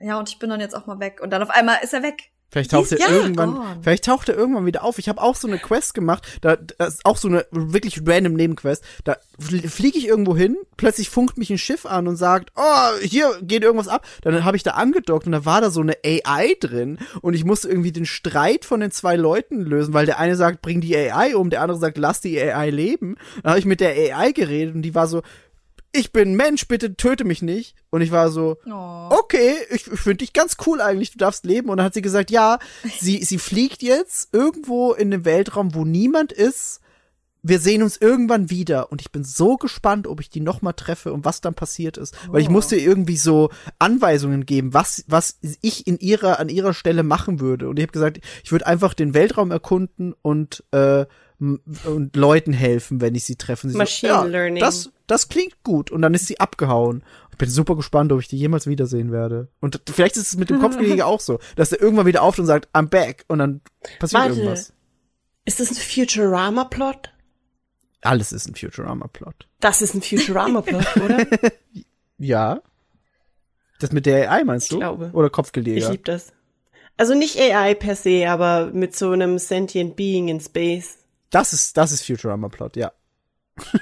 ja, und ich bin dann jetzt auch mal weg. Und dann auf einmal ist er weg. Vielleicht taucht er Ja, irgendwann, gone. vielleicht taucht er irgendwann wieder auf. Ich habe auch so eine Quest gemacht, da das ist auch so eine wirklich random Nebenquest. Da fl fliege ich irgendwo hin, plötzlich funkt mich ein Schiff an und sagt, oh, hier geht irgendwas ab. Dann habe ich da angedockt und da war da so eine AI drin und ich musste irgendwie den Streit von den zwei Leuten lösen, weil der eine sagt, bring die AI um, der andere sagt, lass die AI leben. Dann habe ich mit der AI geredet und die war so, ich bin Mensch, bitte töte mich nicht. Und ich war so, Oh. okay, ich, ich finde dich ganz cool eigentlich, du darfst leben. Und dann hat sie gesagt, ja, sie, sie fliegt jetzt irgendwo in den Weltraum, wo niemand ist. Wir sehen uns irgendwann wieder. Und ich bin so gespannt, ob ich die nochmal treffe und was dann passiert ist. Weil ich Oh. musste irgendwie so Anweisungen geben, was, was ich in ihrer, an ihrer Stelle machen würde. Und ich habe gesagt, ich würde einfach den Weltraum erkunden und, äh, und Leuten helfen, wenn ich sie treffe. Sie Machine ja, Learning. Das, das klingt gut. Und dann ist sie abgehauen. Ich bin super gespannt, ob ich die jemals wiedersehen werde. Und vielleicht ist es mit dem Kopfgeldjäger *laughs* auch so, dass er irgendwann wieder auft und sagt, I'm back. Und dann passiert Warte. irgendwas. Ist das ein Futurama-Plot? Alles ist ein Futurama-Plot. Das ist ein Futurama-Plot, *laughs* oder? Ja. Das mit der AI meinst du? Ich glaube. Oder Ich Kopfgeldjäger? lieb das. Also nicht AI per se, aber mit so einem sentient Being in Space. Das ist, das ist Futurama-Plot, ja. *laughs*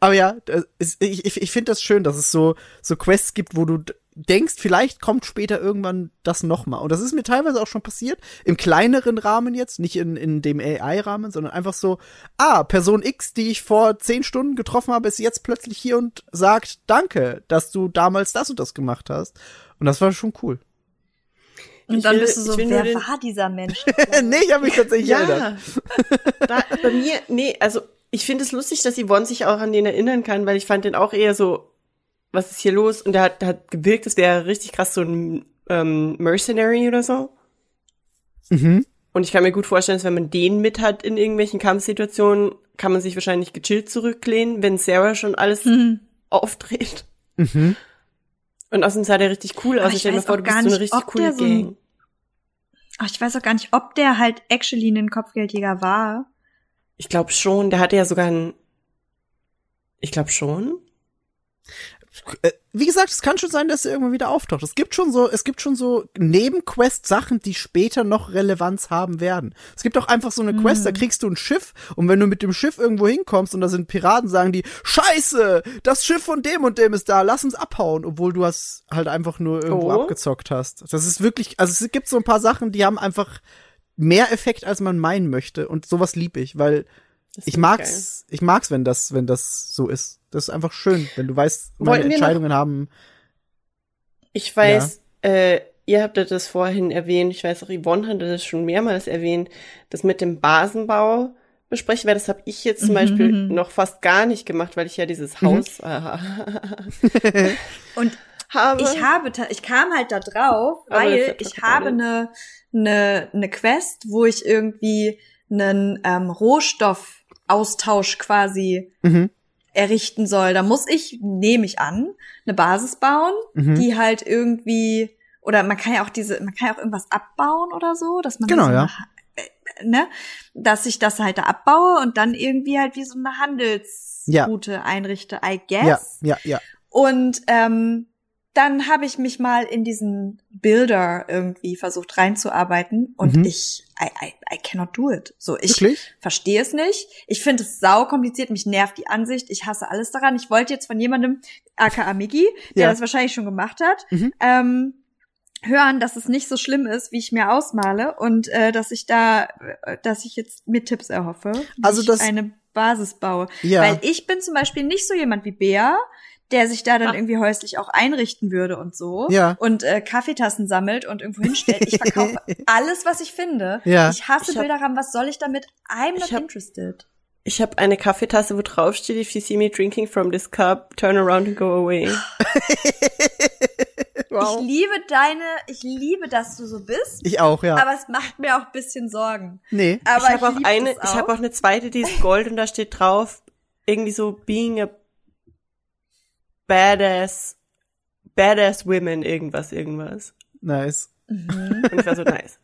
Aber ja, ist, ich, ich, ich finde das schön, dass es so, so Quests gibt, wo du denkst, vielleicht kommt später irgendwann das nochmal. Und das ist mir teilweise auch schon passiert, im kleineren Rahmen jetzt, nicht in, in dem AI-Rahmen, sondern einfach so, ah, Person X, die ich vor zehn Stunden getroffen habe, ist jetzt plötzlich hier und sagt, danke, dass du damals das und das gemacht hast. Und das war schon cool. Und dann will- bist du so, wer den- war dieser Mensch? *laughs* nee, ich habe mich tatsächlich erinnert. Ja. da, *laughs* bei mir, nee, also ich finde es lustig, dass Yvonne sich auch an den erinnern kann, weil ich fand den auch eher so, was ist hier los? Und der hat, der hat gewirkt, das wäre richtig krass so ein ähm, Mercenary oder so. Mhm. Und ich kann mir gut vorstellen, dass wenn man den mit hat in irgendwelchen Kampfsituationen, kann man sich wahrscheinlich gechillt zurücklehnen, wenn Sarah schon alles Hm. aufdreht. Mhm. Und außerdem sah der richtig cool aus. ich Ich stell mir weiß vor, du bist gar so eine nicht, richtig ob der coole so ein- Gang. Ach, ich weiß auch gar nicht, ob der halt actually ein Kopfgeldjäger war. Ich glaube schon, der hatte ja sogar ein. Ich glaube schon. Äh, Wie gesagt, es kann schon sein, dass er irgendwann wieder auftaucht. Es gibt schon so, es gibt schon so Nebenquest-Sachen, die später noch Relevanz haben werden. Es gibt auch einfach so eine Quest, da kriegst du ein Schiff und wenn du mit dem Schiff irgendwo hinkommst und da sind Piraten, sagen die, Scheiße, das Schiff von dem und dem ist da, lass uns abhauen, obwohl du es halt einfach nur irgendwo Oh. abgezockt hast. Das ist wirklich, also es gibt so ein paar Sachen, die haben einfach mehr Effekt, als man meinen möchte und sowas lieb ich, weil ich mag's, ich mag's, wenn das, wenn das so ist. Das ist einfach schön, wenn du weißt, meine Wollten Entscheidungen haben. Ich weiß, äh, ihr habt das vorhin erwähnt, ich weiß auch, Yvonne hatte das schon mehrmals erwähnt, das mit dem Basenbau besprechen, weil das habe ich jetzt zum Mhm, Beispiel mhm. noch fast gar nicht gemacht, weil ich ja dieses Mhm. Haus äh, *laughs* *laughs* Und habe. ich habe, ich kam halt da drauf, weil ja ich habe eine, eine, eine Quest, wo ich irgendwie einen ähm, Rohstoffaustausch quasi Mhm. Errichten soll. Da muss ich, nehme ich an, eine Basis bauen, Mhm. die halt irgendwie, oder man kann ja auch diese, man kann ja auch irgendwas abbauen oder so, dass man Genau, so ja. eine, ne, dass ich das halt da abbaue und dann irgendwie halt wie so eine Handelsroute einrichte, I guess. Ja, ja, ja. Und ähm, dann habe ich mich mal in diesen Builder irgendwie versucht reinzuarbeiten und Mhm. ich, I, I, I cannot do it. So, ich verstehe es nicht. Ich finde es sau kompliziert, mich nervt die Ansicht, ich hasse alles daran. Ich wollte jetzt von jemandem, aka Migi, der Ja. das wahrscheinlich schon gemacht hat, Mhm. ähm, hören, dass es nicht so schlimm ist, wie ich mir ausmale und äh, dass ich da, äh, dass ich jetzt mir Tipps erhoffe, Also ich das- eine Basis baue. Ja. Weil ich bin zum Beispiel nicht so jemand wie Bea, der sich da dann Ah. irgendwie häuslich auch einrichten würde und so. Ja. Und äh, Kaffeetassen sammelt und irgendwo hinstellt. Ich verkaufe *laughs* alles, was ich finde. Ja. Ich hasse Ich hab- Bilderrahmen. Was soll ich damit? I'm not Ich hab- interested. Ich habe eine Kaffeetasse, wo drauf steht, if you see me drinking from this cup, turn around and go away. *laughs* Wow. Ich liebe deine, ich liebe, dass du so bist. Ich auch, ja. Aber es macht mir auch ein bisschen Sorgen. nee. Aber ich habe auch eine, das ich habe auch eine zweite, die ist gold und da steht drauf irgendwie so being a badass badass women irgendwas irgendwas. Nice. Mhm. Und ich war so nice.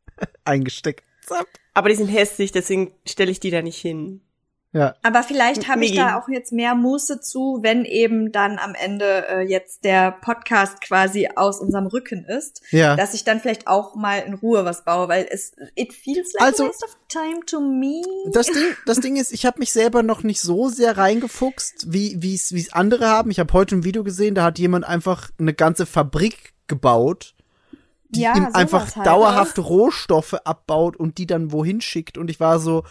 *laughs* Eingesteckt. Zap. Aber die sind hässlich, deswegen stelle ich die da nicht hin. Ja. Aber vielleicht habe ich da auch jetzt mehr Muße zu, wenn eben dann am Ende äh, jetzt der Podcast quasi aus unserem Rücken ist, Ja. dass ich dann vielleicht auch mal in Ruhe was baue, weil es it feels like Also- a waste of time to me. Das Ding, das Ding ist, ich habe mich selber noch nicht so sehr reingefuchst, wie wie es wie es andere haben. Ich habe heute ein Video gesehen, da hat jemand einfach eine ganze Fabrik gebaut, die Ja, ihm einfach halt. dauerhaft Rohstoffe abbaut und die dann wohin schickt. Und ich war so,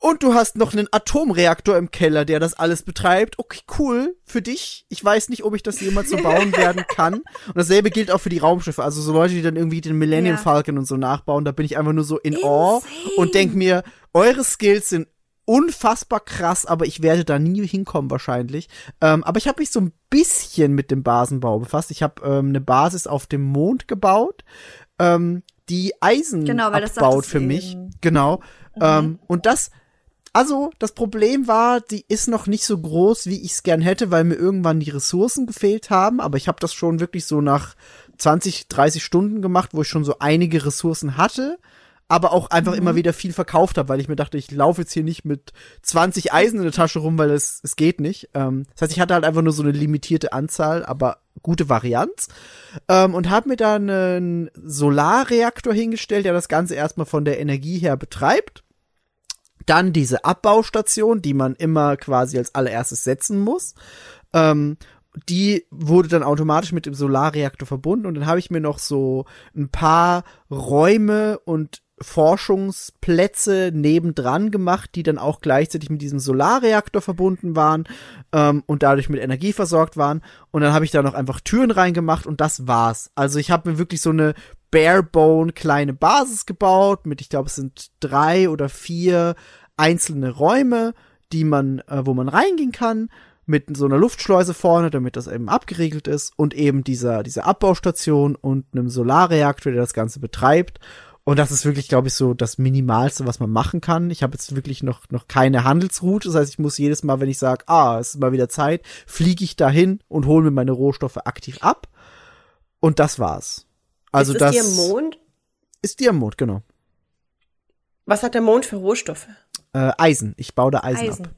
und du hast noch einen Atomreaktor im Keller, der das alles betreibt. Okay, cool, für dich. Ich weiß nicht, ob ich das jemals so *laughs* bauen werden kann. Und dasselbe gilt auch für die Raumschiffe. Also so Leute, die dann irgendwie den Millennium Ja. Falcon und so nachbauen, da bin ich einfach nur so in Awe Insane. und denk mir, eure Skills sind unfassbar krass, aber ich werde da nie hinkommen wahrscheinlich. Ähm, aber ich habe mich so ein bisschen mit dem Basenbau befasst. Ich habe ähm, eine Basis auf dem Mond gebaut, ähm, die Eisen Genau, abbaut für mich. eben. Genau. Ähm, und das, also das Problem war, die ist noch nicht so groß, wie ich es gern hätte, weil mir irgendwann die Ressourcen gefehlt haben. Aber ich habe das schon wirklich so nach 20, 30 Stunden gemacht, wo ich schon so einige Ressourcen hatte aber auch einfach immer wieder viel verkauft habe, weil ich mir dachte, ich laufe jetzt hier nicht mit 20 Eisen in der Tasche rum, weil es, es geht nicht. Ähm, das heißt, ich hatte halt einfach nur so eine limitierte Anzahl, aber gute Varianz. Ähm, und habe mir da einen Solarreaktor hingestellt, der das Ganze erstmal von der Energie her betreibt. Dann diese Abbaustation, die man immer quasi als allererstes setzen muss. Ähm, die wurde dann automatisch mit dem Solarreaktor verbunden und dann habe ich mir noch so ein paar Räume und Forschungsplätze nebendran gemacht, die dann auch gleichzeitig mit diesem Solarreaktor verbunden waren ähm, und dadurch mit Energie versorgt waren. Und dann habe ich da noch einfach Türen reingemacht und das war's. Also ich habe mir wirklich so eine barebone kleine Basis gebaut mit, ich glaube, es sind drei oder vier einzelne Räume, die man, äh, wo man reingehen kann mit so einer Luftschleuse vorne, damit das eben abgeriegelt ist und eben dieser, dieser Abbaustation und einem Solarreaktor, der das Ganze betreibt. Und das ist wirklich, glaube ich, so das Minimalste, was man machen kann. Ich habe jetzt wirklich noch, noch keine Handelsroute. Das heißt, ich muss jedes Mal, wenn ich sage, ah, es ist mal wieder Zeit, fliege ich dahin und hole mir meine Rohstoffe aktiv ab. Und das war's. Also ist das es dir Mond? ist dir im Mond, genau. Was hat der Mond für Rohstoffe? Äh, Eisen. Ich baue da Eisen, Eisen. ab.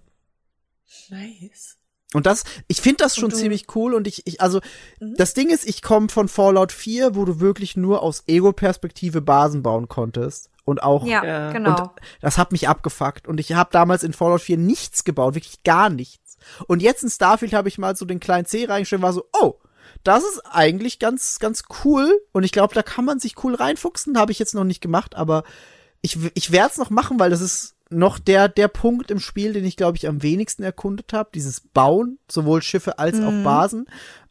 Nice. Und das, ich finde das schon ziemlich cool und ich, ich also, das Ding ist, ich komme von Fallout 4, wo du wirklich nur aus Ego-Perspektive Basen bauen konntest. Und auch, Ja, genau. Und das hat mich abgefuckt. Und ich habe damals in Fallout 4 nichts gebaut, wirklich gar nichts. Und jetzt in Starfield habe ich mal so den kleinen C reingestellt und war so, oh, das ist eigentlich ganz, ganz cool. Und ich glaube, da kann man sich cool reinfuchsen. Habe ich jetzt noch nicht gemacht, aber ich, ich werde es noch machen, weil das ist noch der, der Punkt im Spiel, den ich, glaube ich, am wenigsten erkundet habe. Dieses Bauen, sowohl Schiffe als auch Basen.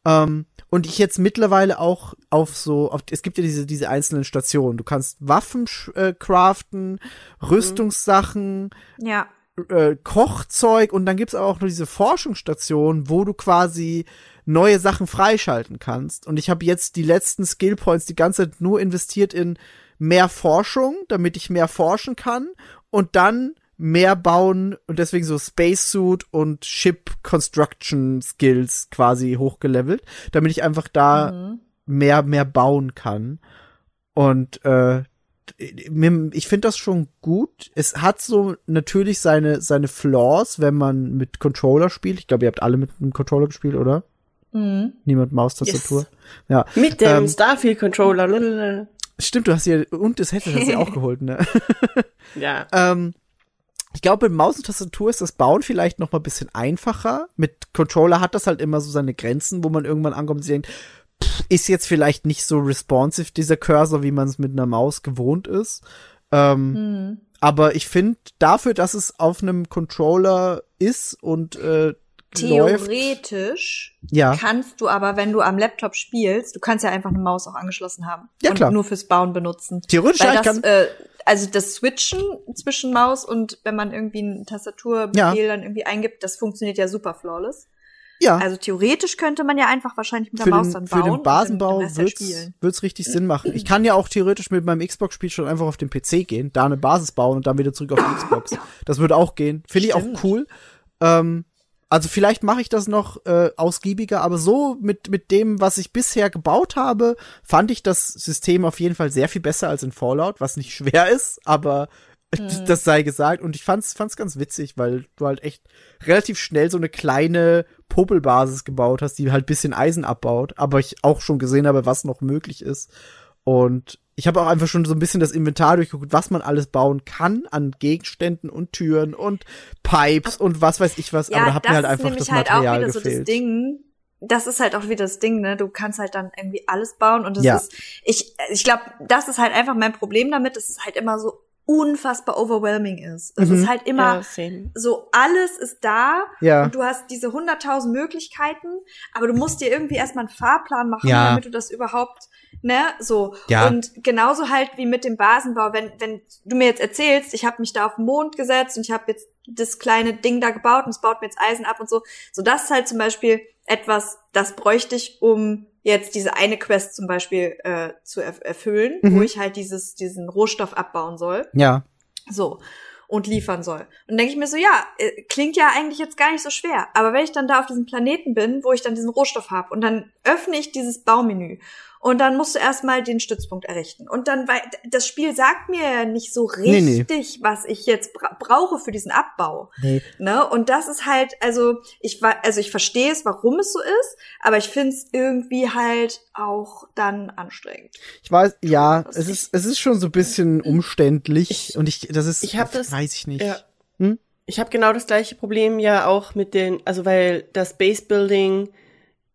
Ähm, und ich jetzt mittlerweile auch auf so, auf, es gibt ja diese, diese einzelnen Stationen. Du kannst Waffen äh, craften, Rüstungssachen, ja. äh, Kochzeug und dann gibt's aber auch nur diese Forschungsstation, wo du quasi neue Sachen freischalten kannst. Und ich habe jetzt die letzten Skillpoints die ganze Zeit nur investiert in mehr Forschung, damit ich mehr forschen kann und dann mehr bauen und deswegen so Spacesuit und Ship Construction Skills quasi hochgelevelt, damit ich einfach da mehr mehr bauen kann. Und äh, ich finde das schon gut. Es hat so natürlich seine, seine Flaws, wenn man mit Controller spielt. Ich glaube, ihr habt alle mit einem Controller gespielt, oder? Mhm. Niemand Maustastatur. Yes. Ja. Mit dem Ähm, Starfield-Controller. lalalala. Stimmt, du hast hier, und das hast du ja auch *laughs* geholt, ne? *laughs* Ja. ähm, ich glaube, mit Maus und Tastatur ist das Bauen vielleicht noch mal ein bisschen einfacher. Mit Controller hat das halt immer so seine Grenzen, wo man irgendwann ankommt und denkt, pff, ist jetzt vielleicht nicht so responsive, dieser Cursor, wie man es mit einer Maus gewohnt ist. Ähm, Mhm. Aber ich finde, dafür, dass es auf einem Controller ist und äh, läuft, Theoretisch ja, kannst du aber, wenn du am Laptop spielst, du kannst ja einfach eine Maus auch angeschlossen haben Ja, und klar. nur fürs Bauen benutzen. theoretisch Weil ja, das, kann, äh, also das Switchen zwischen Maus und wenn man irgendwie einen Tastaturbefehl dann irgendwie eingibt, das funktioniert ja super flawless. ja, Also theoretisch könnte man ja einfach wahrscheinlich mit der für Maus den, dann für bauen den und Basenbau dann den halt wird's, wird's richtig Sinn machen. Ich kann ja auch theoretisch mit meinem Xbox-Spiel schon einfach auf den PC gehen, da eine Basis bauen und dann wieder zurück auf die Xbox. Das würde auch gehen. Finde ich auch cool. Ähm, also vielleicht mache ich das noch äh, ausgiebiger, aber so mit, mit dem, was ich bisher gebaut habe, fand ich das System auf jeden Fall sehr viel besser als in Fallout, was nicht *laughs* schwer ist, aber Mhm. das sei gesagt. Und ich fand's, fand's ganz witzig, weil du halt echt relativ schnell so eine kleine Popelbasis gebaut hast, die halt bisschen Eisen abbaut, aber ich auch schon gesehen habe, was noch möglich ist. Und ich habe auch einfach schon so ein bisschen das Inventar durchgeguckt, was man alles bauen kann an Gegenständen und Türen und Pipes und was weiß ich was, aber da hat mir halt ist einfach nämlich das halt Material auch wieder gefehlt. so das Ding. Das ist halt auch wieder das Ding, ne? Du kannst halt dann irgendwie alles bauen und das Ja. ist, ich, ich glaube, das ist halt einfach mein Problem damit, dass es halt immer so unfassbar overwhelming ist. Es Mhm. ist halt immer ja, so, alles ist da Ja. und du hast diese hunderttausend Möglichkeiten, aber du musst dir irgendwie erstmal einen Fahrplan machen, Ja. damit du das überhaupt, ne, so. Ja. Und genauso halt wie mit dem Basenbau, wenn, wenn du mir jetzt erzählst, ich habe mich da auf den Mond gesetzt und ich habe jetzt das kleine Ding da gebaut und es baut mir jetzt Eisen ab und so. So, das ist halt zum Beispiel etwas, das bräuchte ich, um jetzt diese eine Quest zum Beispiel äh, zu erf erfüllen, Mhm. wo ich halt dieses, diesen Rohstoff abbauen soll. Ja. So. Und liefern soll. Und denke ich mir so, ja, äh, klingt ja eigentlich jetzt gar nicht so schwer. Aber wenn ich dann da auf diesem Planeten bin, wo ich dann diesen Rohstoff habe und dann öffne ich dieses Baumenü und dann musst du erstmal den Stützpunkt errichten. Und dann, weil das Spiel sagt mir ja nicht so Nee, nee. richtig, was ich jetzt bra brauche für diesen Abbau. Nee. Ne? Und das ist halt, also ich war, also ich verstehe es, warum es so ist, aber ich finde es irgendwie halt auch dann anstrengend. Ich weiß, ja, es ist- ist, es ist schon so ein bisschen umständlich Ich- und ich, das ist, ich hab das- weiß ich nicht. Ja. Hm? Ich habe genau das gleiche Problem ja auch mit den, also weil das Base Building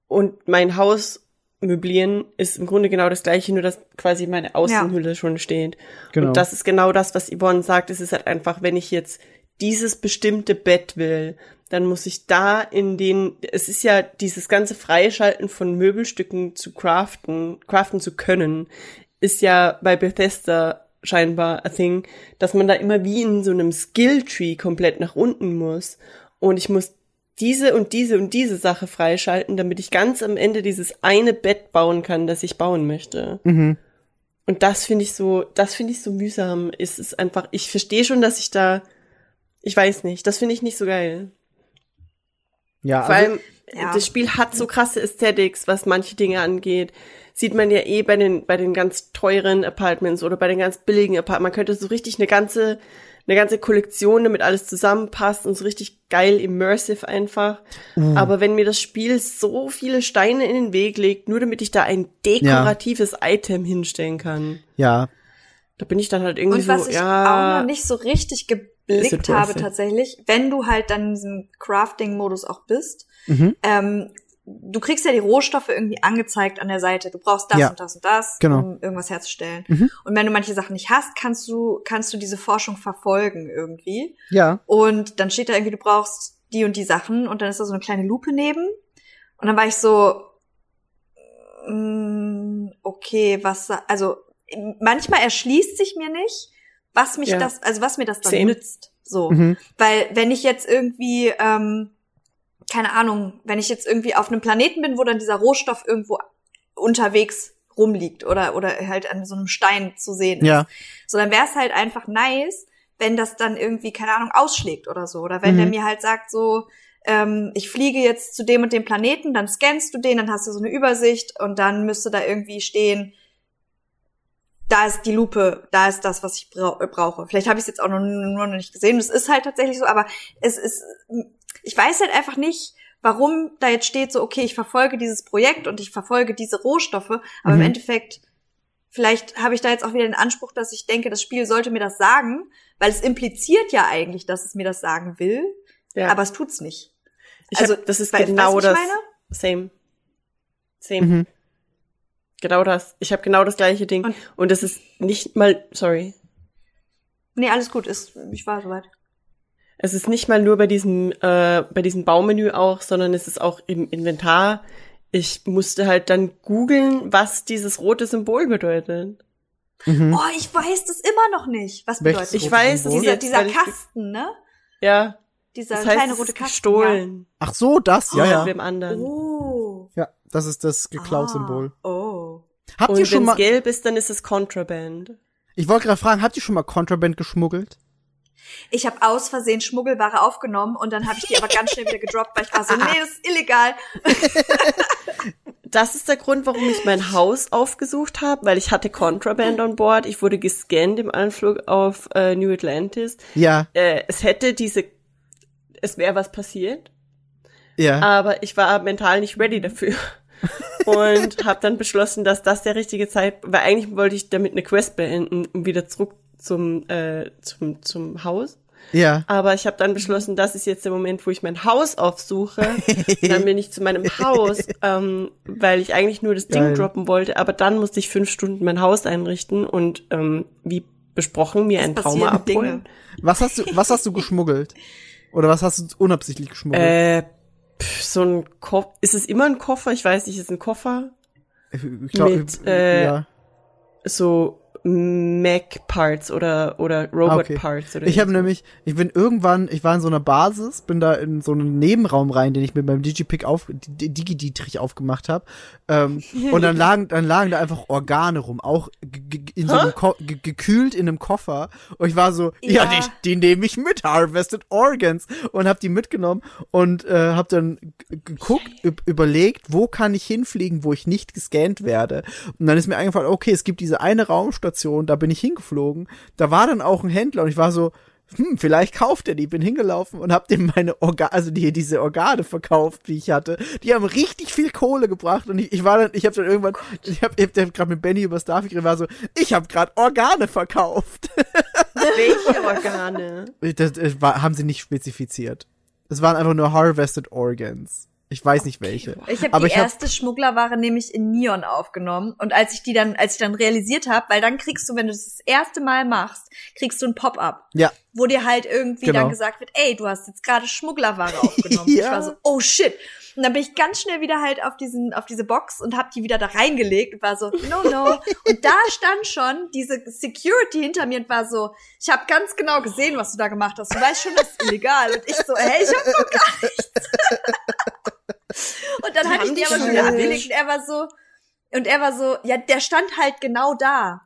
und mein Haus möblieren ist im Grunde genau das gleiche, nur dass quasi meine Außenhülle schon steht. Genau. Und das ist genau das, was Yvonne sagt. Es ist halt einfach, wenn ich jetzt dieses bestimmte Bett will, dann muss ich da in den, es ist ja dieses ganze Freischalten von Möbelstücken zu craften, craften zu können, ist ja bei Bethesda scheinbar a thing, dass man da immer wie in so einem Skilltree komplett nach unten muss. Und ich muss diese und diese und diese Sache freischalten, damit ich ganz am Ende dieses eine Bett bauen kann, das ich bauen möchte. Mhm. Und das finde ich so, das finde ich so mühsam. Es ist einfach, ich verstehe schon, dass ich da, ich weiß nicht, das finde ich nicht so geil. Ja, Vor also, allem, ja. das Spiel hat so krasse Aesthetics, was manche Dinge angeht. Sieht man ja eh bei den, bei den ganz teuren Apartments oder bei den ganz billigen Apartments. Man könnte so richtig eine ganze, eine ganze Kollektion, damit alles zusammenpasst und so richtig geil immersive einfach. Uh. Aber wenn mir das Spiel so viele Steine in den Weg legt, nur damit ich da ein dekoratives Item hinstellen kann, ja, da bin ich dann halt irgendwie Und was so, ich ja. auch noch nicht so richtig geblickt habe tatsächlich, wenn du halt dann in diesem Crafting-Modus auch bist, Mhm. ähm, du kriegst ja die Rohstoffe irgendwie angezeigt an der Seite. Du brauchst das Ja. und das und das, Genau. um irgendwas herzustellen. Mhm. Und wenn du manche Sachen nicht hast, kannst du, kannst du diese Forschung verfolgen irgendwie. ja, Und dann steht da irgendwie, du brauchst die und die Sachen und dann ist da so eine kleine Lupe neben. Und dann war ich so, mm, okay, was, also manchmal erschließt sich mir nicht, was mich Ja. das, also was mir das dann Same. nützt. So. mhm. Weil wenn ich jetzt irgendwie, ähm, keine Ahnung, wenn ich jetzt irgendwie auf einem Planeten bin, wo dann dieser Rohstoff irgendwo unterwegs rumliegt oder, oder halt an so einem Stein zu sehen ist. ja, So, dann wäre es halt einfach nice, wenn das dann irgendwie, keine Ahnung, ausschlägt oder so. Oder wenn Mhm. der mir halt sagt, so, ähm, ich fliege jetzt zu dem und dem Planeten, dann scannst du den, dann hast du so eine Übersicht und dann müsste da irgendwie stehen, da ist die Lupe, da ist das, was ich brau äh, brauche. Vielleicht habe ich es jetzt auch noch, noch nicht gesehen. Das ist halt tatsächlich so, aber es ist, ich weiß halt einfach nicht, warum da jetzt steht so, okay, ich verfolge dieses Projekt und ich verfolge diese Rohstoffe, aber Mhm. im Endeffekt, vielleicht habe ich da jetzt auch wieder den Anspruch, dass ich denke, das Spiel sollte mir das sagen, weil es impliziert ja eigentlich, dass es mir das sagen will, ja. aber es tut's nicht. ich also, hab, das ist wei- weißt du, genau das. meine? Same. Same. mhm. Genau das. Ich habe genau das gleiche Ding. Und- Und das ist nicht mal, sorry. Nee, alles gut, ist, ich war soweit. Es ist nicht mal nur bei diesem, äh, bei diesem Baumenü auch, sondern es ist auch im Inventar. Ich musste halt dann googeln, was dieses rote Symbol bedeutet. Mhm. Oh, ich weiß das immer noch nicht. Was Welches bedeutet Ich das? rote weiß es Symbol? Dieser, jetzt, dieser ich- Kasten, ne? Ja, Dieser das heißt, kleine rote ist Kasten. gestohlen. Ach so, das, ja, ja. Ja. anderen. Oh. Ja, das ist das Geklaut-Symbol. Ah, oh. Habt Und ihr schon wenn mal, es gelb ist, dann ist es Contraband. ich wollte gerade fragen, habt ihr schon mal Contraband geschmuggelt? Ich habe aus Versehen Schmuggelware aufgenommen und dann habe ich die aber ganz schnell wieder gedroppt, weil ich war so, *laughs* nee, das ist illegal. Das ist der Grund, warum ich mein Haus aufgesucht habe, weil ich hatte Contraband on board. Ich wurde gescannt im Anflug auf äh, New Atlantis. Ja, Äh, es hätte diese, es wäre was passiert, ja. aber ich war mental nicht ready dafür. *laughs* Und habe dann beschlossen, dass das der richtige Zeit, weil eigentlich wollte ich damit eine Quest beenden und wieder zurück zum äh, zum zum Haus. ja. Aber ich habe dann beschlossen, das ist jetzt der Moment, wo ich mein Haus aufsuche. Und *laughs* dann bin ich zu meinem Haus, ähm, weil ich eigentlich nur das Ding Geil. droppen wollte. Aber dann musste ich fünf Stunden mein Haus einrichten und ähm, wie besprochen mir ein Trauma passieren Dinge. abholen. Was hast du, was hast du geschmuggelt? Oder was hast du unabsichtlich geschmuggelt? Äh, pff, so ein Koffer. Ist es immer ein Koffer? Ich weiß nicht, ist es ein Koffer? ich glaub, mit, äh, ja. So Mac-Parts oder, oder Ah, okay. Robot-Parts oder Ich habe nämlich, ich bin irgendwann, ich war in so einer Basis, bin da in so einen Nebenraum rein, den ich mit meinem Digipick auf, D- Digi-Dietrich aufgemacht habe. Ähm, und dann *laughs* lagen, dann lagen da einfach Organe rum, auch in so einem Ko ge gekühlt in einem Koffer. Und ich war so, ja, Ja. die, die nehme ich mit, Harvested Organs. Und habe die mitgenommen und äh, habe dann geguckt, üb- überlegt, wo kann ich hinfliegen, wo ich nicht gescannt werde. Und dann ist mir eingefallen, okay, es gibt diese eine Raumstation, da bin ich hingeflogen. Da war dann auch ein Händler und ich war so, hm, vielleicht kauft er die. Bin hingelaufen und hab dem meine Organe, also die, diese Organe verkauft, die ich hatte. Die haben richtig viel Kohle gebracht und ich, ich war dann, ich habe dann irgendwann, ich habe ich hab gerade mit Benny über Starfield geredet, war so, ich habe gerade Organe verkauft. Welche *laughs* Organe? Das, das war, haben sie nicht spezifiziert. Es waren einfach nur Harvested Organs. Ich weiß nicht welche. Ich habe die ich hab- erste Schmugglerware nämlich in Neon aufgenommen. Und als ich die dann, als ich dann realisiert habe, weil dann kriegst du, wenn du das das erste Mal machst, kriegst du ein Pop-up, Ja, wo dir halt irgendwie Genau. dann gesagt wird, ey, du hast jetzt gerade Schmugglerware aufgenommen. *laughs* Ich Ja. war so, oh shit. Und dann bin ich ganz schnell wieder halt auf diesen, auf diese Box und hab die wieder da reingelegt und war so, no, no. Und da stand schon diese Security hinter mir und war so, ich habe ganz genau gesehen, was du da gemacht hast. Du weißt schon, das ist illegal. Und ich so, hey, ich hab noch gar nichts. und dann hatte ich die aber schon wieder abgelegt und er war so, und er war so, ja, der stand halt genau da.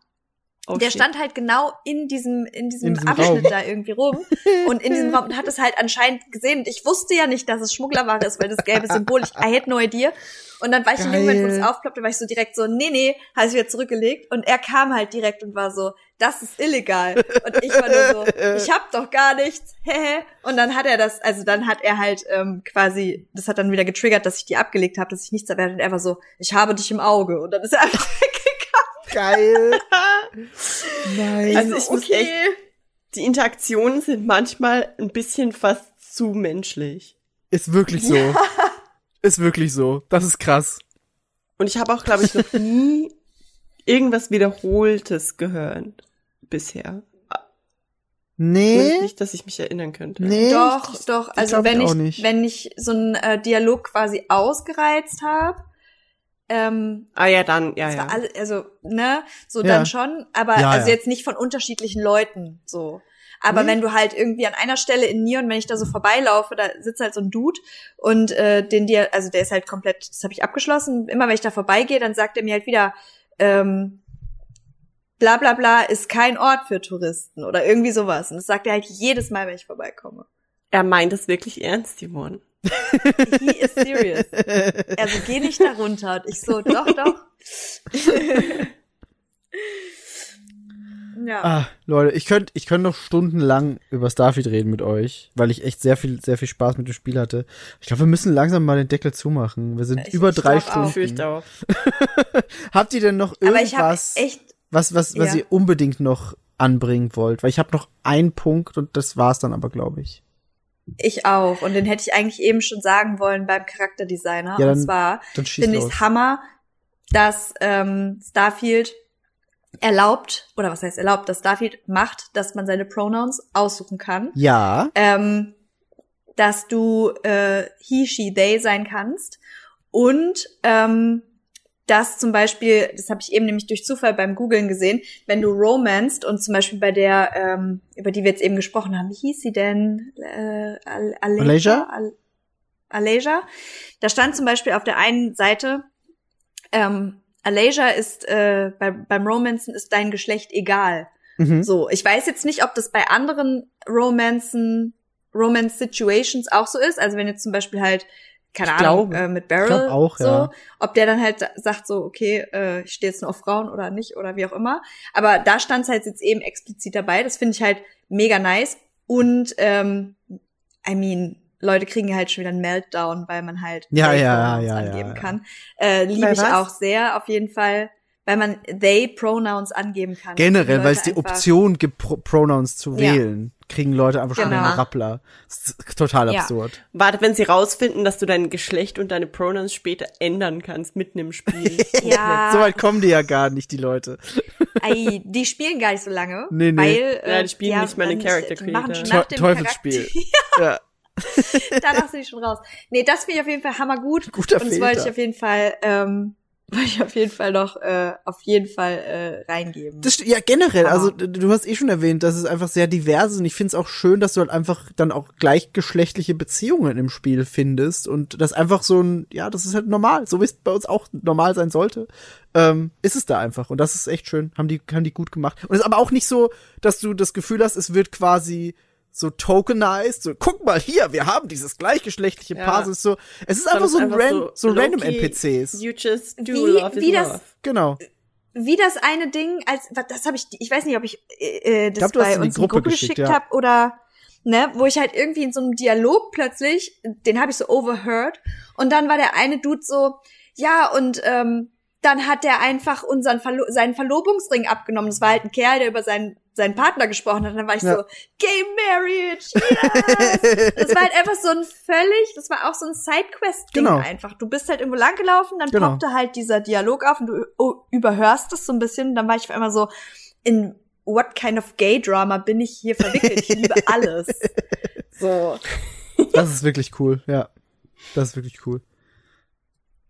Oh, der shit. stand halt genau in diesem, in diesem, In diesem Abschnitt Raum. da irgendwie rum. *laughs* Und in diesem Raum und hat es halt anscheinend gesehen. Und ich wusste ja nicht, dass es Schmugglerware ist, weil das gelbe Symbol, ich I had no idea. Und dann war ich in dem Moment, wo Geil. es aufploppte, war ich so direkt so, nee, nee, habe ich wieder zurückgelegt. Und er kam halt direkt und war so, das ist illegal. Und ich war nur so, ich hab doch gar nichts. *laughs* Und dann hat er das, also dann hat er halt ähm, quasi, das hat dann wieder getriggert, dass ich die abgelegt habe, dass ich nichts erwähnt. Und er war so, ich habe dich im Auge. Und dann ist er einfach. Geil. Nice. Also so, ich muss echt, die Interaktionen sind manchmal ein bisschen fast zu menschlich. Ist wirklich so. Ist wirklich so. Das ist krass. Und ich habe auch, glaube ich, noch nie irgendwas Wiederholtes gehört bisher. Nee. Nicht, dass ich mich erinnern könnte. Nee. Doch, doch. Also ich wenn ich, nicht. wenn ich so einen äh, Dialog quasi ausgereizt habe, ähm, Ah ja, dann, ja, ja. alle, also ne, so Ja. dann schon, aber Ja, also ja. jetzt nicht von unterschiedlichen Leuten so. Aber Nee. wenn du halt irgendwie an einer Stelle in Neon, wenn ich da so vorbeilaufe, da sitzt halt so ein Dude und äh, den dir, also der ist halt komplett, das habe ich abgeschlossen. Immer wenn ich da vorbeigehe, dann sagt er mir halt wieder, ähm, bla bla bla ist kein Ort für Touristen oder irgendwie sowas. Und das sagt er halt jedes Mal, wenn ich vorbeikomme. Er meint es wirklich ernst, Yvonne. He is serious. Also geh nicht da runter. Und ich so, doch, doch. ja. Ah, Leute, ich könnte ich könnt noch stundenlang über Starfield reden mit euch, weil ich echt sehr viel, sehr viel Spaß mit dem Spiel hatte. Ich glaube, wir müssen langsam mal den Deckel zumachen. Wir sind Ich- über ich drei. Stunden. Auch. *laughs* Habt ihr denn noch Aber ich habe irgendwas, echt, was, was, was Ja. ihr unbedingt noch anbringen wollt? Weil ich habe noch einen Punkt und das war's dann aber, glaube ich. Ich auch. Und den hätte ich eigentlich eben schon sagen wollen beim Charakterdesigner. Ja, und dann zwar Dann schieß finde ich es Hammer, dass ähm, Starfield erlaubt, oder was heißt erlaubt, dass Starfield macht, dass man seine Pronouns aussuchen kann. Ja. ähm, dass du äh, he, she, they sein kannst und ähm, dass zum Beispiel, das habe ich eben nämlich durch Zufall beim Googlen gesehen, wenn du romanced und zum Beispiel bei der, ähm, über die wir jetzt eben gesprochen haben, wie hieß sie denn? Äh, Al Alasia? Alasia? Al Alasia. Da stand zum Beispiel auf der einen Seite, ähm, Alasia ist äh, bei, beim Romancen ist dein Geschlecht egal. Mhm. So, ich weiß jetzt nicht, ob das bei anderen Romancen, Romance Situations auch so ist. Also wenn jetzt zum Beispiel halt, keine Ich Ahnung, glaube. äh, mit glaub auch, so, ja. ob der dann halt sagt so, okay, äh, ich stehe jetzt nur auf Frauen oder nicht oder wie auch immer. Aber da stand es halt jetzt eben explizit dabei. Das finde ich halt mega nice. Und ähm, I mean, Leute kriegen halt schon wieder einen Meltdown, weil man halt Ja, ja, ja, ja, angeben ja. kann. Äh, Liebe ich was? auch sehr, auf jeden Fall, weil man they Pronouns angeben kann. Generell, Die weil es die Option gibt, Pro Pronouns zu Ja. wählen, kriegen Leute einfach schon Genau. einen Rappler. Das ist total Ja. absurd. Warte, wenn sie rausfinden, dass du dein Geschlecht und deine Pronouns später ändern kannst mitten im Spiel. *laughs* Ja, So weit kommen die ja gar nicht, die Leute. Ei, die spielen gar nicht so lange. *laughs* Nee, nee. Weil, äh, Ja, die spielen nicht mal den dann- Character die machen Creator. schon nach Te dem Teufelsspiel. Charakter- *laughs* ja. Danach sind die schon raus. Nee, das finde ich auf jeden Fall hammergut. Guter Und das wollte ich auf jeden Fall, ähm, *laughs* wollte ich auf jeden Fall noch, äh, auf jeden Fall äh, reingeben. Das, ja, generell, Hammer. also du hast eh schon erwähnt, dass es einfach sehr divers ist und ich finde es auch schön, dass du halt einfach dann auch gleichgeschlechtliche Beziehungen im Spiel findest und das einfach so ein, ja, das ist halt normal, so wie es bei uns auch normal sein sollte, ähm, ist es da einfach und das ist echt schön, haben die, haben die gut gemacht. Und es ist aber auch nicht so, dass du das Gefühl hast, es wird quasi so tokenized, so guck mal hier, wir haben dieses gleichgeschlechtliche Ja. Paar, es ist so, es ist einfach so ein einfach ran, so, random low-key, NPCs. You just do Wie- love wie das- love. Genau. Wie das eine Ding, als das habe ich, ich weiß nicht, ob ich äh, äh, das glaub, du hast bei uns in die Gruppe Gruppe geschickt, geschickt ja. habe oder ne, wo ich halt irgendwie in so einem Dialog plötzlich, den habe ich so overheard und dann war der eine Dude so, ja und ähm, dann hat der einfach unseren Verlo seinen Verlobungsring abgenommen. Das war halt ein Kerl, der über seinen seinen Partner gesprochen hat. Und dann war ich Ja. so, Gay Marriage, yes! Das war halt einfach so ein völlig, das war auch so ein Sidequest-Ding Genau. einfach. Du bist halt irgendwo langgelaufen, dann Genau. poppte halt dieser Dialog auf und du oh, überhörst es so ein bisschen. Dann war ich auf einmal so, in what kind of gay drama bin ich hier verwickelt? Ich liebe *laughs* alles. So. Das ist wirklich cool, ja. Das ist wirklich cool.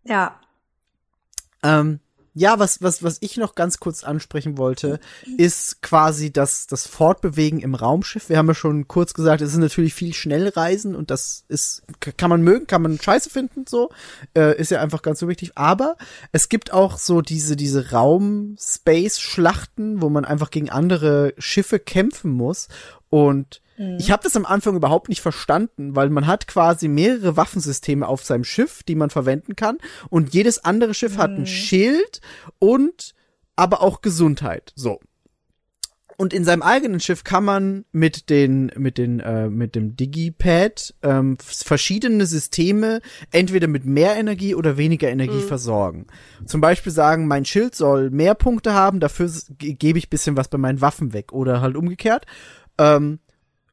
Ja. Ähm, Ja, was, was, was ich noch ganz kurz ansprechen wollte, ist quasi das, das Fortbewegen im Raumschiff. Wir haben ja schon kurz gesagt, es ist natürlich viel Schnellreisen und das ist, kann man mögen, kann man scheiße finden, so. Äh, ist ja einfach ganz so wichtig. Aber es gibt auch so diese, diese Raum-Space-Schlachten, wo man einfach gegen andere Schiffe kämpfen muss. Und ich habe das am Anfang überhaupt nicht verstanden, weil man hat quasi mehrere Waffensysteme auf seinem Schiff, die man verwenden kann. Und jedes andere Schiff hat ein Schild und aber auch Gesundheit. So. Und in seinem eigenen Schiff kann man mit den mit den äh, mit dem Digipad ähm, verschiedene Systeme entweder mit mehr Energie oder weniger Energie versorgen. Zum Beispiel sagen, mein Schild soll mehr Punkte haben, dafür gebe ich bisschen was bei meinen Waffen weg oder halt umgekehrt. Ähm,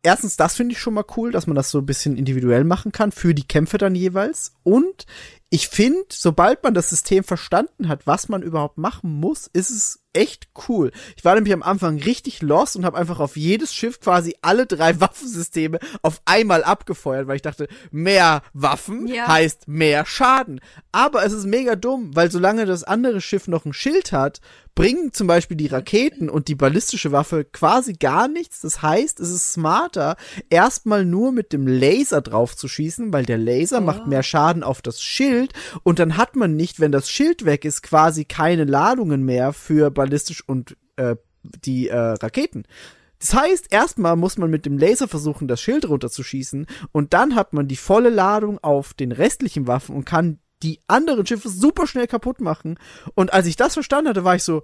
erstens, das finde ich schon mal cool, dass man das so ein bisschen individuell machen kann für die Kämpfe dann jeweils. Und ich finde, sobald man das System verstanden hat, was man überhaupt machen muss, ist es echt cool. Ich war nämlich am Anfang richtig lost und habe einfach auf jedes Schiff quasi alle drei *laughs* Waffensysteme auf einmal abgefeuert, weil ich dachte, mehr Waffen Ja. heißt mehr Schaden. Aber es ist mega dumm, weil solange das andere Schiff noch ein Schild hat, bringen zum Beispiel die Raketen und die ballistische Waffe quasi gar nichts. Das heißt, es ist smarter, erstmal nur mit dem Laser drauf zu schießen, weil der Laser macht mehr Schaden auf das Schild und dann hat man nicht, wenn das Schild weg ist, quasi keine Ladungen mehr für ballistisch und äh, die äh, Raketen. Das heißt, erstmal muss man mit dem Laser versuchen, das Schild runterzuschießen und dann hat man die volle Ladung auf den restlichen Waffen und kann die anderen Schiffe super schnell kaputt machen. Und als ich das verstanden hatte, war ich so,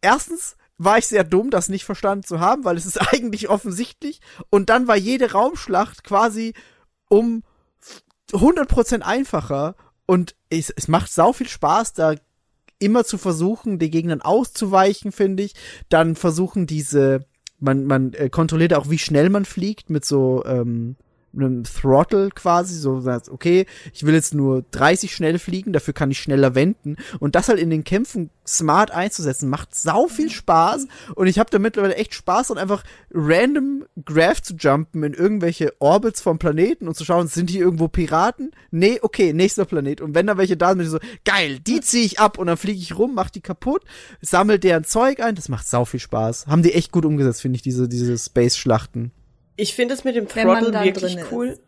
erstens war ich sehr dumm, das nicht verstanden zu haben, weil es ist *laughs* eigentlich offensichtlich. Und dann war jede Raumschlacht quasi um 100% einfacher. Und es, es macht sau viel Spaß, da immer zu versuchen, den Gegnern auszuweichen, finde ich. Dann versuchen diese, man, man äh, kontrolliert auch, wie schnell man fliegt mit so ähm, einem Throttle quasi, so sagt, okay, ich will jetzt nur 30 schnell fliegen, dafür kann ich schneller wenden und das halt in den Kämpfen smart einzusetzen, macht sau viel Spaß und ich habe da mittlerweile echt Spaß und einfach random Graph zu jumpen in irgendwelche Orbits vom Planeten und zu schauen, sind hier irgendwo Piraten? Nee, okay, nächster Planet und wenn da welche da sind, bin ich so, geil, die ziehe ich ab und dann fliege ich rum, mach die kaputt, sammel deren Zeug ein, das macht sau viel Spaß. Haben die echt gut umgesetzt, finde ich, diese, diese Space-Schlachten. Ich finde es mit dem Wenn man Throttle dann wirklich drin ist. cool.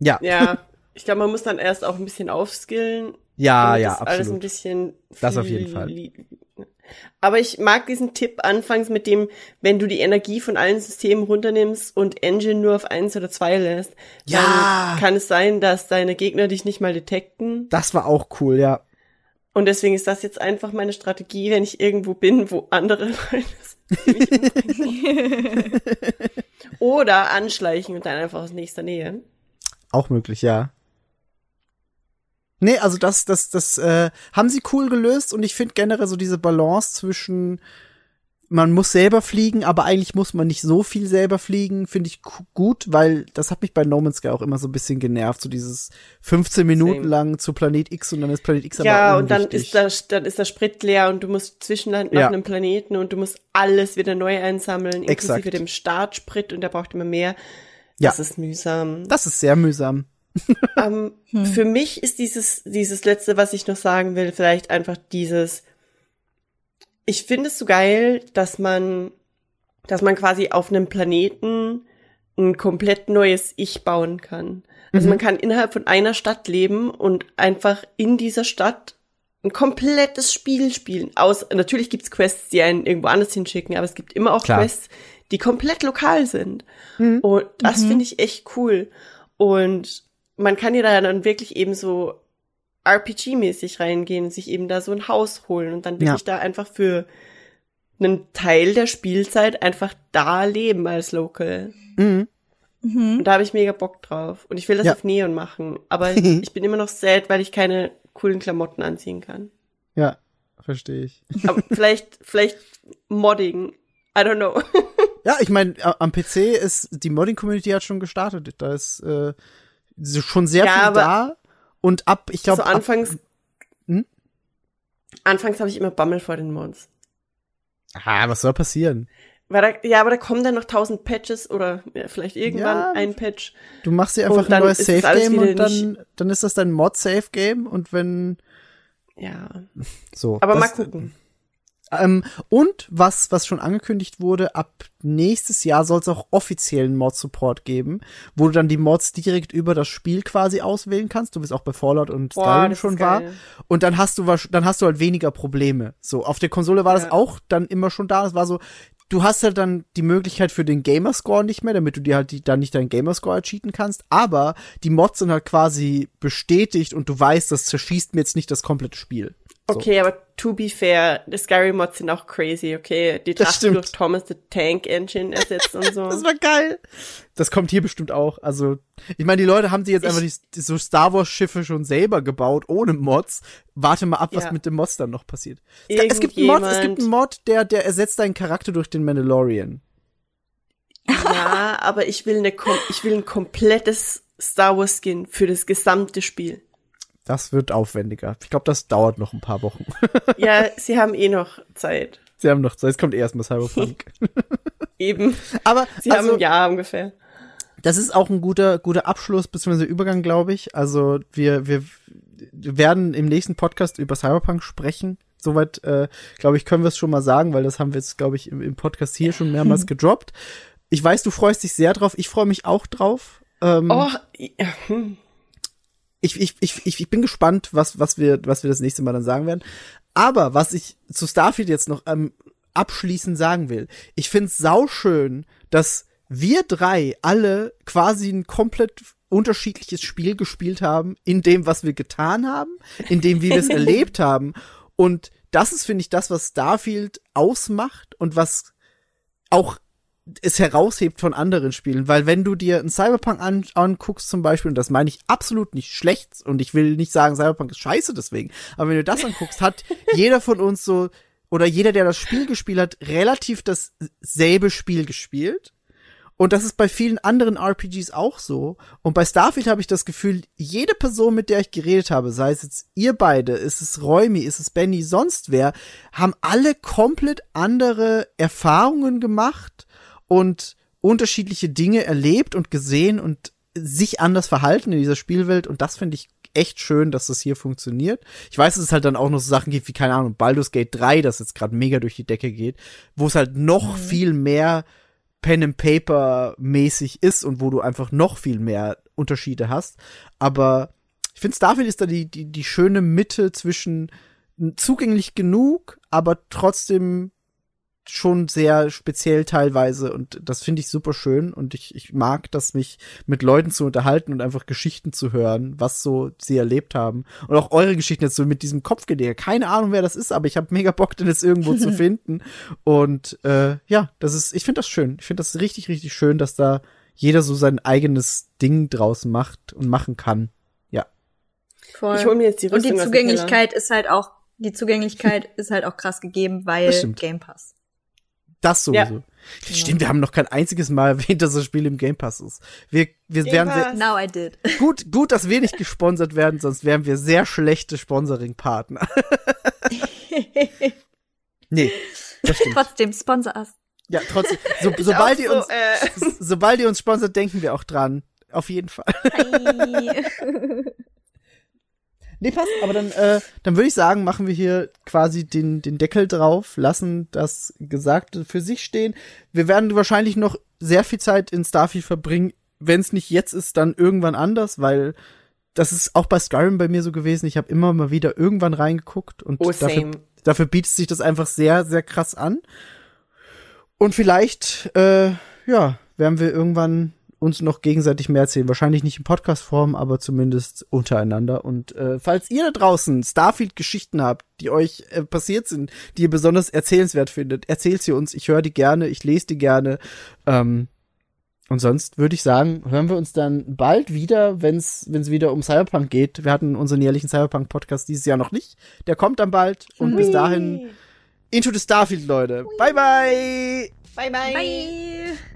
Ja, Ja, *laughs* ich glaube, man muss dann erst auch ein bisschen aufskillen, ja, damit ja, das alles ein absolut. bisschen. Das auf jeden Fall. Aber ich mag diesen Tipp anfangs mit dem, wenn du die Energie von allen Systemen runternimmst und Engine nur auf eins oder zwei lässt, Ja. dann kann es sein, dass deine Gegner dich nicht mal detekten. Das war auch cool, ja. Und deswegen ist das jetzt einfach meine Strategie, wenn ich irgendwo bin, wo andere *laughs* Leute. *laughs* Oder anschleichen und dann einfach aus nächster Nähe. Auch möglich, ja. Nee, also das, das, das äh, haben sie cool gelöst und ich finde generell so diese Balance zwischen man muss selber fliegen, aber eigentlich muss man nicht so viel selber fliegen, finde ich gu- gut, weil das hat mich bei No Man's Sky auch immer so ein bisschen genervt, so dieses 15 Minuten Same. lang zu Planet X und dann ist Planet X aber Ja, und dann ist, das, dann ist der Sprit leer und du musst zwischenlanden Ja. auf einem Planeten und du musst alles wieder neu einsammeln, inklusive Exakt. dem Startsprit und der braucht immer mehr. Ja. Das ist mühsam. Das ist sehr mühsam. Ähm, Für mich ist dieses, dieses letzte, was ich noch sagen will, vielleicht einfach dieses, ich finde es so geil, dass man, dass man quasi auf einem Planeten ein komplett neues Ich bauen kann. Also man kann innerhalb von einer Stadt leben und einfach in dieser Stadt ein komplettes Spiel spielen. Aus, natürlich gibt's Quests, die einen irgendwo anders hinschicken, aber es gibt immer auch Klar. Quests, die komplett lokal sind. Und das finde ich echt cool. Und man kann ja da dann wirklich eben so RPG-mäßig reingehen und sich eben da so ein Haus holen und dann wirklich da einfach für einen Teil der Spielzeit einfach da leben als Local. Mhm. Und da habe ich mega Bock drauf. Und ich will das Ja. auf Neon machen. Aber *laughs* ich bin immer noch sad, weil ich keine coolen Klamotten anziehen kann. Ja, verstehe ich. Aber *laughs* vielleicht, vielleicht Modding. I don't know. *laughs* Ja, ich meine, am PC ist die Modding-Community hat schon gestartet. Da ist äh, schon sehr Ja, viel aber- da. Und ab, ich glaube, so anfangs, Hm? anfangs habe ich immer Bammel vor den Mods. ah, was soll passieren? Weil da, ja, aber da kommen dann noch tausend Patches oder ja, vielleicht irgendwann Ja. ein Patch. Du machst dir einfach ein neues Safe-Game wieder und dann, dann ist das dein Mod-Safe-Game und wenn Ja. So. Aber mal das- gucken. Ähm, und was, was schon angekündigt wurde, ab nächstes Jahr soll es auch offiziellen Mod-Support geben, wo du dann die Mods direkt über das Spiel quasi auswählen kannst. Du bist auch bei Fallout und Boah, Skyrim das schon war. Und dann hast du dann hast du halt weniger Probleme. So, auf der Konsole war das Ja. auch dann immer schon da. Das war so, du hast halt dann die Möglichkeit für den Gamerscore nicht mehr, damit du dir halt die, dann nicht deinen Gamerscore cheaten kannst. Aber die Mods sind halt quasi bestätigt und du weißt, das zerschießt mir jetzt nicht das komplette Spiel. So. Okay, aber to be fair, die Skyrim-Mods sind auch crazy, okay? Die stimmt. durch Thomas the Tank Engine ersetzt und so. *laughs* Das war geil. Das kommt hier bestimmt auch. Also, ich meine, die Leute haben sich jetzt Ich- einfach die, die so Star Wars Schiffe schon selber gebaut, ohne Mods. Warte mal ab, was Ja. mit dem Mods dann noch passiert. Es, es gibt einen Mod, es gibt einen Mod, der, der ersetzt deinen Charakter durch den Mandalorian. ja, aber ich will, eine, ich will ein komplettes Star Wars Skin für das gesamte Spiel. Das wird aufwendiger. Ich glaube, das dauert noch ein paar Wochen. *laughs* Ja, sie haben eh noch Zeit. Sie haben noch Zeit. Es kommt erst mal Cyberpunk. *laughs* Eben. Aber Sie haben also, ein Jahr ungefähr. das ist auch ein guter, guter Abschluss bzw. Übergang, glaube ich. Also wir, wir, werden im nächsten Podcast über Cyberpunk sprechen. Soweit, äh, glaube ich, können wir es schon mal sagen, weil das haben wir jetzt, glaube ich, im, im Podcast hier schon mehrmals *laughs* gedroppt. Ich weiß, du freust dich sehr drauf. Ich freue mich auch drauf. Ähm, Oh, hm. Ich, ich, ich, ich, bin gespannt, was, was, wir, was wir das nächste Mal dann sagen werden. Aber was ich zu Starfield jetzt noch ähm, abschließend sagen will, ich find's sauschön, dass wir drei alle quasi ein komplett unterschiedliches Spiel gespielt haben, in dem, was wir getan haben, in dem, wie wir es *laughs* erlebt haben. Und das ist, finde ich, das, was Starfield ausmacht und was auch es heraushebt von anderen Spielen, weil wenn du dir einen Cyberpunk an, anguckst zum Beispiel, und das meine ich absolut nicht schlecht, und ich will nicht sagen, Cyberpunk ist scheiße deswegen, aber wenn du das anguckst, hat *laughs* jeder von uns so, oder jeder, der das Spiel gespielt hat, relativ dasselbe Spiel gespielt. Und das ist bei vielen anderen RPGs auch so. Und bei Starfield habe ich das Gefühl, jede Person, mit der ich geredet habe, sei es jetzt ihr beide, ist es Räumi, ist es Benny, sonst wer, haben alle komplett andere Erfahrungen gemacht und unterschiedliche Dinge erlebt und gesehen und sich anders verhalten in dieser Spielwelt. Und das finde ich echt schön, dass das hier funktioniert. Ich weiß, dass es halt dann auch noch so Sachen gibt wie, keine Ahnung, Baldur's Gate 3, das jetzt gerade mega durch die Decke geht, wo es halt noch viel mehr Pen and Paper mäßig ist und wo du einfach noch viel mehr Unterschiede hast. Aber ich finde, Starfield ist da die, die, die schöne Mitte zwischen zugänglich genug, aber trotzdem schon sehr speziell teilweise und das finde ich super schön und ich, ich mag das, mich mit Leuten zu unterhalten und einfach Geschichten zu hören, was so sie erlebt haben. Und auch eure Geschichten jetzt so mit diesem Kopfgedeck. Keine Ahnung, wer das ist, aber ich habe mega Bock, den jetzt irgendwo zu *laughs* finden. Und äh, ja, das ist, ich finde das schön. Ich finde das richtig, richtig schön, dass da jeder so sein eigenes Ding draus macht und machen kann. Ja. Voll. Ich hol mir jetzt die Und die Rüstung aus dem Zugänglichkeit ist halt auch, die Zugänglichkeit ist halt auch krass gegeben, weil. Game Pass. Das sowieso. Stimmt, wir haben noch kein einziges Mal *laughs* erwähnt, dass das Spiel im Game Pass ist. Wir, wir Game Pass. sehr, Now I did. *laughs* gut, gut, dass wir nicht gesponsert werden, sonst wären wir sehr schlechte Sponsoring-Partner. *laughs* nee, das stimmt. Trotzdem, sponsor us. Ja, trotzdem. So, sobald ihr auch uns, so, äh, sobald ihr uns sponsert, denken wir auch dran. Auf jeden Fall. Nee, passt. Aber dann, äh, dann würde ich sagen, machen wir hier quasi den, den Deckel drauf, lassen das Gesagte für sich stehen. Wir werden wahrscheinlich noch sehr viel Zeit in Starfield verbringen. Wenn es nicht jetzt ist, dann irgendwann anders, weil das ist auch bei Skyrim bei mir so gewesen. Ich habe immer mal wieder irgendwann reingeguckt und Oh, dafür, dafür bietet sich das einfach sehr, sehr krass an. Und vielleicht, äh, ja, werden wir irgendwann uns noch gegenseitig mehr erzählen. Wahrscheinlich nicht in Podcast-Form, aber zumindest untereinander. Und äh, falls ihr da draußen Starfield-Geschichten habt, die euch äh, passiert sind, die ihr besonders erzählenswert findet, erzählt sie uns. Ich höre die gerne, ich lese die gerne. Ähm, und sonst würde ich sagen, hören wir uns dann bald wieder, wenn es wieder um Cyberpunk geht. Wir hatten unseren jährlichen Cyberpunk-Podcast dieses Jahr noch nicht. Der kommt dann bald. Und bis dahin, into the Starfield, Leute. Bye, bye! Bye, bye. Bye.